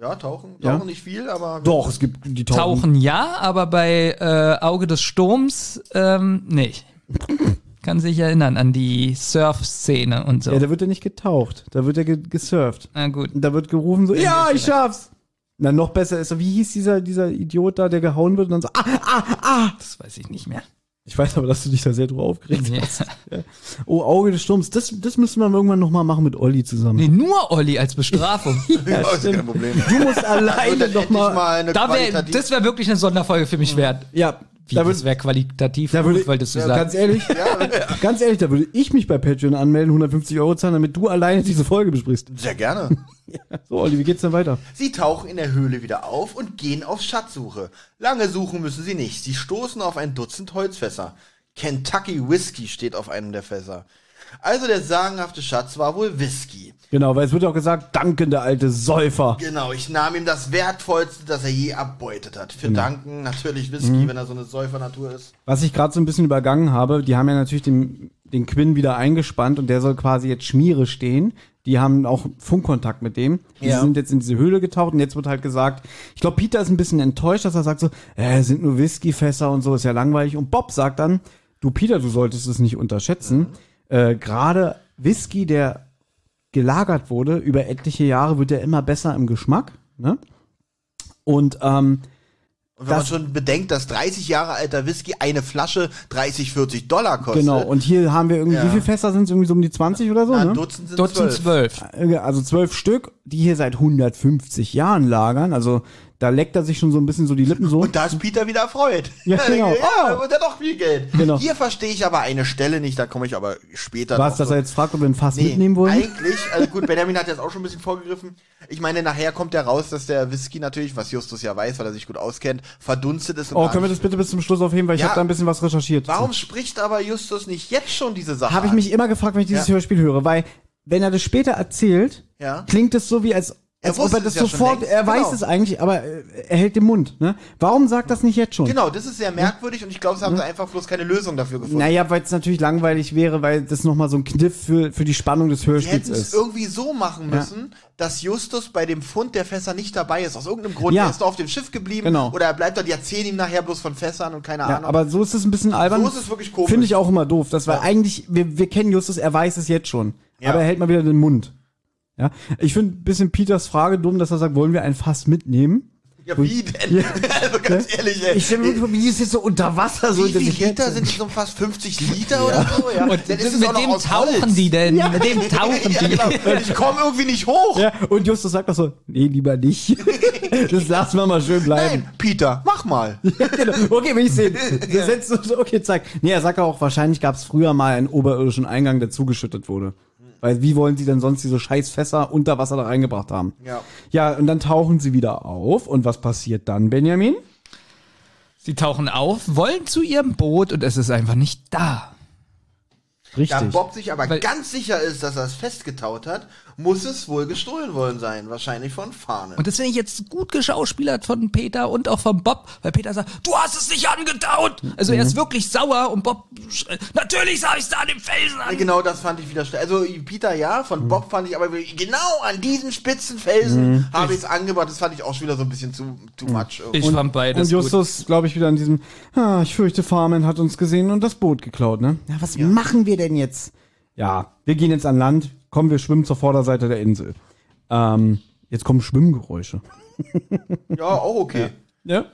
Speaker 3: Ja, tauchen. Tauchen
Speaker 2: Ja.
Speaker 3: nicht viel, aber.
Speaker 2: Doch, es gibt die tauchen.
Speaker 4: Tauchen ja, aber bei äh, Auge des Sturms ähm, nicht. Kann sich erinnern an die Surf-Szene und so.
Speaker 2: Ja, da wird ja nicht getaucht, da wird ja ge gesurft.
Speaker 4: Na gut.
Speaker 2: Da wird gerufen so, ja, ich schaff's. Na, noch besser ist so, wie hieß dieser, dieser Idiot da, der gehauen wird und dann so, ah, ah, ah.
Speaker 4: Das weiß ich nicht mehr.
Speaker 2: Ich weiß aber, dass du dich da sehr drüber aufgeregt
Speaker 4: Nee.
Speaker 2: hast. Oh, Auge des Sturms, das, das müssen wir irgendwann nochmal machen mit Olli zusammen.
Speaker 4: nee, nur Olli als Bestrafung.
Speaker 3: Ja, ist kein Problem.
Speaker 2: Du musst alleine
Speaker 3: dann
Speaker 2: noch
Speaker 3: endlich
Speaker 2: mal,
Speaker 3: mal eine
Speaker 4: da wär, das wäre wirklich eine Sonderfolge für mich wert.
Speaker 2: ja,
Speaker 4: Wie,
Speaker 2: da
Speaker 4: das
Speaker 2: würde,
Speaker 4: wäre qualitativ
Speaker 2: da
Speaker 4: gut,
Speaker 2: würde,
Speaker 4: wolltest du
Speaker 2: ja,
Speaker 4: sagen.
Speaker 2: ganz ehrlich, ganz ehrlich, da würde ich mich bei Patreon anmelden, 150 Euro zahlen, damit du alleine diese Folge besprichst.
Speaker 3: Sehr gerne.
Speaker 2: So, Olli, wie geht's denn weiter?
Speaker 3: Sie tauchen in der Höhle wieder auf und gehen auf Schatzsuche. Lange suchen müssen sie nicht. Sie stoßen auf ein Dutzend Holzfässer. Kentucky Whisky steht auf einem der Fässer. Also der sagenhafte Schatz war wohl Whisky.
Speaker 2: Genau, weil es wird auch gesagt, danke, der alte Säufer.
Speaker 3: Genau, ich nahm ihm das Wertvollste, das er je erbeutet hat. Für Danken natürlich Whisky, wenn er so eine Säufernatur ist.
Speaker 2: Was ich gerade so ein bisschen übergangen habe, die haben ja natürlich den, den Quinn wieder eingespannt und der soll quasi jetzt Schmiere stehen. Die haben auch Funkkontakt mit dem. Die
Speaker 3: Ja.
Speaker 2: sind jetzt in diese Höhle getaucht und jetzt wird halt gesagt, ich glaube, Peter ist ein bisschen enttäuscht, dass er sagt so, äh, sind nur Whiskyfässer und so, ist ja langweilig. Und Bob sagt dann, du Peter, du solltest es nicht unterschätzen. Äh, Gerade Whisky, der gelagert wurde über etliche Jahre, wird er immer besser im Geschmack. Ne? Und ähm,
Speaker 3: Und wenn man
Speaker 2: Das-
Speaker 3: schon bedenkt, dass 30 Jahre alter Whisky eine Flasche 30, 40 Dollar kostet.
Speaker 2: genau, und hier haben wir irgendwie,
Speaker 3: Ja.
Speaker 2: wie viele Fässer sind es? Irgendwie so um die 20 oder so?
Speaker 3: Na,
Speaker 2: ne?
Speaker 3: Dutzend sind
Speaker 4: Dutzend
Speaker 3: zwölf.
Speaker 4: zwölf.
Speaker 2: Äh, Also zwölf Stück, die hier seit 150 Jahren lagern. Also da leckt er sich schon so ein bisschen so die Lippen so.
Speaker 3: Und da ist Peter wieder erfreut.
Speaker 2: Ja, genau.
Speaker 3: Ja,
Speaker 2: Oh.
Speaker 3: und er hat doch viel Geld.
Speaker 2: Genau.
Speaker 3: Hier verstehe ich aber eine Stelle nicht, da komme ich aber später
Speaker 2: Was, dass er
Speaker 3: zurück.
Speaker 2: jetzt fragt, ob wir ein Fass
Speaker 3: Nee,
Speaker 2: mitnehmen wollen?
Speaker 3: Eigentlich, also gut, Benjamin hat jetzt auch schon ein bisschen vorgegriffen. Ich meine, nachher kommt ja raus, dass der Whisky natürlich, was Justus ja weiß, weil er sich gut auskennt, verdunstet ist. und
Speaker 2: Oh, können wir das bitte bis zum Schluss aufheben, weil ich
Speaker 3: Ja.
Speaker 2: habe da ein bisschen was recherchiert.
Speaker 3: Warum spricht aber Justus nicht jetzt schon diese Sache
Speaker 2: Habe ich mich immer gefragt, wenn ich dieses
Speaker 3: Ja.
Speaker 2: Hörspiel höre, weil wenn er das später erzählt,
Speaker 3: Ja.
Speaker 2: klingt es so wie als
Speaker 3: Er wusste
Speaker 2: er das
Speaker 3: es ja
Speaker 2: sofort, er weiß
Speaker 3: genau.
Speaker 2: es eigentlich, aber er hält den Mund. Ne? Warum sagt das nicht jetzt schon?
Speaker 3: Genau, das ist sehr merkwürdig und ich glaube, sie haben sie einfach bloß keine Lösung dafür gefunden.
Speaker 2: Naja, weil es natürlich langweilig wäre, weil das nochmal so ein Kniff für, für die Spannung des
Speaker 3: Die
Speaker 2: Hörspiels
Speaker 3: hätten es
Speaker 2: ist.
Speaker 3: irgendwie so machen müssen, dass Justus bei dem Fund der Fässer nicht dabei ist. Aus irgendeinem Grund.
Speaker 2: Ja.
Speaker 3: Er ist auf dem Schiff geblieben.
Speaker 2: Genau.
Speaker 3: Oder er bleibt dort, die erzählen ihm nachher bloß von Fässern und keine
Speaker 2: Ja,
Speaker 3: Ahnung.
Speaker 2: aber so ist es ein bisschen albern.
Speaker 3: So ist es wirklich komisch.
Speaker 2: Finde ich auch immer doof. Das war
Speaker 3: Ja.
Speaker 2: eigentlich, wir, wir kennen Justus, er weiß es jetzt schon.
Speaker 3: Ja.
Speaker 2: Aber er hält mal wieder den Mund. Ja. Ich finde ein bisschen Peters Frage dumm, dass er sagt, wollen wir ein Fass mitnehmen?
Speaker 3: ja, wie denn? also ganz ehrlich, ey.
Speaker 2: Ich stelle mir vor, wie ist jetzt so unter Wasser so
Speaker 3: wie
Speaker 2: dass
Speaker 3: viel
Speaker 2: ich
Speaker 3: Liter sind so fast 50 Liter oder so? Ja.
Speaker 4: Und
Speaker 3: Dann ist
Speaker 4: mit
Speaker 3: auch
Speaker 4: dem tauchen die denn? Mit dem tauchen
Speaker 3: ja,
Speaker 4: die.
Speaker 3: genau. Ich komme irgendwie nicht hoch.
Speaker 2: Ja, und Justus sagt doch so, nee, lieber nicht. das lassen wir mal schön bleiben.
Speaker 3: Nein, Peter, mach mal.
Speaker 2: Ja, genau. Okay, will ich sehen. Setzt so, okay, zeig. Nee, er sagt auch, wahrscheinlich gab es früher mal einen oberirdischen Eingang, der zugeschüttet wurde. Weil wie wollen sie denn sonst diese scheiß Fässer unter Wasser da reingebracht haben?
Speaker 3: Ja.
Speaker 2: Ja, und dann tauchen sie wieder auf. Und was passiert dann, Benjamin?
Speaker 4: Sie tauchen auf, wollen zu ihrem Boot und es ist einfach nicht da.
Speaker 2: Richtig.
Speaker 3: Da Bob sich aber
Speaker 4: Weil-
Speaker 3: ganz sicher ist, dass er es festgetaut hat, muss es wohl gestohlen worden sein. Wahrscheinlich von Fahne.
Speaker 4: Und das finde ich jetzt gut geschauspielert von Peter und auch von Bob, weil Peter sagt, du hast es nicht angetaut. Also
Speaker 3: Mhm.
Speaker 4: er ist wirklich sauer und Bob, schreit, natürlich sag ich es da an dem Felsen
Speaker 3: Ja,
Speaker 4: an.
Speaker 3: Genau, das fand ich wieder schnell. Also Peter ja,
Speaker 2: Mhm.
Speaker 3: von Bob fand ich aber genau an diesen spitzen Felsen habe ich es angebracht. Das fand ich auch schon wieder so ein bisschen zu too much. irgendwie.
Speaker 4: Ich fand beides
Speaker 2: Und Justus, glaube ich, wieder an diesem, ah, ich fürchte, Farman hat uns gesehen und das Boot geklaut, ne? Ja, was machen wir denn jetzt? Ja, wir gehen jetzt an Land. Komm, wir schwimmen zur Vorderseite der Insel. Ähm, jetzt kommen Schwimmgeräusche.
Speaker 3: Ja, auch okay.
Speaker 2: Ja.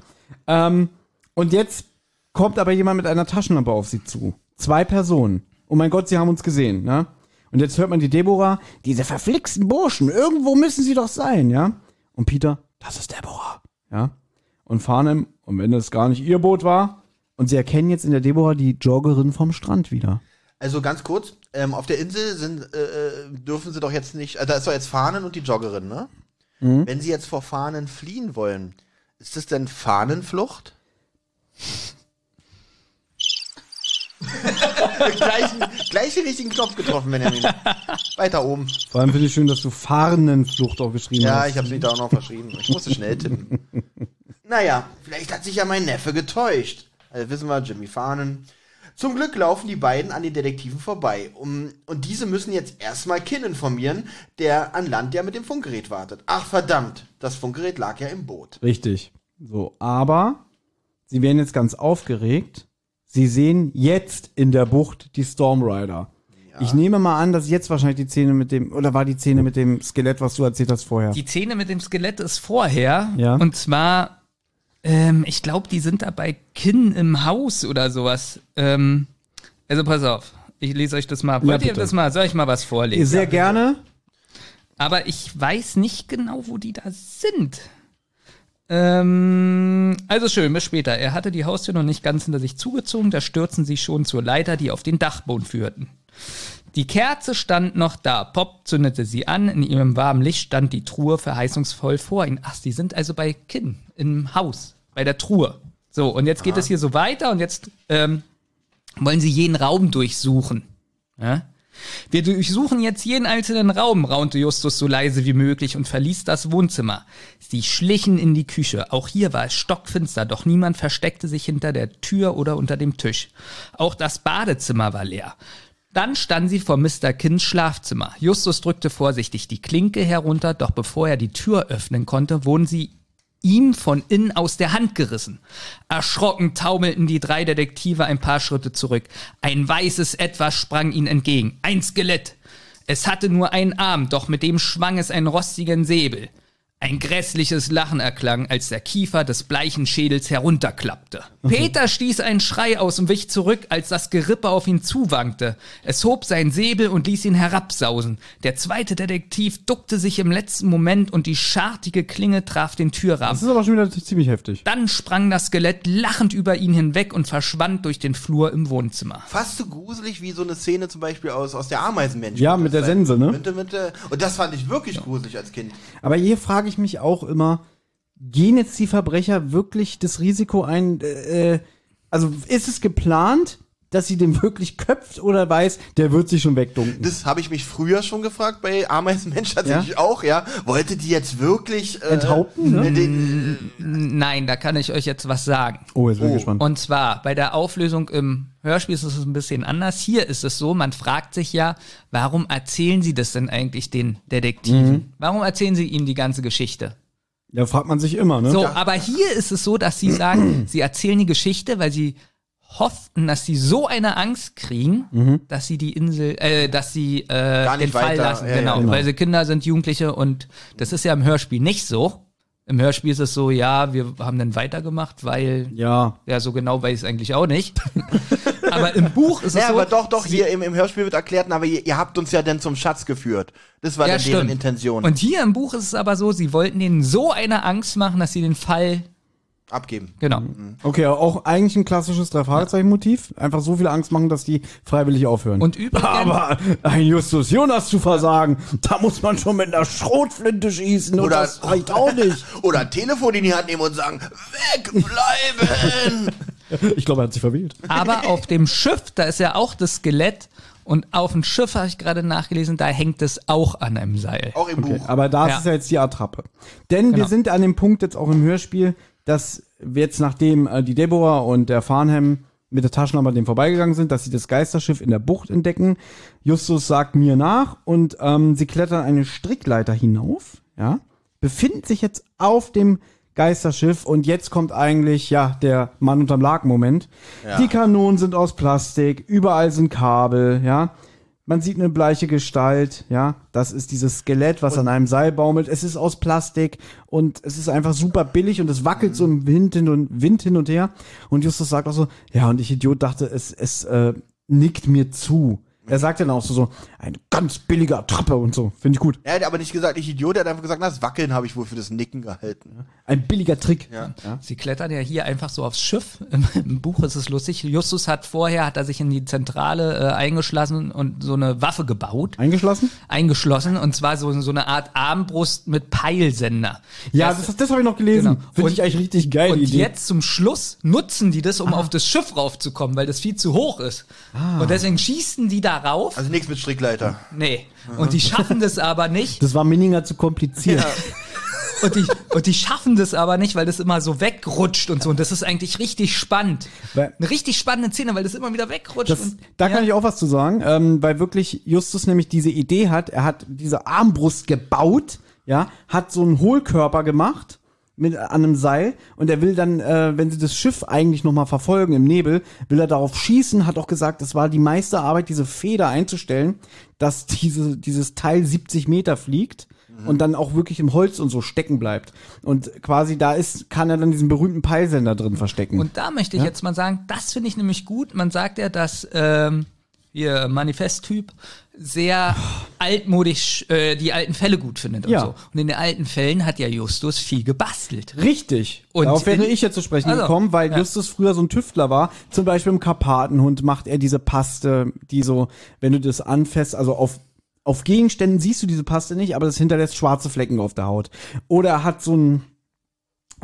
Speaker 2: Ähm, und jetzt kommt aber jemand mit einer Taschenlampe auf sie zu. Zwei Personen. Oh mein Gott, sie haben uns gesehen, ne? Und jetzt hört man die Deborah, diese verflixten Burschen, irgendwo müssen sie doch sein, ja? Und Peter, das ist Deborah, ja? Und Farnham, und wenn das gar nicht ihr Boot war, und sie erkennen jetzt in der Deborah die Joggerin vom Strand wieder.
Speaker 3: Also ganz kurz, ähm, auf der Insel sind, äh, äh, dürfen sie doch jetzt nicht, äh, da ist doch jetzt Fahnen und die Joggerin, ne?
Speaker 2: Mhm.
Speaker 3: Wenn sie jetzt vor Fahnen fliehen wollen, ist das denn Fahnenflucht? gleichen, gleich den richtigen Knopf getroffen, Benjamin. Weiter oben.
Speaker 2: Vor allem finde ich schön, dass du Fahrendenflucht auch geschrieben
Speaker 3: Ja,
Speaker 2: hast.
Speaker 3: ich habe mich da auch noch verschrieben. Ich musste schnell tippen. naja, vielleicht hat sich ja mein Neffe getäuscht. Also wissen wir, Jimmy Fahnen. Zum Glück laufen die beiden an den Detektiven vorbei. Um, und diese müssen jetzt erstmal Kin informieren, der an Land ja mit dem Funkgerät wartet. Ach verdammt, das Funkgerät lag ja im Boot.
Speaker 2: Richtig. So, aber sie werden jetzt ganz aufgeregt. Sie sehen jetzt in der Bucht die Stormrider. Ich nehme mal an, dass jetzt wahrscheinlich die Szene mit dem, oder war die Szene mit dem Skelett, was du erzählt hast vorher?
Speaker 4: Die Szene mit dem Skelett ist vorher.
Speaker 2: Ja.
Speaker 4: Und zwar, ähm, ich glaube, die sind da bei Kinn im Haus oder sowas. Ähm, also pass auf, ich lese euch das mal. Wollt ihr
Speaker 2: bitte.
Speaker 4: das mal? Soll ich mal was vorlesen?
Speaker 2: Sehr gerne.
Speaker 4: Aber ich weiß nicht genau, wo die da sind. Ähm, also schön, bis später. Er hatte die Haustür noch nicht ganz hinter sich zugezogen, da stürzen sie schon zur Leiter, die auf den Dachboden führten. Die Kerze stand noch da. Pop zündete sie an. In ihrem warmen Licht stand die Truhe verheißungsvoll vor ihnen. Ach, die sind also bei Kinn im Haus, bei der Truhe. So, und jetzt geht es hier so weiter und jetzt ähm, wollen sie jeden Raum durchsuchen. Ja? Wir durchsuchen jetzt jeden einzelnen Raum, raunte Justus so leise wie möglich und verließ das Wohnzimmer. Sie schlichen in die Küche. Auch hier war es stockfinster, doch niemand versteckte sich hinter der Tür oder unter dem Tisch. Auch das Badezimmer war leer. Dann standen sie vor Mr. Kinns Schlafzimmer. Justus drückte vorsichtig die Klinke herunter, doch bevor er die Tür öffnen konnte, wurden sie ihm von innen aus der Hand gerissen. Erschrocken taumelten die drei Detektive ein paar Schritte zurück. Ein weißes Etwas sprang ihnen entgegen. Ein Skelett. Es hatte nur einen Arm, doch mit dem schwang es einen rostigen Säbel. Ein grässliches Lachen erklang, als der Kiefer des bleichen Schädels herunterklappte. Peter stieß einen Schrei aus und wich zurück, als das Gerippe auf ihn zuwankte. Es hob seinen Säbel und ließ ihn herabsausen. Der zweite Detektiv duckte sich im letzten Moment und die schartige Klinge traf den Türrahmen.
Speaker 2: Das ist aber schon wieder ziemlich heftig.
Speaker 4: Dann sprang das Skelett lachend über ihn hinweg und verschwand durch den Flur im Wohnzimmer.
Speaker 3: Fast so gruselig wie so eine Szene zum Beispiel aus, aus der Ameisenmensch.
Speaker 2: Ja, mit der Sense, ne?
Speaker 3: Mit, mit, und das fand ich wirklich gruselig als Kind.
Speaker 2: Aber hier frage ich mich auch immer, gehen jetzt die Verbrecher wirklich das Risiko ein, äh, also ist es geplant, dass sie den wirklich köpft oder weiß, der wird sich schon wegdunken?
Speaker 3: Das habe ich mich früher schon gefragt bei Ameisenmensch tatsächlich auch, ja. Wollte die jetzt wirklich äh,
Speaker 2: Enthaupten, ne?
Speaker 3: Den,
Speaker 4: Nein, da kann ich euch jetzt was sagen.
Speaker 2: oh, jetzt bin ich
Speaker 3: Oh.
Speaker 2: gespannt.
Speaker 4: Und zwar bei der Auflösung im Hörspiel ist es ein bisschen anders. Hier ist es so, man fragt sich ja, warum erzählen sie das denn eigentlich den Detektiven? Warum erzählen sie ihnen die ganze Geschichte?
Speaker 2: Ja, fragt man sich immer, ne?
Speaker 4: So, aber hier ist es so, dass sie sagen, sie erzählen die Geschichte, weil sie hofften, dass sie so eine Angst kriegen, dass sie die Insel, äh, dass sie äh, den Fall
Speaker 3: weiter-
Speaker 4: lassen.
Speaker 3: ja, ja,
Speaker 4: genau,
Speaker 2: genau.
Speaker 4: weil sie Kinder sind, Jugendliche und das ist ja im Hörspiel nicht so. Im Hörspiel ist es so, ja, wir haben dann weitergemacht, weil
Speaker 2: Ja.
Speaker 4: ja, so genau weiß ich es eigentlich auch nicht. aber im Buch ist es
Speaker 3: ja,
Speaker 4: so.
Speaker 3: aber doch, doch, hier im, im Hörspiel wird erklärt, aber ihr, ihr habt uns ja dann zum Schatz geführt. Das war
Speaker 4: ja,
Speaker 3: dann deren
Speaker 4: stimmt.
Speaker 3: Intention.
Speaker 4: Und hier im Buch ist es aber so, sie wollten denen so eine Angst machen, dass sie den Fall,
Speaker 3: Abgeben.
Speaker 4: genau.
Speaker 2: Okay, auch eigentlich ein klassisches Drei-Fragezeichen-Motiv. Einfach so viel Angst machen, dass die freiwillig aufhören.
Speaker 4: Und übrigens,
Speaker 2: aber ein Justus Jonas zu versagen, da muss man schon mit einer Schrotflinte schießen und
Speaker 3: Oder-
Speaker 2: das reicht auch nicht.
Speaker 3: Oder ein Telefon in die Hand nehmen und sagen, wegbleiben!
Speaker 2: Ich glaube, er hat sich verwählt.
Speaker 4: aber auf dem Schiff, da ist ja auch das Skelett Und auf dem Schiff habe ich gerade nachgelesen, da hängt es auch an einem Seil.
Speaker 3: Auch im
Speaker 2: Okay,
Speaker 3: Buch.
Speaker 2: aber da
Speaker 4: Ja.
Speaker 2: ist ja jetzt die Attrappe. Denn wir
Speaker 4: Genau.
Speaker 2: sind an dem Punkt jetzt auch im Hörspiel, dass jetzt nachdem äh, die Deborah und der Farnham mit der Taschenlampe dem vorbeigegangen sind, dass sie das Geisterschiff in der Bucht entdecken. Justus sagt mir nach und ähm, sie klettern eine Strickleiter hinauf, ja, befinden sich jetzt auf dem Geisterschiff und jetzt kommt eigentlich, ja, der Mann unterm Laken-Moment. Die Kanonen sind aus Plastik, überall sind Kabel, ja. Man sieht eine bleiche Gestalt, ja. Das ist dieses Skelett, was an einem Seil baumelt. Es ist aus Plastik und es ist einfach super billig und es wackelt so im Wind hin und Wind hin und her. Und Justus sagt auch so, ja, und ich Idiot dachte, es, es äh, nickt mir zu. Er sagt dann auch so, so, ein ganz billiger Attrappe und so. Finde ich gut.
Speaker 3: Er hat aber nicht gesagt, ich Idiot, er hat einfach gesagt, das Wackeln habe ich wohl für das Nicken gehalten.
Speaker 2: Ein billiger Trick.
Speaker 3: Ja.
Speaker 4: Sie klettern ja hier einfach so aufs Schiff. Im, Im Buch ist es lustig. Justus hat vorher, hat er sich in die Zentrale äh, eingeschlossen und so eine Waffe gebaut.
Speaker 2: Eingeschlossen?
Speaker 4: Eingeschlossen und zwar so, so eine Art Armbrust mit Peilsender.
Speaker 2: Ja,
Speaker 4: Das-
Speaker 2: das, das habe ich noch gelesen.
Speaker 4: Genau.
Speaker 2: Finde ich eigentlich richtig geil,
Speaker 4: Und
Speaker 2: die Idee.
Speaker 4: jetzt zum Schluss nutzen die das, um auf das Schiff raufzukommen, weil das viel zu hoch ist. Und deswegen schießen die da rauf.
Speaker 3: Also nichts mit Strickleiter.
Speaker 4: Nee. Und die schaffen das aber nicht.
Speaker 2: Das war Minninger zu kompliziert.
Speaker 4: Und die, und die schaffen das aber nicht, weil das immer so wegrutscht und so. Und das ist eigentlich richtig spannend. Eine richtig spannende Szene, weil das immer wieder wegrutscht.
Speaker 2: Das,
Speaker 4: und,
Speaker 2: da
Speaker 4: ja.
Speaker 2: kann ich auch was zu sagen, ähm, weil wirklich Justus nämlich diese Idee hat, er hat diese Armbrust gebaut, ja, hat so einen Hohlkörper gemacht mit an einem Seil und er will dann, äh, wenn sie das Schiff eigentlich noch mal verfolgen im Nebel, will er darauf schießen, hat auch gesagt, es war die meiste Arbeit, diese Feder einzustellen, dass diese, dieses Teil 70 Meter fliegt und dann auch wirklich im Holz und so stecken bleibt. Und quasi da ist, kann er dann diesen berühmten Peilsender drin verstecken.
Speaker 4: Und da möchte ich jetzt mal sagen, das finde ich nämlich gut. Man sagt ja, dass ähm, ihr Manifesttyp sehr altmodisch äh, die alten Fälle gut findet und
Speaker 2: Ja.
Speaker 4: so. Und in den alten Fällen hat ja Justus viel gebastelt.
Speaker 2: Richtig.
Speaker 4: Und
Speaker 2: Darauf wäre ich jetzt zu sprechen
Speaker 4: Also,
Speaker 2: gekommen, weil
Speaker 4: ja.
Speaker 2: Justus früher so ein Tüftler war. Zum Beispiel im Karpatenhund macht er diese Paste, die so, wenn du das anfasst, also auf auf Gegenständen siehst du diese Paste nicht, aber das hinterlässt schwarze Flecken auf der Haut. Oder er hat so ein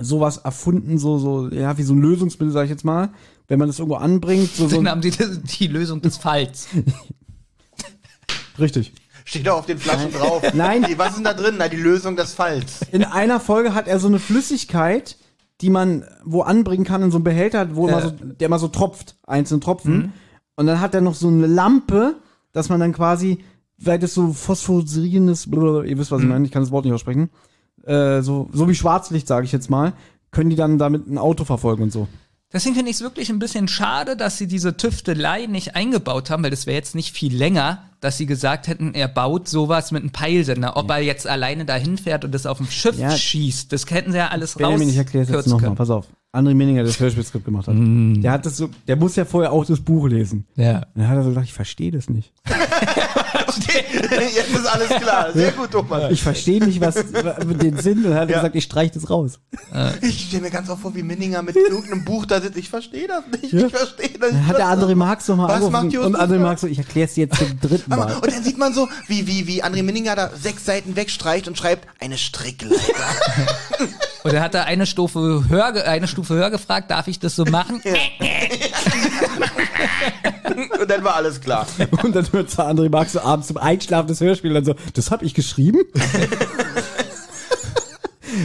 Speaker 2: sowas erfunden, so so ja wie so ein Lösungsmittel, sag ich jetzt mal, wenn man das irgendwo anbringt, so, so
Speaker 4: Dann haben sie die, die Lösung des Falls.
Speaker 2: richtig.
Speaker 3: Steht da auf den Flaschen drauf.
Speaker 2: Nein.
Speaker 3: Die, was ist denn da drin? Na, die Lösung des Falls.
Speaker 2: In einer Folge hat er so eine Flüssigkeit, die man wo anbringen kann in so einem Behälter, wo immer
Speaker 4: Ja.
Speaker 2: so, der immer so tropft, einzelne Tropfen. Und dann hat er noch so eine Lampe, dass man dann quasi, weil das so phosphorierendes, ihr wisst, was ich meine, ich kann das Wort nicht aussprechen, äh, so, so wie Schwarzlicht, sage ich jetzt mal, können die dann damit ein Auto verfolgen und so.
Speaker 4: Deswegen finde ich es wirklich ein bisschen schade, dass sie diese Tüftelei nicht eingebaut haben, weil das wäre jetzt nicht viel länger, dass sie gesagt hätten, er baut sowas mit einem Peilsender. Ob er jetzt alleine dahin fährt und das auf dem Schiff
Speaker 2: Ja.
Speaker 4: schießt, das hätten sie ja alles raus.
Speaker 2: Benjamin, ich erkläre es jetzt nochmal, pass auf. André Menninger, der das Hörspielskript gemacht hat. Der hat das so, der muss ja vorher auch das Buch lesen.
Speaker 4: Ja.
Speaker 2: Und dann hat er so gedacht, ich verstehe das nicht.
Speaker 3: Jetzt ist alles klar. Sehr gut, Thomas.
Speaker 2: Ich verstehe nicht, was den Sinn. Und hat
Speaker 3: Ja.
Speaker 2: gesagt, ich streiche das raus.
Speaker 3: Ich stelle mir ganz oft vor, wie Minninger mit irgendeinem Buch da sitzt. Ich verstehe das nicht.
Speaker 2: Ja.
Speaker 3: Ich verstehe das
Speaker 2: Dann
Speaker 3: nicht.
Speaker 2: hat der André Marx nochmal
Speaker 3: Was
Speaker 2: angerufen. Und André? Marx so, ich erkläre es dir jetzt zum dritten Mal.
Speaker 3: Und dann sieht man so, wie, wie, wie André Minninger da sechs Seiten wegstreicht und schreibt, eine Strickleiter.
Speaker 4: Und er hat da eine Stufe höher, eine Stufe höher gefragt, darf ich das so machen?
Speaker 3: und dann war alles klar.
Speaker 2: Und dann hört André Marx so abends zum Einschlafen das Hörspiel dann so, das habe ich geschrieben?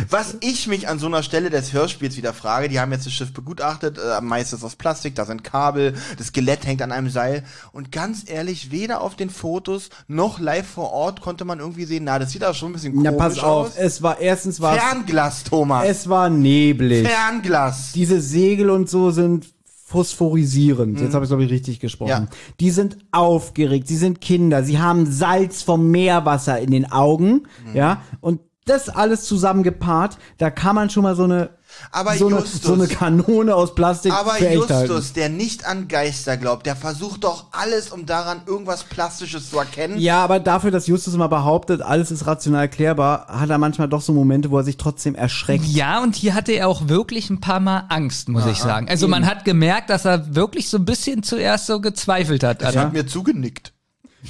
Speaker 3: Was ich mich an so einer Stelle des Hörspiels wieder frage, die haben jetzt das Schiff begutachtet, äh, meistens aus Plastik, da sind Kabel, das Skelett hängt an einem Seil und ganz ehrlich, weder auf den Fotos noch live vor Ort konnte man irgendwie sehen, na, das sieht auch schon ein bisschen
Speaker 2: Ja,
Speaker 3: komisch
Speaker 2: pass auf,
Speaker 3: aus.
Speaker 2: es war erstens war
Speaker 3: Fernglas, Thomas.
Speaker 2: es war neblig.
Speaker 3: Fernglas.
Speaker 2: Diese Segel und so sind phosphorisierend. Jetzt habe ich glaube ich richtig gesprochen.
Speaker 3: Ja.
Speaker 2: Die sind aufgeregt, sie sind Kinder, sie haben Salz vom Meerwasser in den Augen, ja? Und das alles zusammengepaart, da kann man schon mal so eine
Speaker 3: Aber
Speaker 2: so eine,
Speaker 3: Justus.
Speaker 2: so eine Kanone aus Plastik
Speaker 3: Aber
Speaker 2: für echt halten.
Speaker 3: Justus, der nicht an Geister glaubt, der versucht doch alles, um daran irgendwas Plastisches zu erkennen.
Speaker 2: Ja, aber dafür, dass Justus immer behauptet, alles ist rational erklärbar, hat er manchmal doch so Momente, wo er sich trotzdem erschreckt.
Speaker 4: Ja, und hier hatte er auch wirklich ein paar Mal Angst, muss ich sagen. Also man hat gemerkt, dass er wirklich so ein bisschen zuerst so gezweifelt hat.
Speaker 3: Das
Speaker 4: an-
Speaker 3: hat mir zugenickt.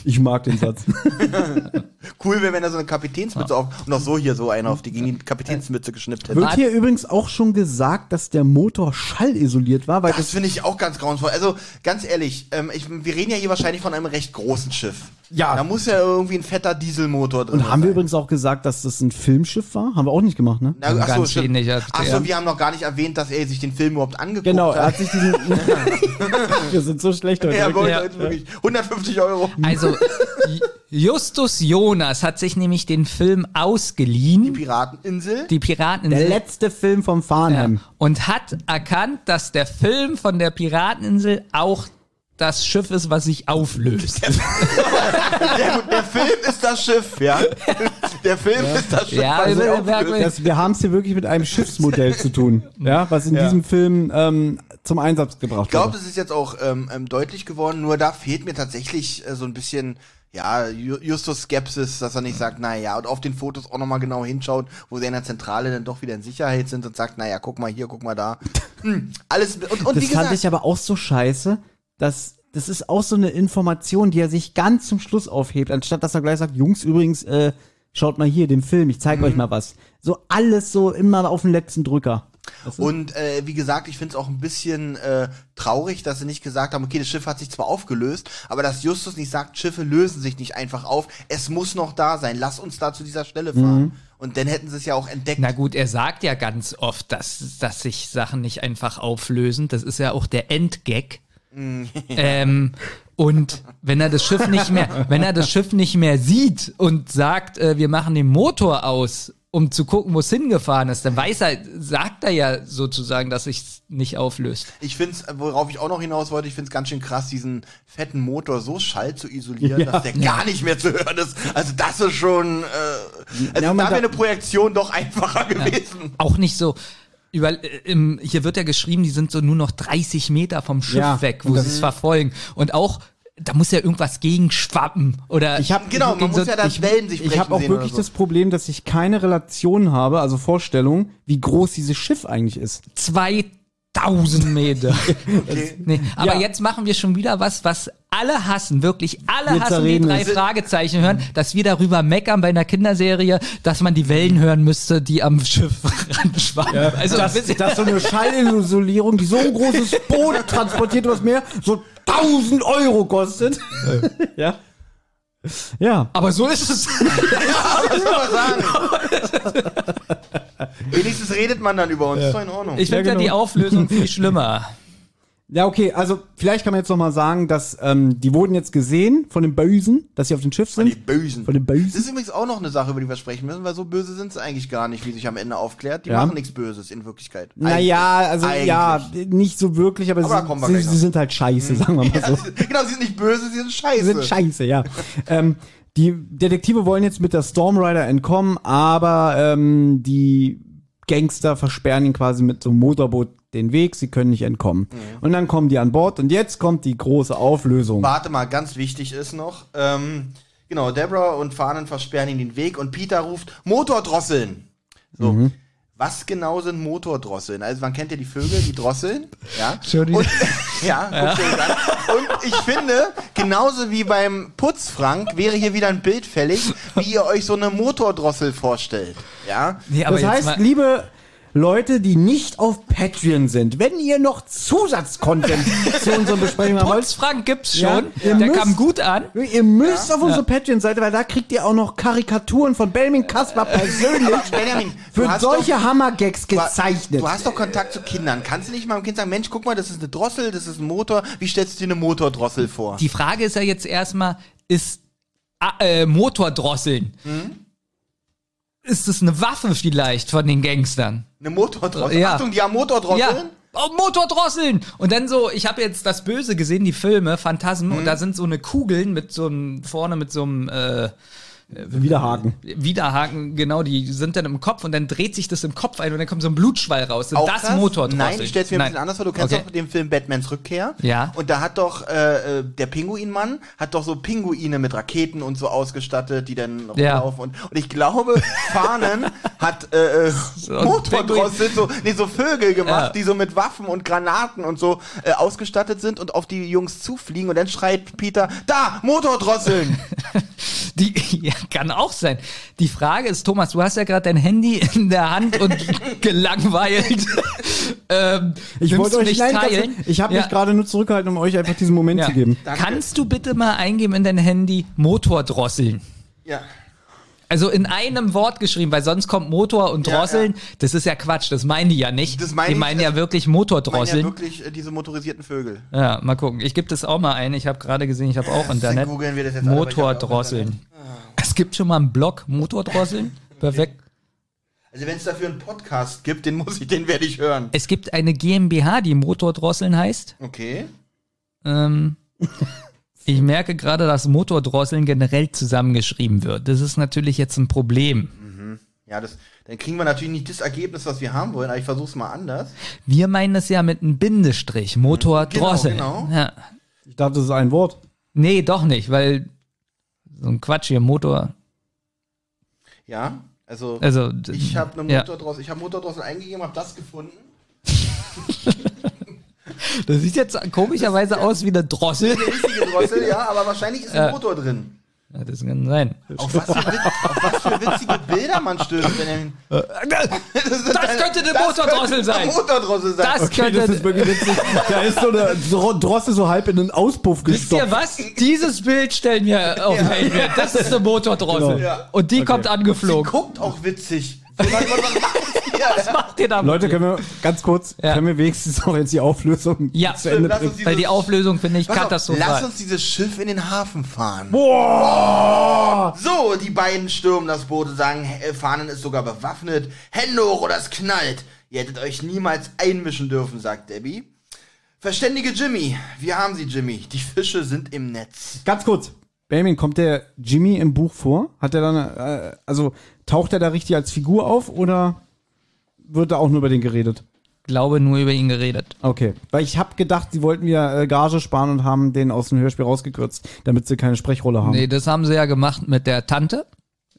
Speaker 2: Ich mag den Satz.
Speaker 3: Cool wäre, wenn er so eine Kapitänsmütze auf und noch so hier so einer auf die gegen die Kapitänsmütze geschnippt hätte.
Speaker 2: Wird hier übrigens auch schon gesagt, dass der Motor schallisoliert war, weil
Speaker 3: Das
Speaker 2: das,
Speaker 3: finde ich auch ganz grauenvoll. Also ganz ehrlich, ähm, ich, wir reden ja hier wahrscheinlich von einem recht großen Schiff.
Speaker 2: Ja.
Speaker 3: Da muss ja irgendwie ein fetter Dieselmotor drin
Speaker 2: und haben wir
Speaker 3: sein.
Speaker 2: übrigens auch gesagt, dass das ein Filmschiff war? Haben wir auch nicht gemacht, ne?
Speaker 3: Na, ach so,
Speaker 4: Ganz wenig, ja.
Speaker 3: Ach so, wir haben noch gar nicht erwähnt, dass er sich den Film überhaupt angeguckt
Speaker 2: Genau, er
Speaker 3: hat.
Speaker 2: hat sich diesen. wir sind so schlecht heute.
Speaker 3: Er
Speaker 2: wirklich.
Speaker 4: Ja.
Speaker 3: jetzt wirklich 150 Euro.
Speaker 4: Also, Justus Jonas hat sich nämlich den Film
Speaker 3: Die
Speaker 4: ausgeliehen,
Speaker 3: Pirateninsel.
Speaker 4: die Piraten
Speaker 2: Der letzte Film vom
Speaker 4: ja,
Speaker 2: Farnham.
Speaker 4: und hat erkannt, dass der Film von der Pirateninsel auch das Schiff ist, was sich auflöst.
Speaker 3: Der, der Film ist das Schiff, ja. Der Film ist das Schiff.
Speaker 4: Ja,
Speaker 3: was auflöst.
Speaker 4: wer-
Speaker 2: Das, wir haben es hier wirklich mit einem Schiffsmodell zu tun, ja, was in diesem Film ähm, zum Einsatz gebracht
Speaker 3: Ich glaube, das ist jetzt auch ähm, ähm, deutlich geworden, nur da fehlt mir tatsächlich äh, so ein bisschen, ja, Ju- Justus Skepsis, dass er nicht sagt, naja, und auf den Fotos auch nochmal genau hinschaut, wo sie in der Zentrale dann doch wieder in Sicherheit sind und sagt, naja, guck mal hier, guck mal da. Hm, alles, und, und
Speaker 2: Das
Speaker 3: wie
Speaker 2: fand
Speaker 3: gesagt,
Speaker 2: ich aber auch so scheiße, dass das ist auch so eine Information, die er sich ganz zum Schluss aufhebt, anstatt dass er gleich sagt, Jungs, übrigens, äh, schaut mal hier den Film, ich zeige euch
Speaker 3: Mhm.
Speaker 2: mal was. So alles so immer auf den letzten Drücker.
Speaker 3: Und äh, wie gesagt, ich finde es auch ein bisschen äh, traurig, dass sie nicht gesagt haben, okay, das Schiff hat sich zwar aufgelöst, aber dass Justus nicht sagt, Schiffe lösen sich nicht einfach auf, es muss noch da sein, lass uns da zu dieser Stelle fahren. Und dann hätten sie es ja auch entdeckt.
Speaker 4: Na gut, er sagt ja ganz oft, dass, dass sich Sachen nicht einfach auflösen. Das ist ja auch der Endgag. ähm, und wenn er das Schiff nicht mehr, wenn er das Schiff nicht mehr sieht und sagt, äh, wir machen den Motor aus, um zu gucken, wo es hingefahren ist, dann weiß er, sagt er ja sozusagen, dass sich nicht auflöst.
Speaker 3: Ich finde es, worauf ich auch noch hinaus wollte, ich finde es ganz schön krass, diesen fetten Motor so schall zu isolieren,
Speaker 2: Ja.
Speaker 3: dass der gar nicht mehr zu hören ist. Also das ist schon, äh, also
Speaker 2: Ja, man
Speaker 3: da wäre eine Projektion doch einfacher gewesen.
Speaker 4: Auch nicht so. Über, äh, im, hier wird ja geschrieben, die sind so nur noch 30 Meter vom Schiff
Speaker 2: Ja,
Speaker 4: weg, wo sie es verfolgen. Und auch, da muss ja irgendwas gegenschwappen. Oder
Speaker 2: Ich hab-
Speaker 3: Genau, man
Speaker 4: gegen
Speaker 3: muss
Speaker 4: so-
Speaker 3: ja das
Speaker 2: ich,
Speaker 3: Wellen sich
Speaker 2: ich habe auch wirklich
Speaker 3: so.
Speaker 2: das Problem, dass ich keine Relation habe, also Vorstellung, wie groß dieses Schiff eigentlich ist.
Speaker 4: 2000 Meter.
Speaker 3: Okay.
Speaker 4: Nee, aber
Speaker 2: Ja.
Speaker 4: jetzt machen wir schon wieder was, was alle hassen, wirklich alle
Speaker 2: Wir
Speaker 4: hassen die drei
Speaker 2: es.
Speaker 4: Fragezeichen hören, dass wir darüber meckern bei einer Kinderserie, dass man die Wellen hören müsste, die am Schiff ranschwammen. also
Speaker 2: dass, dass so eine Schallisolierung, die so ein großes Boot transportiert übers Meer, so 1000 Euro kostet. ja. Ja.
Speaker 4: aber so ist es.
Speaker 3: Wenigstens redet man dann über uns, ist doch in Ordnung.
Speaker 4: Ich finde
Speaker 2: Ja,
Speaker 4: ja, die
Speaker 2: genau.
Speaker 4: Auflösung viel schlimmer.
Speaker 2: Ja, okay, also vielleicht kann man jetzt noch mal sagen, dass ähm, die wurden jetzt gesehen von den Bösen, dass sie auf dem Schiff sind.
Speaker 3: die Bösen.
Speaker 2: Von den
Speaker 3: Das
Speaker 2: Bösen.
Speaker 3: ist übrigens auch noch eine Sache, über die wir sprechen müssen, weil so böse sind sie eigentlich gar nicht, wie sich am Ende aufklärt. Die
Speaker 2: Ja.
Speaker 3: machen nichts Böses in Wirklichkeit.
Speaker 2: Naja, also
Speaker 3: Eigentlich.
Speaker 2: ja, nicht so wirklich, aber,
Speaker 3: Aber
Speaker 2: sie, sie, sie sind halt scheiße, sagen wir mal
Speaker 3: Ja,
Speaker 2: so.
Speaker 3: sie- genau, sie sind nicht böse, sie sind scheiße.
Speaker 2: Sie sind scheiße, ja. ähm, die Detektive wollen jetzt mit der Stormrider entkommen, aber ähm, die Gangster versperren ihn quasi mit so einem Motorboot den Weg, sie können nicht entkommen. Und dann kommen die an Bord und jetzt kommt die große Auflösung.
Speaker 3: Warte mal, ganz wichtig ist noch, ähm, genau, Deborah und Fahnen versperren ihm den Weg und Peter ruft Motordrosseln. So.
Speaker 2: Mhm.
Speaker 3: Was genau sind Motordrosseln? Also man kennt ja die Vögel, die drosseln. Ja.
Speaker 4: Wieder.
Speaker 3: Und, ja, an. Und ich finde, genauso wie beim Putzfrank wäre hier wieder ein Bild fällig, wie ihr euch so eine Motordrossel vorstellt. Ja.
Speaker 4: Nee, aber
Speaker 2: das heißt, liebe Leute, die nicht auf Patreon sind, wenn ihr noch Zusatzcontent zu unseren Besprechungen haben wollt,
Speaker 4: Putzfrank gibt's
Speaker 2: Ja,
Speaker 4: schon.
Speaker 2: ihr
Speaker 4: der
Speaker 2: müsst-
Speaker 4: kam gut an.
Speaker 2: Ihr müsst auf unsere Patreon-Seite, weil da kriegt ihr auch noch Karikaturen von Belmin Kasper persönlich
Speaker 3: Aber Benjamin, du
Speaker 2: für solche
Speaker 3: doch-
Speaker 2: Hammergags gezeichnet.
Speaker 3: du hast doch Kontakt zu Kindern. Kannst du nicht mal dem Kind sagen, Mensch, guck mal, das ist eine Drossel, das ist ein Motor. Wie stellst du dir eine Motordrossel vor?
Speaker 4: Die Frage ist ja jetzt erstmal, ist äh, Motordrosseln,
Speaker 3: Hm?
Speaker 4: Ist es eine Waffe vielleicht von den Gangstern?
Speaker 3: Eine Motordrossel?
Speaker 4: Ja.
Speaker 3: Achtung, die haben Motordrosseln?
Speaker 4: Ja. Oh, Motordrosseln! Und dann so, ich habe jetzt das Böse gesehen, die Filme, Phantasmen,
Speaker 3: Hm.
Speaker 4: und da sind so eine Kugeln mit so einem, vorne mit so einem, äh,
Speaker 2: Widerhaken.
Speaker 4: Widerhaken, genau, die sind dann im Kopf und dann dreht sich das im Kopf ein und dann kommt so ein Blutschwall raus. Sind
Speaker 3: Auch
Speaker 4: das
Speaker 3: krass?
Speaker 4: Motordrosseln?
Speaker 3: Nein, ich stell's mir ein bisschen anders vor. Du kennst
Speaker 4: Okay.
Speaker 3: doch den Film Batmans Rückkehr.
Speaker 4: Ja.
Speaker 3: Und da hat doch äh, äh, der Pinguinmann hat doch so Pinguine mit Raketen und so ausgestattet, die dann
Speaker 4: Ja.
Speaker 3: rumlaufen. Und, und ich glaube, Fahnen hat äh, äh,
Speaker 4: ein
Speaker 3: Motordrossel, so, nee, so Vögel gemacht,
Speaker 4: Ja.
Speaker 3: die so mit Waffen und Granaten und so äh, ausgestattet sind und auf die Jungs zufliegen. Und dann schreit Peter, da, Motordrosseln!
Speaker 4: Die, ja, kann auch sein. Die Frage ist, Thomas, du hast ja gerade dein Handy in der Hand und gelangweilt. ähm,
Speaker 2: Ich wollte euch
Speaker 4: nicht
Speaker 2: nein, ganz-
Speaker 4: teilen.
Speaker 2: Ich habe
Speaker 4: Ja.
Speaker 2: mich gerade nur zurückgehalten, um euch einfach diesen Moment
Speaker 4: Ja.
Speaker 2: zu geben.
Speaker 3: Danke.
Speaker 4: Kannst du bitte mal eingeben in dein Handy Motordrosseln?
Speaker 3: Ja.
Speaker 4: Also in einem Wort geschrieben, weil sonst kommt Motor und
Speaker 3: Ja,
Speaker 4: Drosseln. Das ist ja Quatsch, das meinen die ja nicht.
Speaker 3: Das meinen
Speaker 4: die meinen ja wirklich
Speaker 3: Ich meine ja
Speaker 4: Motordrosseln.
Speaker 3: wirklich äh, diese motorisierten Vögel.
Speaker 4: Ja, mal gucken. Ich gebe das auch mal ein. Ich habe gerade gesehen, ich habe auch
Speaker 3: Dann
Speaker 4: Internet.
Speaker 3: googeln wir das jetzt ja
Speaker 4: Motordrosseln. Es gibt schon mal einen Blog Motordrosseln. Perfekt.
Speaker 3: Also wenn es dafür einen Podcast gibt, den muss ich, den werde ich hören.
Speaker 4: Es gibt eine GmbH, die Motordrosseln heißt.
Speaker 3: Okay.
Speaker 4: Ähm, ich merke gerade, dass Motordrosseln generell zusammengeschrieben wird. Das ist natürlich jetzt ein Problem.
Speaker 3: Ja, das, dann kriegen wir natürlich nicht das Ergebnis, was wir haben wollen, aber ich versuch's mal anders.
Speaker 4: Wir meinen es ja mit einem Bindestrich. Motordrosseln.
Speaker 3: Genau, genau.
Speaker 4: Ja.
Speaker 2: Ich dachte, das ist ein Wort.
Speaker 4: Nee, doch nicht, weil so ein Quatsch hier, Motor.
Speaker 3: Ja, also,
Speaker 4: Also,
Speaker 3: ich habe eine
Speaker 4: ja.
Speaker 3: Motordrossel, ich habe Motordrossel eingegeben, habe das gefunden.
Speaker 4: Das sieht jetzt komischerweise aus wie eine Drossel.
Speaker 3: Eine richtige Drossel, ja, aber wahrscheinlich ist ein Motor drin.
Speaker 4: Ja, das kann sein.
Speaker 3: Auf was, für auf was für witzige Bilder man stößt, wenn er,
Speaker 4: Das könnte eine Motordrossel sein.
Speaker 3: Motordrossel sein.
Speaker 4: Das
Speaker 2: Okay,
Speaker 4: könnte.
Speaker 2: das ist wirklich witzig. Da ist so eine Dro- Drossel so halb in den Auspuff
Speaker 4: Wisst ihr
Speaker 2: gestopft.
Speaker 4: was? Dieses Bild stellen wir auf
Speaker 3: Ja.
Speaker 4: Das ist eine Motordrossel.
Speaker 2: Genau.
Speaker 3: Ja.
Speaker 4: Und die kommt
Speaker 3: Sie
Speaker 4: angeflogen.
Speaker 3: guckt auch witzig. Was, was, was macht ihr?
Speaker 4: Was macht ihr da?
Speaker 2: Leute, können wir ganz kurz,
Speaker 4: Ja.
Speaker 2: können wir wenigstens noch jetzt die Auflösung
Speaker 4: Ja,
Speaker 2: zu Ende
Speaker 3: lass
Speaker 2: bringen?
Speaker 4: Weil die Auflösung finde ich katastrophal.
Speaker 3: Lass uns dieses Schiff in den Hafen fahren.
Speaker 2: Boah!
Speaker 3: So, die beiden stürmen das Boot und sagen, Fahnen ist sogar bewaffnet. Hände hoch oder es knallt. Ihr hättet euch niemals einmischen dürfen, sagt Debbie. Verständige Jimmy. Wir haben sie, Jimmy. Die Fische sind im Netz.
Speaker 2: Ganz kurz. Benjamin, kommt der Jimmy im Buch vor? Hat er dann, äh, also taucht er da richtig als Figur auf oder wird da auch nur über den geredet?
Speaker 4: glaube nur über ihn geredet.
Speaker 2: Okay. Weil ich habe gedacht, sie wollten wieder äh, Gage sparen und haben den aus dem Hörspiel rausgekürzt, damit sie keine Sprechrolle haben.
Speaker 4: Nee, das haben sie ja gemacht mit der Tante.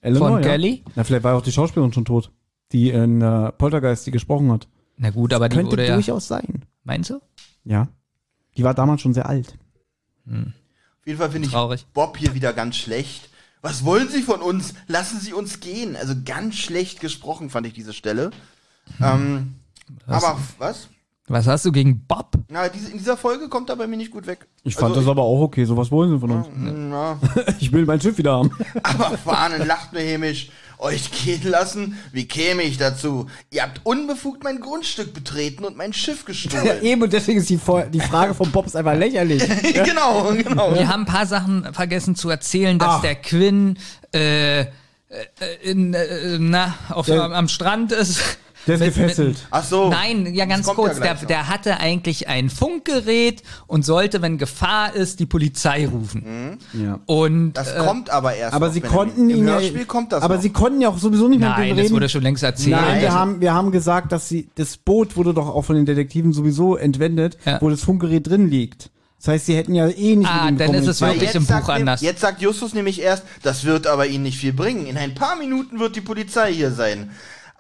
Speaker 2: Eleanor,
Speaker 4: von
Speaker 2: ja?
Speaker 4: Kelly?
Speaker 2: Na, vielleicht war auch die Schauspielerin schon tot, die in äh, Poltergeist, die gesprochen hat.
Speaker 4: Na gut, aber die
Speaker 2: Könnte
Speaker 4: wurde ja.
Speaker 2: durchaus sein.
Speaker 4: Meinst du?
Speaker 2: Ja. Die war damals schon sehr alt.
Speaker 3: Auf jeden Fall finde ich
Speaker 4: Traurig.
Speaker 3: Bob hier wieder ganz schlecht. Was wollen Sie von uns? Lassen Sie uns gehen. Also ganz schlecht gesprochen fand ich diese Stelle. Ähm, aber was?
Speaker 4: Was hast du gegen Bob?
Speaker 3: Na, diese, in dieser Folge kommt er bei mir nicht gut weg.
Speaker 2: Ich fand
Speaker 3: Also,
Speaker 2: das aber auch okay. So was wollen sie von uns?
Speaker 3: Na,
Speaker 2: Ich will mein Schiff wieder haben.
Speaker 3: aber Fahnen lacht nur hämisch. Euch gehen lassen? Wie käme ich dazu? Ihr habt unbefugt mein Grundstück betreten und mein Schiff gestohlen.
Speaker 2: Eben, und deswegen ist die, die Frage von Bob ist einfach lächerlich.
Speaker 3: genau, genau.
Speaker 4: Wir haben ein paar Sachen vergessen zu erzählen, dass
Speaker 2: Ach.
Speaker 4: der Quinn äh, äh, in, äh, na, auf,
Speaker 2: Der-
Speaker 4: am Strand ist.
Speaker 2: Der ist
Speaker 4: Mit-
Speaker 2: gefesselt.
Speaker 3: Ach so.
Speaker 4: Nein, ja ganz
Speaker 3: Das
Speaker 4: kurz.
Speaker 3: ja
Speaker 4: der, der hatte eigentlich ein Funkgerät und sollte, wenn Gefahr ist, die Polizei rufen.
Speaker 2: Ja.
Speaker 4: Und
Speaker 3: Das
Speaker 4: äh,
Speaker 3: kommt aber erst.
Speaker 2: Aber
Speaker 3: noch,
Speaker 2: sie konnten
Speaker 3: im
Speaker 2: ihn
Speaker 3: Hörspiel
Speaker 2: ja,
Speaker 3: kommt das
Speaker 2: aber
Speaker 3: noch.
Speaker 2: sie konnten ja auch sowieso nicht mit
Speaker 4: nein, das
Speaker 2: reden.
Speaker 4: wurde schon längst erzählt.
Speaker 2: Nein, wir haben, wir haben gesagt, dass sie, das Boot wurde doch auch von den Detektiven sowieso entwendet,
Speaker 4: Ja.
Speaker 2: wo das Funkgerät drin liegt. Das heißt, sie hätten ja eh nicht
Speaker 4: Ah,
Speaker 2: mit ihm
Speaker 4: dann ist es wirklich im Buch anders.
Speaker 3: Jetzt sagt Justus nämlich erst, das wird aber ihnen nicht viel bringen. In ein paar Minuten wird die Polizei hier sein.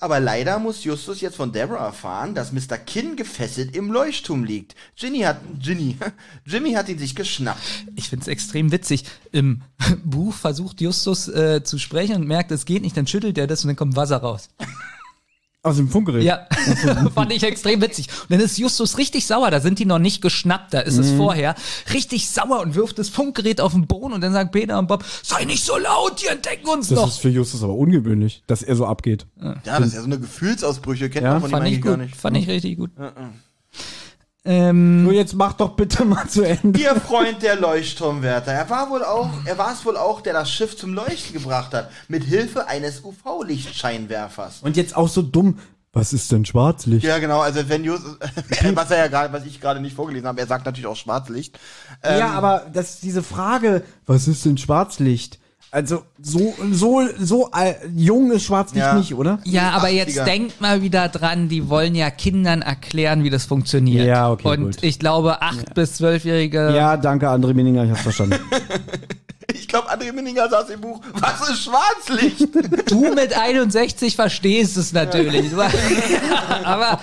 Speaker 3: Aber leider muss Justus jetzt von Deborah erfahren, dass Mr. Kinn gefesselt im Leuchtturm liegt. Ginny hat, Ginny, Jimmy hat ihn sich geschnappt.
Speaker 4: Ich finde es extrem witzig. Im Buch versucht Justus äh, zu sprechen und merkt, es geht nicht, dann schüttelt er das und dann kommt Wasser raus.
Speaker 2: Aus dem Funkgerät.
Speaker 4: Ja, fand ich extrem witzig. Und dann ist Justus richtig sauer, da sind die noch nicht geschnappt, da ist
Speaker 2: Mhm.
Speaker 4: es vorher. Richtig sauer und wirft das Funkgerät auf den Boden und dann sagt Peter und Bob, sei nicht so laut, die entdecken uns
Speaker 2: Das
Speaker 4: noch.
Speaker 2: ist für Justus aber ungewöhnlich, dass er so abgeht.
Speaker 3: Ja, das ist ja so eine Gefühlsausbrüche, kennt
Speaker 2: Ja,
Speaker 3: man von ihm
Speaker 4: Fand ich
Speaker 3: eigentlich gar
Speaker 4: gut,
Speaker 3: nicht.
Speaker 4: fand ich richtig gut. Ähm,
Speaker 2: So, jetzt mach doch bitte mal zu Ende.
Speaker 3: Ihr Freund der Leuchtturmwärter, er war wohl auch, er war es wohl auch, der das Schiff zum Leuchten gebracht hat, mit Hilfe eines UV-Lichtscheinwerfers.
Speaker 2: Und jetzt auch so dumm. Was ist denn Schwarzlicht?
Speaker 3: Ja, genau, also wenn Justus, was er ja gerade, was ich gerade nicht vorgelesen habe, er sagt natürlich auch Schwarzlicht. Ähm,
Speaker 2: ja, aber das, diese Frage, was ist denn Schwarzlicht? Also, so, so, so äh, jung ist Schwarzlicht
Speaker 3: Ja.
Speaker 2: nicht, oder?
Speaker 4: ja, aber
Speaker 3: 80er.
Speaker 4: jetzt denkt mal wieder dran, die wollen ja Kindern erklären, wie das funktioniert.
Speaker 2: Ja, okay,
Speaker 4: Und
Speaker 2: gut.
Speaker 4: ich glaube, acht bis zwölfjährige
Speaker 2: Ja, danke, André Meninger, ich hab's verstanden.
Speaker 3: Ich glaube, André Minninger saß im Buch, was ist Schwarzlicht?
Speaker 4: Du mit 61 verstehst es natürlich. Aber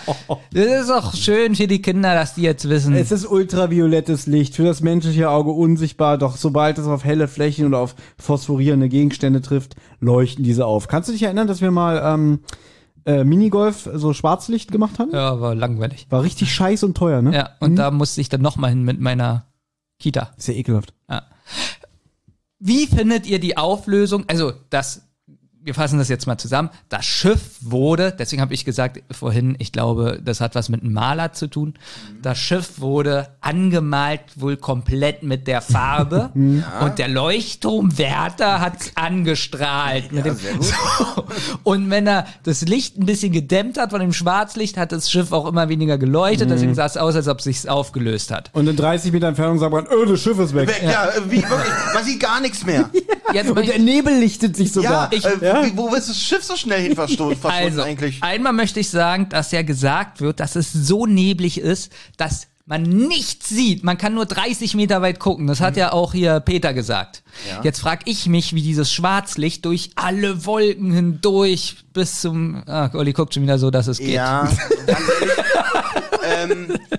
Speaker 4: das ist auch schön für die Kinder, dass die jetzt wissen.
Speaker 2: Es ist ultraviolettes Licht, für das menschliche Auge unsichtbar, doch sobald es auf helle Flächen oder auf phosphorierende Gegenstände trifft, leuchten diese auf. Kannst du dich erinnern, dass wir mal ähm, äh, Minigolf so Schwarzlicht gemacht haben?
Speaker 4: Ja, war langweilig.
Speaker 2: War richtig scheiß und teuer, ne?
Speaker 4: Ja, und da musste ich dann nochmal hin mit meiner Kita.
Speaker 2: Ist ja ekelhaft.
Speaker 4: Wie findet ihr die Auflösung? Also, das, wir fassen das jetzt mal zusammen. Das Schiff wurde, deswegen habe ich gesagt vorhin, ich glaube, das hat was mit einem Maler zu tun. Das Schiff wurde angemalt, wohl komplett mit der Farbe. Und der Leuchtturmwärter hat angestrahlt. mit dem, So. Und wenn er das Licht ein bisschen gedämmt hat von dem Schwarzlicht, hat das Schiff auch immer weniger geleuchtet. Deswegen sah es aus, als ob es sich aufgelöst hat.
Speaker 2: Und in 30 Meter Entfernung sagt man, öh, das Schiff ist weg.
Speaker 3: Weg, ja, äh, wie, wirklich, man sieht gar nichts mehr.
Speaker 4: Jetzt
Speaker 2: Und der Nebel lichtet sich
Speaker 3: Ja,
Speaker 2: sogar.
Speaker 3: ich, äh, Wie, wo ist das Schiff so schnell hin verschwunden
Speaker 4: Also,
Speaker 3: eigentlich?
Speaker 4: einmal möchte ich sagen, dass ja gesagt wird, dass es so neblig ist, dass man nichts sieht. Man kann nur 30 Meter weit gucken. Das hat ja auch hier Peter gesagt.
Speaker 3: Ja.
Speaker 4: Jetzt frag ich mich, wie dieses Schwarzlicht durch alle Wolken hindurch bis zum. Ah, Olli guckt schon wieder so, dass es geht.
Speaker 3: Ja, ganz ehrlich.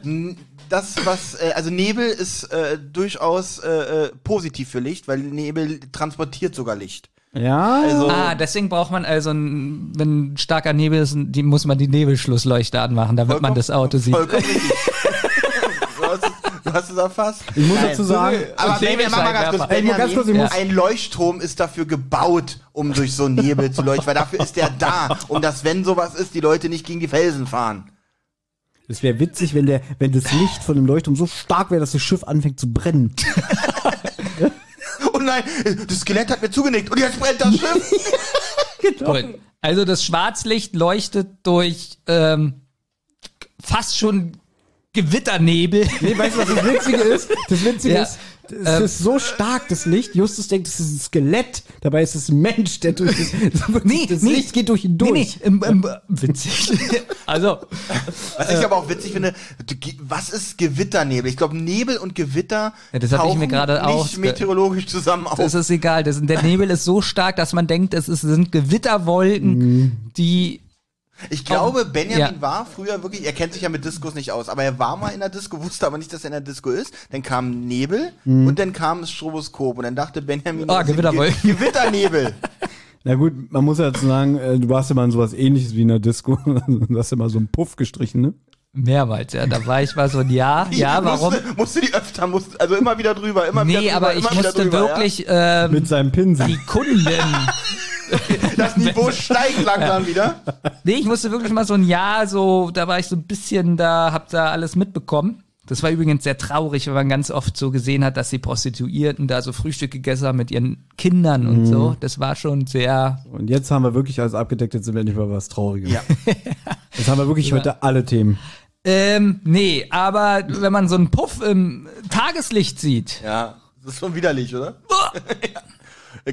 Speaker 3: ähm, das, was, äh, also Nebel ist äh, durchaus äh, äh, positiv für Licht, weil Nebel transportiert sogar Licht.
Speaker 2: Ja,
Speaker 3: Also,
Speaker 4: Ah, deswegen braucht man also, ein, wenn starker Nebel ist, die muss man die Nebelschlussleuchte anmachen, damit man das Auto sieht.
Speaker 3: Vollkommen richtig. du, hast, es- du hast es erfasst.
Speaker 2: ich muss dazu sagen,
Speaker 3: Aber
Speaker 4: Und
Speaker 3: Benjamin, mach mal ganz kurz,
Speaker 4: Nebelscheinwerfer.
Speaker 2: Ey, nur ganz kurz, ich
Speaker 3: Benjamin,
Speaker 2: muss-
Speaker 3: ein Leuchtturm ist dafür gebaut, um durch so einen Nebel zu leuchten, weil dafür ist der da, um dass, wenn sowas ist, die Leute nicht gegen die Felsen fahren.
Speaker 2: es wäre witzig, wenn der, wenn das Licht von dem Leuchtturm so stark wäre, dass das Schiff anfängt zu brennen.
Speaker 3: Oh nein, das Skelett hat mir zugenickt und jetzt brennt das Schiff.
Speaker 4: Gut. Also das Schwarzlicht leuchtet durch ähm, fast schon Gewitternebel.
Speaker 2: Nee, weißt du, was das Witzige ist? Das Witzige
Speaker 4: Ja.
Speaker 2: ist, es ist so stark, das Licht. Justus denkt, es ist ein Skelett. Dabei ist es ein Mensch, der durch das,
Speaker 4: Nee,
Speaker 2: das
Speaker 4: nee.
Speaker 2: Licht geht durch ihn durch.
Speaker 4: Nee, nee, im, im, witzig. also,
Speaker 3: Was ich aber auch witzig finde, was ist Gewitternebel? Ich glaube, Nebel und Gewitter
Speaker 4: Ja, das hab ich mir
Speaker 3: tauchen
Speaker 4: gerade
Speaker 3: nicht
Speaker 4: ausge-
Speaker 3: meteorologisch zusammen auf.
Speaker 4: das ist egal. Das, der Nebel ist so stark, dass man denkt, es ist, sind Gewitterwolken, die.
Speaker 3: Ich glaube, Benjamin
Speaker 4: ja.
Speaker 3: war früher wirklich, er kennt sich ja mit Diskos nicht aus, aber er war mal in der Disco, wusste aber nicht, dass er in der Disco ist. Dann kam Nebel und dann kam das Stroboskop und dann dachte Benjamin,
Speaker 4: Ah,
Speaker 3: sind
Speaker 4: Gewitterwolken.
Speaker 3: Ge Gewitternebel.
Speaker 2: Na gut, man muss ja dazu sagen, äh, du warst immer in sowas ähnliches wie in der Disco. Du hast immer so einen Puff gestrichen, ne?
Speaker 4: Mehrmals, ja. Da war ich mal so ein Ja, ja, warum?
Speaker 3: Musste, musste die öfter, musste, also immer wieder drüber, immer wieder
Speaker 4: Nee,
Speaker 3: drüber,
Speaker 4: aber ich
Speaker 3: wieder
Speaker 4: musste
Speaker 3: drüber,
Speaker 4: wirklich ähm,
Speaker 2: Mit seinem Pinsel.
Speaker 4: die Kunden.
Speaker 3: Ja? Das Niveau steigt langsam wieder.
Speaker 4: Nee, ich musste wirklich mal so ein Jahr so, da war ich so ein bisschen da, hab da alles mitbekommen. Das war übrigens sehr traurig, weil man ganz oft so gesehen hat, dass die Prostituierten da so Frühstück gegessen haben mit ihren Kindern und so. Das war schon sehr.
Speaker 2: Und jetzt haben wir wirklich alles abgedeckt, jetzt sind wir nicht mehr was Trauriges.
Speaker 3: Ja.
Speaker 2: Jetzt haben wir wirklich heute alle Themen.
Speaker 4: Ähm, nee, aber wenn man so einen Puff im Tageslicht sieht,
Speaker 3: Ja, das ist schon widerlich, oder? Ja.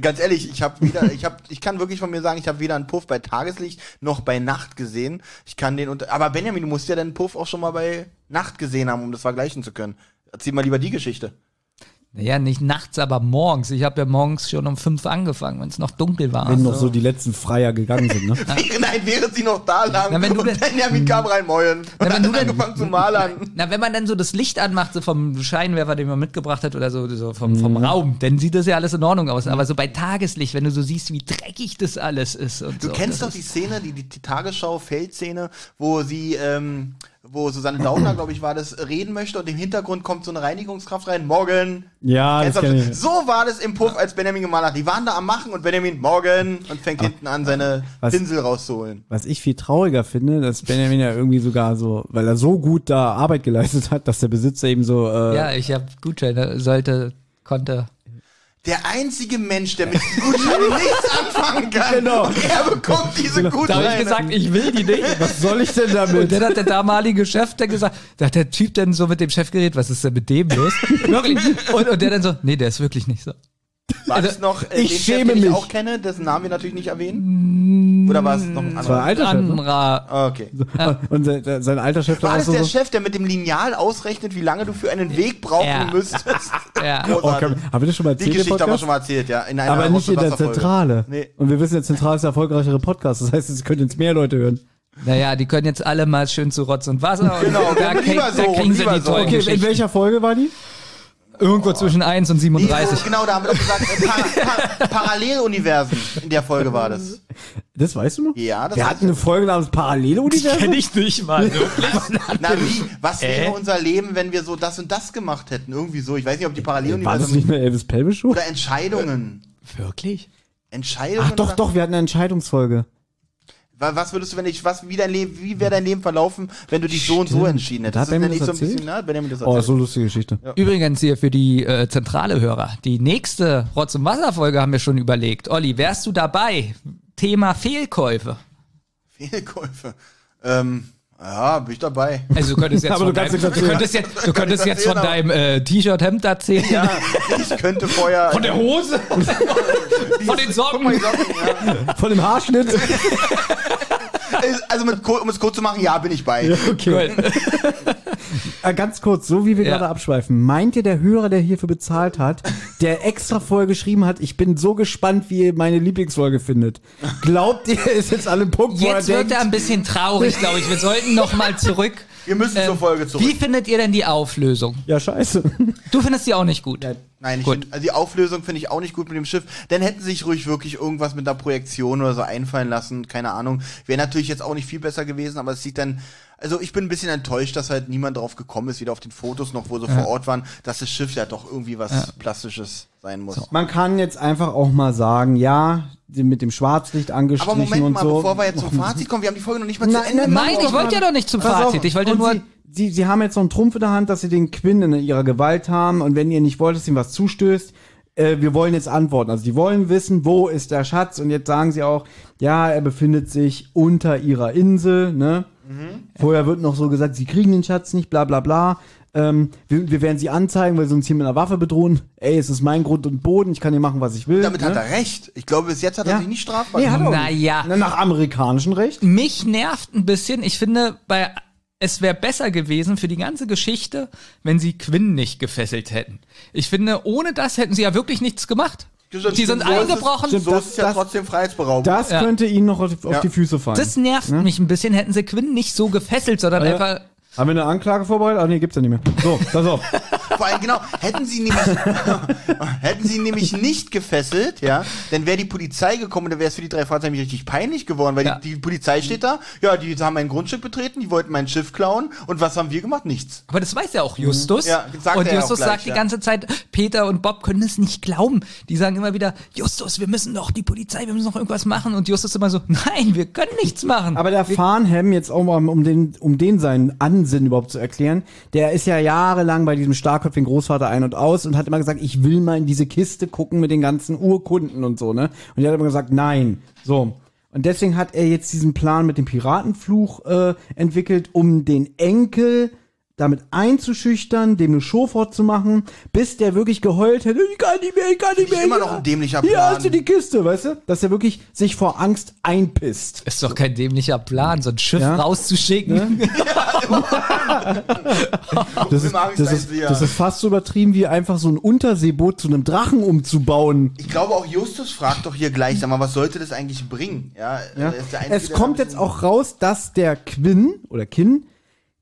Speaker 3: Ganz ehrlich, ich habe wieder, ich habe, ich kann wirklich von mir sagen, ich habe weder einen Puff bei Tageslicht noch bei Nacht gesehen. Ich kann den unter, aber Benjamin, du musst ja deinen Puff auch schon mal bei Nacht gesehen haben, um das vergleichen zu können. Erzähl mal lieber die Geschichte.
Speaker 4: Naja, nicht nachts, aber morgens. Ich habe ja morgens schon um fünf angefangen, wenn es noch dunkel war.
Speaker 2: Wenn noch so die letzten Freier gegangen sind, ne?
Speaker 3: Nein, während sie noch da lagen
Speaker 4: Na, wenn du
Speaker 3: und
Speaker 4: denn-
Speaker 3: Benjamin kam rein, moin. Und
Speaker 4: wenn du
Speaker 3: dann angefangen zu malern.
Speaker 4: Na, wenn man dann so das Licht anmacht, so vom Scheinwerfer, den man mitgebracht hat, oder so, so vom, vom Raum, dann sieht das ja alles in Ordnung aus. Aber so bei Tageslicht, wenn du so siehst, wie dreckig das alles ist und
Speaker 3: Du
Speaker 4: so.
Speaker 3: kennst doch die Szene, die, die, die Tagesschau-Feldszene, wo sie, ähm, wo Susanne Daubner, glaube ich, war das, reden möchte und im Hintergrund kommt so eine Reinigungskraft rein, morgen.
Speaker 2: Ja, das kenn ich.
Speaker 3: So war das im Puff, als Benjamin gemalt hat. Die waren da am Machen und Benjamin morgen und fängt hinten an, seine
Speaker 2: Was-
Speaker 3: Pinsel rauszuholen.
Speaker 2: Was ich viel trauriger finde, dass Benjamin ja irgendwie sogar so, weil er so gut da Arbeit geleistet hat, dass der Besitzer eben so, äh,
Speaker 4: Ja, ich habe Gutscheine, sollte, konnte.
Speaker 3: Der einzige Mensch, der mit Gutscheinen nichts anfangen kann.
Speaker 2: Genau.
Speaker 3: Und er bekommt diese
Speaker 4: Da habe
Speaker 3: Gutscheine.
Speaker 4: ich gesagt, ich will die nicht.
Speaker 2: was soll ich denn
Speaker 4: Und
Speaker 2: damit?
Speaker 4: dann hat der damalige Chef dann gesagt, da hat der Typ dann so mit dem Chef geredet, was ist denn mit dem los? wirklich. Und, und der dann so, nee, der ist wirklich nicht so.
Speaker 3: War das noch äh,
Speaker 2: ich
Speaker 3: den Chef,
Speaker 2: schäme
Speaker 3: den ich
Speaker 2: mich.
Speaker 3: auch kenne, dessen Namen wir natürlich nicht erwähnen? Oder war es noch ein
Speaker 2: Das war ein
Speaker 3: anderer?
Speaker 2: alter Chef. Ne?
Speaker 4: Anderer.
Speaker 3: Ah, Okay.
Speaker 2: Und sein, sein alter Chef
Speaker 3: War
Speaker 2: da
Speaker 3: das
Speaker 2: auch so.
Speaker 3: der
Speaker 2: so
Speaker 3: Chef, der mit dem Lineal ausrechnet, wie lange du für einen Weg brauchen
Speaker 4: Ja.
Speaker 3: müsstest?
Speaker 4: Ja.
Speaker 2: oh,
Speaker 3: Großartig.
Speaker 2: komm, haben wir das schon mal
Speaker 3: Die
Speaker 2: erzählt? im
Speaker 3: Geschichte haben wir
Speaker 2: Podcast?
Speaker 3: schon mal erzählt, ja. In einer
Speaker 2: Aber nicht in der. Zentrale.
Speaker 3: Nee.
Speaker 2: Und wir wissen, der Zentrale ist der erfolgreichere Podcast. Das heißt, es können jetzt mehr Leute hören.
Speaker 4: Naja, die können jetzt alle mal schön zu Rotz und Wasser. Und
Speaker 3: Genau,
Speaker 4: da,
Speaker 3: lieber
Speaker 4: krieg- da
Speaker 3: so,
Speaker 4: kriegen sie
Speaker 3: lieber
Speaker 4: die
Speaker 3: so.
Speaker 4: tollen
Speaker 2: Okay, in
Speaker 4: Geschichten.
Speaker 2: welcher Folge war die?
Speaker 4: Irgendwo zwischen 1 und
Speaker 3: Nee,
Speaker 4: 37.
Speaker 3: so, genau, da haben wir doch gesagt, äh, pa pa Paralleluniversen. In der Folge war das.
Speaker 2: Das weißt du noch?
Speaker 3: Ja, das
Speaker 2: Wir hatten eine Folge namens Paralleluniversum.
Speaker 4: ich nicht mal.
Speaker 3: Na, wie? Was wäre
Speaker 4: Äh?
Speaker 3: unser Leben, wenn wir so das und das gemacht hätten? Irgendwie so. Ich weiß nicht, ob die
Speaker 2: War das
Speaker 3: Paralleluniversen
Speaker 2: nicht eine Elvis Pelvis Show?
Speaker 3: oder Entscheidungen.
Speaker 4: Wirklich?
Speaker 3: Entscheidungen.
Speaker 2: Ach doch, doch, wir hatten eine Entscheidungsfolge.
Speaker 3: Wa- Was würdest du, wenn ich, was, wie dein Leben, wie wäre dein Leben verlaufen, wenn du dich so und so
Speaker 2: Stimmt.
Speaker 3: entschieden
Speaker 2: Da
Speaker 3: hättest?
Speaker 2: hat
Speaker 3: Das nenne ich so ein bisschen, na, Benjamin das
Speaker 2: Oh,
Speaker 3: erzählt.
Speaker 2: so lustige Geschichte.
Speaker 4: Übrigens hier für die äh, zentrale Hörer. Die nächste Rotz- und Wasser-Folge haben wir schon überlegt. Olli, wärst du dabei? Thema Fehlkäufe.
Speaker 3: Fehlkäufe. Ähm, ja, bin ich dabei.
Speaker 4: Also du könntest jetzt von
Speaker 2: du
Speaker 4: deinem, du könntest jetzt, du könntest jetzt von deinem äh, T-Shirt-Hemd erzählen.
Speaker 3: Ja, ich könnte vorher.
Speaker 4: Von der Hose? von den Socken?
Speaker 2: Von dem Haarschnitt.
Speaker 3: Also, mit, um es kurz zu machen, ja, bin ich bei.
Speaker 2: Okay.
Speaker 4: Cool.
Speaker 2: Äh, Ganz kurz, so wie wir
Speaker 4: Ja.
Speaker 2: gerade abschweifen. Meint ihr, der Hörer, der hierfür bezahlt hat, der extra vorher geschrieben hat, ich bin so gespannt, wie ihr meine Lieblingsfolge findet. Glaubt ihr, ist jetzt an einem Punkt, wo
Speaker 4: Jetzt
Speaker 2: er
Speaker 4: wird
Speaker 2: denkt,
Speaker 4: er ein bisschen traurig, glaube ich. Wir sollten noch mal zurück.
Speaker 3: Wir müssen zur Folge zurück.
Speaker 4: Wie findet ihr denn die Auflösung?
Speaker 2: ja scheiße.
Speaker 4: Du findest die auch nicht gut.
Speaker 3: Nein, ich
Speaker 4: Gut.
Speaker 3: find, also die Auflösung finde ich auch nicht gut mit dem Schiff. Dann hätten sie sich ruhig wirklich irgendwas mit einer Projektion oder so einfallen lassen. Keine Ahnung. Wäre natürlich jetzt auch nicht viel besser gewesen, aber es sieht dann. Also ich bin ein bisschen enttäuscht, dass halt niemand drauf gekommen ist, weder auf den Fotos noch, wo sie vor Ort waren, dass das Schiff ja doch irgendwie was Plastisches sein muss.
Speaker 2: Man kann jetzt einfach auch mal sagen, ja, mit dem Schwarzlicht angestrichen
Speaker 3: Aber Moment
Speaker 2: und
Speaker 3: mal,
Speaker 2: so.
Speaker 3: bevor wir jetzt zum Fazit kommen, wir haben die Folge noch nicht mal zu
Speaker 2: Nein,
Speaker 3: Ende.
Speaker 2: nein,
Speaker 4: Nein, ich wollte ja doch nicht zum Fazit. Ich wollte
Speaker 2: und
Speaker 4: nur.
Speaker 2: Sie, Sie, Sie haben jetzt so einen Trumpf in der Hand, dass Sie den Quinn in ihrer Gewalt haben und wenn ihr nicht wollt, dass ihm was zustößt, äh, wir wollen jetzt antworten. Also die wollen wissen, wo ist der Schatz und jetzt sagen sie auch, ja, er befindet sich unter ihrer Insel, ne? Vorher wird noch so gesagt, sie kriegen den Schatz nicht, bla bla bla. Ähm, wir, wir werden sie anzeigen, weil sie uns hier mit einer Waffe bedrohen. Ey, es ist mein Grund und Boden, ich kann hier machen, was ich will.
Speaker 3: Damit
Speaker 2: ne?
Speaker 3: hat er recht. Ich glaube, bis jetzt hat
Speaker 2: Ja.
Speaker 3: er sich nicht strafbar
Speaker 2: Nee, auch nicht.
Speaker 4: Naja.
Speaker 2: Na, Nach amerikanischem Recht.
Speaker 4: Mich nervt ein bisschen. Ich finde, bei es wäre besser gewesen für die ganze Geschichte, wenn sie Quinn nicht gefesselt hätten. Ich finde, ohne das hätten sie ja wirklich nichts gemacht.
Speaker 3: Das
Speaker 4: Die sind
Speaker 3: stimmt, so ist es-
Speaker 4: eingebrochen.
Speaker 3: So
Speaker 2: Stimmt,
Speaker 3: ist es ja
Speaker 2: das-
Speaker 3: trotzdem Freiheitsberaubung.
Speaker 2: Das
Speaker 4: Ja.
Speaker 2: könnte ihnen noch auf, auf
Speaker 3: Ja.
Speaker 2: die Füße fallen.
Speaker 4: Das nervt mich ein bisschen. Hätten sie Quinn nicht so gefesselt, sondern
Speaker 2: Ja.
Speaker 4: einfach.
Speaker 2: Haben wir eine Anklage vorbereitet? Ah, nee, gibt's ja nicht mehr. So, pass auf.
Speaker 3: Vor allem genau, hätten sie nämlich, hätten sie nämlich nicht gefesselt, ja, dann wäre die Polizei gekommen und dann wäre es für die drei Fahrzeuge nämlich richtig peinlich geworden, weil
Speaker 4: Ja.
Speaker 3: die, die Polizei steht da, ja, die haben mein Grundstück betreten, die wollten mein Schiff klauen und was haben wir gemacht? Nichts.
Speaker 4: Aber das weiß ja auch Justus.
Speaker 3: Ja, sagt
Speaker 4: und
Speaker 3: er ja
Speaker 4: Justus
Speaker 3: auch gleich,
Speaker 4: sagt die
Speaker 3: ja.
Speaker 4: ganze Zeit, Peter und Bob können es nicht glauben. Die sagen immer wieder, Justus, wir müssen doch die Polizei, wir müssen noch irgendwas machen. Und Justus immer so, nein, wir können nichts machen.
Speaker 2: Aber der Farnham, jetzt auch mal, um den, um den seinen Ansinnen überhaupt zu erklären, der ist ja jahrelang bei diesem starkköpfigen Großvater ein und aus und hat immer gesagt, ich will mal in diese Kiste gucken mit den ganzen Urkunden und so, ne? Und der hat immer gesagt, nein. So. Und deswegen hat er jetzt diesen Plan mit dem Piratenfluch äh, entwickelt, um den Enkel damit einzuschüchtern, dem eine Show fortzumachen, bis der wirklich geheult hätte, ich kann nicht mehr, ich kann nicht mehr.
Speaker 3: immer
Speaker 2: hier-
Speaker 3: noch ein dämlicher
Speaker 2: Hier
Speaker 3: Plan.
Speaker 2: hast du die Kiste, weißt du? Dass er wirklich sich vor Angst einpisst.
Speaker 4: ist doch kein dämlicher Plan, so ein Schiff
Speaker 2: Ja.
Speaker 4: rauszuschicken.
Speaker 2: Das ist, das, ist, das ist fast so übertrieben, wie einfach so ein Unterseeboot zu einem Drachen umzubauen.
Speaker 3: Ich glaube auch Justus fragt doch hier gleich, sag mal, was sollte das eigentlich bringen? Ja,
Speaker 2: Ja.
Speaker 3: ist der Einzige,
Speaker 2: Es kommt jetzt auch raus, dass der Quinn oder Kin,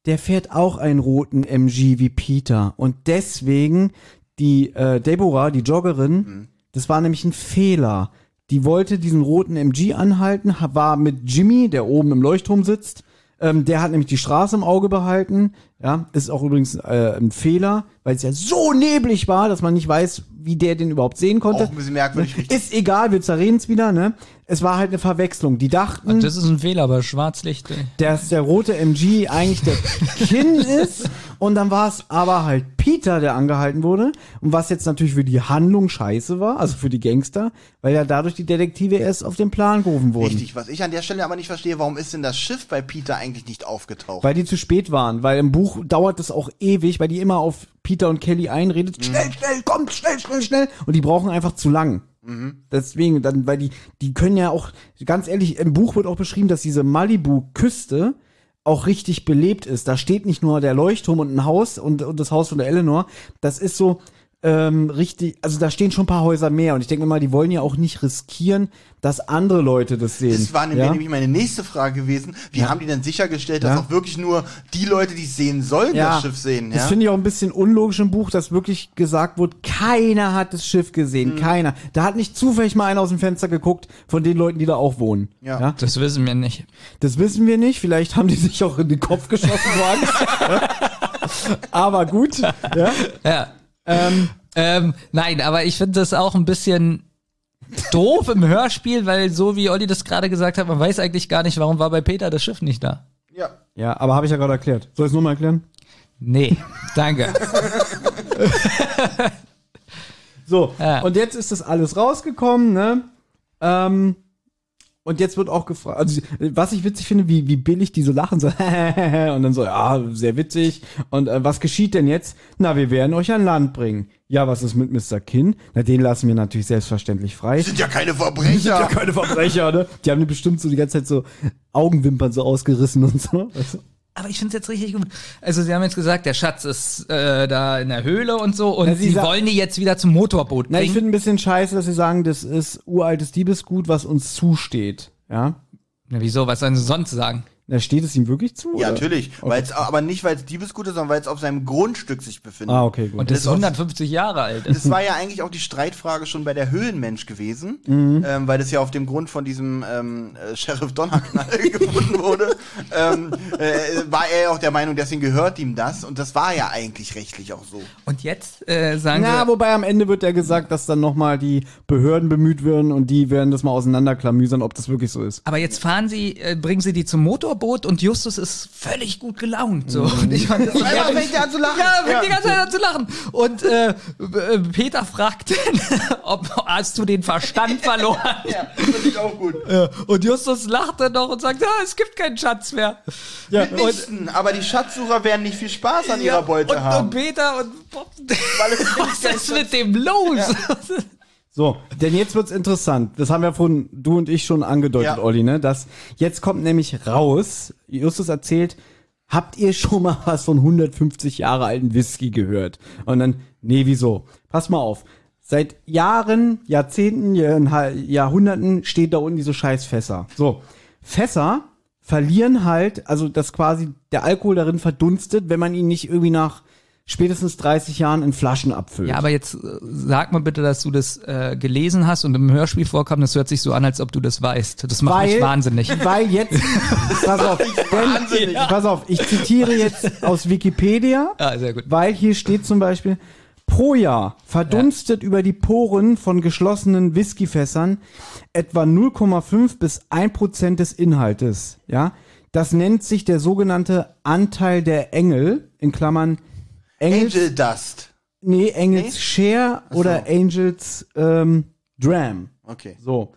Speaker 2: der fährt auch einen roten MG wie Peter. Und deswegen die äh, Deborah, die Joggerin,
Speaker 3: Mhm.
Speaker 2: das war nämlich ein Fehler. Die wollte diesen roten MG anhalten, ha- war mit Jimmy, der oben im Leuchtturm sitzt. Ähm, der hat nämlich die Straße im Auge behalten. Ja, ist auch übrigens äh, ein Fehler, weil es ja so neblig war, dass man nicht weiß, wie der den überhaupt sehen konnte.
Speaker 3: Auch ein bisschen merkwürdig, richtig.
Speaker 2: Ist egal, wir zerreden es wieder, ne? Es war halt eine Verwechslung. Die dachten,
Speaker 4: Das ist ein Fehler, aber Schwarzlicht. ey.
Speaker 2: dass der rote MG eigentlich der Kin ist. Und dann war es aber halt Peter, der angehalten wurde. Und was jetzt natürlich für die Handlung scheiße war, also für die Gangster, weil ja dadurch die Detektive erst auf den Plan gerufen wurden.
Speaker 3: Richtig, was ich an der Stelle aber nicht verstehe, warum ist denn das Schiff bei Peter eigentlich nicht aufgetaucht?
Speaker 2: Weil die zu spät waren, weil im Buch Buch dauert es auch ewig, weil die immer auf Peter und Kelly einredet. Schnell, schnell, kommt, schnell, schnell, schnell. Und die brauchen einfach zu lang. Deswegen, dann, weil die, die können ja auch, ganz ehrlich, im Buch wird auch beschrieben, dass diese Malibu-Küste auch richtig belebt ist. Da steht nicht nur der Leuchtturm und ein Haus und, und das Haus von der Eleanor. Das ist so ähm, richtig, also da stehen schon ein paar Häuser mehr. Und ich denke mir mal, die wollen ja auch nicht riskieren, dass andere Leute das sehen.
Speaker 3: Das war nämlich,
Speaker 2: ja?
Speaker 3: nämlich meine nächste Frage gewesen. Wie haben die denn sichergestellt, dass
Speaker 2: Ja.
Speaker 3: auch wirklich nur die Leute, die es sehen sollen, das Schiff sehen?
Speaker 2: Das
Speaker 3: Ja?
Speaker 2: finde ich auch ein bisschen unlogisch im Buch, dass wirklich gesagt wurde, keiner hat das Schiff
Speaker 3: Mhm.
Speaker 2: gesehen, keiner. Da hat nicht zufällig mal einer aus dem Fenster geguckt von den Leuten, die da auch wohnen.
Speaker 3: Ja.
Speaker 4: Das wissen wir nicht.
Speaker 2: Das wissen wir nicht. Vielleicht haben die sich auch in den Kopf geschossen vor Angst. Aber gut. Ja.
Speaker 4: Ja.
Speaker 2: Ähm,
Speaker 4: Ähm, nein, aber ich finde das auch ein bisschen doof im Hörspiel, weil so wie Olli das gerade gesagt hat, man weiß eigentlich gar nicht, warum war bei Peter das Schiff nicht da.
Speaker 3: ja.
Speaker 2: ja, aber habe ich ja gerade erklärt. Soll ich es nochmal erklären?
Speaker 4: Nee, danke.
Speaker 2: So,
Speaker 4: Ja.
Speaker 2: und jetzt ist das alles rausgekommen, ne? Ähm, und jetzt wird auch gefragt, also was ich witzig finde, wie, wie billig die so lachen, so und dann so, ja, sehr witzig. Und äh, was geschieht denn jetzt? Na, wir werden euch an Land bringen. Ja, was ist mit Mr. Kin? Na, den lassen wir natürlich selbstverständlich frei.
Speaker 3: Die sind ja keine
Speaker 2: Die sind
Speaker 3: Verbrecher.
Speaker 2: ja keine Verbrecher, ne? Die haben bestimmt so die ganze Zeit so Augenwimpern so ausgerissen und so.
Speaker 4: Aber ich finde es jetzt richtig gut. Also sie haben jetzt gesagt, der Schatz ist äh, da in der Höhle und so und
Speaker 2: Na, sie
Speaker 4: sie wollen die jetzt wieder zum Motorboot
Speaker 2: Na, ich
Speaker 4: bringen.
Speaker 2: finde ein bisschen scheiße, dass sie sagen, das ist uraltes Diebesgut, was uns zusteht. Ja?
Speaker 4: Na, wieso, was sollen sie sonst sagen?
Speaker 2: Na, steht es ihm wirklich zu?
Speaker 3: Ja,
Speaker 2: oder?
Speaker 3: natürlich. Weil's, aber nicht, weil es Diebesgut ist, sondern weil es auf seinem Grundstück sich befindet.
Speaker 2: Ah, okay, gut.
Speaker 4: Und das
Speaker 3: Das
Speaker 4: ist
Speaker 3: ist
Speaker 4: 150 Jahre alt.
Speaker 3: Das war ja eigentlich auch die Streitfrage schon bei der Höhlenmensch gewesen,
Speaker 2: Mhm.
Speaker 3: ähm, weil das ja auf dem Grund von diesem ähm, äh, Sheriff Donnerknall gefunden wurde. ähm, äh, war er ja auch der Meinung, deswegen gehört ihm das. Und das war ja eigentlich rechtlich auch so.
Speaker 4: Und jetzt äh, sagen
Speaker 2: Na, wobei am Ende wird ja gesagt, dass dann nochmal die Behörden bemüht werden und die werden das mal auseinanderklamüsern, ob das wirklich so ist.
Speaker 4: aber jetzt fahren sie, äh, bringen sie die zum Motorboot und Justus ist völlig gut gelaunt. So.
Speaker 2: Mhm.
Speaker 4: Und ich fand das
Speaker 3: Einmal
Speaker 4: geil.
Speaker 3: fängt an zu lachen.
Speaker 4: Ja, fängt
Speaker 3: Ja.
Speaker 4: die ganze Zeit an zu lachen. Und äh, äh, Peter fragt dann, ob hast du den Verstand verloren?
Speaker 3: Ja, finde ich auch gut.
Speaker 4: Ja. Und Justus lacht dann noch und sagt, ja, es gibt keinen Schatz mehr.
Speaker 2: Ja,
Speaker 3: Mitnichten, aber die Schatzsucher werden nicht viel Spaß an
Speaker 4: Ja,
Speaker 3: ihrer Beute
Speaker 4: und,
Speaker 3: haben.
Speaker 4: und Peter und Bob, was ist mit dem los?
Speaker 2: So, denn jetzt wird's interessant. Das haben wir von du und ich schon angedeutet,
Speaker 3: Ja.
Speaker 2: Olli, ne? Dass jetzt kommt nämlich raus, Justus erzählt, habt ihr schon mal was von 150 Jahre alten Whisky gehört? Und dann, nee, wieso? Pass mal auf. Seit Jahren, Jahrzehnten, Jahr- Jahrhunderten steht da unten diese scheiß Fässer. So, Fässer verlieren halt, also dass quasi der Alkohol darin verdunstet, wenn man ihn nicht irgendwie nach spätestens 30 Jahren in Flaschen abfüllt.
Speaker 4: Ja, aber jetzt äh, sag mal bitte, dass du das äh, gelesen hast und im Hörspiel vorkam. Das hört sich so an, als ob du das weißt. Das macht mich wahnsinnig.
Speaker 2: Weil jetzt, pass auf, denn, pass auf, ich zitiere jetzt aus Wikipedia,
Speaker 4: Ah, sehr gut.
Speaker 2: weil hier steht zum Beispiel, pro Jahr verdunstet über die Poren von geschlossenen Whiskyfässern etwa 0,5 bis 1 Prozent des Inhaltes, ja. Das nennt sich der sogenannte Anteil der Engel, in Klammern Engels,
Speaker 3: Angel Dust.
Speaker 2: nee, Engels Share oder Angels ähm, Dram.
Speaker 3: Okay.
Speaker 2: So.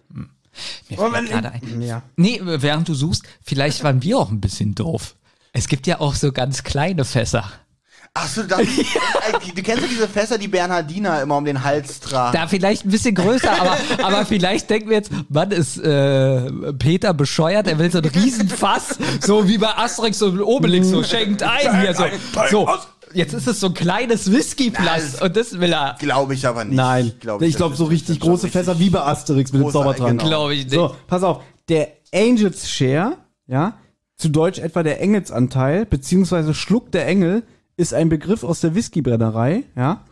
Speaker 4: Mir fällt gerade ein.
Speaker 2: Ja.
Speaker 4: Nee, während du suchst, vielleicht waren wir auch ein bisschen doof. Es gibt ja auch so ganz kleine Fässer.
Speaker 3: Achso, das, äh, du kennst ja diese Fässer, die Bernhardiner immer um den Hals tragen.
Speaker 4: Da vielleicht ein bisschen größer, aber, aber vielleicht denken wir jetzt, Mann, ist äh, Peter bescheuert, er will so ein Riesenfass, so wie bei Asterix und Obelix, so schenkt ein hier so. So, jetzt ist es so ein kleines Whiskyfass und das will er.
Speaker 3: Glaube ich aber nicht.
Speaker 2: Nein,
Speaker 3: Glaub
Speaker 2: ich
Speaker 3: das
Speaker 2: glaube so richtig große Fässer wie bei Asterix mit dem Zaubertrank.
Speaker 3: genau.
Speaker 4: Glaube ich nicht.
Speaker 2: So, pass auf. Der Angels Share, ja, zu Deutsch etwa der Engelsanteil, beziehungsweise Schluck der Engel, ist ein Begriff aus der Whiskybrennerei, ja,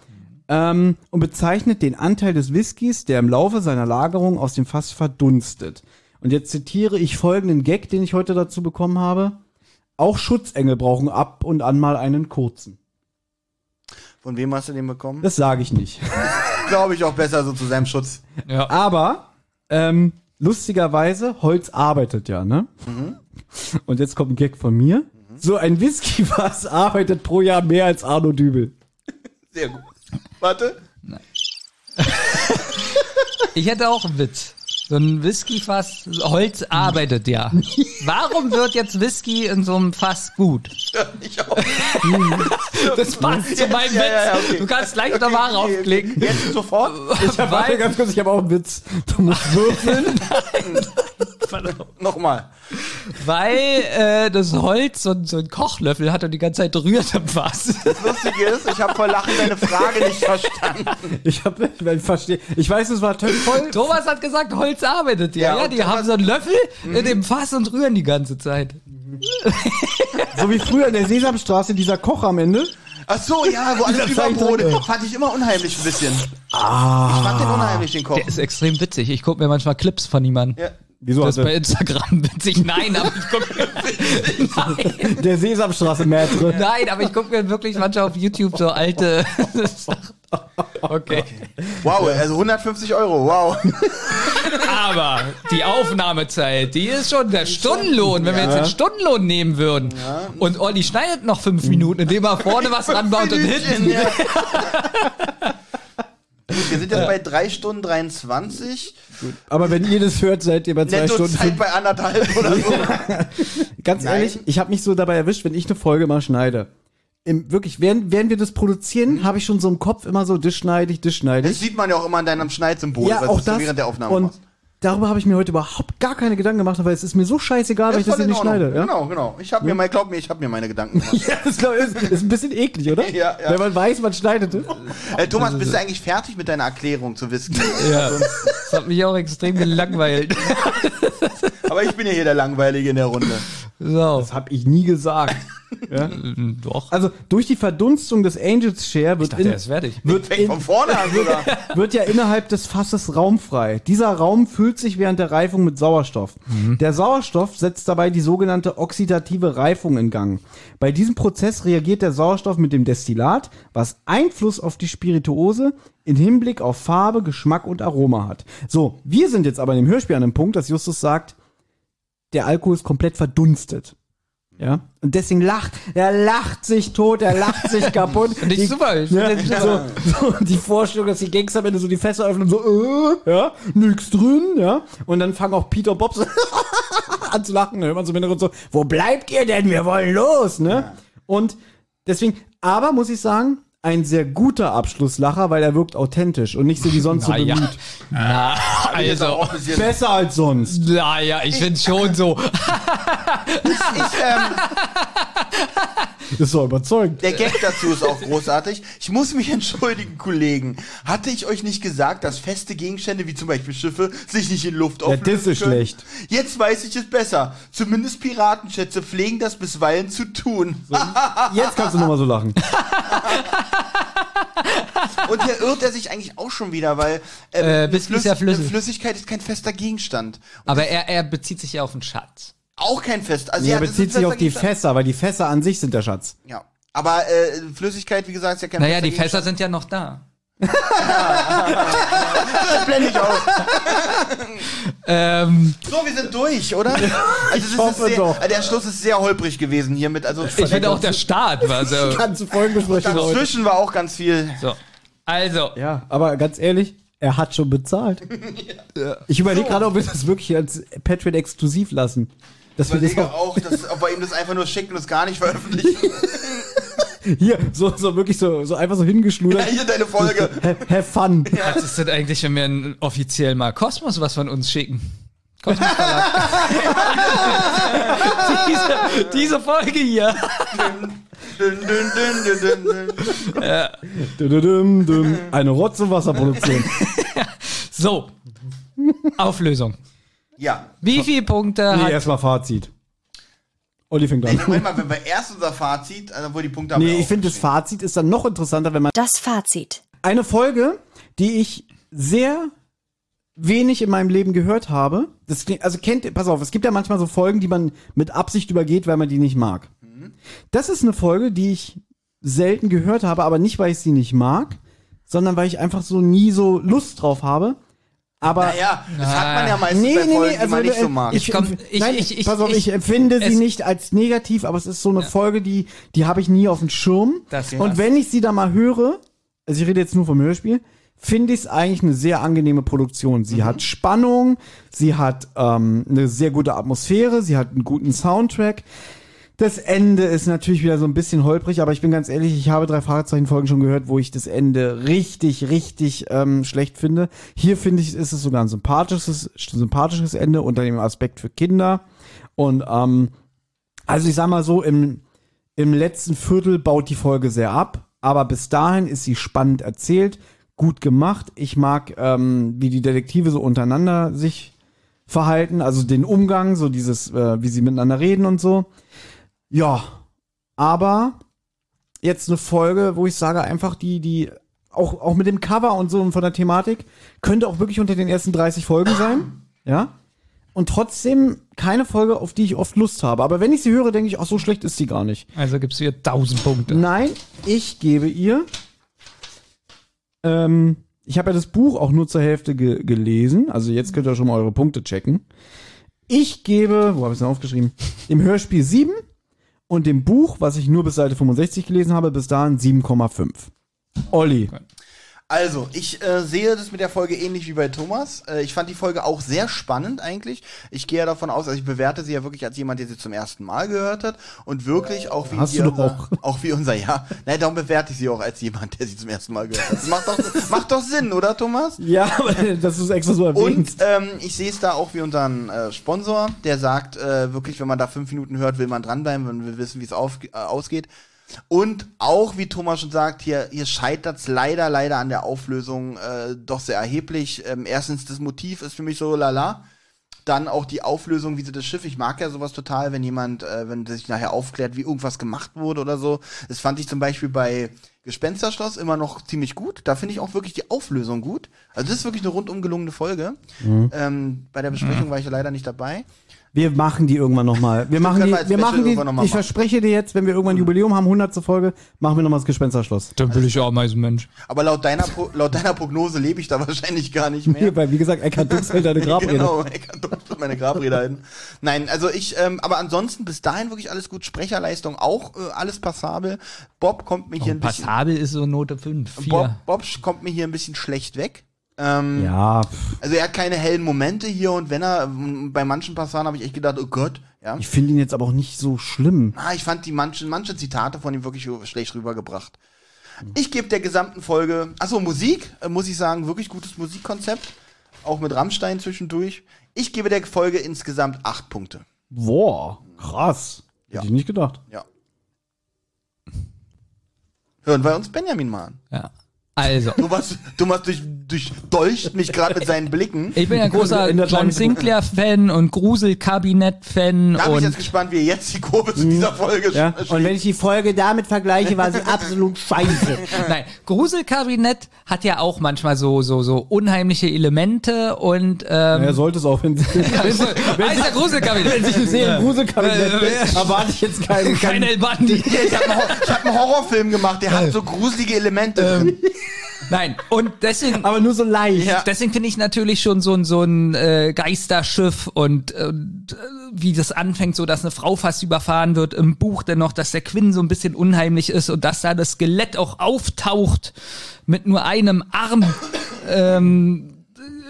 Speaker 2: ähm, und bezeichnet den Anteil des Whiskys, der im Laufe seiner Lagerung aus dem Fass verdunstet. Und jetzt zitiere ich folgenden Gag, den ich heute dazu bekommen habe. Auch Schutzengel brauchen ab und an mal einen kurzen.
Speaker 3: Von wem hast du den bekommen?
Speaker 2: Das sage ich nicht.
Speaker 3: Glaube ich auch besser so zu seinem Schutz.
Speaker 4: Ja.
Speaker 2: Aber ähm, lustigerweise, Holz arbeitet ja, ne? Und jetzt kommt ein Gag von mir. So ein Whisky-Fass arbeitet pro Jahr mehr als Arno Dübel.
Speaker 3: Sehr gut. Warte.
Speaker 4: Ich hätte auch einen Witz. So ein Whiskyfass, Holz arbeitet ja. Warum wird jetzt Whisky in so einem Fass gut?
Speaker 3: Ich auch.
Speaker 4: Das passt zu meinem
Speaker 3: Ja,
Speaker 4: Witz.
Speaker 3: ja, ja, okay.
Speaker 4: Du kannst gleich nochmal
Speaker 3: Okay,
Speaker 4: raufklicken.
Speaker 3: Jetzt sofort?
Speaker 2: Ich hab, warte
Speaker 4: Weil-
Speaker 2: ganz kurz, ich habe auch einen Witz. Du musst würfeln.
Speaker 3: Nochmal.
Speaker 4: Weil äh, das Holz so, so einen Kochlöffel hat und die ganze Zeit rührt im Fass.
Speaker 3: Das Lustige ist, ich habe vor Lachen deine Frage nicht verstanden.
Speaker 2: Ich habe, ich verstehe. Ich weiß, es war voll.
Speaker 4: Thomas hat gesagt, Holz arbeitet ja.
Speaker 3: Ja,
Speaker 4: Ja, die
Speaker 3: Thomas-
Speaker 4: haben so einen Löffel in dem Fass und rühren die ganze Zeit.
Speaker 2: So wie früher in der Sesamstraße, dieser Koch am Ende.
Speaker 3: Ach so, ja, wo alles überbrot. Fand ich immer unheimlich ein bisschen. Ah. Ich fand den unheimlich, den Koch.
Speaker 4: Der ist extrem witzig. Ich gucke mir manchmal Clips von ihm an.
Speaker 3: Ja.
Speaker 2: Wieso
Speaker 4: Das bei Instagram witzig. Nein, aber ich gucke mir, nein,
Speaker 2: der Sesamstraße Maitre?
Speaker 4: nein, aber ich gucke mir wirklich manchmal auf YouTube so alte. Okay.
Speaker 3: Wow, also 150 Euro, wow.
Speaker 4: Aber die Aufnahmezeit, die ist schon der Stundenlohn. Wenn wir jetzt den Stundenlohn nehmen würden und Olli schneidet noch fünf Minuten, indem er vorne was ranbaut und hinten.
Speaker 3: Ja. Gut, wir sind jetzt bei 3 Stunden 23.
Speaker 2: Aber wenn ihr das hört, seid ihr bei zwei
Speaker 3: Netto
Speaker 2: Stunden.
Speaker 3: Zeit bei anderthalb oder so.
Speaker 2: Ganz
Speaker 3: Nein.
Speaker 2: ehrlich, ich habe mich so dabei erwischt, wenn ich eine Folge mal schneide. Im, wirklich, während, während wir das produzieren, habe ich schon so im Kopf immer so, das schneide ich, das schneide
Speaker 3: Das
Speaker 2: ich.
Speaker 3: sieht man ja auch immer an deinem Schneidsymbol,
Speaker 2: Ja,
Speaker 3: was
Speaker 2: auch
Speaker 3: du
Speaker 2: das.
Speaker 3: während der Aufnahme
Speaker 2: und
Speaker 3: machst.
Speaker 2: Darüber habe ich mir heute überhaupt gar keine Gedanken gemacht, weil es ist mir so scheißegal, weil ich das hier nicht schneide. Ja?
Speaker 3: Genau, genau. Ich habe mir mal, glaub mir, ich habe mir meine Gedanken gemacht.
Speaker 2: Ja, das glaub ich, ist, ist ein bisschen eklig, oder?
Speaker 3: Ja, ja.
Speaker 2: Wenn man weiß, man schneidet es.
Speaker 3: äh, Thomas, bist du eigentlich fertig mit deiner Erklärung zu Whisky?
Speaker 4: Ja, das hat mich auch extrem gelangweilt.
Speaker 3: Aber ich bin ja hier der Langweilige in der Runde.
Speaker 4: So.
Speaker 2: Das habe ich nie gesagt. Ja?
Speaker 4: Doch.
Speaker 2: Also durch die Verdunstung des Angels Share wird,
Speaker 4: dachte,
Speaker 2: in, wird, in,
Speaker 3: von vorne an sogar.
Speaker 2: wird ja innerhalb des Fasses Raum frei. Dieser Raum füllt sich während der Reifung mit Sauerstoff. Der Sauerstoff setzt dabei die sogenannte oxidative Reifung in Gang. Bei diesem Prozess reagiert der Sauerstoff mit dem Destillat, was Einfluss auf die Spirituose in Hinblick auf Farbe, Geschmack und Aroma hat. So, wir sind jetzt aber in dem Hörspiel an dem Punkt, dass Justus sagt, der Alkohol ist komplett verdunstet. Ja, und deswegen lacht, er lacht sich tot, er lacht sich kaputt.
Speaker 4: Finde ich super. Ich
Speaker 2: ja, so, so die Vorstellung, dass die Gangster am Ende so die Fässer öffnen, so, äh, ja, nix drin, ja. Und dann fangen auch Peter und Bob so an zu lachen, dann hört man so im Hintergrund so, wo bleibt ihr denn? Wir wollen los, ne? Und deswegen, aber muss ich sagen, ein sehr guter Abschlusslacher, weil er wirkt authentisch und nicht so wie sonst so
Speaker 4: Na ja.
Speaker 2: bemüht.
Speaker 3: Auch
Speaker 4: also.
Speaker 2: Besser als sonst.
Speaker 4: Naja, ich finde schon so.
Speaker 3: Ich, ähm,
Speaker 2: Ist doch überzeugend.
Speaker 3: Der Gag dazu ist auch großartig. Ich muss mich entschuldigen, Kollegen. Hatte ich euch nicht gesagt, dass feste Gegenstände, wie zum Beispiel Schiffe, sich nicht in Luft
Speaker 2: Ja,
Speaker 3: auflösen
Speaker 2: das ist
Speaker 3: können?
Speaker 2: schlecht.
Speaker 3: Jetzt weiß ich es besser. Zumindest Piratenschätze pflegen das bisweilen zu tun.
Speaker 2: Jetzt kannst du nochmal so lachen.
Speaker 3: Und hier irrt er sich eigentlich auch schon wieder, weil ähm,
Speaker 4: Äh, Whisky ist ja flüssig.
Speaker 3: Flüssigkeit ist kein fester Gegenstand. Und
Speaker 4: Aber er, er bezieht sich ja auf den Schatz.
Speaker 3: auch kein fest. Also
Speaker 2: Nee, er
Speaker 3: das
Speaker 2: bezieht sich auf die
Speaker 3: Gegenstand.
Speaker 2: Fässer, weil die Fässer an sich sind der Schatz.
Speaker 3: Ja. Aber äh, Flüssigkeit, wie gesagt, ist ja kein
Speaker 4: Naja,
Speaker 3: fester
Speaker 4: die Fässer sind ja noch da.
Speaker 3: Gegenstand. blende ich auf.
Speaker 4: Ähm,
Speaker 3: So, wir sind durch, oder? Also das ist
Speaker 2: hoffe
Speaker 3: sehr,
Speaker 2: doch.
Speaker 3: Der Schluss ist sehr holprig gewesen hiermit. Also
Speaker 4: ich finde auch der Start war so.
Speaker 2: Ganze Folgenbesprechung heute.
Speaker 3: dazwischen war auch ganz viel.
Speaker 4: so. Also,
Speaker 2: Ja, aber ganz ehrlich, er hat schon bezahlt. Ich überlege gerade, ob wir das wirklich als Patreon exklusiv lassen. Dass wir das
Speaker 3: Überlege
Speaker 2: auch
Speaker 3: auch, dass, ob wir ihm das einfach nur schicken und es gar nicht veröffentlichen.
Speaker 2: hier so, so wirklich so, so einfach so
Speaker 3: Ja,
Speaker 2: hingeschludert.
Speaker 3: hier deine Folge.
Speaker 2: have, have fun.
Speaker 4: was ist denn eigentlich, wenn wir offiziell mal Kosmos was von uns schicken? Kosmos Verlag. diese, diese Folge hier.
Speaker 2: Eine Rotze-Wasserproduktion.
Speaker 4: So. Auflösung.
Speaker 3: Ja.
Speaker 4: Wie viele Punkte
Speaker 2: Nee,
Speaker 4: hat.
Speaker 2: erstmal Fazit. Olli fängt
Speaker 3: Nee,
Speaker 2: an.
Speaker 3: Moment mal, wenn wir erst unser Fazit, also wo die Punkte haben
Speaker 2: Nee,
Speaker 3: wir
Speaker 2: ich finde das
Speaker 3: aufgeschrieben.
Speaker 2: Fazit ist dann noch interessanter, wenn man
Speaker 1: Das Fazit.
Speaker 2: eine Folge, die ich sehr wenig in meinem Leben gehört habe. Das klingt, also kennt, pass auf, es gibt ja manchmal so Folgen, die man mit Absicht übergeht, weil man die nicht mag. Das ist eine Folge, die ich selten gehört habe, aber nicht, weil ich sie nicht mag, sondern weil ich einfach so nie so Lust drauf habe. Aber
Speaker 3: Naja, das hat man ja meistens
Speaker 2: Nee,
Speaker 3: bei
Speaker 2: nee,
Speaker 3: Folgen,
Speaker 2: nee,
Speaker 3: die
Speaker 2: also
Speaker 3: man nicht so mag.
Speaker 2: ich,
Speaker 4: Komm,
Speaker 2: empf-
Speaker 4: ich-
Speaker 2: nein,
Speaker 4: ich- ich-
Speaker 2: pass auf,
Speaker 4: ich-
Speaker 2: ich, empfinde sie nicht als negativ, aber es ist so eine Folge, die, die habe ich nie auf dem Schirm.
Speaker 4: Das-
Speaker 2: Und wenn ich sie da mal höre, also ich rede jetzt nur vom Hörspiel, finde ich es eigentlich eine sehr angenehme Produktion. Sie hat Spannung, sie hat ähm, eine sehr gute Atmosphäre, sie hat einen guten Soundtrack. Das Ende ist natürlich wieder so ein bisschen holprig, aber ich bin ganz ehrlich, ich habe drei Fragezeichen-Folgen schon gehört, wo ich das Ende richtig, richtig ähm, schlecht finde. Hier finde ich, ist es sogar ein sympathisches, sympathisches Ende unter dem Aspekt für Kinder. Und ähm, also ich sag mal so, im, im letzten Viertel baut die Folge sehr ab, aber bis dahin ist sie spannend erzählt, gut gemacht. Ich mag, ähm, wie die Detektive so untereinander sich verhalten, also den Umgang, so dieses, äh, wie sie miteinander reden und so. Ja, aber jetzt eine Folge, wo ich sage einfach, die, die, auch, auch mit dem Cover und so und von der Thematik, könnte auch wirklich unter den ersten 30 Folgen sein. Ja. Und trotzdem keine Folge, auf die ich oft Lust habe. Aber wenn ich sie höre, denke ich, ach, so schlecht ist sie gar nicht.
Speaker 4: Also gibst du ihr 1000 Punkte.
Speaker 2: Nein, ich gebe ihr. Ähm, ich habe ja das Buch auch nur zur Hälfte ge gelesen. Also jetzt könnt ihr schon mal eure Punkte checken. Ich gebe, wo habe ich es denn aufgeschrieben? Im Hörspiel 7 und dem Buch, was ich nur bis Seite 65 gelesen habe, bis dahin 7,5. Olli.
Speaker 3: Also, ich äh, sehe das mit der Folge ähnlich wie bei Thomas. Äh, ich fand die Folge auch sehr spannend eigentlich. Ich gehe ja davon aus, also ich bewerte sie ja wirklich als jemand, der sie zum ersten Mal gehört hat und wirklich auch wie
Speaker 2: Hast
Speaker 3: wir
Speaker 2: du auch.
Speaker 3: auch wie unser ja. Nein, darum bewerte ich sie auch als jemand, der sie zum ersten Mal gehört hat. Das macht doch, macht doch Sinn, oder Thomas?
Speaker 2: Ja, das ist extra so erwähnt.
Speaker 3: Und ähm, ich sehe es da auch wie unseren äh, Sponsor, der sagt, äh, wirklich, wenn man da fünf Minuten hört, will man dranbleiben, wenn wir wissen, wie es äh, ausgeht. Und auch, wie Thomas schon sagt, hier, hier scheitert es leider, leider an der Auflösung äh, doch sehr erheblich. Ähm, erstens, das Motiv ist für mich so lala. Dann auch die Auflösung, wie sie das Schiff, ich mag ja sowas total, wenn jemand, äh, wenn sich nachher aufklärt, wie irgendwas gemacht wurde oder so. Das fand ich zum Beispiel bei Gespensterschloss immer noch ziemlich gut. Da finde ich auch wirklich die Auflösung gut. Also das ist wirklich eine rundum gelungene Folge. Ähm, bei der Besprechung war ich ja leider nicht dabei.
Speaker 2: Wir machen die irgendwann nochmal. Wir machen die,
Speaker 3: wir Special
Speaker 2: machen die, ich
Speaker 3: machen.
Speaker 2: verspreche dir jetzt, wenn wir irgendwann ein Jubiläum haben, 100. Folge, machen wir nochmal das Gespensterschloss.
Speaker 4: Dann will ich auch mal so ein Mensch.
Speaker 3: Aber laut deiner, laut deiner Prognose lebe ich da wahrscheinlich gar nicht mehr.
Speaker 2: Hier, weil, wie gesagt, Eckhard Dux hält deine Grabrede.
Speaker 3: Genau, ich kann doch meine Grabrede halten. Nein, also ich, ähm, aber ansonsten bis dahin wirklich alles gut. Sprecherleistung auch äh, alles passabel. Bob kommt mir hier ein bisschen.
Speaker 4: Passabel ist so Note 5, 4.
Speaker 3: Bob, Bob kommt mir hier ein bisschen schlecht weg. Ähm,
Speaker 2: Ja, pff,
Speaker 3: Also er hat keine hellen Momente hier und wenn er, bei manchen Passagen habe ich echt gedacht, oh Gott, ja.
Speaker 2: ich finde ihn jetzt aber auch nicht so schlimm.
Speaker 3: Ah, ich fand die manchen, manche Zitate von ihm wirklich schlecht rübergebracht. Ich gebe der gesamten Folge, achso, Musik, äh, muss ich sagen, wirklich gutes Musikkonzept. Auch mit Rammstein zwischendurch. Ich gebe der Folge insgesamt acht Punkte.
Speaker 2: Boah, krass.
Speaker 3: Ja.
Speaker 2: Hätte ich nicht gedacht.
Speaker 3: Ja. Hören wir uns Benjamin mal an.
Speaker 4: Ja. Also,
Speaker 3: Thomas, Thomas durch, durchdolcht mich gerade mit seinen Blicken.
Speaker 4: ich bin ja großer
Speaker 2: In der
Speaker 4: John Sinclair-Fan und Gruselkabinett-Fan
Speaker 3: Da bin ich jetzt gespannt, wie er jetzt die Kurve zu dieser Folge
Speaker 2: Ja? Und wenn ich die Folge damit vergleiche, war sie absolut scheiße.
Speaker 4: Nein, Gruselkabinett hat ja auch manchmal so so so unheimliche Elemente und ähm,
Speaker 2: Er sollte es auch, wenn, wenn,
Speaker 4: so, heißt ja Gruselkabinett.
Speaker 2: wenn sich eine Serie im Gruselkabinett
Speaker 4: Ja.
Speaker 2: erwarte ich jetzt keinen.
Speaker 4: Kein El Bandi.
Speaker 3: Ich habe einen, Horrorfilm gemacht, der hat so gruselige Elemente drin.
Speaker 4: Nein, und deswegen
Speaker 2: aber nur so leicht.
Speaker 3: Ja.
Speaker 4: Deswegen finde ich natürlich schon so ein so ein äh, Geisterschiff und, und äh, wie das anfängt, so dass eine Frau fast überfahren wird im Buch dennoch, dass der Quinn so ein bisschen unheimlich ist und dass da das Skelett auch auftaucht mit nur einem Arm. Ähm,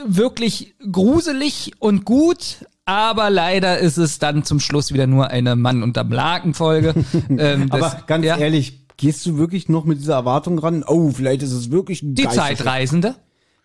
Speaker 4: wirklich gruselig und gut. Aber leider ist es dann zum Schluss wieder nur eine Mann unterm Laken-Folge. ähm, das-
Speaker 2: Aber ganz
Speaker 4: ja,
Speaker 2: ehrlich, gehst du wirklich noch mit dieser Erwartung ran? Oh, vielleicht ist es wirklich ein
Speaker 4: Die. Zeitreisende.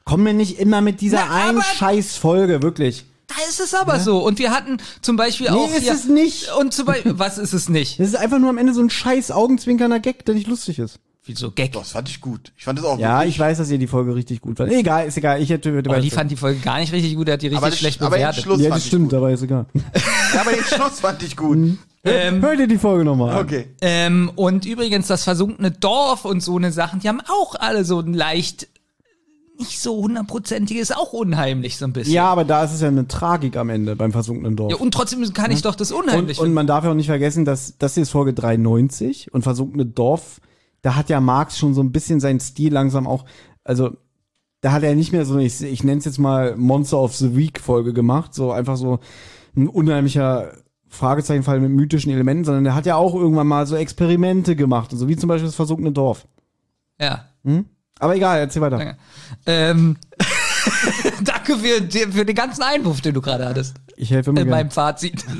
Speaker 2: Komm mir nicht immer mit dieser
Speaker 4: Na,
Speaker 2: einen
Speaker 4: aber-
Speaker 2: scheiß Folge, wirklich.
Speaker 4: Da ist es aber so. Und wir hatten zum Beispiel
Speaker 2: Nee,
Speaker 4: auch.
Speaker 2: ist
Speaker 4: hier,
Speaker 2: es nicht.
Speaker 4: Und zum Beispiel, was ist es nicht?
Speaker 2: Das ist einfach nur am Ende so ein scheiß augenzwinkernder Gag, der nicht lustig ist.
Speaker 4: Wieso Gag?
Speaker 3: Das fand ich gut. Ich fand das auch
Speaker 2: Ja,
Speaker 3: wirklich.
Speaker 2: ich weiß, dass ihr die Folge richtig gut fand. Egal, ist egal. Ich hätte
Speaker 4: Aber die fand die Folge gar nicht richtig gut, er hat die richtig
Speaker 3: Aber das-
Speaker 4: schlecht
Speaker 3: aber den
Speaker 4: bewertet.
Speaker 3: Schluss
Speaker 2: Ja,
Speaker 3: fand
Speaker 2: das
Speaker 3: ich
Speaker 2: stimmt,
Speaker 3: gut.
Speaker 2: aber ist egal.
Speaker 3: Ja, aber den Schluss fand ich gut.
Speaker 4: Ähm,
Speaker 2: Hör dir die Folge nochmal an.
Speaker 3: Okay.
Speaker 4: ähm, und übrigens, das versunkene Dorf und so eine Sachen, die haben auch alle so ein leicht nicht so hundertprozentiges, auch unheimlich so ein bisschen.
Speaker 2: Ja, aber da ist es ja eine Tragik am Ende beim versunkenen Dorf.
Speaker 4: Ja, und trotzdem kann ich doch das
Speaker 2: und,
Speaker 4: unheimlich
Speaker 2: und man darf ja auch nicht vergessen, dass das hier ist Folge 93 und versunkene Dorf, da hat ja Marx schon so ein bisschen seinen Stil langsam auch, also da hat er nicht mehr so, ich, ich nenne es jetzt mal Monster of the Week Folge gemacht, so einfach so ein unheimlicher Fragezeichenfall mit mythischen Elementen, sondern der hat ja auch irgendwann mal so Experimente gemacht, so wie zum Beispiel das versunkene Dorf.
Speaker 4: Ja.
Speaker 2: Aber egal, erzähl weiter.
Speaker 4: Danke. Ähm, danke für, für den ganzen Einwurf, den du gerade hattest.
Speaker 2: Ich helfe immer
Speaker 4: In meinem Fazit.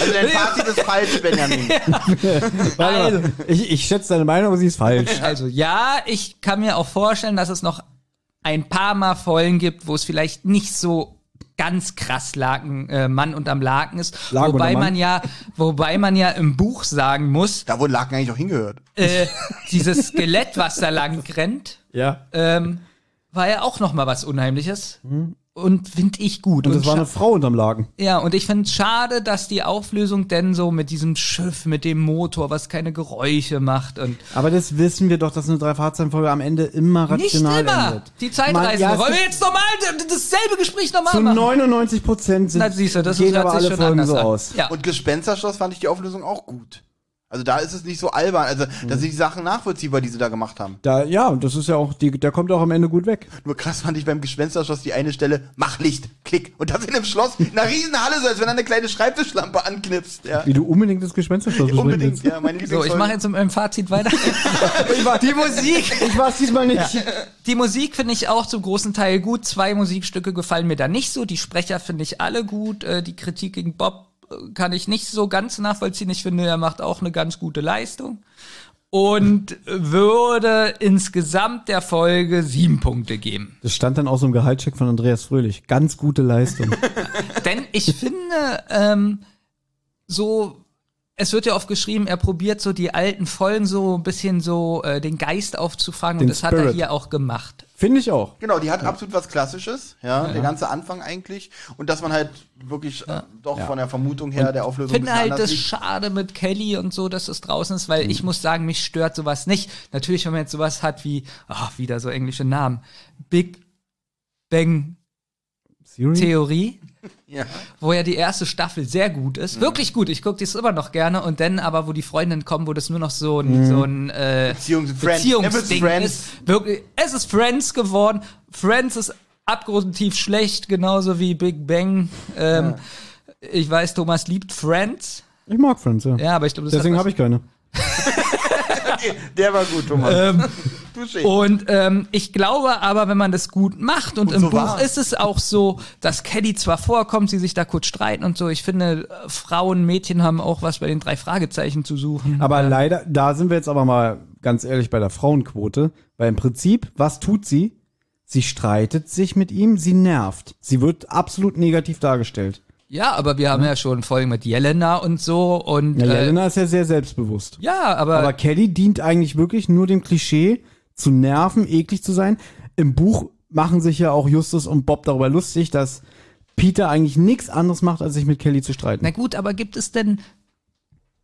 Speaker 3: Also dein Fazit ist falsch, Benjamin.
Speaker 2: Warte mal. Ich, ich schätze deine Meinung, aber sie ist falsch.
Speaker 4: Also ja, ich kann mir auch vorstellen, dass es noch ein paar Mal Folgen gibt, wo es vielleicht nicht so ganz krass Laken, äh, Mann unterm Laken ist.
Speaker 2: Laken
Speaker 4: wobei man ja, wobei man ja im Buch sagen muss,
Speaker 3: Da, wo Laken eigentlich auch hingehört.
Speaker 4: äh, dieses Skelett, was da lang rennt,
Speaker 2: Ja.
Speaker 4: ähm, war ja auch noch mal was Unheimliches. Und finde ich gut.
Speaker 2: Und das war eine Frau unterm Laken.
Speaker 4: ja, und ich finde es schade, dass die Auflösung denn so mit diesem Schiff, mit dem Motor, was keine Geräusche macht und
Speaker 2: Aber das wissen wir doch, dass eine Drei-Fahrzeichen-Folge am Ende immer
Speaker 4: nicht
Speaker 2: rational
Speaker 4: immer.
Speaker 2: endet.
Speaker 4: Die
Speaker 2: Man-
Speaker 4: Zeitreise.
Speaker 2: ja, es
Speaker 4: Wollen wir jetzt nochmal dasselbe Gespräch nochmal
Speaker 2: Zu
Speaker 4: machen?
Speaker 2: 99 Prozent sind
Speaker 4: Na, siehst du, das
Speaker 2: gehen aber alle
Speaker 4: schon
Speaker 2: Folgen
Speaker 4: anders
Speaker 2: so
Speaker 4: an.
Speaker 2: aus.
Speaker 4: Ja.
Speaker 3: Und Gespensterschloss fand ich die Auflösung auch gut. Also da ist es nicht so albern, also da sind die Sachen nachvollziehbar, die sie da gemacht haben.
Speaker 2: Da, ja, und das ist ja auch, die, der kommt auch am Ende gut weg.
Speaker 3: Nur krass fand ich beim Gespensterschloss die eine Stelle, mach Licht, klick. Und das in einem Schloss, in einer riesen Halle, so als wenn er eine kleine Schreibtischlampe anknipst. Ja.
Speaker 2: Wie du unbedingt das Gespensterschloss besprechen
Speaker 3: Unbedingt, ja, meine
Speaker 4: So, ich mache jetzt mit meinem Fazit weiter. die Musik.
Speaker 2: Ich war es diesmal nicht.
Speaker 4: Die Musik finde ich auch zum großen Teil gut. Zwei Musikstücke gefallen mir da nicht so. Die Sprecher finde ich alle gut. Äh, Die Kritik gegen Bob kann ich nicht so ganz nachvollziehen. Ich finde, er macht auch eine ganz gute Leistung. Und würde insgesamt der Folge sieben Punkte geben.
Speaker 2: Das stand dann auch so im Gehaltscheck von Andreas Fröhlich. Ganz gute Leistung.
Speaker 4: Denn ich finde, ähm, so, es wird ja oft geschrieben, er probiert so die alten Folgen so ein bisschen so äh, den Geist aufzufangen
Speaker 2: Den
Speaker 4: und das hat er
Speaker 2: Spirit.
Speaker 4: hier auch gemacht.
Speaker 2: Finde ich auch.
Speaker 3: Genau, die hat absolut was Klassisches, ja, der ganze Anfang eigentlich. Und dass man halt wirklich äh, doch
Speaker 2: Ja.
Speaker 3: von der Vermutung her der Auflösung
Speaker 4: Ich finde halt das
Speaker 3: liegt.
Speaker 4: schade mit Kelly und so, dass es draußen ist, weil
Speaker 2: Mhm.
Speaker 4: ich muss sagen, mich stört sowas nicht. Natürlich, wenn man jetzt sowas hat wie, ach, wieder so englische Namen, Big Bang
Speaker 2: Theory?
Speaker 4: Theorie,
Speaker 3: Ja.
Speaker 4: wo ja die erste Staffel sehr gut ist, wirklich gut. Ich gucke das immer noch gerne und dann aber, wo die Freundinnen kommen, wo das nur noch so ein, so ein äh,
Speaker 3: Beziehungs- Friends.
Speaker 4: Beziehungsding
Speaker 3: Friends.
Speaker 4: ist. Wirklich, es ist Friends geworden. Friends ist abgrundtief schlecht, genauso wie Big Bang. Ähm, Ich weiß, Thomas liebt Friends.
Speaker 2: Ich mag Friends, ja.
Speaker 4: Ja, aber ich glaube, das
Speaker 2: Deswegen habe ich keine.
Speaker 3: Der war gut, Thomas.
Speaker 4: Ähm. Und ähm, ich glaube aber, wenn man das gut macht und,
Speaker 3: Und
Speaker 4: im
Speaker 3: so
Speaker 4: Buch
Speaker 3: war.
Speaker 4: ist es auch so, dass Kelly zwar vorkommt, sie sich da kurz streiten und so. Ich finde, äh, Frauen, Mädchen haben auch was bei den drei Fragezeichen zu suchen.
Speaker 2: Aber leider, da sind wir jetzt aber mal ganz ehrlich bei der Frauenquote. Weil im Prinzip, was tut sie? Sie streitet sich mit ihm, sie nervt. Sie wird absolut negativ dargestellt.
Speaker 4: Ja, aber wir haben ja schon Folgen mit Jelena und so und
Speaker 2: Ja,
Speaker 4: äh,
Speaker 2: Jelena ist ja sehr selbstbewusst.
Speaker 4: ja, aber,
Speaker 2: Aber Kelly dient eigentlich wirklich nur dem Klischee, zu nerven, eklig zu sein. Im Buch machen sich ja auch Justus und Bob darüber lustig, dass Peter eigentlich nichts anderes macht, als sich mit Kelly zu streiten.
Speaker 4: na gut, aber gibt es denn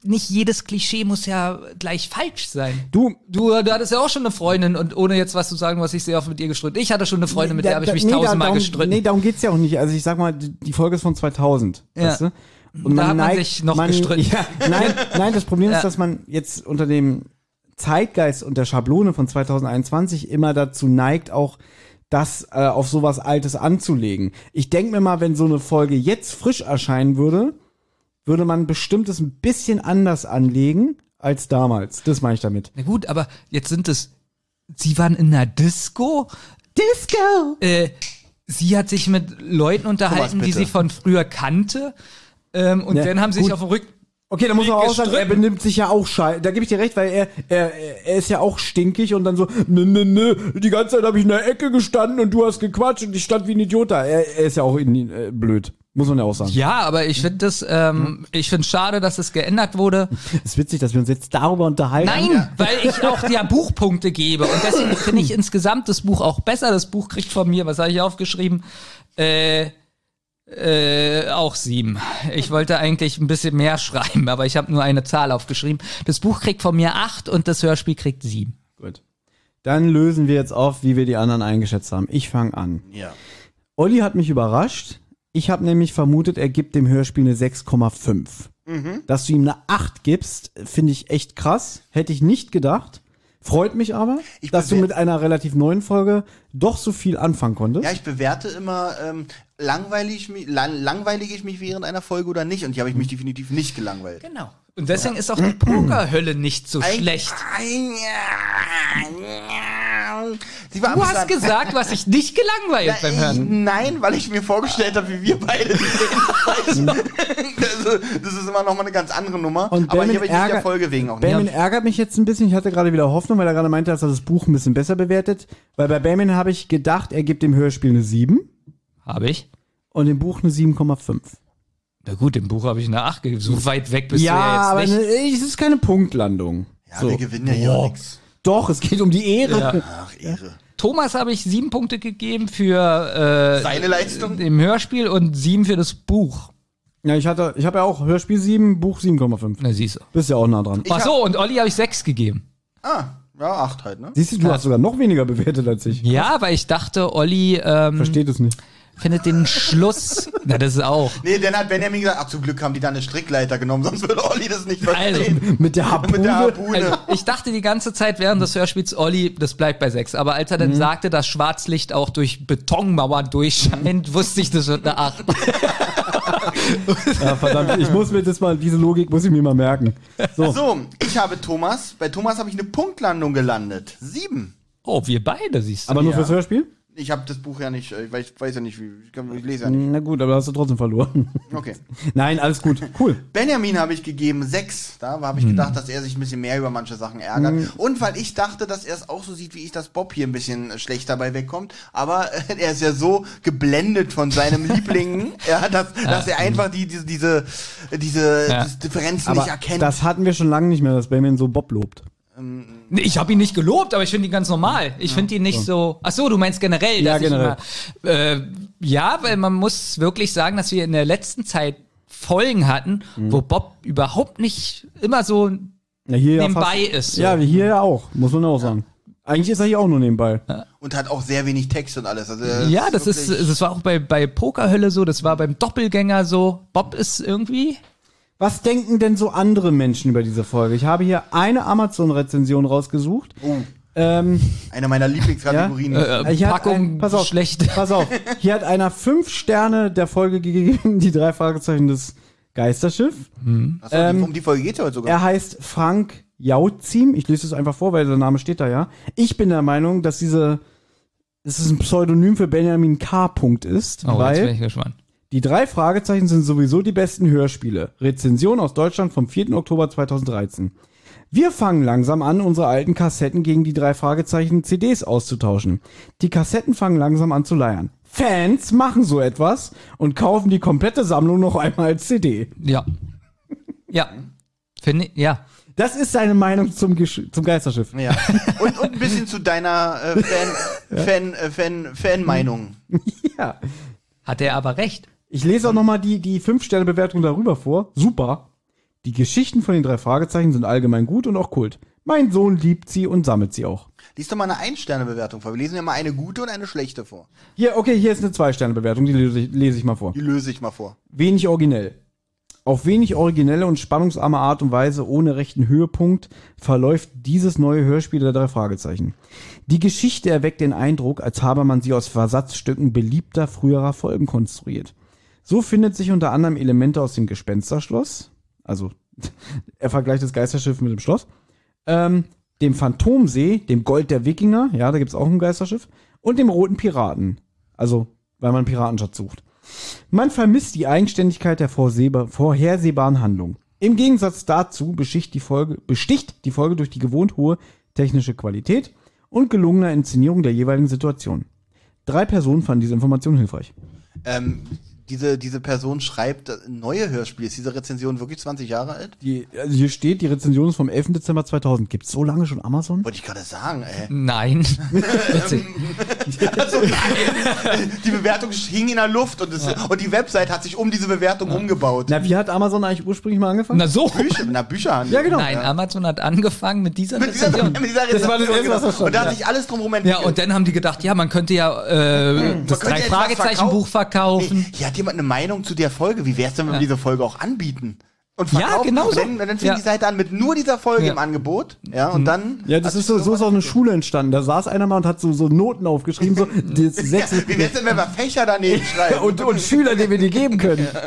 Speaker 4: nicht jedes Klischee muss ja gleich falsch sein.
Speaker 2: Du,
Speaker 4: Du, du hattest ja auch schon eine Freundin und ohne jetzt was zu sagen, was ich sehr oft mit ihr gestritten. Ich hatte schon eine Freundin, mit der habe ich mich
Speaker 2: nee, da-
Speaker 4: tausendmal
Speaker 2: darum,
Speaker 4: gestritten.
Speaker 2: Nee, darum geht's ja auch nicht. Also ich sag mal, die Folge ist von 2000.
Speaker 4: Ja.
Speaker 2: Weißt du?
Speaker 4: Da hat man sich noch gestritten.
Speaker 2: Ja, nein, nein, das Problem
Speaker 4: Ja.
Speaker 2: ist, dass man jetzt unter dem Zeitgeist und der Schablone von 2021 immer dazu neigt, auch das äh, auf sowas Altes anzulegen. Ich denke mir mal, wenn so eine Folge jetzt frisch erscheinen würde, würde man bestimmtes ein bisschen anders anlegen als damals. Das meine ich damit.
Speaker 4: Na gut, aber jetzt sind es, sie waren in einer Disco,
Speaker 2: Disco!
Speaker 4: äh, sie hat sich mit Leuten unterhalten, die sie von früher kannte, ähm, und
Speaker 2: Ja,
Speaker 4: dann haben sie sich
Speaker 2: gut.
Speaker 4: auf dem Rücken,
Speaker 2: Okay, da muss man auch sagen, er benimmt sich ja auch scheiße. Da gebe ich dir recht, weil er, er, er ist ja auch stinkig und dann so, ne, ne, ne, die ganze Zeit habe ich in der Ecke gestanden und du hast gequatscht und ich stand wie ein Idiot da. Er, er ist ja auch in, äh, blöd. Muss man ja auch sagen.
Speaker 4: ja, aber ich finde das, ähm, ich finde schade, dass es geändert wurde.
Speaker 2: ist witzig, dass wir uns jetzt darüber unterhalten.
Speaker 4: Nein, weil ich auch ja Buchpunkte gebe und deswegen finde ich insgesamt das Buch auch besser. Das Buch kriegt von mir, was habe ich aufgeschrieben? Äh, äh, auch sieben. Ich wollte eigentlich ein bisschen mehr schreiben, aber ich habe nur eine Zahl aufgeschrieben. Das Buch kriegt von mir acht und das Hörspiel kriegt sieben.
Speaker 2: Gut. Dann lösen wir jetzt auf, wie wir die anderen eingeschätzt haben. Ich fange an.
Speaker 3: ja.
Speaker 2: Olli hat mich überrascht. Ich habe nämlich vermutet, er gibt dem Hörspiel eine 6,5. Dass du ihm eine 8 gibst, finde ich echt krass. Hätte ich nicht gedacht. Freut mich aber,
Speaker 3: Ich
Speaker 2: dass du mit einer relativ neuen Folge doch so viel anfangen konntest.
Speaker 3: Ja, ich bewerte immer, ähm, langweilig, ich mich, lang, langweilige ich mich während einer Folge oder nicht. Und hier habe ich mich definitiv nicht gelangweilt.
Speaker 4: Genau. Und deswegen ist auch die Pokerhölle nicht so
Speaker 3: Ein-
Speaker 4: schlecht.
Speaker 3: Ein- ja, Sie war
Speaker 4: Du hast gesagt, was ich nicht gelangweilt beim Hören.
Speaker 3: nein, weil ich mir vorgestellt habe, wie wir beide die sehen. also, das ist immer noch mal eine ganz andere Nummer.
Speaker 2: Und
Speaker 3: aber
Speaker 2: Benjamin
Speaker 3: hier habe ich nicht der
Speaker 2: ärgert-
Speaker 3: Folge wegen auch
Speaker 2: Benjamin
Speaker 3: nicht.
Speaker 2: ärgert mich jetzt ein bisschen. Ich hatte gerade wieder Hoffnung, weil er gerade meinte, dass er das Buch ein bisschen besser bewertet. Weil bei Benjamin habe ich gedacht, er gibt dem Hörspiel eine 7
Speaker 4: Habe ich?
Speaker 2: und dem Buch eine 7,5.
Speaker 4: Na gut, im Buch habe ich eine 8 gegeben. So weit weg bist
Speaker 2: Ja,
Speaker 4: du ja
Speaker 2: aber
Speaker 4: jetzt nicht.
Speaker 2: ne, es ist keine Punktlandung.
Speaker 3: Ja,
Speaker 2: so.
Speaker 3: wir gewinnen ja hier nichts.
Speaker 2: Doch, es geht um die Ehre.
Speaker 4: Ja.
Speaker 3: Ach, Ehre.
Speaker 4: Thomas habe ich sieben Punkte gegeben für äh,
Speaker 3: Seine Leistung?
Speaker 4: im Hörspiel und sieben für das Buch.
Speaker 2: Ja, ich hatte, ich habe ja auch Hörspiel 7, Buch 7,5.
Speaker 4: Na siehst du.
Speaker 2: Bist ja auch nah dran.
Speaker 4: Ach so, und Olli habe ich sechs gegeben.
Speaker 3: Ah, ja, acht halt, ne?
Speaker 2: Siehst du, du hast sogar noch weniger bewertet als ich.
Speaker 4: Ja, weil ich dachte, Olli ähm,
Speaker 2: Versteht es nicht.
Speaker 4: Findet den Schluss. Na, das ist auch.
Speaker 3: Nee, dann hat Benjamin gesagt, ach, zum Glück haben die da eine Strickleiter genommen, sonst würde Olli das nicht
Speaker 4: Also,
Speaker 3: verstehen.
Speaker 2: Mit der Harpune.
Speaker 3: Mit der Harpune.
Speaker 4: Also, ich dachte die ganze Zeit während des Hörspiels, Olli, das bleibt bei sechs. Aber als er dann sagte, dass Schwarzlicht auch durch Betonmauern durchscheint, wusste ich, das wird eine acht.
Speaker 2: Ja, verdammt, ich muss mir das mal, diese Logik muss ich mir mal merken. So.
Speaker 3: So, ich habe Thomas, bei Thomas habe ich eine Punktlandung gelandet. Sieben.
Speaker 4: Oh, wir beide, siehst du.
Speaker 2: Aber nur
Speaker 3: Ja.
Speaker 2: fürs Hörspiel?
Speaker 3: Ich habe das Buch ja nicht, äh, ich weiß ja nicht, wie, ich, kann- ich lese ja nicht.
Speaker 2: Na gut, aber hast du trotzdem verloren.
Speaker 3: Okay.
Speaker 2: Nein, alles gut. Cool.
Speaker 3: Benjamin habe ich gegeben sechs. Da habe ich gedacht, dass er sich ein bisschen mehr über manche Sachen ärgert. Und weil ich dachte, dass er es auch so sieht wie ich, dass Bob hier ein bisschen äh, schlecht dabei wegkommt. Aber äh, er ist ja so geblendet von seinem Liebling, ja, dass, dass er einfach die, diese, diese, diese,
Speaker 4: Ja.
Speaker 3: Differenzen
Speaker 2: Aber
Speaker 3: nicht erkennt.
Speaker 2: das hatten wir schon lange nicht mehr, dass Benjamin so Bob lobt.
Speaker 4: Nee, ich habe ihn nicht gelobt, aber ich finde ihn ganz normal. Ich finde ihn nicht so. Ach so, du meinst generell?
Speaker 2: Ja,
Speaker 4: dass ich
Speaker 2: generell.
Speaker 4: Immer, äh, ja, weil man muss wirklich sagen, dass wir in der letzten Zeit Folgen hatten,
Speaker 2: Mhm.
Speaker 4: wo Bob überhaupt nicht immer so
Speaker 2: Ja, hier
Speaker 4: nebenbei
Speaker 2: ja fast,
Speaker 4: ist. So.
Speaker 2: Ja, wie hier ja auch, muss man auch sagen. Eigentlich ist er hier auch nur nebenbei.
Speaker 3: und hat auch sehr wenig Text und alles. Also, er
Speaker 4: Ja, das ist, das war auch bei, bei Pokerhölle so, das war beim Doppelgänger so. Bob ist irgendwie.
Speaker 2: Was denken denn so andere Menschen über diese Folge? Ich habe hier eine Amazon-Rezension rausgesucht.
Speaker 3: Oh,
Speaker 2: Ähm,
Speaker 3: eine meiner Lieblingskategorien.
Speaker 4: Äh,
Speaker 2: hier hat
Speaker 4: Packung
Speaker 2: ein, pass auf,
Speaker 4: schlecht.
Speaker 2: Pass auf, hier hat einer fünf Sterne der Folge gegeben, die drei Fragezeichen des Geisterschiff.
Speaker 3: Achso,
Speaker 2: ähm,
Speaker 3: die, um die Folge geht's ja heute sogar.
Speaker 2: Er heißt Frank Jauzim. Ich lese es einfach vor, weil der Name steht da ja. Ich bin der Meinung, dass diese, es ein Pseudonym für Benjamin K. Punkt ist,
Speaker 4: Oh, jetzt bin
Speaker 2: weil
Speaker 4: ich gespannt.
Speaker 2: Die drei Fragezeichen sind sowieso die besten Hörspiele. Rezension aus Deutschland vom 4. Oktober 2013. Wir fangen langsam an, unsere alten Kassetten gegen die drei Fragezeichen CDs auszutauschen. Die Kassetten fangen langsam an zu leiern. Fans machen so etwas und kaufen die komplette Sammlung noch einmal als CD.
Speaker 4: Ja. Ja. Finde ja.
Speaker 2: Das ist seine Meinung zum, Gesch zum Geisterschiff.
Speaker 3: Ja. Und, und ein bisschen zu deiner äh, Fan, Fan, äh, Fan, Fan-Meinung.
Speaker 2: Ja.
Speaker 4: Hat er aber recht.
Speaker 2: Ich lese auch nochmal die, die 5-Sterne-Bewertung darüber vor. Super. Die Geschichten von den drei Fragezeichen sind allgemein gut und auch Kult. Mein Sohn liebt sie und sammelt sie auch.
Speaker 3: Lies doch mal eine Ein-Sterne-Bewertung vor. Wir lesen ja mal eine gute und eine schlechte vor.
Speaker 2: Hier, okay, hier ist eine 2-Sterne-Bewertung, die lese ich, lese ich mal vor.
Speaker 3: Die löse ich mal vor.
Speaker 2: Wenig originell. Auf wenig originelle und spannungsarme Art und Weise ohne rechten Höhepunkt verläuft dieses neue Hörspiel der drei Fragezeichen. Die Geschichte erweckt den Eindruck, als habe man sie aus Versatzstücken beliebter früherer Folgen konstruiert. So findet sich unter anderem Elemente aus dem Gespensterschloss, also er vergleicht das Geisterschiff mit dem Schloss, ähm, dem Phantomsee, dem Gold der Wikinger, ja, da gibt's auch ein Geisterschiff, und dem Roten Piraten, also weil man einen Piratenschatz sucht. Man vermisst die Eigenständigkeit der vorhersehbaren Handlung. Im Gegensatz dazu besticht die, Folge, besticht die Folge durch die gewohnt hohe technische Qualität und gelungener Inszenierung der jeweiligen Situation. Drei Personen fanden diese Information hilfreich.
Speaker 3: Ähm, diese, diese Person schreibt neue Hörspiele. Ist diese Rezension wirklich 20 Jahre alt?
Speaker 2: Die, also hier steht, die Rezension ist vom 11. Dezember 2000. Gibt's so lange schon Amazon?
Speaker 3: Wollte ich gerade sagen, ey.
Speaker 4: Nein. Witzig.
Speaker 3: Also nein. Die Bewertung hing in der Luft und, es, und die Website hat sich um diese Bewertung umgebaut.
Speaker 2: Na, wie hat Amazon eigentlich ursprünglich mal angefangen?
Speaker 4: Na so.
Speaker 3: Bücher, na, Bücherhandel.
Speaker 2: Ja, genau.
Speaker 4: Nein, Amazon hat angefangen mit dieser
Speaker 3: Mit dieser,
Speaker 4: Rezension.
Speaker 3: mit dieser
Speaker 2: Das war das
Speaker 3: Rezension,
Speaker 2: Erste,
Speaker 3: genau. Und da hat
Speaker 2: ja.
Speaker 3: sich alles drumherum
Speaker 4: Ja,
Speaker 3: entwickelt.
Speaker 4: und dann haben die gedacht, ja, man könnte ja äh, das
Speaker 3: könnte
Speaker 4: drei
Speaker 3: etwas
Speaker 4: Fragezeichen Buch verkaufen.
Speaker 3: Nee, hier hat jemand eine Meinung zu der Folge. Wie wär's denn, wenn wir
Speaker 4: Ja.
Speaker 3: diese Folge auch anbieten? Und
Speaker 4: Ja, genau
Speaker 3: Und
Speaker 4: so.
Speaker 3: dann, dann fing
Speaker 4: Ja.
Speaker 3: die Seite an mit nur dieser Folge
Speaker 4: Ja.
Speaker 3: im Angebot. Ja, und dann.
Speaker 2: Ja, das ist so, so ist auch eine Schule entstanden. Da saß einer mal und hat so, so Noten aufgeschrieben, so das
Speaker 3: Ja,
Speaker 2: sechs,
Speaker 3: wie wär's denn, wenn wir Fächer daneben schreiben?
Speaker 2: und, und Schüler, die wir die geben können.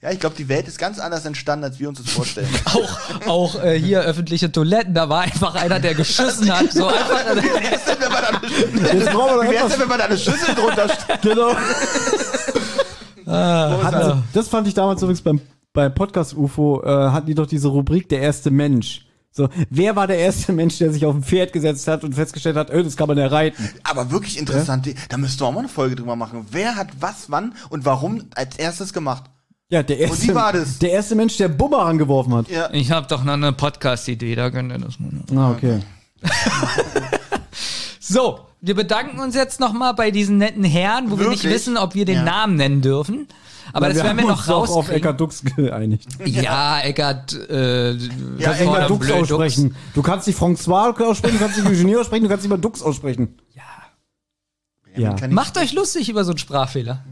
Speaker 3: Ja, ich glaube, die Welt ist ganz anders entstanden, als wir uns das vorstellen.
Speaker 4: Auch, auch äh, hier öffentliche Toiletten, da war einfach einer, der geschissen hat. So einfach,
Speaker 3: Wie wär's denn, wenn man da eine, Schüssel drunter stellt?
Speaker 2: Genau.
Speaker 3: Ist
Speaker 2: Hatten
Speaker 3: das?
Speaker 2: fand ich damals übrigens beim, beim Podcast UFO, äh, hatten die doch diese Rubrik Der erste Mensch. So, wer war der erste Mensch, der sich auf ein Pferd gesetzt hat und festgestellt hat, öh, das kann man ja reiten?
Speaker 3: Aber wirklich interessant, die- da müssten wir auch mal eine Folge drüber machen. Wer hat was, wann und warum als erstes gemacht?
Speaker 2: Ja, der erste,
Speaker 3: wie war das?
Speaker 2: der erste Mensch, der Bumerang geworfen hat.
Speaker 3: Ja.
Speaker 4: ich habe doch noch eine Podcast-Idee, da könnt ihr das mal.
Speaker 2: Ah, okay.
Speaker 4: So, wir bedanken uns jetzt nochmal bei diesen netten Herren, wo wir nicht
Speaker 3: Wirklich?
Speaker 4: wissen, ob wir den
Speaker 3: Ja.
Speaker 4: Namen nennen dürfen. Aber
Speaker 2: Weil
Speaker 4: das werden wir noch
Speaker 2: uns doch auf. Eckart Dux geeinigt.
Speaker 4: Ja, Eckart, äh,
Speaker 3: Ja,
Speaker 2: Kannst
Speaker 3: Eckart
Speaker 2: Dux aussprechen. Du kannst nicht François aussprechen, du kannst nicht Eugenie aussprechen, du kannst nicht mal Dux aussprechen. Ja.
Speaker 3: Ich-
Speaker 4: Macht euch lustig über so einen Sprachfehler.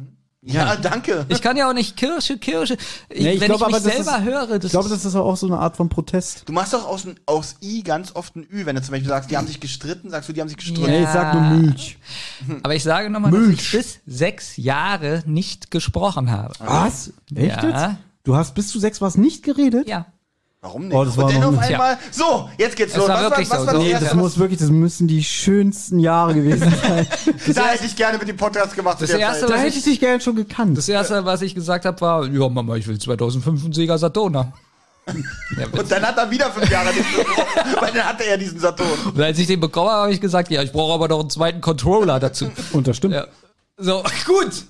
Speaker 3: Ja, danke.
Speaker 4: Ich kann ja auch nicht Kirsche, Kirsche. Ich,
Speaker 2: Nee, ich
Speaker 4: wenn
Speaker 2: glaube
Speaker 4: ich mich
Speaker 2: aber, das
Speaker 4: selber
Speaker 2: ist-
Speaker 4: höre, das
Speaker 2: Ich glaube, das ist auch so eine Art von Protest.
Speaker 3: Du machst doch aus, aus I ganz oft ein Ü. Wenn du zum Beispiel sagst, die haben sich gestritten, sagst du, die haben sich gestritten.
Speaker 2: Nee, ich sag nur Milch.
Speaker 4: Aber ich sage nochmal, dass ich bis sechs Jahre nicht gesprochen habe.
Speaker 2: Was? Echt
Speaker 4: Ja.
Speaker 2: jetzt? Du hast bis zu sechs was nicht geredet?
Speaker 4: Ja.
Speaker 3: Warum nicht?
Speaker 2: Oh, das war
Speaker 3: Und dann auf
Speaker 2: ein-
Speaker 3: einmal, so, jetzt geht's
Speaker 4: Es
Speaker 3: los.
Speaker 4: war
Speaker 3: was
Speaker 4: wirklich
Speaker 3: war, was
Speaker 4: so,
Speaker 3: war
Speaker 4: so.
Speaker 3: das
Speaker 2: Nee, das muss wirklich, das müssen die schönsten Jahre gewesen sein.
Speaker 3: Da hätte ich gerne mit dem Podcast gemacht.
Speaker 4: Das erste,
Speaker 2: da
Speaker 4: was
Speaker 2: hätte ich dich gerne schon gekannt.
Speaker 4: Das erste, was ich gesagt habe, war, ja Mama, ich will 2005 einen Sega Saturn haben. Ja,
Speaker 3: Und dann hat er wieder fünf Jahre nicht gebrochen, weil dann hatte er diesen Saturn.
Speaker 4: und als ich den bekommen habe, habe ich gesagt, ja, ich brauche aber noch einen zweiten Controller dazu.
Speaker 2: Und das stimmt.
Speaker 4: Ja. So, gut.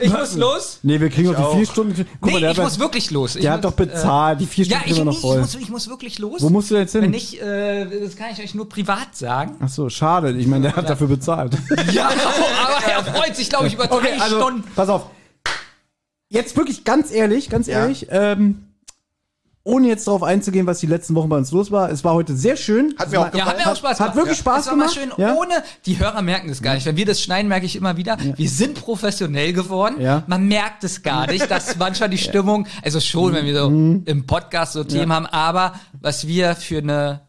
Speaker 4: Ich muss los.
Speaker 2: Nee, wir kriegen noch
Speaker 3: auch.
Speaker 2: die vier Stunden. Guck
Speaker 4: Nee,
Speaker 2: der,
Speaker 4: ich
Speaker 2: hat,
Speaker 4: muss wirklich los. Ich
Speaker 2: der hat
Speaker 4: muss,
Speaker 2: doch bezahlt. die vier
Speaker 4: Ja,
Speaker 2: Stunden
Speaker 4: ich,
Speaker 2: sind wir
Speaker 4: nee,
Speaker 2: noch voll.
Speaker 4: ich, muss, ich muss wirklich los.
Speaker 2: Wo musst du jetzt hin?
Speaker 4: Wenn nicht, äh, das kann ich euch nur privat sagen.
Speaker 2: Ach so, schade. Ich meine, der hat dafür bezahlt.
Speaker 4: Ja, aber er freut sich, glaube ich, über drei
Speaker 2: Okay, also,
Speaker 4: Stunden.
Speaker 2: pass auf. Jetzt wirklich ganz ehrlich, ganz
Speaker 3: Ja.
Speaker 2: ehrlich, ähm, ohne jetzt darauf einzugehen, was die letzten Wochen bei uns los war. Es war heute sehr schön.
Speaker 3: Hat mir auch
Speaker 4: Ja, hat mir auch Spaß gemacht.
Speaker 2: hat wirklich Spaß
Speaker 4: es war
Speaker 2: gemacht,
Speaker 4: schön,
Speaker 2: ja?
Speaker 4: ohne, die Hörer merken es gar nicht. Wenn wir das schneiden, merke ich immer wieder, wir sind professionell geworden.
Speaker 2: Ja.
Speaker 4: Man merkt es gar nicht, dass manchmal die Stimmung, also schon, wenn wir so
Speaker 2: Mhm.
Speaker 4: im Podcast so Themen haben, aber was wir für eine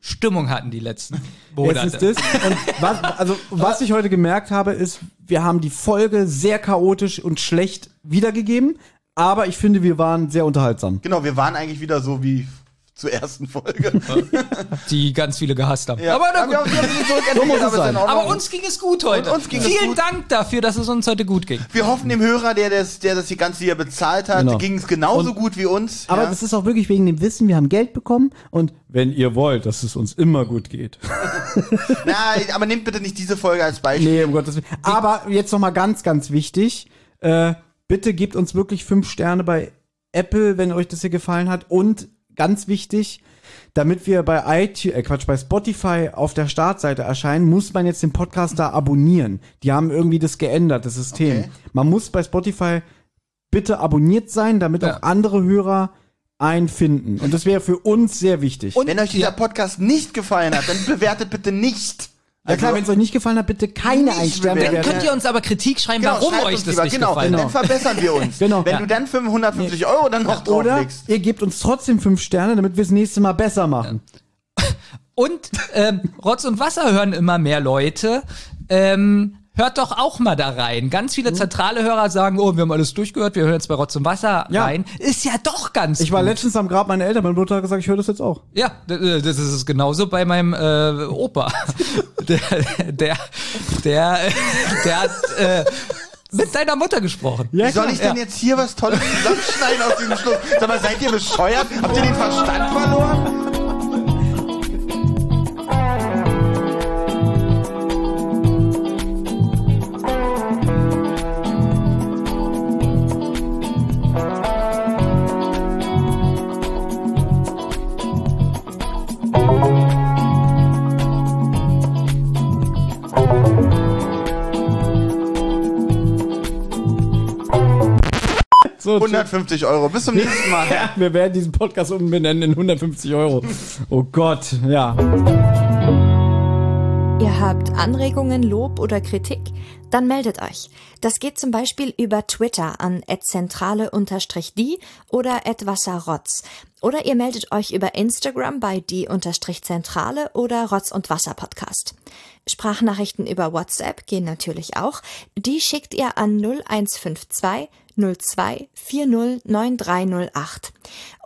Speaker 4: Stimmung hatten die letzten Monate.
Speaker 2: Jetzt ist das. Und was, also, was ich heute gemerkt habe, ist, wir haben die Folge sehr chaotisch und schlecht wiedergegeben. Aber ich finde, wir waren sehr unterhaltsam.
Speaker 3: Genau, wir waren eigentlich wieder so wie zur ersten Folge.
Speaker 4: die ganz viele gehasst haben.
Speaker 3: Ja.
Speaker 4: Aber na gut.
Speaker 2: es
Speaker 3: aber in Ordnung.
Speaker 4: Aber uns ging es gut heute.
Speaker 3: Und uns ging es
Speaker 4: Vielen
Speaker 3: gut.
Speaker 4: Dank dafür, dass es uns heute gut ging.
Speaker 3: Wir hoffen dem Hörer, der das, der das die ganze hier bezahlt hat,
Speaker 2: Genau.
Speaker 3: ging es genauso
Speaker 2: Und-
Speaker 3: gut wie uns.
Speaker 2: Aber
Speaker 3: ja.
Speaker 2: das ist auch wirklich wegen dem Wissen, wir haben Geld bekommen und wenn ihr wollt, dass es uns immer gut geht.
Speaker 3: Na, aber nehmt bitte nicht diese Folge als Beispiel.
Speaker 2: Nee, um Gottes Willen. Aber jetzt nochmal ganz, ganz wichtig. Äh, bitte gebt uns wirklich fünf Sterne bei Apple, wenn euch das hier gefallen hat. Und ganz wichtig, damit wir bei iTunes, äh Quatsch, bei Spotify auf der Startseite erscheinen, muss man jetzt den Podcast da abonnieren. Die haben irgendwie das geändert, das System.
Speaker 3: Okay.
Speaker 2: Man muss bei Spotify bitte abonniert sein, damit
Speaker 4: Ja.
Speaker 2: auch andere Hörer einen finden. Und das wäre für uns sehr wichtig.
Speaker 3: Wenn euch dieser Podcast nicht gefallen hat, dann bewertet bitte nicht.
Speaker 2: Ja klar, wenn es euch nicht gefallen hat, bitte keine
Speaker 3: bewerten.
Speaker 2: bewerten.
Speaker 4: Könnt ihr uns aber Kritik schreiben, warum
Speaker 3: schreibt
Speaker 4: euch
Speaker 3: uns
Speaker 4: das
Speaker 3: lieber,
Speaker 4: nicht
Speaker 3: genau,
Speaker 4: gefallen
Speaker 3: Dann
Speaker 4: hat?
Speaker 3: verbessern wir uns.
Speaker 2: Genau.
Speaker 3: Wenn
Speaker 2: Ja.
Speaker 3: du dann 550 Euro dann noch
Speaker 2: Oder
Speaker 3: drauflegst.
Speaker 2: ihr gebt uns trotzdem fünf Sterne, damit wir es nächste Mal besser machen.
Speaker 4: Und ähm, Rotz und Wasser hören immer mehr Leute. Ähm, hört doch auch mal da rein. Ganz viele zentrale Hörer sagen, oh, wir haben alles durchgehört, wir hören jetzt bei Rotz und Wasser
Speaker 2: Ja.
Speaker 4: rein. Ist ja doch ganz
Speaker 2: Ich war
Speaker 4: gut.
Speaker 2: letztens am Grab meiner Eltern, meine Mutter hat gesagt, ich höre das jetzt auch.
Speaker 4: Ja, d- das ist genauso bei meinem äh, Opa. Der, der, der, der hat äh, mit deiner Mutter gesprochen.
Speaker 2: Ja,
Speaker 3: Wie soll ich denn jetzt hier was Tolles zusammenschneiden aus diesem Schluss? Sag mal, seid ihr bescheuert? Habt ihr den Verstand verloren?
Speaker 2: So,
Speaker 3: 150 Euro. Bis zum nächsten Mal.
Speaker 2: Ja, wir werden diesen Podcast umbenennen in 150 Euro. Oh Gott, ja.
Speaker 1: Ihr habt Anregungen, Lob oder Kritik? Dann meldet euch. Das geht zum Beispiel über Twitter an @zentrale_die oder @wasserrotz. Oder ihr meldet euch über Instagram bei die_zentrale oder Rotz und Wasser Podcast. Sprachnachrichten über WhatsApp gehen natürlich auch. Die schickt ihr an 0152 02 40 9308.